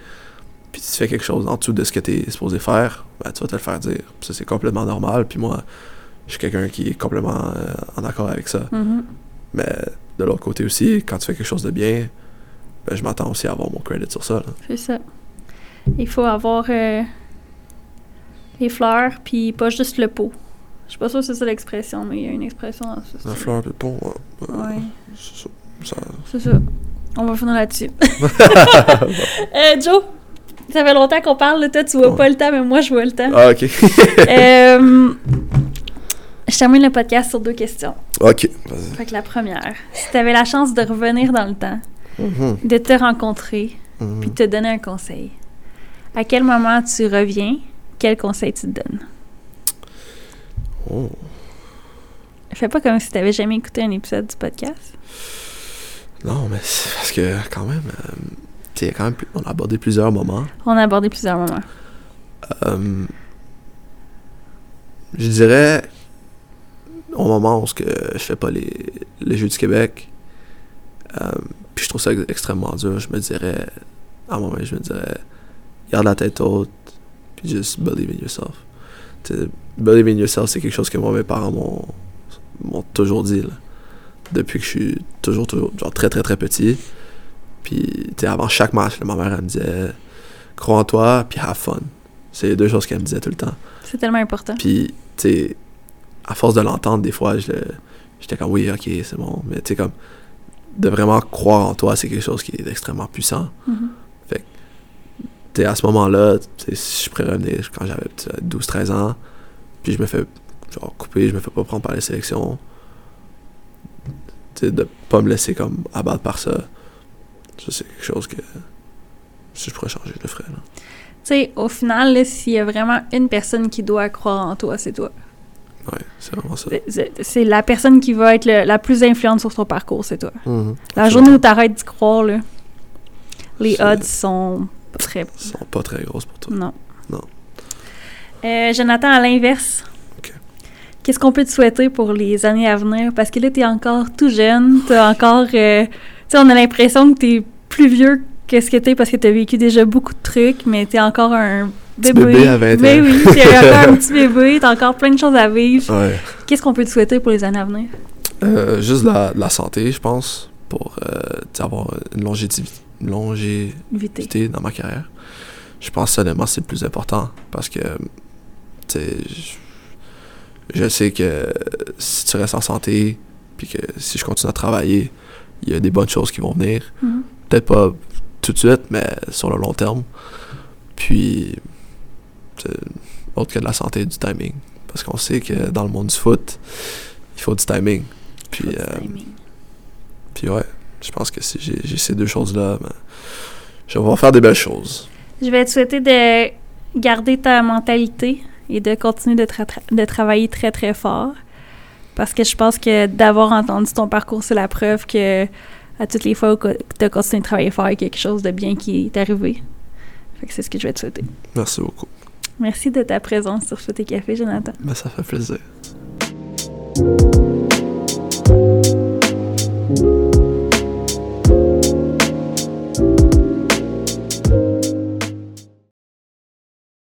puis tu fais quelque chose en dessous de ce que tu es supposé faire, ben, tu vas te le faire dire. Ça, c'est complètement normal. Puis moi, je suis quelqu'un qui est complètement euh, en accord avec ça. Mhm. Mais de l'autre côté aussi, quand tu fais quelque chose de bien, ben, je m'attends aussi à avoir mon credit sur ça. là. C'est ça. Il faut avoir euh, les fleurs, puis pas juste le pot. Je suis pas sûre que c'est ça l'expression, mais il y a une expression dans ça. La fleur, puis bon, ouais, ouais, Ouais, c'est ça. c'est ça. On va finir là-dessus. Euh, Joe, ça fait longtemps qu'on parle, toi tu vois Ouais. pas le temps, mais moi je vois le temps. Ah, ok. Euh, je termine le podcast sur deux questions. ok, vas-y. Fait que la première, si tu avais la chance de revenir dans le temps, Mhm, de te rencontrer, mhm. puis de te donner un conseil, à quel moment tu reviens, quel conseil tu te donnes? Oh. Fais pas comme si t'avais jamais écouté un épisode du podcast. Non, mais c'est parce que quand même, euh, tu quand même, on a abordé plusieurs moments. On a abordé plusieurs moments. Euh, je dirais au moment où je fais pas les, les Jeux du Québec, euh, puis je trouve ça ex- extrêmement dur, je me dirais, à un moment, je me dirais, garde la tête haute, puis just believe in yourself. Believe in yourself, c'est quelque chose que moi, mes parents m'ont m'ont toujours dit, là. depuis que je suis toujours, toujours, genre très, très, très petit. Puis, tu avant chaque match, là, ma mère, elle me disait, crois en toi, puis have fun. C'est les deux choses qu'elle me disait tout le temps. C'est tellement important. Puis, tu sais, à force de l'entendre, des fois, j'étais comme, oui, ok, c'est bon. Mais tu sais, comme, de vraiment croire en toi, c'est quelque chose qui est extrêmement puissant. Mhm. Tu sais, à ce moment-là, si je pourrais revenir quand j'avais 12-13 ans, puis je me fais, genre, couper, je me fais pas prendre par les sélections. Tu sais, de pas me laisser, comme, abattre par ça. Ça, c'est quelque chose que, si je pourrais changer, je le ferais. Tu sais, au final, s'il y a vraiment une personne qui doit croire en toi, c'est toi. C'est vraiment ça. C'est- C'est c'est la personne qui va être le- la plus influente sur ton parcours, c'est toi. Mhm. La journée où t'arrêtes d'y croire, là, les odds sont pas très... Sont pas très grosses pour toi. Non. Non. Euh, Jonathan, à l'inverse, Ok. qu'est-ce qu'on peut te souhaiter pour les années à venir? Parce que là, t'es encore tout jeune, t'as encore... euh, tu sais, on a l'impression que t'es plus vieux que ce que t'es parce que t'as vécu déjà beaucoup de trucs, mais t'es encore un bébé. bébé à 20 ans. Mais oui, t'es encore un petit bébé, t'as encore plein de choses à vivre. Ouais. Qu'est-ce qu'on peut te souhaiter pour les années à venir? Euh, juste de la, de la santé, je pense, pour euh, avoir une longévité, longévité dans ma carrière. Je pense honnêtement c'est le plus important parce que je, je sais que si tu restes en santé puis que si je continue à travailler, il y a des bonnes choses qui vont venir. Mhm. Peut-être pas tout de suite, mais sur le long terme. Puis, autre que de la santé, du timing. Parce qu'on sait que dans le monde du foot, il faut du timing. Puis, euh, timing. puis ouais, je pense que si j'ai ces deux choses-là, ben, je vais pouvoir faire des belles choses. Je vais te souhaiter de garder ta mentalité et de continuer de, tra- tra- de travailler très, très fort. Parce que je pense que d'avoir entendu ton parcours, c'est la preuve que à toutes les fois où tu as continué de travailler fort, il y a quelque chose de bien qui est arrivé. Fait que c'est ce que je vais te souhaiter. Merci beaucoup. Merci de ta présence sur Foot et Café, Jonathan. Ben, ça fait plaisir.